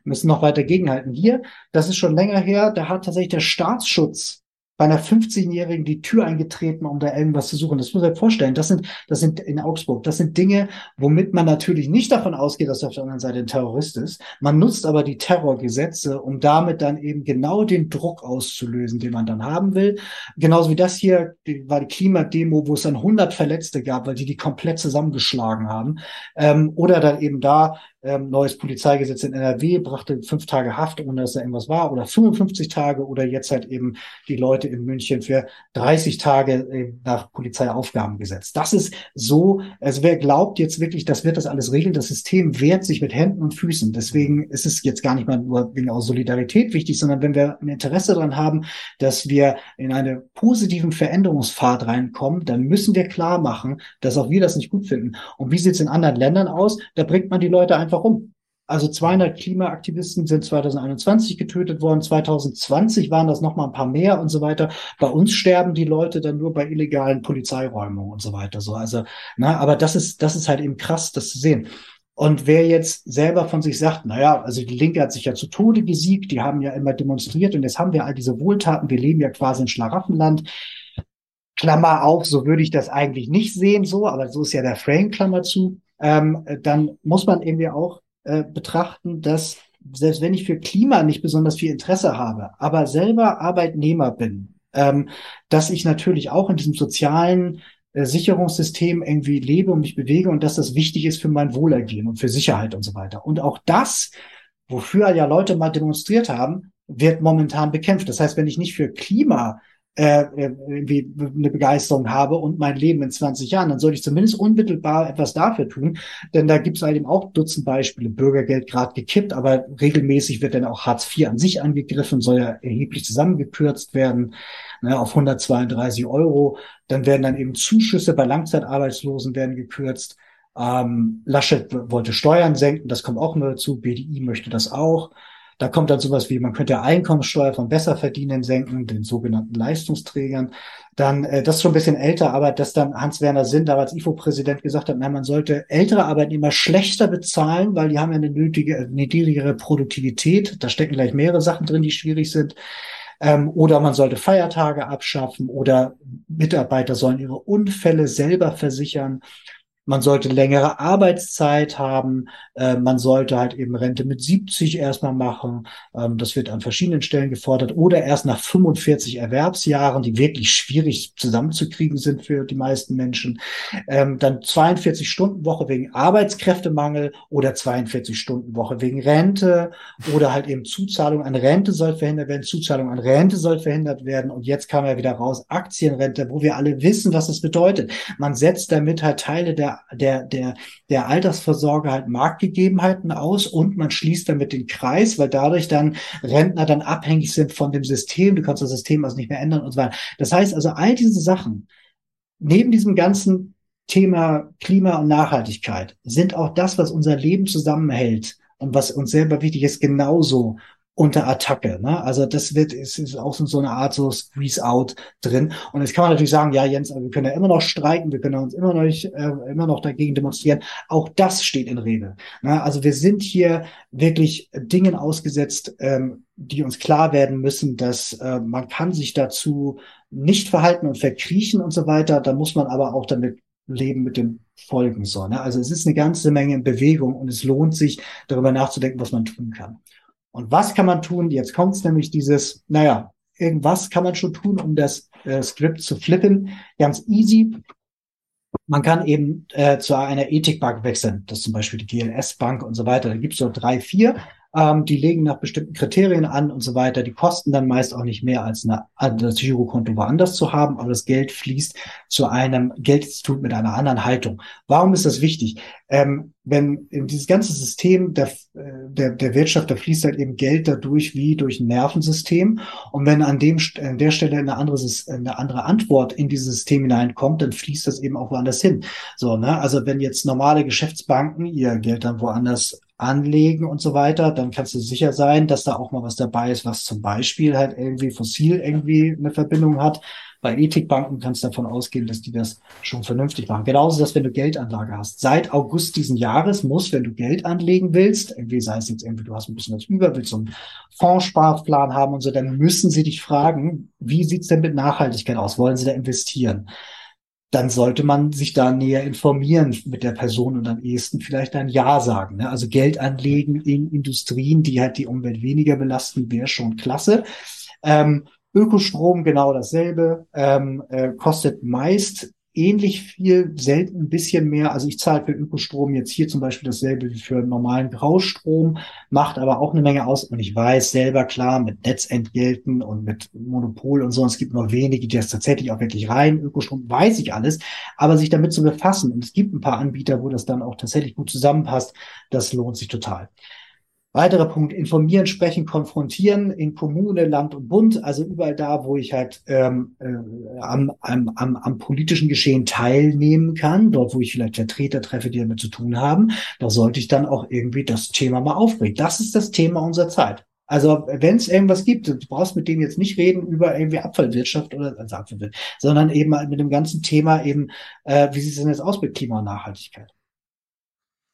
müssen noch weiter gegenhalten. Hier, das ist schon länger her, da hat tatsächlich der Staatsschutz bei einer 15-Jährigen die Tür eingetreten, um da irgendwas zu suchen. Das muss man sich vorstellen. Das sind, das sind in Augsburg, das sind Dinge, womit man natürlich nicht davon ausgeht, dass er auf der anderen Seite ein Terrorist ist. Man nutzt aber die Terrorgesetze, um damit dann eben genau den Druck auszulösen, den man dann haben will. Genauso wie das hier die, war die Klimademo, wo es dann 100 Verletzte gab, weil die die komplett zusammengeschlagen haben. Ähm, oder dann eben da ähm, neues Polizeigesetz in NRW brachte fünf Tage Haft, ohne dass da irgendwas war, oder 55 Tage, oder jetzt halt eben die Leute in München für 30 Tage äh, nach Polizeiaufgabengesetz. Das ist so, also wer glaubt jetzt wirklich, das wird das alles regeln, das System wehrt sich mit Händen und Füßen. Deswegen ist es jetzt gar nicht mal nur wegen aus Solidarität wichtig, sondern wenn wir ein Interesse daran haben, dass wir in eine positiven Veränderungspfad reinkommen, dann müssen wir klar machen, dass auch wir das nicht gut finden. Und wie sieht es in anderen Ländern aus? Da bringt man die Leute einfach warum. Also 200 Klimaaktivisten sind 2021 getötet worden, 2020 waren das noch mal ein paar mehr und so weiter. Bei uns sterben die Leute dann nur bei illegalen Polizeiräumungen und so weiter. So, also, na, aber das ist, das ist halt eben krass, das zu sehen. Und wer jetzt selber von sich sagt, naja, also die Linke hat sich ja zu Tode gesiegt, die haben ja immer demonstriert und jetzt haben wir all diese Wohltaten, wir leben ja quasi in Schlaraffenland. Klammer auf, so würde ich das eigentlich nicht sehen, so, aber so ist ja der Frame, Klammer zu ähm, dann muss man irgendwie auch äh, betrachten, dass selbst wenn ich für Klima nicht besonders viel Interesse habe, aber selber Arbeitnehmer bin, ähm, dass ich natürlich auch in diesem sozialen äh, Sicherungssystem irgendwie lebe und mich bewege und dass das wichtig ist für mein Wohlergehen und für Sicherheit und so weiter. Und auch das, wofür ja Leute mal demonstriert haben, wird momentan bekämpft. Das heißt, wenn ich nicht für Klima äh, irgendwie eine Begeisterung habe und mein Leben in 20 Jahren, dann sollte ich zumindest unmittelbar etwas dafür tun. Denn da gibt es halt eben auch Dutzend Beispiele. Bürgergeld gerade gekippt, aber regelmäßig wird dann auch Hartz IV an sich angegriffen, soll ja erheblich zusammengekürzt werden ne, auf 132 Euro. Dann werden dann eben Zuschüsse bei Langzeitarbeitslosen werden gekürzt. Ähm, Laschet wollte Steuern senken, das kommt auch nur dazu. BDI möchte das auch. Da kommt dann sowas wie, man könnte Einkommenssteuer von Besserverdienenden senken, den sogenannten Leistungsträgern. Dann, äh, das ist schon ein bisschen älter, aber dass dann Hans-Werner Sinn, damals IFO-Präsident, gesagt hat, nein, man sollte ältere Arbeitnehmer schlechter bezahlen, weil die haben ja eine nötige, eine niedrigere Produktivität. Da stecken gleich mehrere Sachen drin, die schwierig sind. Ähm, oder man sollte Feiertage abschaffen oder Mitarbeiter sollen ihre Unfälle selber versichern man sollte längere Arbeitszeit haben, äh, man sollte halt eben Rente mit 70 erstmal machen, ähm, das wird an verschiedenen Stellen gefordert, oder erst nach 45 Erwerbsjahren, die wirklich schwierig zusammenzukriegen sind für die meisten Menschen, ähm, dann 42 Stunden Woche wegen Arbeitskräftemangel oder 42 Stunden Woche wegen Rente oder halt eben Zuzahlung an Rente soll verhindert werden, Zuzahlung an Rente soll verhindert werden. Und jetzt kam ja wieder raus Aktienrente, wo wir alle wissen, was das bedeutet. Man setzt damit halt Teile der der, der, der Altersvorsorge halt Marktgegebenheiten aus und man schließt damit den Kreis, weil dadurch dann Rentner dann abhängig sind von dem System. Du kannst das System also nicht mehr ändern und so weiter. Das heißt also, all diese Sachen, neben diesem ganzen Thema Klima und Nachhaltigkeit, sind auch das, was unser Leben zusammenhält und was uns selber wichtig ist, genauso unter Attacke. Ne? Also das wird, ist, ist auch so eine Art so Squeeze-out drin. Und jetzt kann man natürlich sagen, ja, Jens, wir können ja immer noch streiken, wir können uns immer noch, nicht, äh, immer noch dagegen demonstrieren. Auch das steht in Rede. Ne? Also wir sind hier wirklich Dingen ausgesetzt, ähm, die uns klar werden müssen, dass äh, man kann sich dazu nicht verhalten und verkriechen und so weiter. Da muss man aber auch damit leben mit den Folgen so. Ne? Also es ist eine ganze Menge in Bewegung und es lohnt sich, darüber nachzudenken, was man tun kann. Und was kann man tun? Jetzt kommt es nämlich dieses, naja, irgendwas kann man schon tun, um das äh, Skript zu flippen. Ganz easy. Man kann eben äh, zu einer Ethikbank wechseln. Das ist zum Beispiel die GLS-Bank und so weiter. Da gibt es so drei, vier. Ähm, die legen nach bestimmten Kriterien an und so weiter. Die kosten dann meist auch nicht mehr als eine, das Girokonto woanders zu haben, aber das Geld fließt zu einem Geldinstitut mit einer anderen Haltung. Warum ist das wichtig? Ähm, wenn dieses ganze System der, der, der Wirtschaft, da fließt halt eben Geld dadurch wie durch ein Nervensystem. Und wenn an dem an der Stelle eine andere, eine andere Antwort in dieses System hineinkommt, dann fließt das eben auch woanders hin. So, ne? Also wenn jetzt normale Geschäftsbanken ihr Geld dann woanders anlegen und so weiter, dann kannst du sicher sein, dass da auch mal was dabei ist, was zum Beispiel halt irgendwie fossil irgendwie eine Verbindung hat. Bei Ethikbanken kannst du davon ausgehen, dass die das schon vernünftig machen. Genauso, dass wenn du Geldanlage hast. Seit August diesen Jahres muss, wenn du Geld anlegen willst, irgendwie sei es jetzt irgendwie, du hast ein bisschen was über, willst so einen Fondssparplan haben und so, dann müssen sie dich fragen, wie sieht's denn mit Nachhaltigkeit aus? Wollen sie da investieren? Dann sollte man sich da näher informieren mit der Person und am ehesten vielleicht ein Ja sagen. Ne? Also Geld anlegen in Industrien, die halt die Umwelt weniger belasten, wäre schon klasse. Ähm, Ökostrom genau dasselbe, ähm, äh, kostet meist ähnlich viel, selten ein bisschen mehr. Also ich zahle für Ökostrom jetzt hier zum Beispiel dasselbe wie für normalen Graustrom, macht aber auch eine Menge aus. Und ich weiß selber klar, mit Netzentgelten und mit Monopol und so, es gibt nur wenige, die das tatsächlich auch wirklich rein, Ökostrom, weiß ich alles. Aber sich damit zu befassen, und es gibt ein paar Anbieter, wo das dann auch tatsächlich gut zusammenpasst, das lohnt sich total. Weiterer Punkt, informieren, sprechen, konfrontieren in Kommune, Land und Bund, also überall da, wo ich halt ähm, äh, am, am, am, am politischen Geschehen teilnehmen kann, dort, wo ich vielleicht Vertreter treffe, die damit zu tun haben, da sollte ich dann auch irgendwie das Thema mal aufbringen. Das ist das Thema unserer Zeit. Also wenn es irgendwas gibt, du brauchst mit dem jetzt nicht reden über irgendwie Abfallwirtschaft oder also Abfallwirtschaft, sondern eben mit dem ganzen Thema eben, äh, wie sieht es denn jetzt aus mit Klima und Nachhaltigkeit?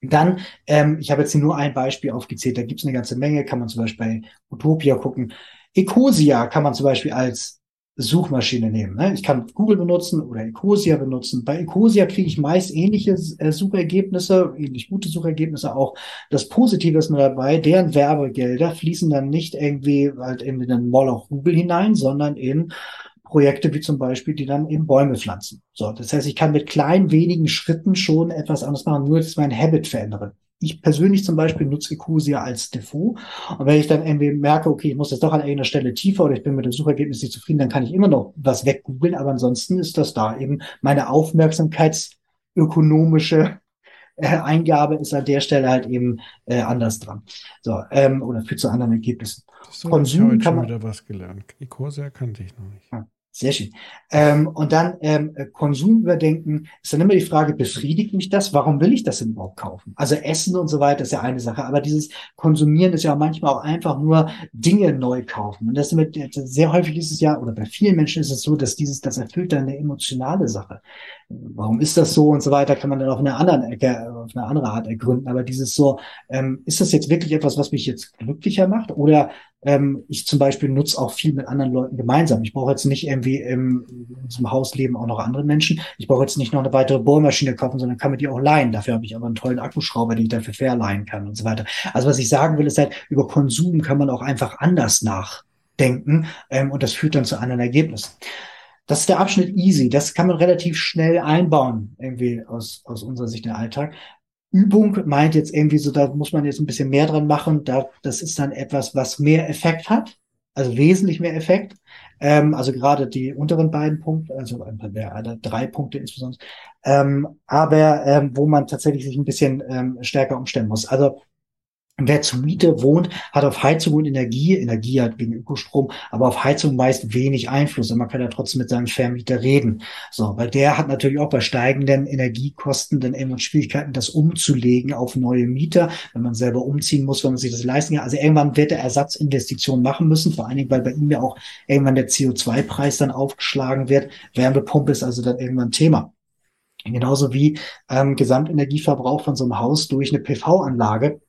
Dann, ähm, ich habe jetzt nur ein Beispiel aufgezählt, da gibt es eine ganze Menge, kann man zum Beispiel bei Utopia gucken. Ecosia kann man zum Beispiel als Suchmaschine nehmen. Ne? Ich kann Google benutzen oder Ecosia benutzen. Bei Ecosia kriege ich meist ähnliche äh, Suchergebnisse, ähnlich gute Suchergebnisse auch. Das Positive ist nur dabei, deren Werbegelder fließen dann nicht irgendwie halt in den Moloch Google hinein, sondern in Projekte wie zum Beispiel, die dann eben Bäume pflanzen. So, das heißt, ich kann mit kleinen wenigen Schritten schon etwas anderes machen, nur dass ich mein Habit verändere. Ich persönlich zum Beispiel nutze Ecosia als Default. Und wenn ich dann irgendwie merke, okay, ich muss jetzt doch an irgendeiner Stelle tiefer oder ich bin mit dem Suchergebnis nicht zufrieden, dann kann ich immer noch was weggoogeln. Aber ansonsten ist das da eben meine aufmerksamkeitsökonomische äh, Eingabe ist an der Stelle halt eben äh, anders dran. So, ähm, oder führt zu anderen Ergebnissen. So, Konsum ich kann man wieder was gelernt. Ecosia kannte ich noch nicht. Ja. Sehr schön. Ähm, und dann ähm, Konsum überdenken ist dann immer die Frage, befriedigt mich das? Warum will ich das überhaupt kaufen? Also Essen und so weiter ist ja eine Sache, aber dieses Konsumieren ist ja manchmal auch einfach nur Dinge neu kaufen. Und das mit, sehr häufig ist es ja, oder bei vielen Menschen ist es so, dass dieses, das erfüllt dann eine emotionale Sache. Warum ist das so und so weiter, kann man dann auf einer anderen Ecke, auf eine andere Art ergründen. Aber dieses so, ähm, ist das jetzt wirklich etwas, was mich jetzt glücklicher macht? Oder ähm, ich zum Beispiel nutze auch viel mit anderen Leuten gemeinsam. Ich brauche jetzt nicht irgendwie im, in diesem Haus leben auch noch andere Menschen. Ich brauche jetzt nicht noch eine weitere Bohrmaschine kaufen, sondern kann mir die auch leihen. Dafür habe ich aber einen tollen Akkuschrauber, den ich dafür verleihen kann und so weiter. Also was ich sagen will, ist halt, über Konsum kann man auch einfach anders nachdenken ähm, und das führt dann zu anderen Ergebnissen. Das ist der Abschnitt easy. Das kann man relativ schnell einbauen, irgendwie aus, aus unserer Sicht in den Alltag. Übung meint jetzt irgendwie so, da muss man jetzt ein bisschen mehr dran machen. Da, das ist dann etwas, was mehr Effekt hat, also wesentlich mehr Effekt. Ähm, also gerade die unteren beiden Punkte, also der, drei Punkte insbesondere, ähm, aber ähm, wo man tatsächlich sich ein bisschen ähm, stärker umstellen muss. Also Wer zur Miete wohnt, hat auf Heizung und Energie, Energie hat wegen Ökostrom, aber auf Heizung meist wenig Einfluss und man kann ja trotzdem mit seinem Vermieter reden. So, weil der hat natürlich auch bei steigenden Energiekosten dann irgendwann Schwierigkeiten, das umzulegen auf neue Mieter, wenn man selber umziehen muss, wenn man sich das leisten kann. Also irgendwann wird er Ersatzinvestitionen machen müssen, vor allen Dingen, weil bei ihm ja auch irgendwann der CO2-Preis dann aufgeschlagen wird. Wärmepumpe ist also dann irgendwann Thema. Genauso wie ähm, Gesamtenergieverbrauch von so einem Haus durch eine PV-Anlage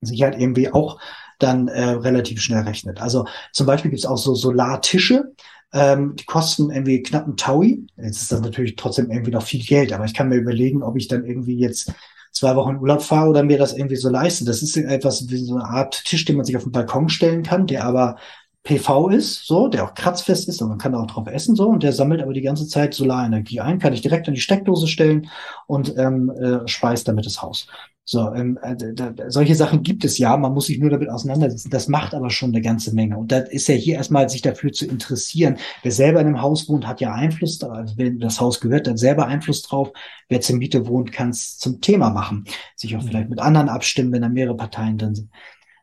sich halt irgendwie auch dann äh, relativ schnell rechnet. Also zum Beispiel gibt es auch so Solartische, ähm, die kosten irgendwie knapp ein Taui. Jetzt ist das natürlich trotzdem irgendwie noch viel Geld, aber ich kann mir überlegen, ob ich dann irgendwie jetzt zwei Wochen Urlaub fahre oder mir das irgendwie so leiste. Das ist etwas wie so eine Art Tisch, den man sich auf den Balkon stellen kann, der aber PV ist, so, der auch kratzfest ist, und man kann auch drauf essen, so, und der sammelt aber die ganze Zeit Solarenergie ein, kann ich direkt an die Steckdose stellen und ähm, äh, speist damit das Haus. So, ähm, äh, da, solche Sachen gibt es ja, man muss sich nur damit auseinandersetzen. Das macht aber schon eine ganze Menge. Und da ist ja hier erstmal sich dafür zu interessieren. Wer selber in einem Haus wohnt, hat ja Einfluss, darauf. also wenn das Haus gehört, hat selber Einfluss drauf. Wer zur Miete wohnt, kann es zum Thema machen. Sich auch vielleicht mit anderen abstimmen, wenn da mehrere Parteien drin sind.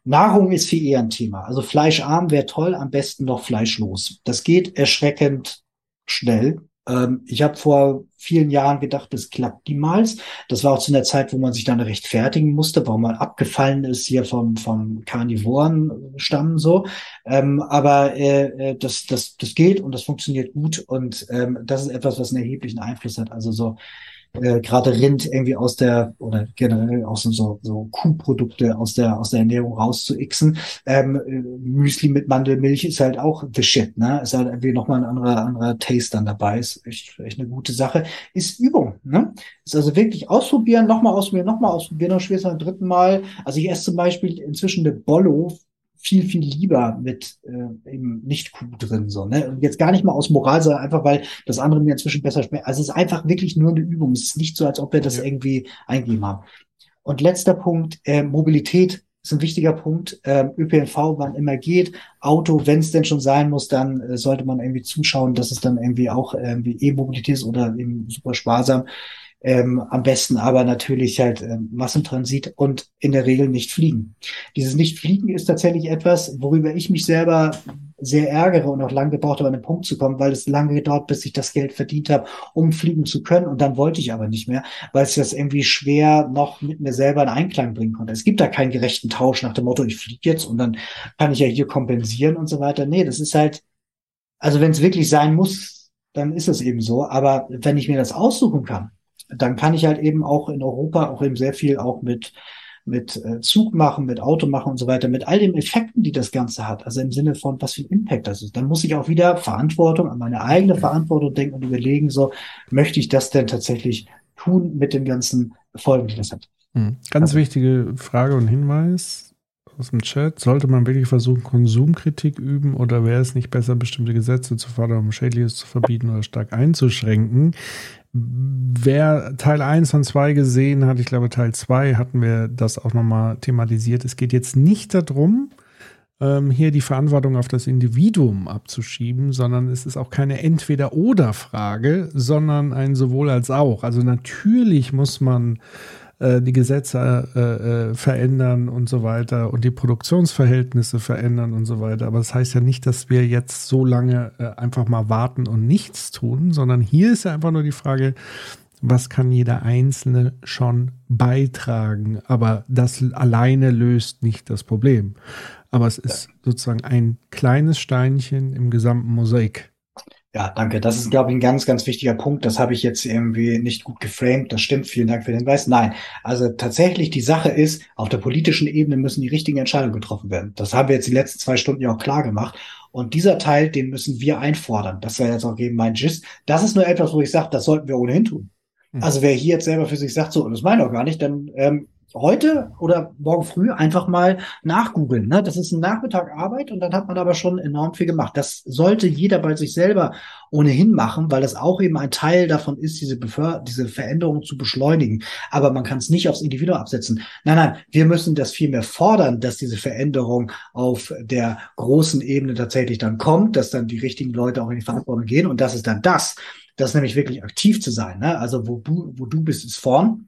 Nahrung ist viel eher ein Thema. Also fleischarm wäre toll, am besten noch fleischlos. Das geht erschreckend schnell. Ähm, ich habe vor vielen Jahren gedacht, das klappt niemals. Das war auch zu einer Zeit, wo man sich dann rechtfertigen musste, warum man abgefallen ist hier vom, vom Karnivoren-Stamm so. Ähm, aber äh, äh, das, das, das geht und das funktioniert gut und ähm, das ist etwas, was einen erheblichen Einfluss hat. Also so äh, gerade Rind irgendwie aus der oder generell auch so, so, so Kuhprodukte aus der aus der Ernährung rauszuixen. Ähm, äh, Müsli mit Mandelmilch ist halt auch the shit, ne? Ist halt irgendwie nochmal ein anderer anderer Taste dann dabei. Ist echt, echt eine gute Sache. Ist Übung, ne? Ist also wirklich ausprobieren, nochmal ausprobieren, nochmal ausprobieren, noch schwer beim dritten Mal. Also ich esse zum Beispiel inzwischen eine Bollo viel, viel lieber mit äh, eben nicht Kuh drin. So, ne? Und jetzt gar nicht mal aus Moral, sondern einfach, weil das andere mir inzwischen besser schmeckt. Also es ist einfach wirklich nur eine Übung. Es ist nicht so, als ob wir das ja. irgendwie eingegeben haben. Und letzter Punkt, äh, Mobilität ist ein wichtiger Punkt. Ähm, ÖPNV, wann immer geht. Auto, wenn es denn schon sein muss, dann äh, sollte man irgendwie zuschauen, dass es dann irgendwie auch irgendwie E-Mobilität ist oder eben super sparsam. Ähm, am besten aber natürlich halt ähm, Massentransit und in der Regel nicht fliegen. Dieses Nicht-Fliegen ist tatsächlich etwas, worüber ich mich selber sehr ärgere und auch lange gebraucht habe, an den Punkt zu kommen, weil es lange gedauert, bis ich das Geld verdient habe, um fliegen zu können. Und dann wollte ich aber nicht mehr, weil es das irgendwie schwer noch mit mir selber in Einklang bringen konnte. Es gibt da keinen gerechten Tausch nach dem Motto, ich fliege jetzt und dann kann ich ja hier kompensieren und so weiter. Nee, das ist halt, also wenn es wirklich sein muss, dann ist es eben so. Aber wenn ich mir das aussuchen kann, dann kann ich halt eben auch in Europa auch eben sehr viel auch mit mit äh, Zug machen, mit Auto machen und so weiter, mit all den Effekten, die das Ganze hat, also im Sinne von, was für ein Impact das ist. Dann muss ich auch wieder Verantwortung, an meine eigene Verantwortung denken und überlegen, so, möchte ich das denn tatsächlich tun mit den ganzen Folgen, die das hat. Hm. Ganz also, wichtige Frage und Hinweis aus dem Chat. Sollte man wirklich versuchen, Konsumkritik üben oder wäre es nicht besser, bestimmte Gesetze zu fordern, um Schädliches zu verbieten oder stark einzuschränken? Wer Teil 1 und 2 gesehen hat, ich glaube Teil 2 hatten wir das auch nochmal thematisiert. Es geht jetzt nicht darum, ähm, hier die Verantwortung auf das Individuum abzuschieben, sondern es ist auch keine Entweder-Oder-Frage, sondern ein sowohl als auch. Also natürlich muss man äh, die Gesetze äh, äh, verändern und so weiter und die Produktionsverhältnisse verändern und so weiter. Aber das heißt ja nicht, dass wir jetzt so lange äh, einfach mal warten und nichts tun, sondern hier ist ja einfach nur die Frage, was kann jeder Einzelne schon beitragen? Aber das alleine löst nicht das Problem. Aber es ist sozusagen ein kleines Steinchen im gesamten Mosaik. Ja, danke. Das ist, glaube ich, ein ganz, ganz wichtiger Punkt. Das habe ich jetzt irgendwie nicht gut geframed. Das stimmt. Vielen Dank für den Hinweis. Nein, also tatsächlich die Sache ist, auf der politischen Ebene müssen die richtigen Entscheidungen getroffen werden. Das haben wir jetzt die letzten zwei Stunden ja auch klar gemacht. Und dieser Teil, den müssen wir einfordern. Das wäre jetzt auch eben mein Gist. Das ist nur etwas, wo ich sage, das sollten wir ohnehin tun. Hm. Also wer hier jetzt selber für sich sagt, so, das meine ich auch gar nicht, dann ähm, heute oder morgen früh einfach mal nachgoogeln. Ne? Das ist ein Nachmittag Arbeit und dann hat man aber schon enorm viel gemacht. Das sollte jeder bei sich selber ohnehin machen, weil das auch eben ein Teil davon ist, diese, Beför diese Veränderung zu beschleunigen. Aber man kann es nicht aufs Individuum absetzen. Nein, nein, wir müssen das vielmehr fordern, dass diese Veränderung auf der großen Ebene tatsächlich dann kommt, dass dann die richtigen Leute auch in die Verantwortung gehen. Und das ist dann das, das nämlich wirklich aktiv zu sein. Ne? Also wo du, wo du bist, ist vorn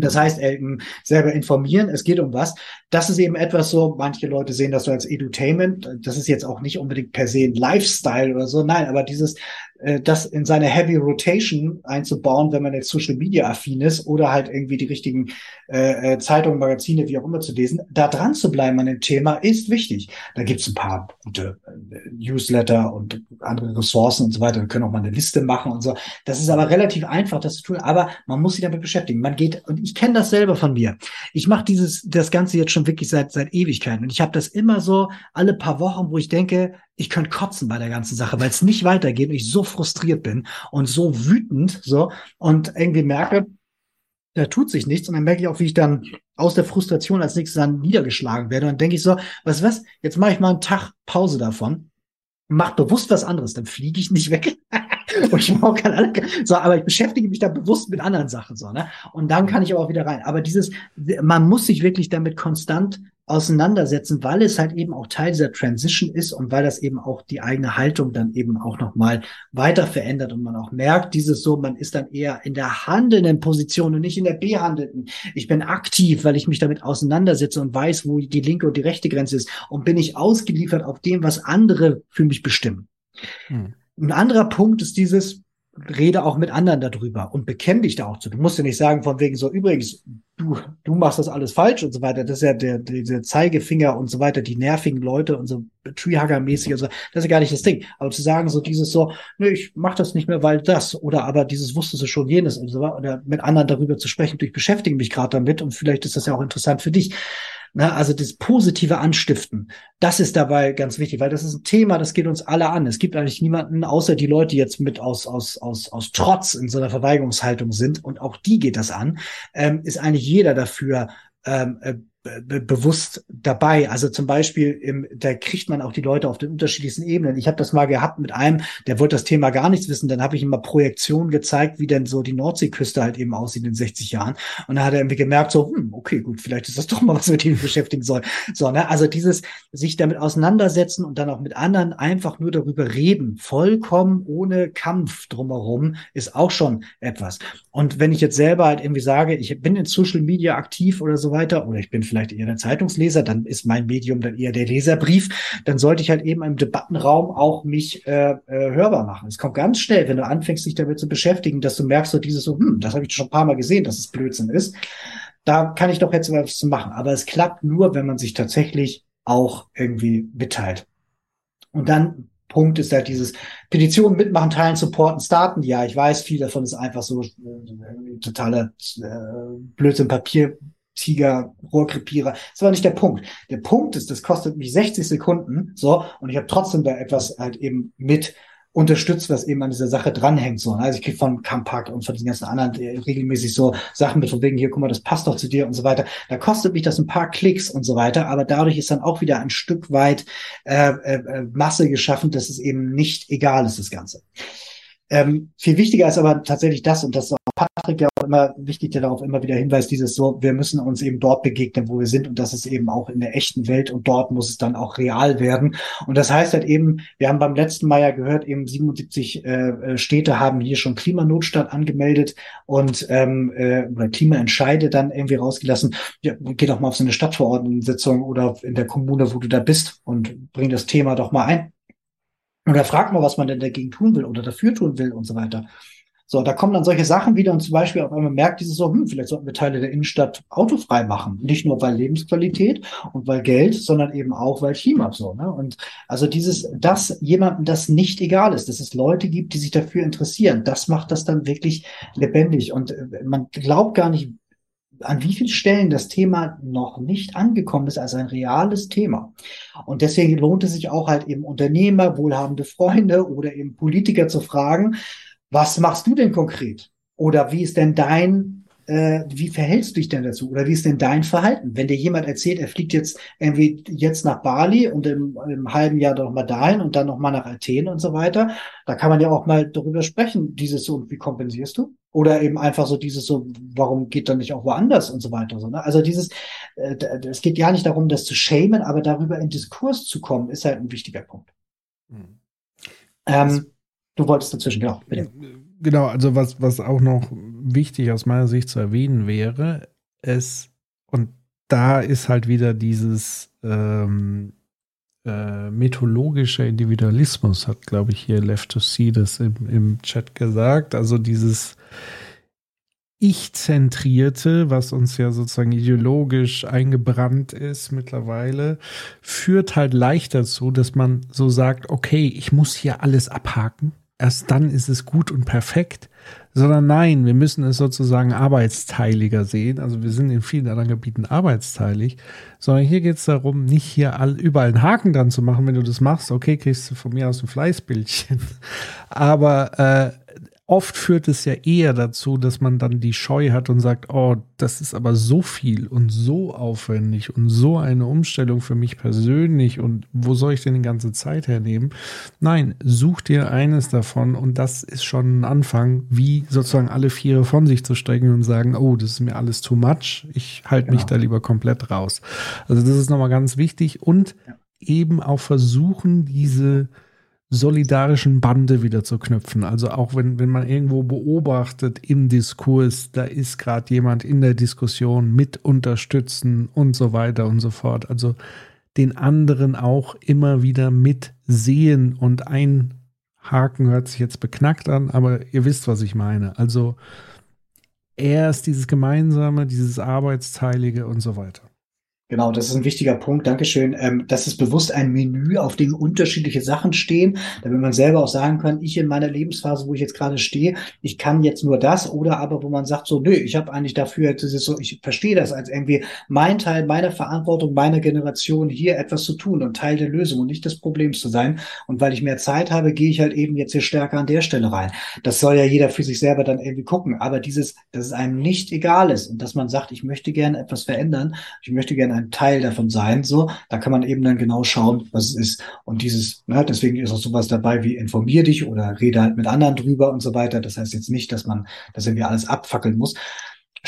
das heißt, eben selber informieren, es geht um was. Das ist eben etwas so, manche Leute sehen das so als Edutainment. Das ist jetzt auch nicht unbedingt per se ein Lifestyle oder so. Nein, aber dieses äh, das in seine Heavy Rotation einzubauen, wenn man jetzt Social Media affin ist oder halt irgendwie die richtigen äh, äh, Zeitungen, Magazine, wie auch immer zu lesen, da dran zu bleiben an dem Thema ist wichtig. Da gibt's ein paar gute äh, Newsletter und andere Ressourcen und so weiter. Wir können auch mal eine Liste machen und so. Das ist aber relativ einfach, das zu tun, aber man muss sich damit beschäftigen. Man geht, und ich kenne das selber von mir. Ich mache dieses, das Ganze jetzt schon wirklich seit, seit Ewigkeiten. Und ich habe das immer so alle paar Wochen, wo ich denke, ich könnte kotzen bei der ganzen Sache, weil es nicht weitergeht und ich so frustriert bin und so wütend so und irgendwie merke, da tut sich nichts und dann merke ich auch, wie ich dann aus der Frustration als nächstes dann niedergeschlagen werde und dann denke ich so, was was, jetzt mache ich mal einen Tag Pause davon, mach bewusst was anderes, dann fliege ich nicht weg und ich brauche keine so, aber ich beschäftige mich da bewusst mit anderen Sachen so, ne? Und dann kann ich aber auch wieder rein. Aber dieses, man muss sich wirklich damit konstant auseinandersetzen, weil es halt eben auch Teil dieser Transition ist und weil das eben auch die eigene Haltung dann eben auch nochmal weiter verändert und man auch merkt, dieses so, man ist dann eher in der handelnden Position und nicht in der behandelten. Ich bin aktiv, weil ich mich damit auseinandersetze und weiß, wo die linke und die rechte Grenze ist und bin ich ausgeliefert auf dem, was andere für mich bestimmen. Hm. Ein anderer Punkt ist dieses, rede auch mit anderen darüber und bekenn dich da auch zu. Du musst ja nicht sagen, von wegen so, übrigens, du, du machst das alles falsch und so weiter. Das ist ja der, der, der Zeigefinger und so weiter, die nervigen Leute und so Treehugger-mäßig und so. Das ist ja gar nicht das Ding. Aber zu sagen, so dieses so, nö, ich mach das nicht mehr, weil das oder aber dieses wusstest du schon jenes und so weiter. Oder mit anderen darüber zu sprechen, ich beschäftige mich gerade damit und vielleicht ist das ja auch interessant für dich. Na, also das positive Anstiften, das ist dabei ganz wichtig, weil das ist ein Thema, das geht uns alle an. Es gibt eigentlich niemanden, außer die Leute, die jetzt mit aus, aus, aus, aus Trotz in so einer Verweigerungshaltung sind, und auch die geht das an, ähm, ist eigentlich jeder dafür ähm, äh, be bewusst dabei. Also zum Beispiel, im, da kriegt man auch die Leute auf den unterschiedlichsten Ebenen. Ich habe das mal gehabt mit einem, der wollte das Thema gar nichts wissen. Dann habe ich ihm mal Projektionen gezeigt, wie denn so die Nordseeküste halt eben aussieht in 60 Jahren. Und dann hat er irgendwie gemerkt, so, hm, okay, gut, vielleicht ist das doch mal was, mit dem ich beschäftigen soll. So, ne? Also dieses sich damit auseinandersetzen und dann auch mit anderen einfach nur darüber reden, vollkommen ohne Kampf drumherum, ist auch schon etwas. Und wenn ich jetzt selber halt irgendwie sage, ich bin in Social Media aktiv oder so weiter, oder ich bin vielleicht vielleicht eher der Zeitungsleser, dann ist mein Medium dann eher der Leserbrief, dann sollte ich halt eben im Debattenraum auch mich äh, äh, hörbar machen. Es kommt ganz schnell, wenn du anfängst, dich damit zu beschäftigen, dass du merkst, so dieses so, hm, das habe ich schon ein paar Mal gesehen, dass es Blödsinn ist. Da kann ich doch jetzt was zu machen. Aber es klappt nur, wenn man sich tatsächlich auch irgendwie mitteilt. Und dann Punkt ist halt dieses Petitionen mitmachen, teilen, supporten, starten. Ja, ich weiß, viel davon ist einfach so äh, totale äh, Blödsinn, Papier, Tiger, Rohrkrepierer. Das war nicht der Punkt. Der Punkt ist, das kostet mich 60 Sekunden, so, und ich habe trotzdem da etwas halt eben mit unterstützt, was eben an dieser Sache dranhängt. So. Ne? Also ich kriege von Kampak und von diesen ganzen anderen äh, regelmäßig so Sachen mit von wegen, hier, guck mal, das passt doch zu dir und so weiter. Da kostet mich das ein paar Klicks und so weiter, aber dadurch ist dann auch wieder ein Stück weit äh, äh, Masse geschaffen, dass es eben nicht egal ist, das Ganze. Ähm, viel wichtiger ist aber tatsächlich das, und das ist auch Patrick ja immer wichtig, der darauf immer wieder hinweist, dieses so, wir müssen uns eben dort begegnen, wo wir sind, und das ist eben auch in der echten Welt, und dort muss es dann auch real werden. Und das heißt halt eben, wir haben beim letzten Mal ja gehört, eben 77 äh, Städte haben hier schon Klimanotstand angemeldet und ähm, äh, oder Klimaentscheide dann irgendwie rausgelassen. Ja, geh doch mal auf so eine Stadtverordnetensitzung oder in der Kommune, wo du da bist, und bring das Thema doch mal ein oder fragt mal, was man denn dagegen tun will oder dafür tun will und so weiter. So, da kommen dann solche Sachen wieder und zum Beispiel auf einmal merkt dieses so, hm, vielleicht sollten wir Teile der Innenstadt autofrei machen. Nicht nur weil Lebensqualität und weil Geld, sondern eben auch weil Klima so, ne? Und also dieses, dass jemandem das nicht egal ist, dass es Leute gibt, die sich dafür interessieren, das macht das dann wirklich lebendig. Und äh, man glaubt gar nicht, an wie vielen Stellen das Thema noch nicht angekommen ist als ein reales Thema. Und deswegen lohnt es sich auch halt eben Unternehmer, wohlhabende Freunde oder eben Politiker zu fragen, was machst du denn konkret? Oder wie ist denn dein, äh, wie verhältst du dich denn dazu? Oder wie ist denn dein Verhalten? Wenn dir jemand erzählt, er fliegt jetzt irgendwie jetzt nach Bali und im, im halben Jahr noch mal dahin und dann noch mal nach Athen und so weiter, da kann man ja auch mal darüber sprechen, dieses so, und wie kompensierst du? Oder eben einfach so dieses so, warum geht dann nicht auch woanders und so weiter. So, ne? Also dieses, äh, es geht ja nicht darum, das zu schämen, aber darüber in Diskurs zu kommen, ist halt ein wichtiger Punkt. Mhm. Ähm, du wolltest dazwischen, genau, bitte. Genau, also was, was auch noch wichtig aus meiner Sicht zu erwähnen wäre, es, und da ist halt wieder dieses ähm, äh, mythologischer Individualismus, hat, glaube ich, hier Left to See das im, im Chat gesagt. Also dieses Ich-Zentrierte, was uns ja sozusagen ideologisch eingebrannt ist mittlerweile, führt halt leicht dazu, dass man so sagt, okay, ich muss hier alles abhaken. Erst dann ist es gut und perfekt sondern nein, wir müssen es sozusagen arbeitsteiliger sehen. Also wir sind in vielen anderen Gebieten arbeitsteilig, sondern hier geht es darum, nicht hier all, überall einen Haken dran zu machen. Wenn du das machst, okay, kriegst du von mir aus ein Fleißbildchen. Aber äh, oft führt es ja eher dazu, dass man dann die Scheu hat und sagt, oh, das ist aber so viel und so aufwendig und so eine Umstellung für mich persönlich und wo soll ich denn die ganze Zeit hernehmen? Nein, such dir eines davon und das ist schon ein Anfang, wie sozusagen alle Viere von sich zu strecken und sagen, oh, das ist mir alles too much, ich halte genau. mich da lieber komplett raus. Also das ist nochmal ganz wichtig und ja. eben auch versuchen, diese solidarischen Bande wieder zu knüpfen. Also auch wenn, wenn man irgendwo beobachtet im Diskurs, da ist gerade jemand in der Diskussion mit unterstützen und so weiter und so fort. Also den anderen auch immer wieder mitsehen und einhaken hört sich jetzt beknackt an, aber ihr wisst, was ich meine. Also erst dieses Gemeinsame, dieses Arbeitsteilige und so weiter. Genau, das ist ein wichtiger Punkt. Dankeschön. Ähm, das ist bewusst ein Menü, auf dem unterschiedliche Sachen stehen, damit man selber auch sagen kann, ich in meiner Lebensphase, wo ich jetzt gerade stehe, ich kann jetzt nur das oder aber wo man sagt so, nö, ich habe eigentlich dafür, das ist so, ich verstehe das als irgendwie mein Teil meiner Verantwortung, meiner Generation, hier etwas zu tun und Teil der Lösung und nicht des Problems zu sein. Und weil ich mehr Zeit habe, gehe ich halt eben jetzt hier stärker an der Stelle rein. Das soll ja jeder für sich selber dann irgendwie gucken. Aber dieses, dass es einem nicht egal ist und dass man sagt, ich möchte gerne etwas verändern, ich möchte gerne ein Teil davon sein. So, da kann man eben dann genau schauen, was es ist. Und dieses, ne, deswegen ist auch sowas dabei wie informier dich oder rede halt mit anderen drüber und so weiter. Das heißt jetzt nicht, dass man das irgendwie alles abfackeln muss.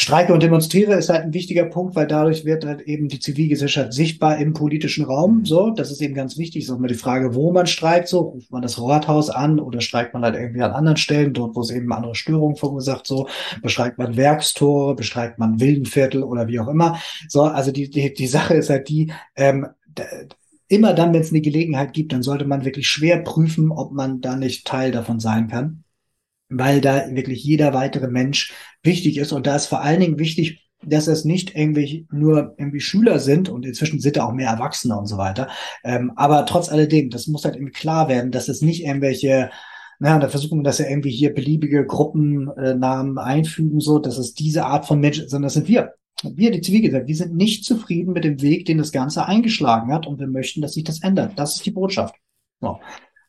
Streike und Demonstriere ist halt ein wichtiger Punkt, weil dadurch wird halt eben die Zivilgesellschaft sichtbar im politischen Raum. So, das ist eben ganz wichtig. Ist auch mal die Frage, wo man streikt. So, ruft man das Rathaus an oder streikt man halt irgendwie an anderen Stellen, dort, wo es eben andere Störungen verursacht. So, bestreikt man Werkstore, bestreikt man Wildenviertel oder wie auch immer. So, also die, die, die Sache ist halt die, ähm, immer dann, wenn es eine Gelegenheit gibt, dann sollte man wirklich schwer prüfen, ob man da nicht Teil davon sein kann weil da wirklich jeder weitere Mensch wichtig ist. Und da ist vor allen Dingen wichtig, dass es nicht irgendwie nur irgendwie Schüler sind und inzwischen sind da auch mehr Erwachsene und so weiter. Ähm, aber trotz alledem, das muss halt irgendwie klar werden, dass es nicht irgendwelche na, da versuchen wir das ja irgendwie hier beliebige Gruppennamen einfügen, so, dass es diese Art von Menschen, sondern das sind wir. Wir, die Zivilgesellschaft, wir sind nicht zufrieden mit dem Weg, den das Ganze eingeschlagen hat und wir möchten, dass sich das ändert. Das ist die Botschaft. So.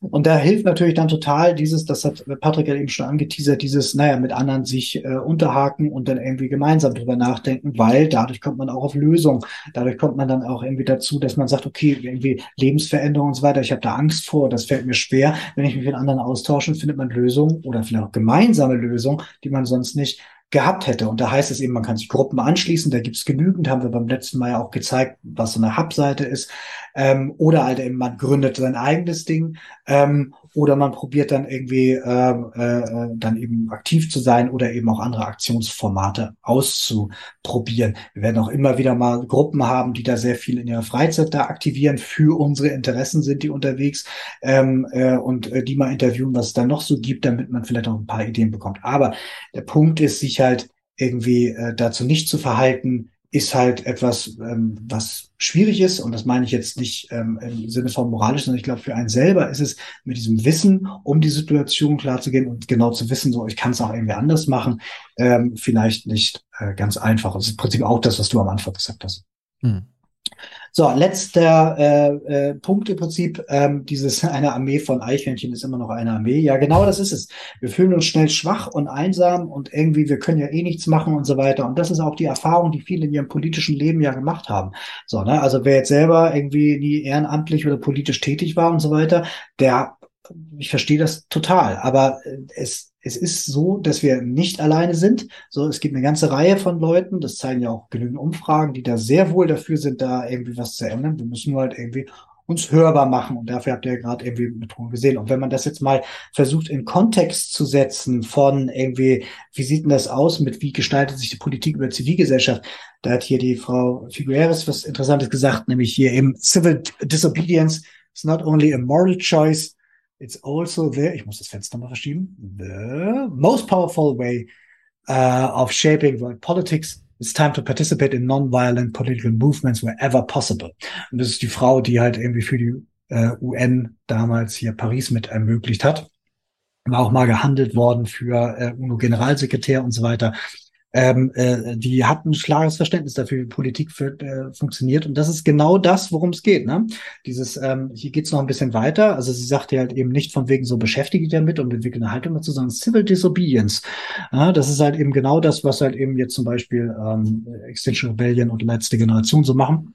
Und da hilft natürlich dann total dieses, das hat Patrick ja eben schon angeteasert, dieses, naja, mit anderen sich äh, unterhaken und dann irgendwie gemeinsam drüber nachdenken, weil dadurch kommt man auch auf Lösungen. Dadurch kommt man dann auch irgendwie dazu, dass man sagt, okay, irgendwie Lebensveränderung und so weiter, ich habe da Angst vor, das fällt mir schwer. Wenn ich mich mit anderen austausche, findet man Lösungen oder vielleicht auch gemeinsame Lösungen, die man sonst nicht gehabt hätte. Und da heißt es eben, man kann sich Gruppen anschließen, da gibt's genügend, haben wir beim letzten Mal ja auch gezeigt, was so eine Hub-Seite ist. Ähm, oder halt eben, man gründet sein eigenes Ding. Ähm, oder man probiert dann irgendwie äh, äh, dann eben aktiv zu sein oder eben auch andere Aktionsformate auszuprobieren. Wir werden auch immer wieder mal Gruppen haben, die da sehr viel in ihrer Freizeit da aktivieren. Für unsere Interessen sind die unterwegs ähm, äh, und äh, die mal interviewen, was es da noch so gibt, damit man vielleicht auch ein paar Ideen bekommt. Aber der Punkt ist, sich halt irgendwie äh, dazu nicht zu verhalten, ist halt etwas, ähm, was schwierig ist. Und das meine ich jetzt nicht ähm, im Sinne von moralisch, sondern ich glaube, für einen selber ist es mit diesem Wissen, um die Situation klarzugehen und genau zu wissen, so ich kann es auch irgendwie anders machen, ähm, vielleicht nicht äh, ganz einfach. das ist im Prinzip auch das, was du am Anfang gesagt hast. Hm. So, letzter äh, äh, Punkt im Prinzip, ähm, dieses eine Armee von Eichhörnchen ist immer noch eine Armee. Ja, genau das ist es. Wir fühlen uns schnell schwach und einsam und irgendwie, wir können ja eh nichts machen und so weiter. Und das ist auch die Erfahrung, die viele in ihrem politischen Leben ja gemacht haben. So, ne? Also wer jetzt selber irgendwie nie ehrenamtlich oder politisch tätig war und so weiter, der ich verstehe das total, aber äh, es es ist so, dass wir nicht alleine sind. So, es gibt eine ganze Reihe von Leuten, das zeigen ja auch genügend Umfragen, die da sehr wohl dafür sind, da irgendwie was zu ändern. Wir müssen nur halt irgendwie uns hörbar machen. Und dafür habt ihr ja gerade irgendwie mit gesehen. Und wenn man das jetzt mal versucht in Kontext zu setzen von irgendwie, wie sieht denn das aus mit, wie gestaltet sich die Politik über Zivilgesellschaft? Da hat hier die Frau Figueres was Interessantes gesagt, nämlich hier eben Civil Disobedience is not only a moral choice, It's also the, ich muss das Fenster mal verschieben, the most powerful way uh, of shaping world politics. It's time to participate in non-violent political movements wherever possible. Und das ist die Frau, die halt irgendwie für die äh, UN damals hier Paris mit ermöglicht hat. War auch mal gehandelt worden für äh, UNO-Generalsekretär und so weiter. Ähm, äh, die hatten ein klares Verständnis dafür, wie Politik für, äh, funktioniert. Und das ist genau das, worum es geht. Ne? Dieses, ähm, hier geht's noch ein bisschen weiter. Also sie sagte halt eben nicht von wegen so beschäftige dich damit und entwickle eine Haltung dazu, sondern Civil Disobedience. Ja, das ist halt eben genau das, was halt eben jetzt zum Beispiel ähm, Extinction Rebellion und letzte Generation so machen.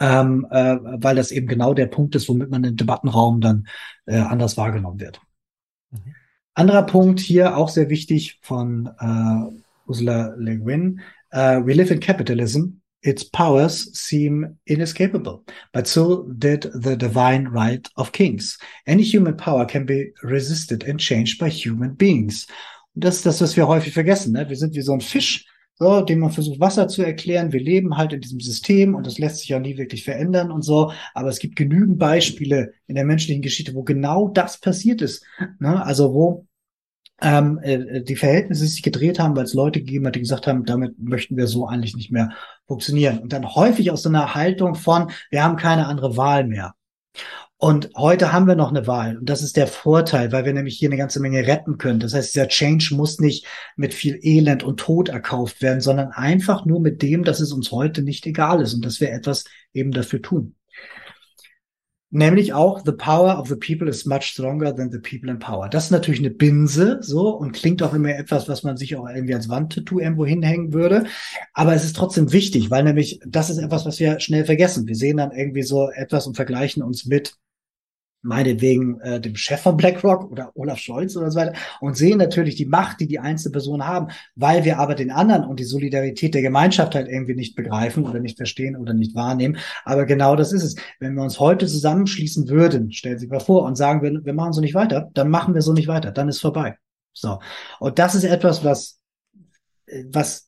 Ähm, äh, weil das eben genau der Punkt ist, womit man im Debattenraum dann äh, anders wahrgenommen wird. Mhm. Anderer Punkt hier auch sehr wichtig von äh, Ursula Le Guin. Uh, we live in capitalism. Its powers seem inescapable, but so did the divine right of kings. Any human power can be resisted and changed by human beings. Und das ist das, was wir häufig vergessen. Ne? Wir sind wie so ein Fisch, so, dem man versucht, Wasser zu erklären. Wir leben halt in diesem System und das lässt sich ja nie wirklich verändern und so. Aber es gibt genügend Beispiele in der menschlichen Geschichte, wo genau das passiert ist. Ne? Also wo ähm, äh, die Verhältnisse sich gedreht haben, weil es Leute gegeben hat, die gesagt haben, damit möchten wir so eigentlich nicht mehr funktionieren. Und dann häufig aus so einer Haltung von, wir haben keine andere Wahl mehr. Und heute haben wir noch eine Wahl. Und das ist der Vorteil, weil wir nämlich hier eine ganze Menge retten können. Das heißt, dieser Change muss nicht mit viel Elend und Tod erkauft werden, sondern einfach nur mit dem, dass es uns heute nicht egal ist und dass wir etwas eben dafür tun. Nämlich auch The Power of the People is much stronger than the people in power. Das ist natürlich eine Binse, so, und klingt auch immer etwas, was man sich auch irgendwie als Wandtattoo irgendwo hinhängen würde. Aber es ist trotzdem wichtig, weil nämlich das ist etwas, was wir schnell vergessen. Wir sehen dann irgendwie so etwas und vergleichen uns mit meinetwegen äh, dem Chef von BlackRock oder Olaf Scholz oder so weiter und sehen natürlich die Macht, die die einzelne Person haben, weil wir aber den anderen und die Solidarität der Gemeinschaft halt irgendwie nicht begreifen oder nicht verstehen oder nicht wahrnehmen. Aber genau das ist es. Wenn wir uns heute zusammenschließen würden, stellen Sie sich mal vor und sagen würden, wir machen so nicht weiter, dann machen wir so nicht weiter, dann ist vorbei. So. Und das ist etwas, was, was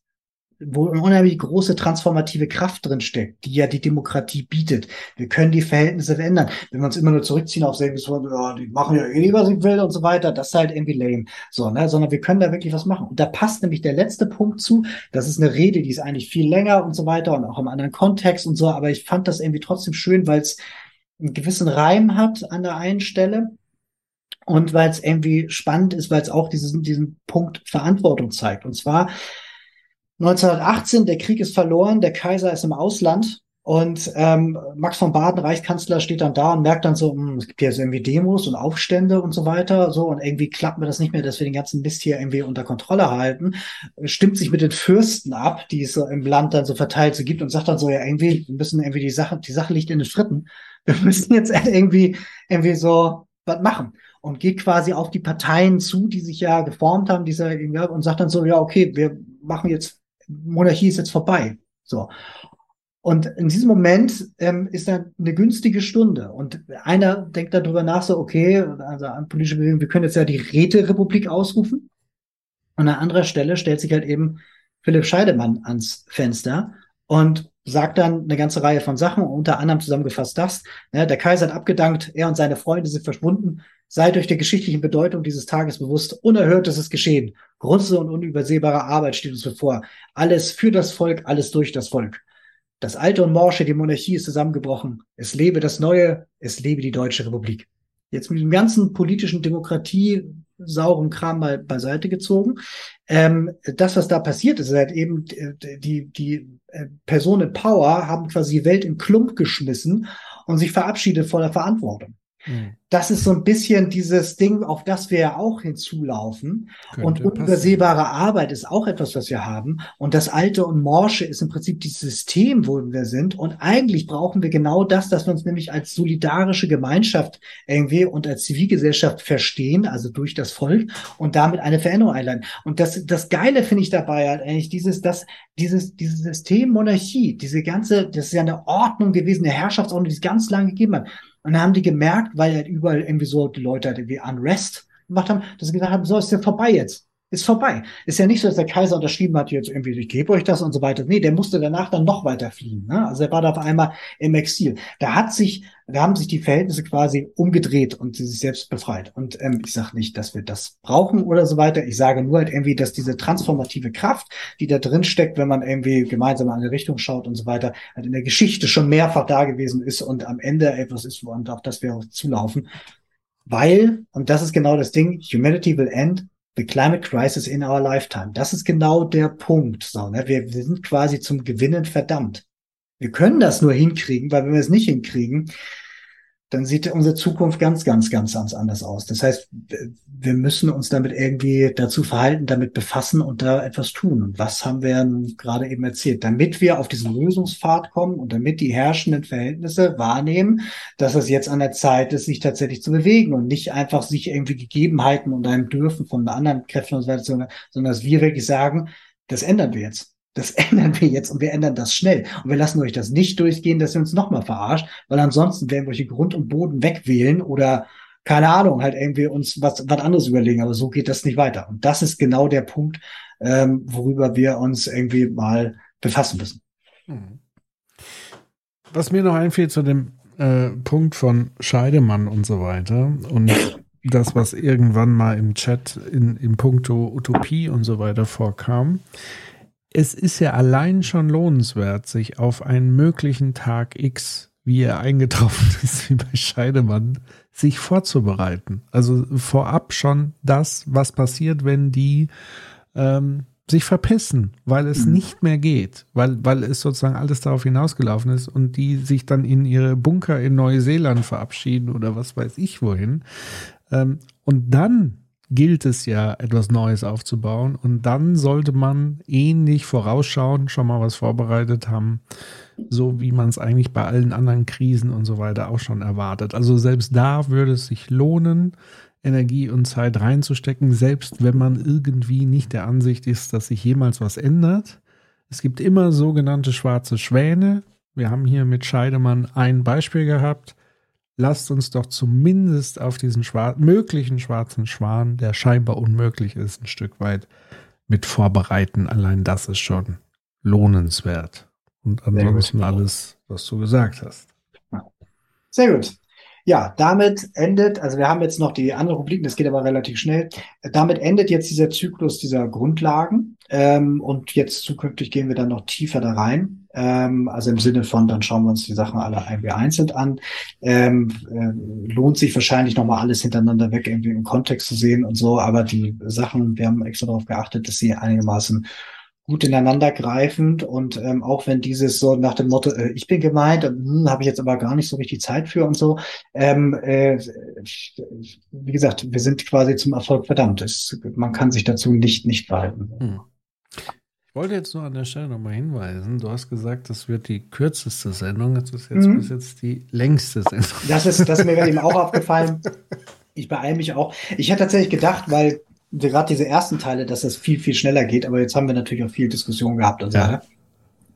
wo eine unheimlich große transformative Kraft drin steckt, die ja die Demokratie bietet. Wir können die Verhältnisse verändern. Wenn wir uns immer nur zurückziehen auf selbst, ja, die machen ja eh, was ich will und so weiter, das ist halt irgendwie lame. So, ne, sondern wir können da wirklich was machen. Und da passt nämlich der letzte Punkt zu. Das ist eine Rede, die ist eigentlich viel länger und so weiter und auch im anderen Kontext und so, aber ich fand das irgendwie trotzdem schön, weil es einen gewissen Reim hat an der einen Stelle und weil es irgendwie spannend ist, weil es auch diesen, diesen Punkt Verantwortung zeigt. Und zwar 1918, der Krieg ist verloren, der Kaiser ist im Ausland und ähm, Max von Baden, Reichskanzler, steht dann da und merkt dann so, mh, hm, es gibt ja so irgendwie Demos und Aufstände und so weiter, so und irgendwie klappt mir das nicht mehr, dass wir den ganzen Mist hier irgendwie unter Kontrolle halten. Stimmt sich mit den Fürsten ab, die es so im Land dann so verteilt so gibt und sagt dann so, ja irgendwie, wir müssen irgendwie die Sache, die Sache liegt in den Schritten. Wir müssen jetzt irgendwie irgendwie so was machen und geht quasi auf die Parteien zu, die sich ja geformt haben, dieser und sagt dann so, ja okay, wir machen jetzt Monarchie ist jetzt vorbei. So. Und in diesem Moment ähm, ist dann eine günstige Stunde. Und einer denkt darüber nach, so, okay, also an politische Bewegung, wir können jetzt ja die Räterepublik ausrufen. Und an anderer Stelle stellt sich halt eben Philipp Scheidemann ans Fenster und sagt dann eine ganze Reihe von Sachen, unter anderem zusammengefasst das. Ne, der Kaiser hat abgedankt, er und seine Freunde sind verschwunden. Seid euch der geschichtlichen Bedeutung dieses Tages bewusst. Unerhörtes ist geschehen. Große und unübersehbare Arbeit steht uns bevor. Alles für das Volk, alles durch das Volk. Das alte und morsche, die Monarchie ist zusammengebrochen. Es lebe das Neue, es lebe die Deutsche Republik. Jetzt mit dem ganzen politischen Demokratie sauren Kram mal beiseite gezogen. Ähm, das, was da passiert ist, halt eben äh, die, die äh, Personen Power haben quasi die Welt in Klump geschmissen und sich verabschiedet vor der Verantwortung. Mhm. Das ist so ein bisschen dieses Ding, auf das wir ja auch hinzulaufen. Könnte und unübersehbare passen. Arbeit ist auch etwas, was wir haben. Und das Alte und Morsche ist im Prinzip dieses System, wo wir sind. Und eigentlich brauchen wir genau das, dass wir uns nämlich als solidarische Gemeinschaft irgendwie und als Zivilgesellschaft verstehen, also durch das Volk und damit eine Veränderung einleiten. Und das, das Geile finde ich dabei halt eigentlich dieses, dass dieses, dieses System Monarchie, diese ganze, das ist ja eine Ordnung gewesen, eine Herrschaftsordnung, die es ganz lange gegeben hat. Und dann haben die gemerkt, weil halt überall irgendwie so die Leute halt irgendwie Unrest gemacht haben, dass sie gesagt haben, so ist ja vorbei jetzt. Ist vorbei. Ist ja nicht so, dass der Kaiser unterschrieben hat, jetzt irgendwie, ich gebe euch das und so weiter. Nee, der musste danach dann noch weiter fliehen. Ne? Also er war da auf einmal im Exil. Da hat sich, da haben sich die Verhältnisse quasi umgedreht und sie sich selbst befreit. Und ähm, ich sage nicht, dass wir das brauchen oder so weiter. Ich sage nur halt irgendwie, dass diese transformative Kraft, die da drin steckt, wenn man irgendwie gemeinsam in eine Richtung schaut und so weiter, halt in der Geschichte schon mehrfach da gewesen ist und am Ende etwas ist, und auch das wir zulaufen. Weil, und das ist genau das Ding, Humanity will end The climate crisis in our lifetime. Das ist genau der Punkt. So, ne? wir, wir sind quasi zum Gewinnen verdammt. Wir können das nur hinkriegen, weil wenn wir es nicht hinkriegen, dann sieht unsere Zukunft ganz, ganz, ganz, ganz anders aus. Das heißt, wir müssen uns damit irgendwie dazu verhalten, damit befassen und da etwas tun. Und was haben wir gerade eben erzählt? Damit wir auf diesen Lösungspfad kommen und damit die herrschenden Verhältnisse wahrnehmen, dass es jetzt an der Zeit ist, sich tatsächlich zu bewegen und nicht einfach sich irgendwie Gegebenheiten und einem Dürfen von anderen Kräften und so weiter, sondern dass wir wirklich sagen, das ändern wir jetzt. Das ändern wir jetzt und wir ändern das schnell. Und wir lassen euch das nicht durchgehen, dass ihr uns nochmal verarscht, weil ansonsten werden wir euch Grund und Boden wegwählen oder keine Ahnung, halt irgendwie uns was, was anderes überlegen. Aber so geht das nicht weiter. Und das ist genau der Punkt, ähm, worüber wir uns irgendwie mal befassen müssen. Hm. Was mir noch einfällt zu dem äh, Punkt von Scheidemann und so weiter und das, was irgendwann mal im Chat in, im Punkto Utopie und so weiter vorkam, es ist ja allein schon lohnenswert, sich auf einen möglichen Tag X, wie er eingetroffen ist, wie bei Scheidemann, sich vorzubereiten. Also vorab schon das, was passiert, wenn die ähm, sich verpissen, weil es mhm. nicht mehr geht, weil, weil es sozusagen alles darauf hinausgelaufen ist und die sich dann in ihre Bunker in Neuseeland verabschieden oder was weiß ich wohin. Ähm, und dann gilt es ja, etwas Neues aufzubauen. Und dann sollte man ähnlich vorausschauen, schon mal was vorbereitet haben, so wie man es eigentlich bei allen anderen Krisen und so weiter auch schon erwartet. Also selbst da würde es sich lohnen, Energie und Zeit reinzustecken, selbst wenn man irgendwie nicht der Ansicht ist, dass sich jemals was ändert. Es gibt immer sogenannte schwarze Schwäne. Wir haben hier mit Scheidemann ein Beispiel gehabt lasst uns doch zumindest auf diesen schwar möglichen schwarzen Schwan, der scheinbar unmöglich ist, ein Stück weit mit vorbereiten. Allein das ist schon lohnenswert. Und ansonsten alles, was du gesagt hast. Sehr gut. Ja, damit endet, also wir haben jetzt noch die andere Rubriken, das geht aber relativ schnell. Damit endet jetzt dieser Zyklus dieser Grundlagen. Ähm, und jetzt zukünftig gehen wir dann noch tiefer da rein. Ähm, also im Sinne von, dann schauen wir uns die Sachen alle einzeln an. Ähm, äh, lohnt sich wahrscheinlich nochmal alles hintereinander weg irgendwie im Kontext zu sehen und so. Aber die Sachen, wir haben extra darauf geachtet, dass sie einigermaßen gut ineinander greifend und ähm, auch wenn dieses so nach dem Motto, äh, ich bin gemeint, hm, habe ich jetzt aber gar nicht so richtig Zeit für und so. Ähm, äh, wie gesagt, wir sind quasi zum Erfolg verdammt. Es, man kann sich dazu nicht nicht verhalten. Hm. Ich wollte jetzt nur an der Stelle nochmal hinweisen, du hast gesagt, das wird die kürzeste Sendung, das ist jetzt mhm. bis jetzt die längste Sendung. Das ist, das ist mir eben auch aufgefallen. Ich beeile mich auch. Ich hätte tatsächlich gedacht, weil gerade diese ersten Teile, dass das viel, viel schneller geht, aber jetzt haben wir natürlich auch viel Diskussion gehabt und so weiter.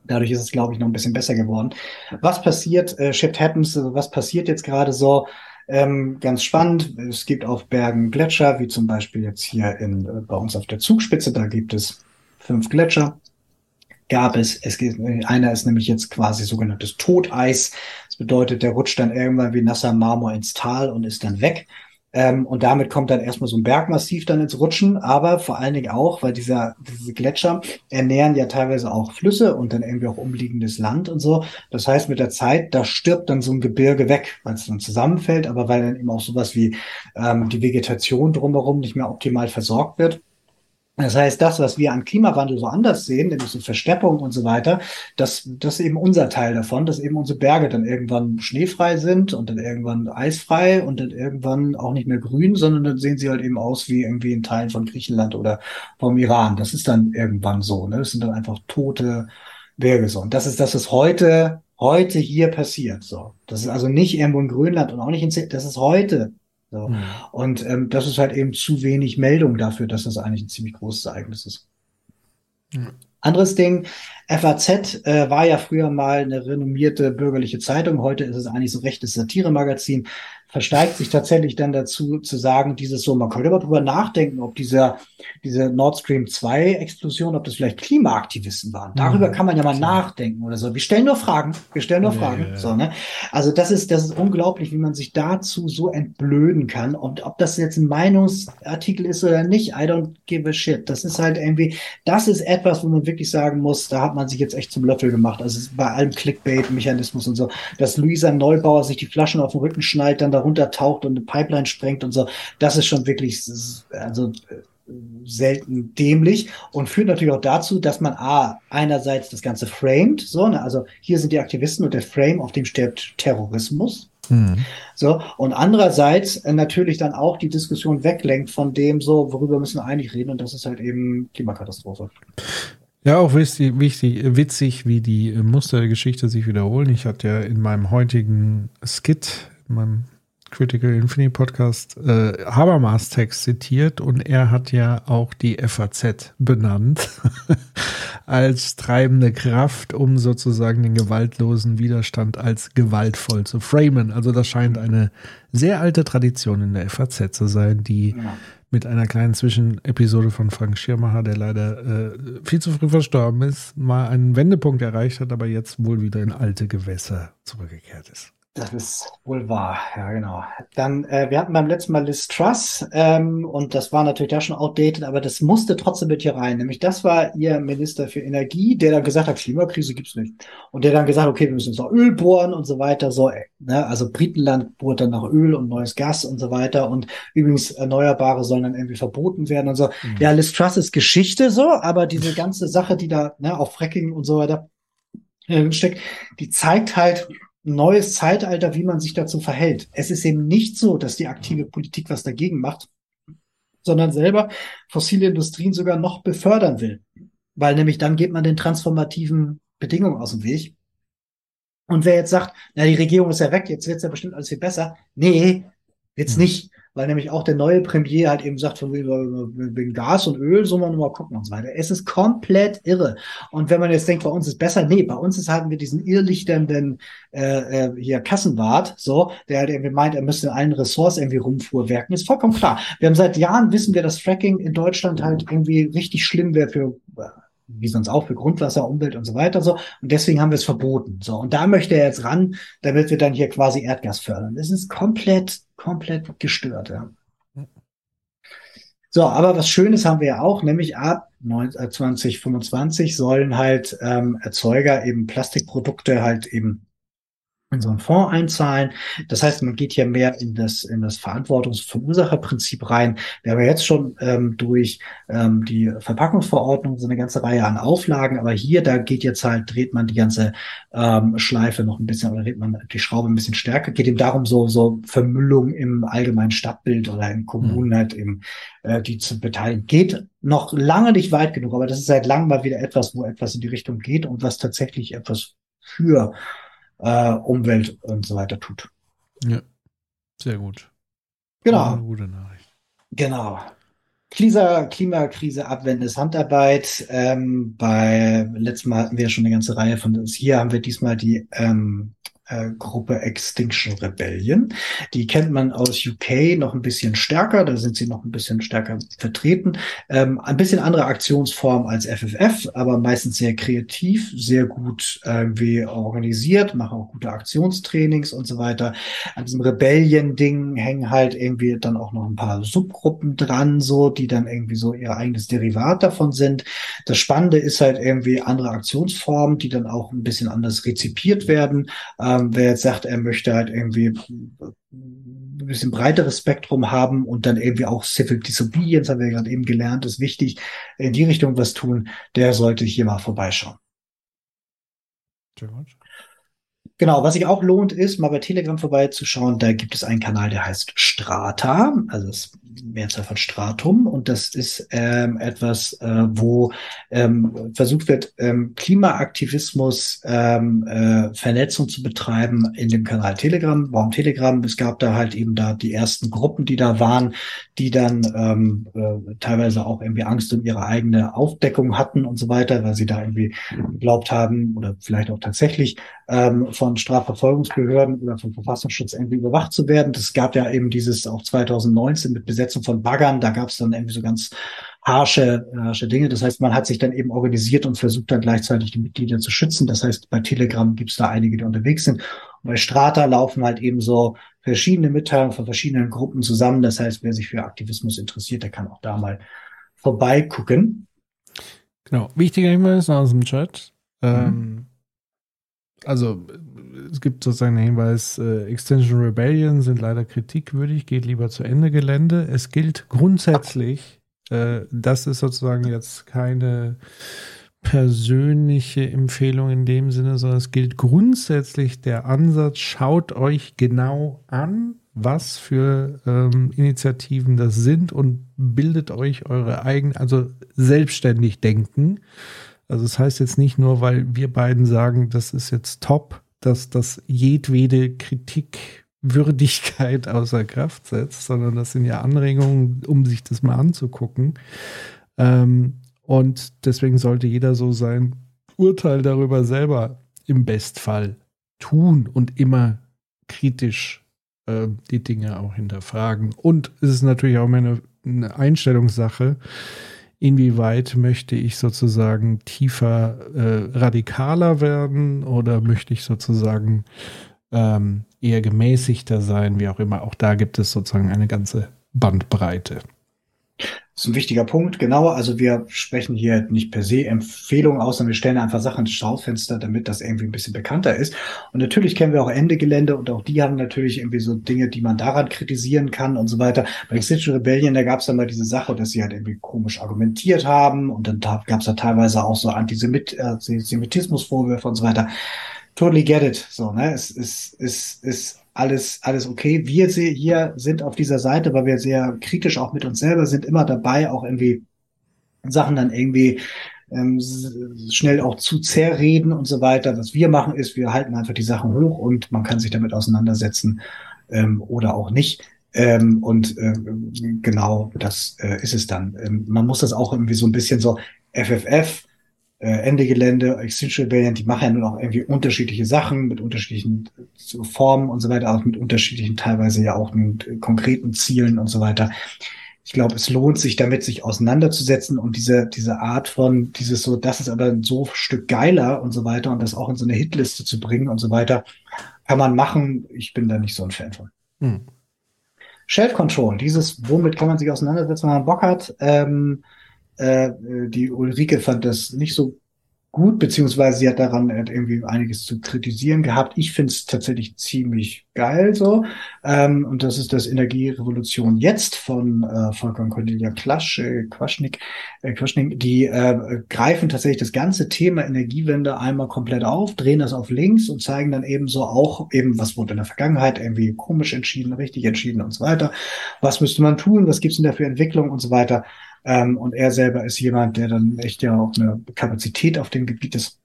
Dadurch ist es, glaube ich, noch ein bisschen besser geworden. Was passiert, äh, Shit Happens, also was passiert jetzt gerade so? Ähm, ganz spannend, es gibt auf Bergen Gletscher, wie zum Beispiel jetzt hier in, äh, bei uns auf der Zugspitze, da gibt es fünf Gletscher gab es. Es gibt, einer ist nämlich jetzt quasi sogenanntes Toteis. Das bedeutet, der rutscht dann irgendwann wie nasser Marmor ins Tal und ist dann weg. Ähm, und damit kommt dann erstmal so ein Bergmassiv dann ins Rutschen, aber vor allen Dingen auch, weil dieser, diese Gletscher ernähren ja teilweise auch Flüsse und dann irgendwie auch umliegendes Land und so. Das heißt, mit der Zeit, da stirbt dann so ein Gebirge weg, weil es dann zusammenfällt, aber weil dann eben auch sowas wie ähm, die Vegetation drumherum nicht mehr optimal versorgt wird. Das heißt, das, was wir an Klimawandel so anders sehen, nämlich so Versteppung und so weiter, das, das ist eben unser Teil davon, dass eben unsere Berge dann irgendwann schneefrei sind und dann irgendwann eisfrei und dann irgendwann auch nicht mehr grün, sondern dann sehen sie halt eben aus wie irgendwie in Teilen von Griechenland oder vom Iran. Das ist dann irgendwann so. Ne? Das sind dann einfach tote Berge so. Und das ist das, was heute, heute hier passiert. So. Das ist also nicht irgendwo in Grönland und auch nicht in, Z das ist heute so. Mhm. Und ähm, das ist halt eben zu wenig Meldung dafür, dass das eigentlich ein ziemlich großes Ereignis ist. Mhm. Anderes Ding, FAZ äh, war ja früher mal eine renommierte bürgerliche Zeitung, heute ist es eigentlich so rechtes Satiremagazin versteigt sich tatsächlich dann dazu zu sagen, dieses so, man könnte aber drüber nachdenken, ob dieser, diese Nord Stream 2 Explosion, ob das vielleicht Klimaaktivisten waren. Darüber mhm. kann man ja mal nachdenken oder so. Wir stellen nur Fragen, wir stellen nur ja, Fragen. Ja, ja. So, ne? Also das ist, das ist unglaublich, wie man sich dazu so entblöden kann. Und ob das jetzt ein Meinungsartikel ist oder nicht, I don't give a shit. Das ist halt irgendwie, das ist etwas, wo man wirklich sagen muss, da hat man sich jetzt echt zum Löffel gemacht. Also bei allem Clickbait-Mechanismus und so, dass Luisa Neubauer sich die Flaschen auf den Rücken schnallt, dann da runtertaucht und eine Pipeline sprengt und so. Das ist schon wirklich, also selten dämlich und führt natürlich auch dazu, dass man A, einerseits das Ganze framed, so, ne, also hier sind die Aktivisten und der Frame, auf dem steht Terrorismus. Mhm. So, und andererseits äh, natürlich dann auch die Diskussion weglenkt von dem so, worüber müssen wir eigentlich reden, und das ist halt eben Klimakatastrophe. Ja, auch wichtig, wichtig, witzig, wie die Muster der Geschichte sich wiederholen. Ich hatte ja in meinem heutigen Skit, in meinem Critical Infinity Podcast äh, Habermas Text zitiert und er hat ja auch die FAZ benannt als treibende Kraft, um sozusagen den gewaltlosen Widerstand als gewaltvoll zu framen. Also das scheint eine sehr alte Tradition in der FAZ zu sein, die ja. mit einer kleinen Zwischenepisode von Frank Schirmacher, der leider äh, viel zu früh verstorben ist, mal einen Wendepunkt erreicht hat, aber jetzt wohl wieder in alte Gewässer zurückgekehrt ist. Das ist wohl wahr, ja genau. Dann, äh, wir hatten beim letzten Mal Liz Truss ähm, und das war natürlich da schon outdated, aber das musste trotzdem mit hier rein. Nämlich das war ihr Minister für Energie, der dann gesagt hat, Klimakrise gibt's nicht. Und der dann gesagt, okay, wir müssen jetzt auch Öl bohren und so weiter. So, äh, ne? Also Britenland bohrt dann nach Öl und neues Gas und so weiter. Und übrigens Erneuerbare sollen dann irgendwie verboten werden und so. Mhm. Ja, Liz Truss ist Geschichte so, aber diese ganze Sache, die da ne, auf Fracking und so weiter äh, steckt, die zeigt halt, neues Zeitalter, wie man sich dazu verhält. Es ist eben nicht so, dass die aktive Politik was dagegen macht, sondern selber fossile Industrien sogar noch befördern will. Weil nämlich dann geht man den transformativen Bedingungen aus dem Weg. Und wer jetzt sagt, na, die Regierung ist ja weg, jetzt wird's ja bestimmt alles viel besser. Nee, wird's mhm. nicht weil nämlich auch der neue Premier halt eben sagt, von wegen Gas und Öl soll man mal gucken und so weiter. Es ist komplett irre. Und wenn man jetzt denkt, bei uns ist besser, nee, bei uns ist halt wir diesen irrlichternden äh, äh, hier Kassenwart, so, der halt irgendwie meint, er müsste in allen Ressorts irgendwie rumfuhrwerken. Ist vollkommen klar. Wir haben seit Jahren wissen wir, dass Fracking in Deutschland halt irgendwie richtig schlimm wäre für wie sonst auch für Grundwasser, Umwelt und so weiter so. Und deswegen haben wir es verboten. So. Und da möchte er jetzt ran, damit wir dann hier quasi Erdgas fördern. Das ist komplett, komplett gestört, ja. So, aber was Schönes haben wir ja auch, nämlich ab 2025 äh, sollen halt ähm, Erzeuger eben Plastikprodukte halt eben in so einen Fonds einzahlen. Das heißt, man geht hier mehr in das, in das Verantwortungsverursacherprinzip rein. Wir haben ja jetzt schon ähm, durch ähm, die Verpackungsverordnung so eine ganze Reihe an Auflagen, aber hier, da geht jetzt halt, dreht man die ganze ähm, Schleife noch ein bisschen oder dreht man die Schraube ein bisschen stärker. Geht eben darum, so, so Vermüllung im allgemeinen Stadtbild oder in Kommunen mhm. halt eben, äh, die zu beteiligen. Geht noch lange nicht weit genug, aber das ist seit langem mal wieder etwas, wo etwas in die Richtung geht und was tatsächlich etwas für äh, Umwelt und so weiter tut. Ja, sehr gut. Genau. Eine gute Nachricht. Genau. Klisa, Klimakrise abwendendes Handarbeit. Ähm, bei letztem Mal hatten wir schon eine ganze Reihe von Hier haben wir diesmal die ähm, äh, Gruppe Extinction Rebellion. Die kennt man aus UK noch ein bisschen stärker, da sind sie noch ein bisschen stärker vertreten. Ähm, ein bisschen andere Aktionsform als FFF, aber meistens sehr kreativ, sehr gut irgendwie organisiert, machen auch gute Aktionstrainings und so weiter. An diesem Rebellion-Ding hängen halt irgendwie dann auch noch ein paar Subgruppen dran, so, die dann irgendwie so ihr eigenes Derivat davon sind. Das Spannende ist halt irgendwie andere Aktionsformen, die dann auch ein bisschen anders rezipiert werden. Äh, ähm, wer jetzt sagt, er möchte halt irgendwie ein bisschen breiteres Spektrum haben und dann irgendwie auch Civil Disobedience, haben wir gerade eben gelernt, ist wichtig, in die Richtung was tun, der sollte hier mal vorbeischauen. George. Genau, was sich auch lohnt, ist, mal bei Telegram vorbeizuschauen. Da gibt es einen Kanal, der heißt Strata, also das Mehrzahl von Stratum. Und das ist ähm, etwas, äh, wo ähm, versucht wird, ähm, Klimaaktivismus, ähm, äh, Vernetzung zu betreiben in dem Kanal Telegram. Warum Telegram? Es gab da halt eben da die ersten Gruppen, die da waren, die dann ähm, äh, teilweise auch irgendwie Angst um ihre eigene Aufdeckung hatten und so weiter, weil sie da irgendwie geglaubt haben oder vielleicht auch tatsächlich ähm, von Strafverfolgungsbehörden oder vom Verfassungsschutz irgendwie überwacht zu werden. Das gab ja eben dieses auch 2019 mit Besetzung von Baggern. Da gab es dann irgendwie so ganz harsche, harsche Dinge. Das heißt, man hat sich dann eben organisiert und versucht dann gleichzeitig die Mitglieder zu schützen. Das heißt, bei Telegram gibt es da einige, die unterwegs sind. Und bei Strata laufen halt eben so verschiedene Mitteilungen von verschiedenen Gruppen zusammen. Das heißt, wer sich für Aktivismus interessiert, der kann auch da mal vorbeigucken. Genau. Wichtiger Hinweis aus dem Chat. Mhm. Ähm, also es gibt sozusagen den Hinweis, äh, Extension Rebellion sind leider kritikwürdig, geht lieber zu Ende Gelände. Es gilt grundsätzlich äh, das ist sozusagen jetzt keine persönliche Empfehlung in dem Sinne, sondern es gilt grundsätzlich der Ansatz, schaut euch genau an, was für ähm, Initiativen das sind und bildet euch eure eigenen, also selbstständig denken. Also das heißt jetzt nicht nur, weil wir beiden sagen, das ist jetzt top, dass das jedwede Kritikwürdigkeit außer Kraft setzt, sondern das sind ja Anregungen, um sich das mal anzugucken. Ähm, und deswegen sollte jeder so sein Urteil darüber selber im Bestfall tun und immer kritisch äh, die Dinge auch hinterfragen. Und es ist natürlich auch meine eine Einstellungssache. Inwieweit möchte ich sozusagen tiefer, äh, radikaler werden oder möchte ich sozusagen ähm, eher gemäßigter sein, wie auch immer. Auch da gibt es sozusagen eine ganze Bandbreite. Das ist ein wichtiger Punkt, genau. Also wir sprechen hier nicht per se Empfehlungen aus, sondern wir stellen einfach Sachen ins Schaufenster, damit das irgendwie ein bisschen bekannter ist. Und natürlich kennen wir auch Ende Gelände und auch die haben natürlich irgendwie so Dinge, die man daran kritisieren kann und so weiter. Bei Extinction Rebellion, da gab es dann mal diese Sache, dass sie halt irgendwie komisch argumentiert haben und dann gab es da teilweise auch so Antisemitismusvorwürfe und so weiter. Totally get it. So, ne? Es ist, ist, ist alles, alles okay. Wir hier sind auf dieser Seite, weil wir sehr kritisch auch mit uns selber sind, immer dabei, auch irgendwie Sachen dann irgendwie ähm, schnell auch zu zerreden und so weiter. Was wir machen ist, wir halten einfach die Sachen hoch und man kann sich damit auseinandersetzen ähm, oder auch nicht. Ähm, und äh, genau das äh, ist es dann. Ähm, man muss das auch irgendwie so ein bisschen so FFF Ende Gelände, Extinction Rebellion, die machen ja nur noch irgendwie unterschiedliche Sachen mit unterschiedlichen Formen und so weiter, auch mit unterschiedlichen, teilweise ja auch mit äh, konkreten Zielen und so weiter. Ich glaube, es lohnt sich damit, sich auseinanderzusetzen und diese, diese Art von, dieses so, das ist aber so Stück geiler und so weiter und das auch in so eine Hitliste zu bringen und so weiter, kann man machen. Ich bin da nicht so ein Fan von. Hm. Shelf Control, dieses, womit kann man sich auseinandersetzen, wenn man Bock hat. Ähm, äh, die Ulrike fand das nicht so gut, beziehungsweise sie hat daran irgendwie einiges zu kritisieren gehabt. Ich finde es tatsächlich ziemlich geil so. Ähm, und das ist das Energierevolution jetzt von äh, Volker und Cornelia Klasch, äh, Quaschnik, äh, Quaschnik. Die äh, greifen tatsächlich das ganze Thema Energiewende einmal komplett auf, drehen das auf links und zeigen dann eben so auch eben, was wurde in der Vergangenheit irgendwie komisch entschieden, richtig entschieden und so weiter. Was müsste man tun? Was gibt's denn da für Entwicklung und so weiter? Ähm, und er selber ist jemand, der dann echt ja auch eine Kapazität auf dem Gebiet ist.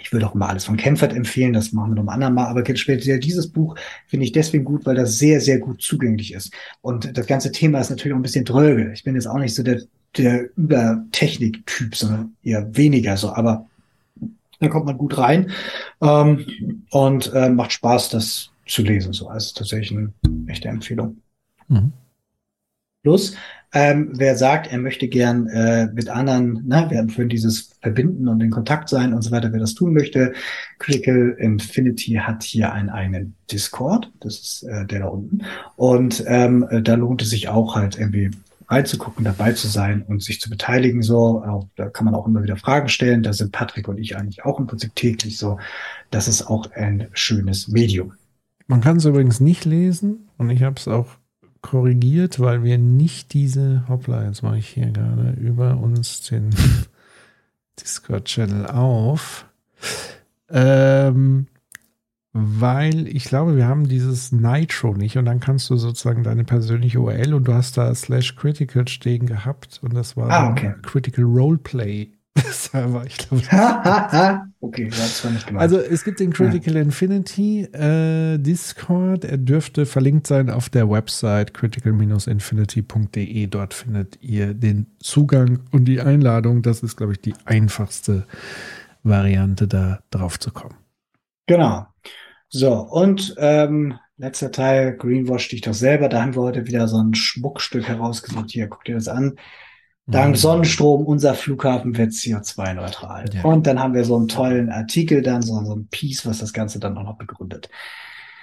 Ich würde auch immer alles von Kempfert empfehlen, das machen wir noch ein andermal, aber speziell dieses Buch finde ich deswegen gut, weil das sehr, sehr gut zugänglich ist. Und das ganze Thema ist natürlich auch ein bisschen dröge. Ich bin jetzt auch nicht so der, der Übertechnik-Typ, sondern eher weniger so, aber da kommt man gut rein ähm, und äh, macht Spaß, das zu lesen. So, also tatsächlich eine echte Empfehlung. Mhm. Plus, ähm, wer sagt, er möchte gern äh, mit anderen, ne, wir haben vorhin dieses Verbinden und in Kontakt sein und so weiter, wer das tun möchte, Critical Infinity hat hier einen eigenen Discord, das ist äh, der da unten. Und ähm, da lohnt es sich auch halt irgendwie reinzugucken, dabei zu sein und sich zu beteiligen. So, auch, da kann man auch immer wieder Fragen stellen. Da sind Patrick und ich eigentlich auch im Prinzip täglich so. Das ist auch ein schönes Medium. Man kann es übrigens nicht lesen und ich habe es auch korrigiert, weil wir nicht diese, hoppla, jetzt mache ich hier gerade über uns den Discord-Channel auf. Ähm, weil ich glaube, wir haben dieses Nitro nicht und dann kannst du sozusagen deine persönliche URL und du hast da slash critical stehen gehabt und das war ah, okay. Critical Roleplay Server, ich glaube. okay, das war nicht gemeint. Also es gibt den Critical ja. Infinity äh, Discord. Er dürfte verlinkt sein auf der Website critical-infinity.de. Dort findet ihr den Zugang und die Einladung. Das ist, glaube ich, die einfachste Variante, da drauf zu kommen. Genau. So, und ähm, letzter Teil, Greenwash dich doch selber. Da haben wir heute wieder so ein Schmuckstück herausgesucht. Hier, guck dir das an. Dank mhm. Sonnenstrom, unser Flughafen wird CO2-neutral. Ja. Und dann haben wir so einen tollen Artikel, dann so, so ein Piece, was das Ganze dann auch noch begründet.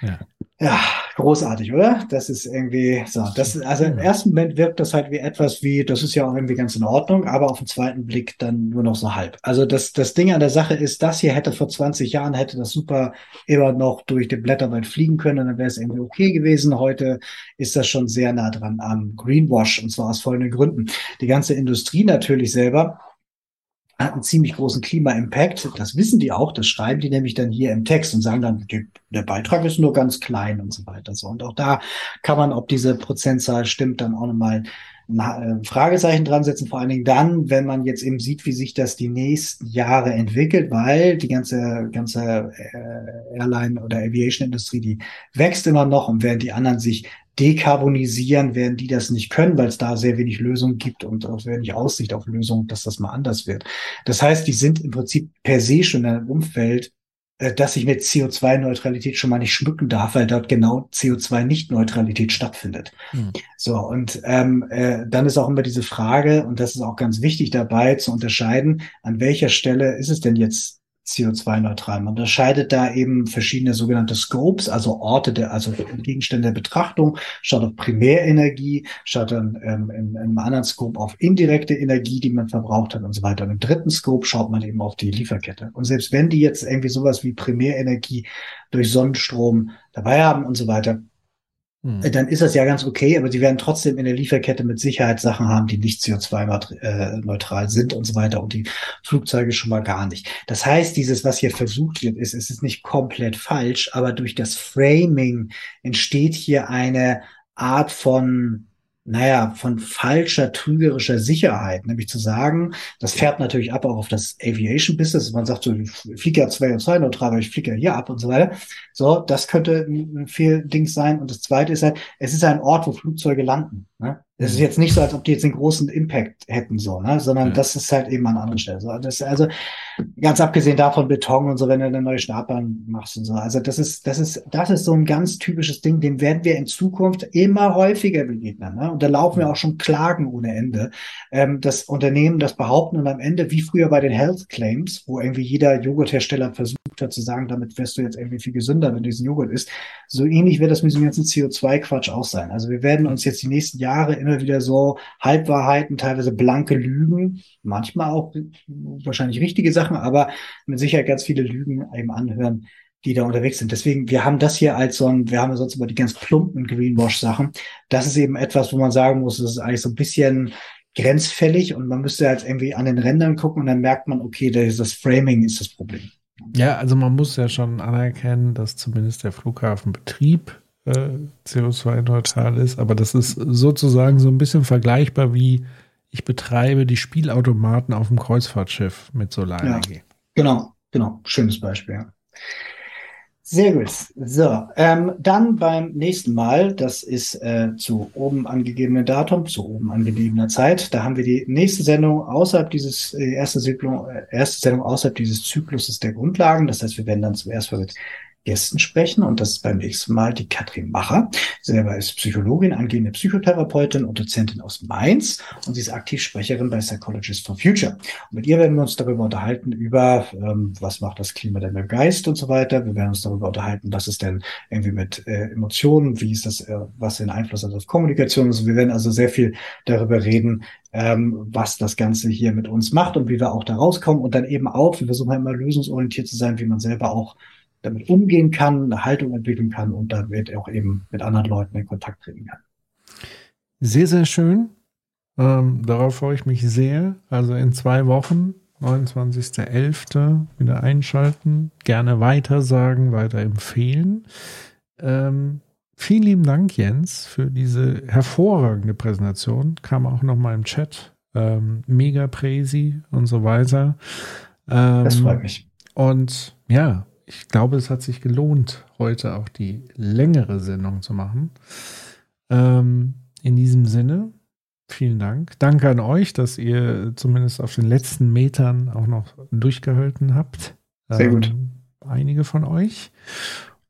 Ja. Ja, großartig, oder? Das ist irgendwie so. Das, also im ersten Moment wirkt das halt wie etwas wie, das ist ja auch irgendwie ganz in Ordnung, aber auf den zweiten Blick dann nur noch so halb. Also das, das Ding an der Sache ist, das hier hätte vor 20 Jahren hätte das super immer noch durch den Blätterwald fliegen können und dann wäre es irgendwie okay gewesen. Heute ist das schon sehr nah dran am Greenwash und zwar aus folgenden Gründen. Die ganze Industrie natürlich selber hat einen ziemlich großen Klima-Impact. Das wissen die auch, das schreiben die nämlich dann hier im Text und sagen dann, der Beitrag ist nur ganz klein und so weiter. So. Und auch da kann man, ob diese Prozentzahl stimmt, dann auch nochmal ein äh, Fragezeichen dran setzen, vor allen Dingen dann, wenn man jetzt eben sieht, wie sich das die nächsten Jahre entwickelt, weil die ganze, ganze äh, Airline- oder Aviation-Industrie, die wächst immer noch und während die anderen sich dekarbonisieren, werden die das nicht können, weil es da sehr wenig Lösungen gibt und auch wenig Aussicht auf Lösungen, dass das mal anders wird. Das heißt, die sind im Prinzip per se schon in einem Umfeld, äh, dass ich mit CO2-Neutralität schon mal nicht schmücken darf, weil dort genau CO2-Nicht-Neutralität stattfindet. Hm. So, und ähm, äh, dann ist auch immer diese Frage, und das ist auch ganz wichtig dabei zu unterscheiden, an welcher Stelle ist es denn jetzt CO2-neutral. Man unterscheidet da eben verschiedene sogenannte Scopes, also Orte der, also Gegenstände der Betrachtung, schaut auf Primärenergie, schaut dann ähm, in, in einem anderen Scope auf indirekte Energie, die man verbraucht hat und so weiter. Und im dritten Scope schaut man eben auf die Lieferkette. Und selbst wenn die jetzt irgendwie sowas wie Primärenergie durch Sonnenstrom dabei haben und so weiter, hm. dann ist das ja ganz okay, aber sie werden trotzdem in der Lieferkette mit Sicherheit Sachen haben, die nicht CO2-neutral sind und so weiter und die Flugzeuge schon mal gar nicht. Das heißt, dieses, was hier versucht wird, ist, es ist nicht komplett falsch, aber durch das Framing entsteht hier eine Art von naja, von falscher, trügerischer Sicherheit, nämlich zu sagen, das fährt natürlich ab auch auf das Aviation Business. Man sagt so, ich fliege ja zwei und zwei neutral, aber ich fliege ja hier ab und so weiter. So, das könnte ein Fehlding sein. Und das zweite ist halt, es ist ein Ort, wo Flugzeuge landen. Ne? Es ist jetzt nicht so, als ob die jetzt einen großen Impact hätten, so, ne? sondern ja. das ist halt eben an anderer Stelle. So, das, also ganz abgesehen davon Beton und so, wenn du eine neue Startbahn machst und so. Also das ist, das ist, das ist so ein ganz typisches Ding, dem werden wir in Zukunft immer häufiger begegnen. Ne? Und da laufen ja auch schon Klagen ohne Ende. Ähm, das Unternehmen das behaupten und am Ende, wie früher bei den Health Claims, wo irgendwie jeder Joghurthersteller versucht hat zu sagen, damit wirst du jetzt irgendwie viel gesünder, wenn du diesen Joghurt isst. So ähnlich wird das mit diesem ganzen CO2-Quatsch auch sein. Also wir werden uns jetzt die nächsten Jahre immer wieder so Halbwahrheiten, teilweise blanke Lügen, manchmal auch wahrscheinlich richtige Sachen, aber mit Sicherheit ganz viele Lügen eben anhören, die da unterwegs sind. Deswegen, wir haben das hier als so ein, wir haben ja sonst immer die ganz plumpen Greenwash-Sachen. Das ist eben etwas, wo man sagen muss, das ist eigentlich so ein bisschen grenzfällig und man müsste halt irgendwie an den Rändern gucken und dann merkt man, okay, das Framing ist das Problem. Ja, also man muss ja schon anerkennen, dass zumindest der Flughafenbetrieb äh, CO2-neutral ist, aber das ist sozusagen so ein bisschen vergleichbar wie ich betreibe die Spielautomaten auf dem Kreuzfahrtschiff mit Solarenergie. Ja, genau, genau, schönes Beispiel. Ja. Sehr gut. So, ähm, dann beim nächsten Mal, das ist äh, zu oben angegebenen Datum, zu oben angegebener Zeit. Da haben wir die nächste Sendung außerhalb dieses äh, erste, Sendung, äh, erste Sendung außerhalb dieses Zykluses der Grundlagen. Das heißt, wir werden dann zuerst mal mit Gästen sprechen und das ist beim nächsten Mal die Katrin Macher. Selber ist Psychologin, angehende Psychotherapeutin und Dozentin aus Mainz und sie ist Aktivsprecherin bei Psychologist for Future. Und mit ihr werden wir uns darüber unterhalten, über ähm, was macht das Klima denn mit Geist und so weiter. Wir werden uns darüber unterhalten, was ist denn irgendwie mit äh, Emotionen, wie ist das, äh, was den Einfluss hat auf Kommunikation. Also wir werden also sehr viel darüber reden, ähm, was das Ganze hier mit uns macht und wie wir auch da rauskommen und dann eben auch, wir versuchen immer lösungsorientiert zu sein, wie man selber auch damit umgehen kann, eine Haltung entwickeln kann und damit auch eben mit anderen Leuten in Kontakt treten kann. Sehr, sehr schön. Ähm, darauf freue ich mich sehr. Also in zwei Wochen, 29.11. wieder einschalten. Gerne weitersagen, weiterempfehlen. Ähm, vielen lieben Dank, Jens, für diese hervorragende Präsentation. Kam auch noch mal im Chat. Ähm, mega Präsi und so weiter. Ähm, das freut mich. Und ja, ich glaube, es hat sich gelohnt, heute auch die längere Sendung zu machen. Ähm, in diesem Sinne, vielen Dank. Danke an euch, dass ihr zumindest auf den letzten Metern auch noch durchgehalten habt. Sehr gut. Ähm, einige von euch.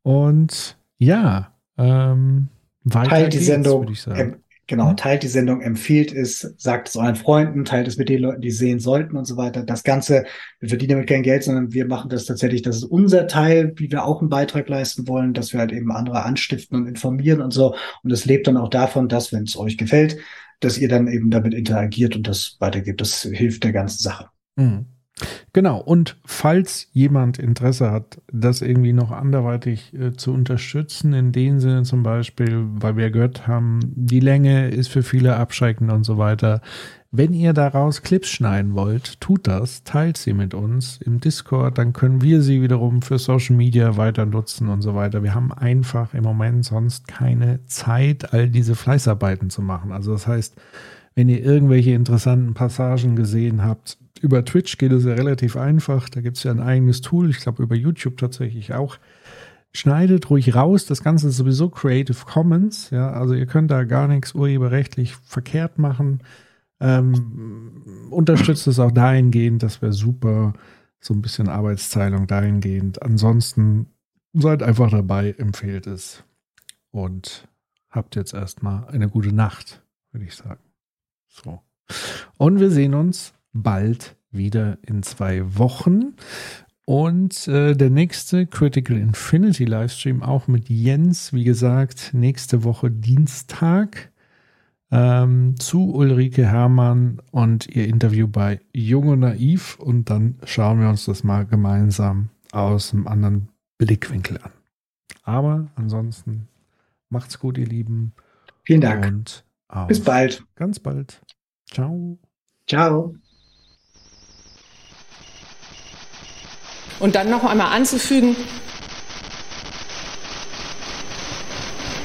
Und ja, ähm, weiter Teilt die Sendung, würde ich sagen Genau, mhm. teilt die Sendung, empfiehlt es, sagt es euren Freunden, teilt es mit den Leuten, die sehen sollten und so weiter. Das Ganze, wir verdienen damit kein Geld, sondern wir machen das tatsächlich, das ist unser Teil, wie wir auch einen Beitrag leisten wollen, dass wir halt eben andere anstiften und informieren und so. Und es lebt dann auch davon, dass, wenn es euch gefällt, dass ihr dann eben damit interagiert und das weitergebt. Das hilft der ganzen Sache. Mhm. Genau, und falls jemand Interesse hat, das irgendwie noch anderweitig äh, zu unterstützen, in dem Sinne zum Beispiel, weil wir gehört haben, die Länge ist für viele abschreckend und so weiter. Wenn ihr daraus Clips schneiden wollt, tut das, teilt sie mit uns im Discord, dann können wir sie wiederum für Social Media weiter nutzen und so weiter. Wir haben einfach im Moment sonst keine Zeit, all diese Fleißarbeiten zu machen. Also das heißt, wenn ihr irgendwelche interessanten Passagen gesehen habt, über Twitch geht es ja relativ einfach. Da gibt es ja ein eigenes Tool. Ich glaube, über YouTube tatsächlich auch. Schneidet ruhig raus. Das Ganze ist sowieso Creative Commons. Ja, also ihr könnt da gar nichts urheberrechtlich verkehrt machen. Ähm, unterstützt es auch dahingehend. Das wäre super. So ein bisschen Arbeitsteilung dahingehend. Ansonsten seid einfach dabei, empfehlt es. Und habt jetzt erstmal eine gute Nacht, würde ich sagen. So. Und wir sehen uns bald wieder in zwei Wochen. Und äh, der nächste Critical Infinity Livestream auch mit Jens, wie gesagt, nächste Woche Dienstag ähm, zu Ulrike Hermann und ihr Interview bei Jung und Naiv. Und dann schauen wir uns das mal gemeinsam aus einem anderen Blickwinkel an. Aber ansonsten macht's gut, ihr Lieben. Vielen Dank. Und bis bald. Ganz bald. Ciao. Ciao. Und dann noch einmal anzufügen,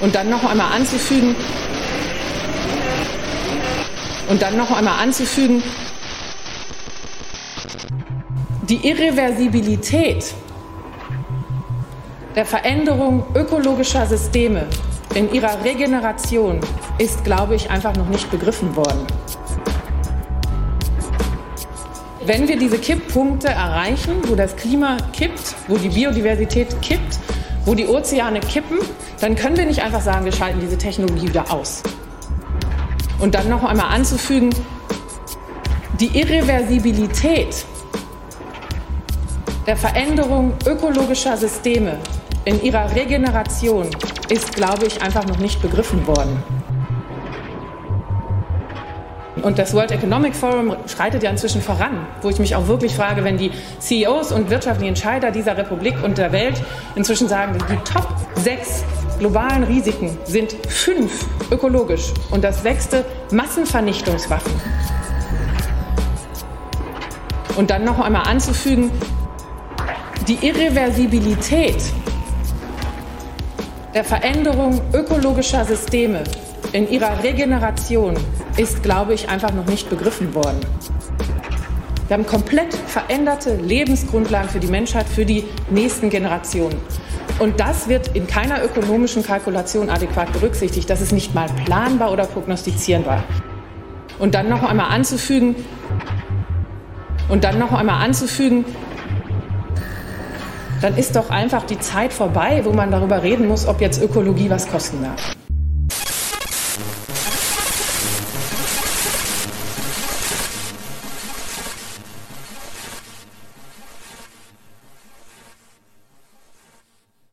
und dann noch einmal anzufügen, und dann noch einmal anzufügen, die Irreversibilität der Veränderung ökologischer Systeme in ihrer Regeneration ist, glaube ich, einfach noch nicht begriffen worden. Wenn wir diese Kipppunkte erreichen, wo das Klima kippt, wo die Biodiversität kippt, wo die Ozeane kippen, dann können wir nicht einfach sagen, wir schalten diese Technologie wieder aus. Und dann noch einmal anzufügen, die Irreversibilität der Veränderung ökologischer Systeme in ihrer Regeneration ist, glaube ich, einfach noch nicht begriffen worden. Und das World Economic Forum schreitet ja inzwischen voran, wo ich mich auch wirklich frage, wenn die CEOs und wirtschaftlichen Entscheider dieser Republik und der Welt inzwischen sagen, die Top 6 globalen Risiken sind fünf ökologisch und das sechste Massenvernichtungswaffen. Und dann noch einmal anzufügen, die Irreversibilität der Veränderung ökologischer Systeme in ihrer Regeneration ist, glaube ich, einfach noch nicht begriffen worden. Wir haben komplett veränderte Lebensgrundlagen für die Menschheit, für die nächsten Generationen. Und das wird in keiner ökonomischen Kalkulation adäquat berücksichtigt. Das ist nicht mal planbar oder prognostizierbar. Und dann noch einmal anzufügen, und dann noch einmal anzufügen, dann ist doch einfach die Zeit vorbei, wo man darüber reden muss, ob jetzt Ökologie was kosten darf.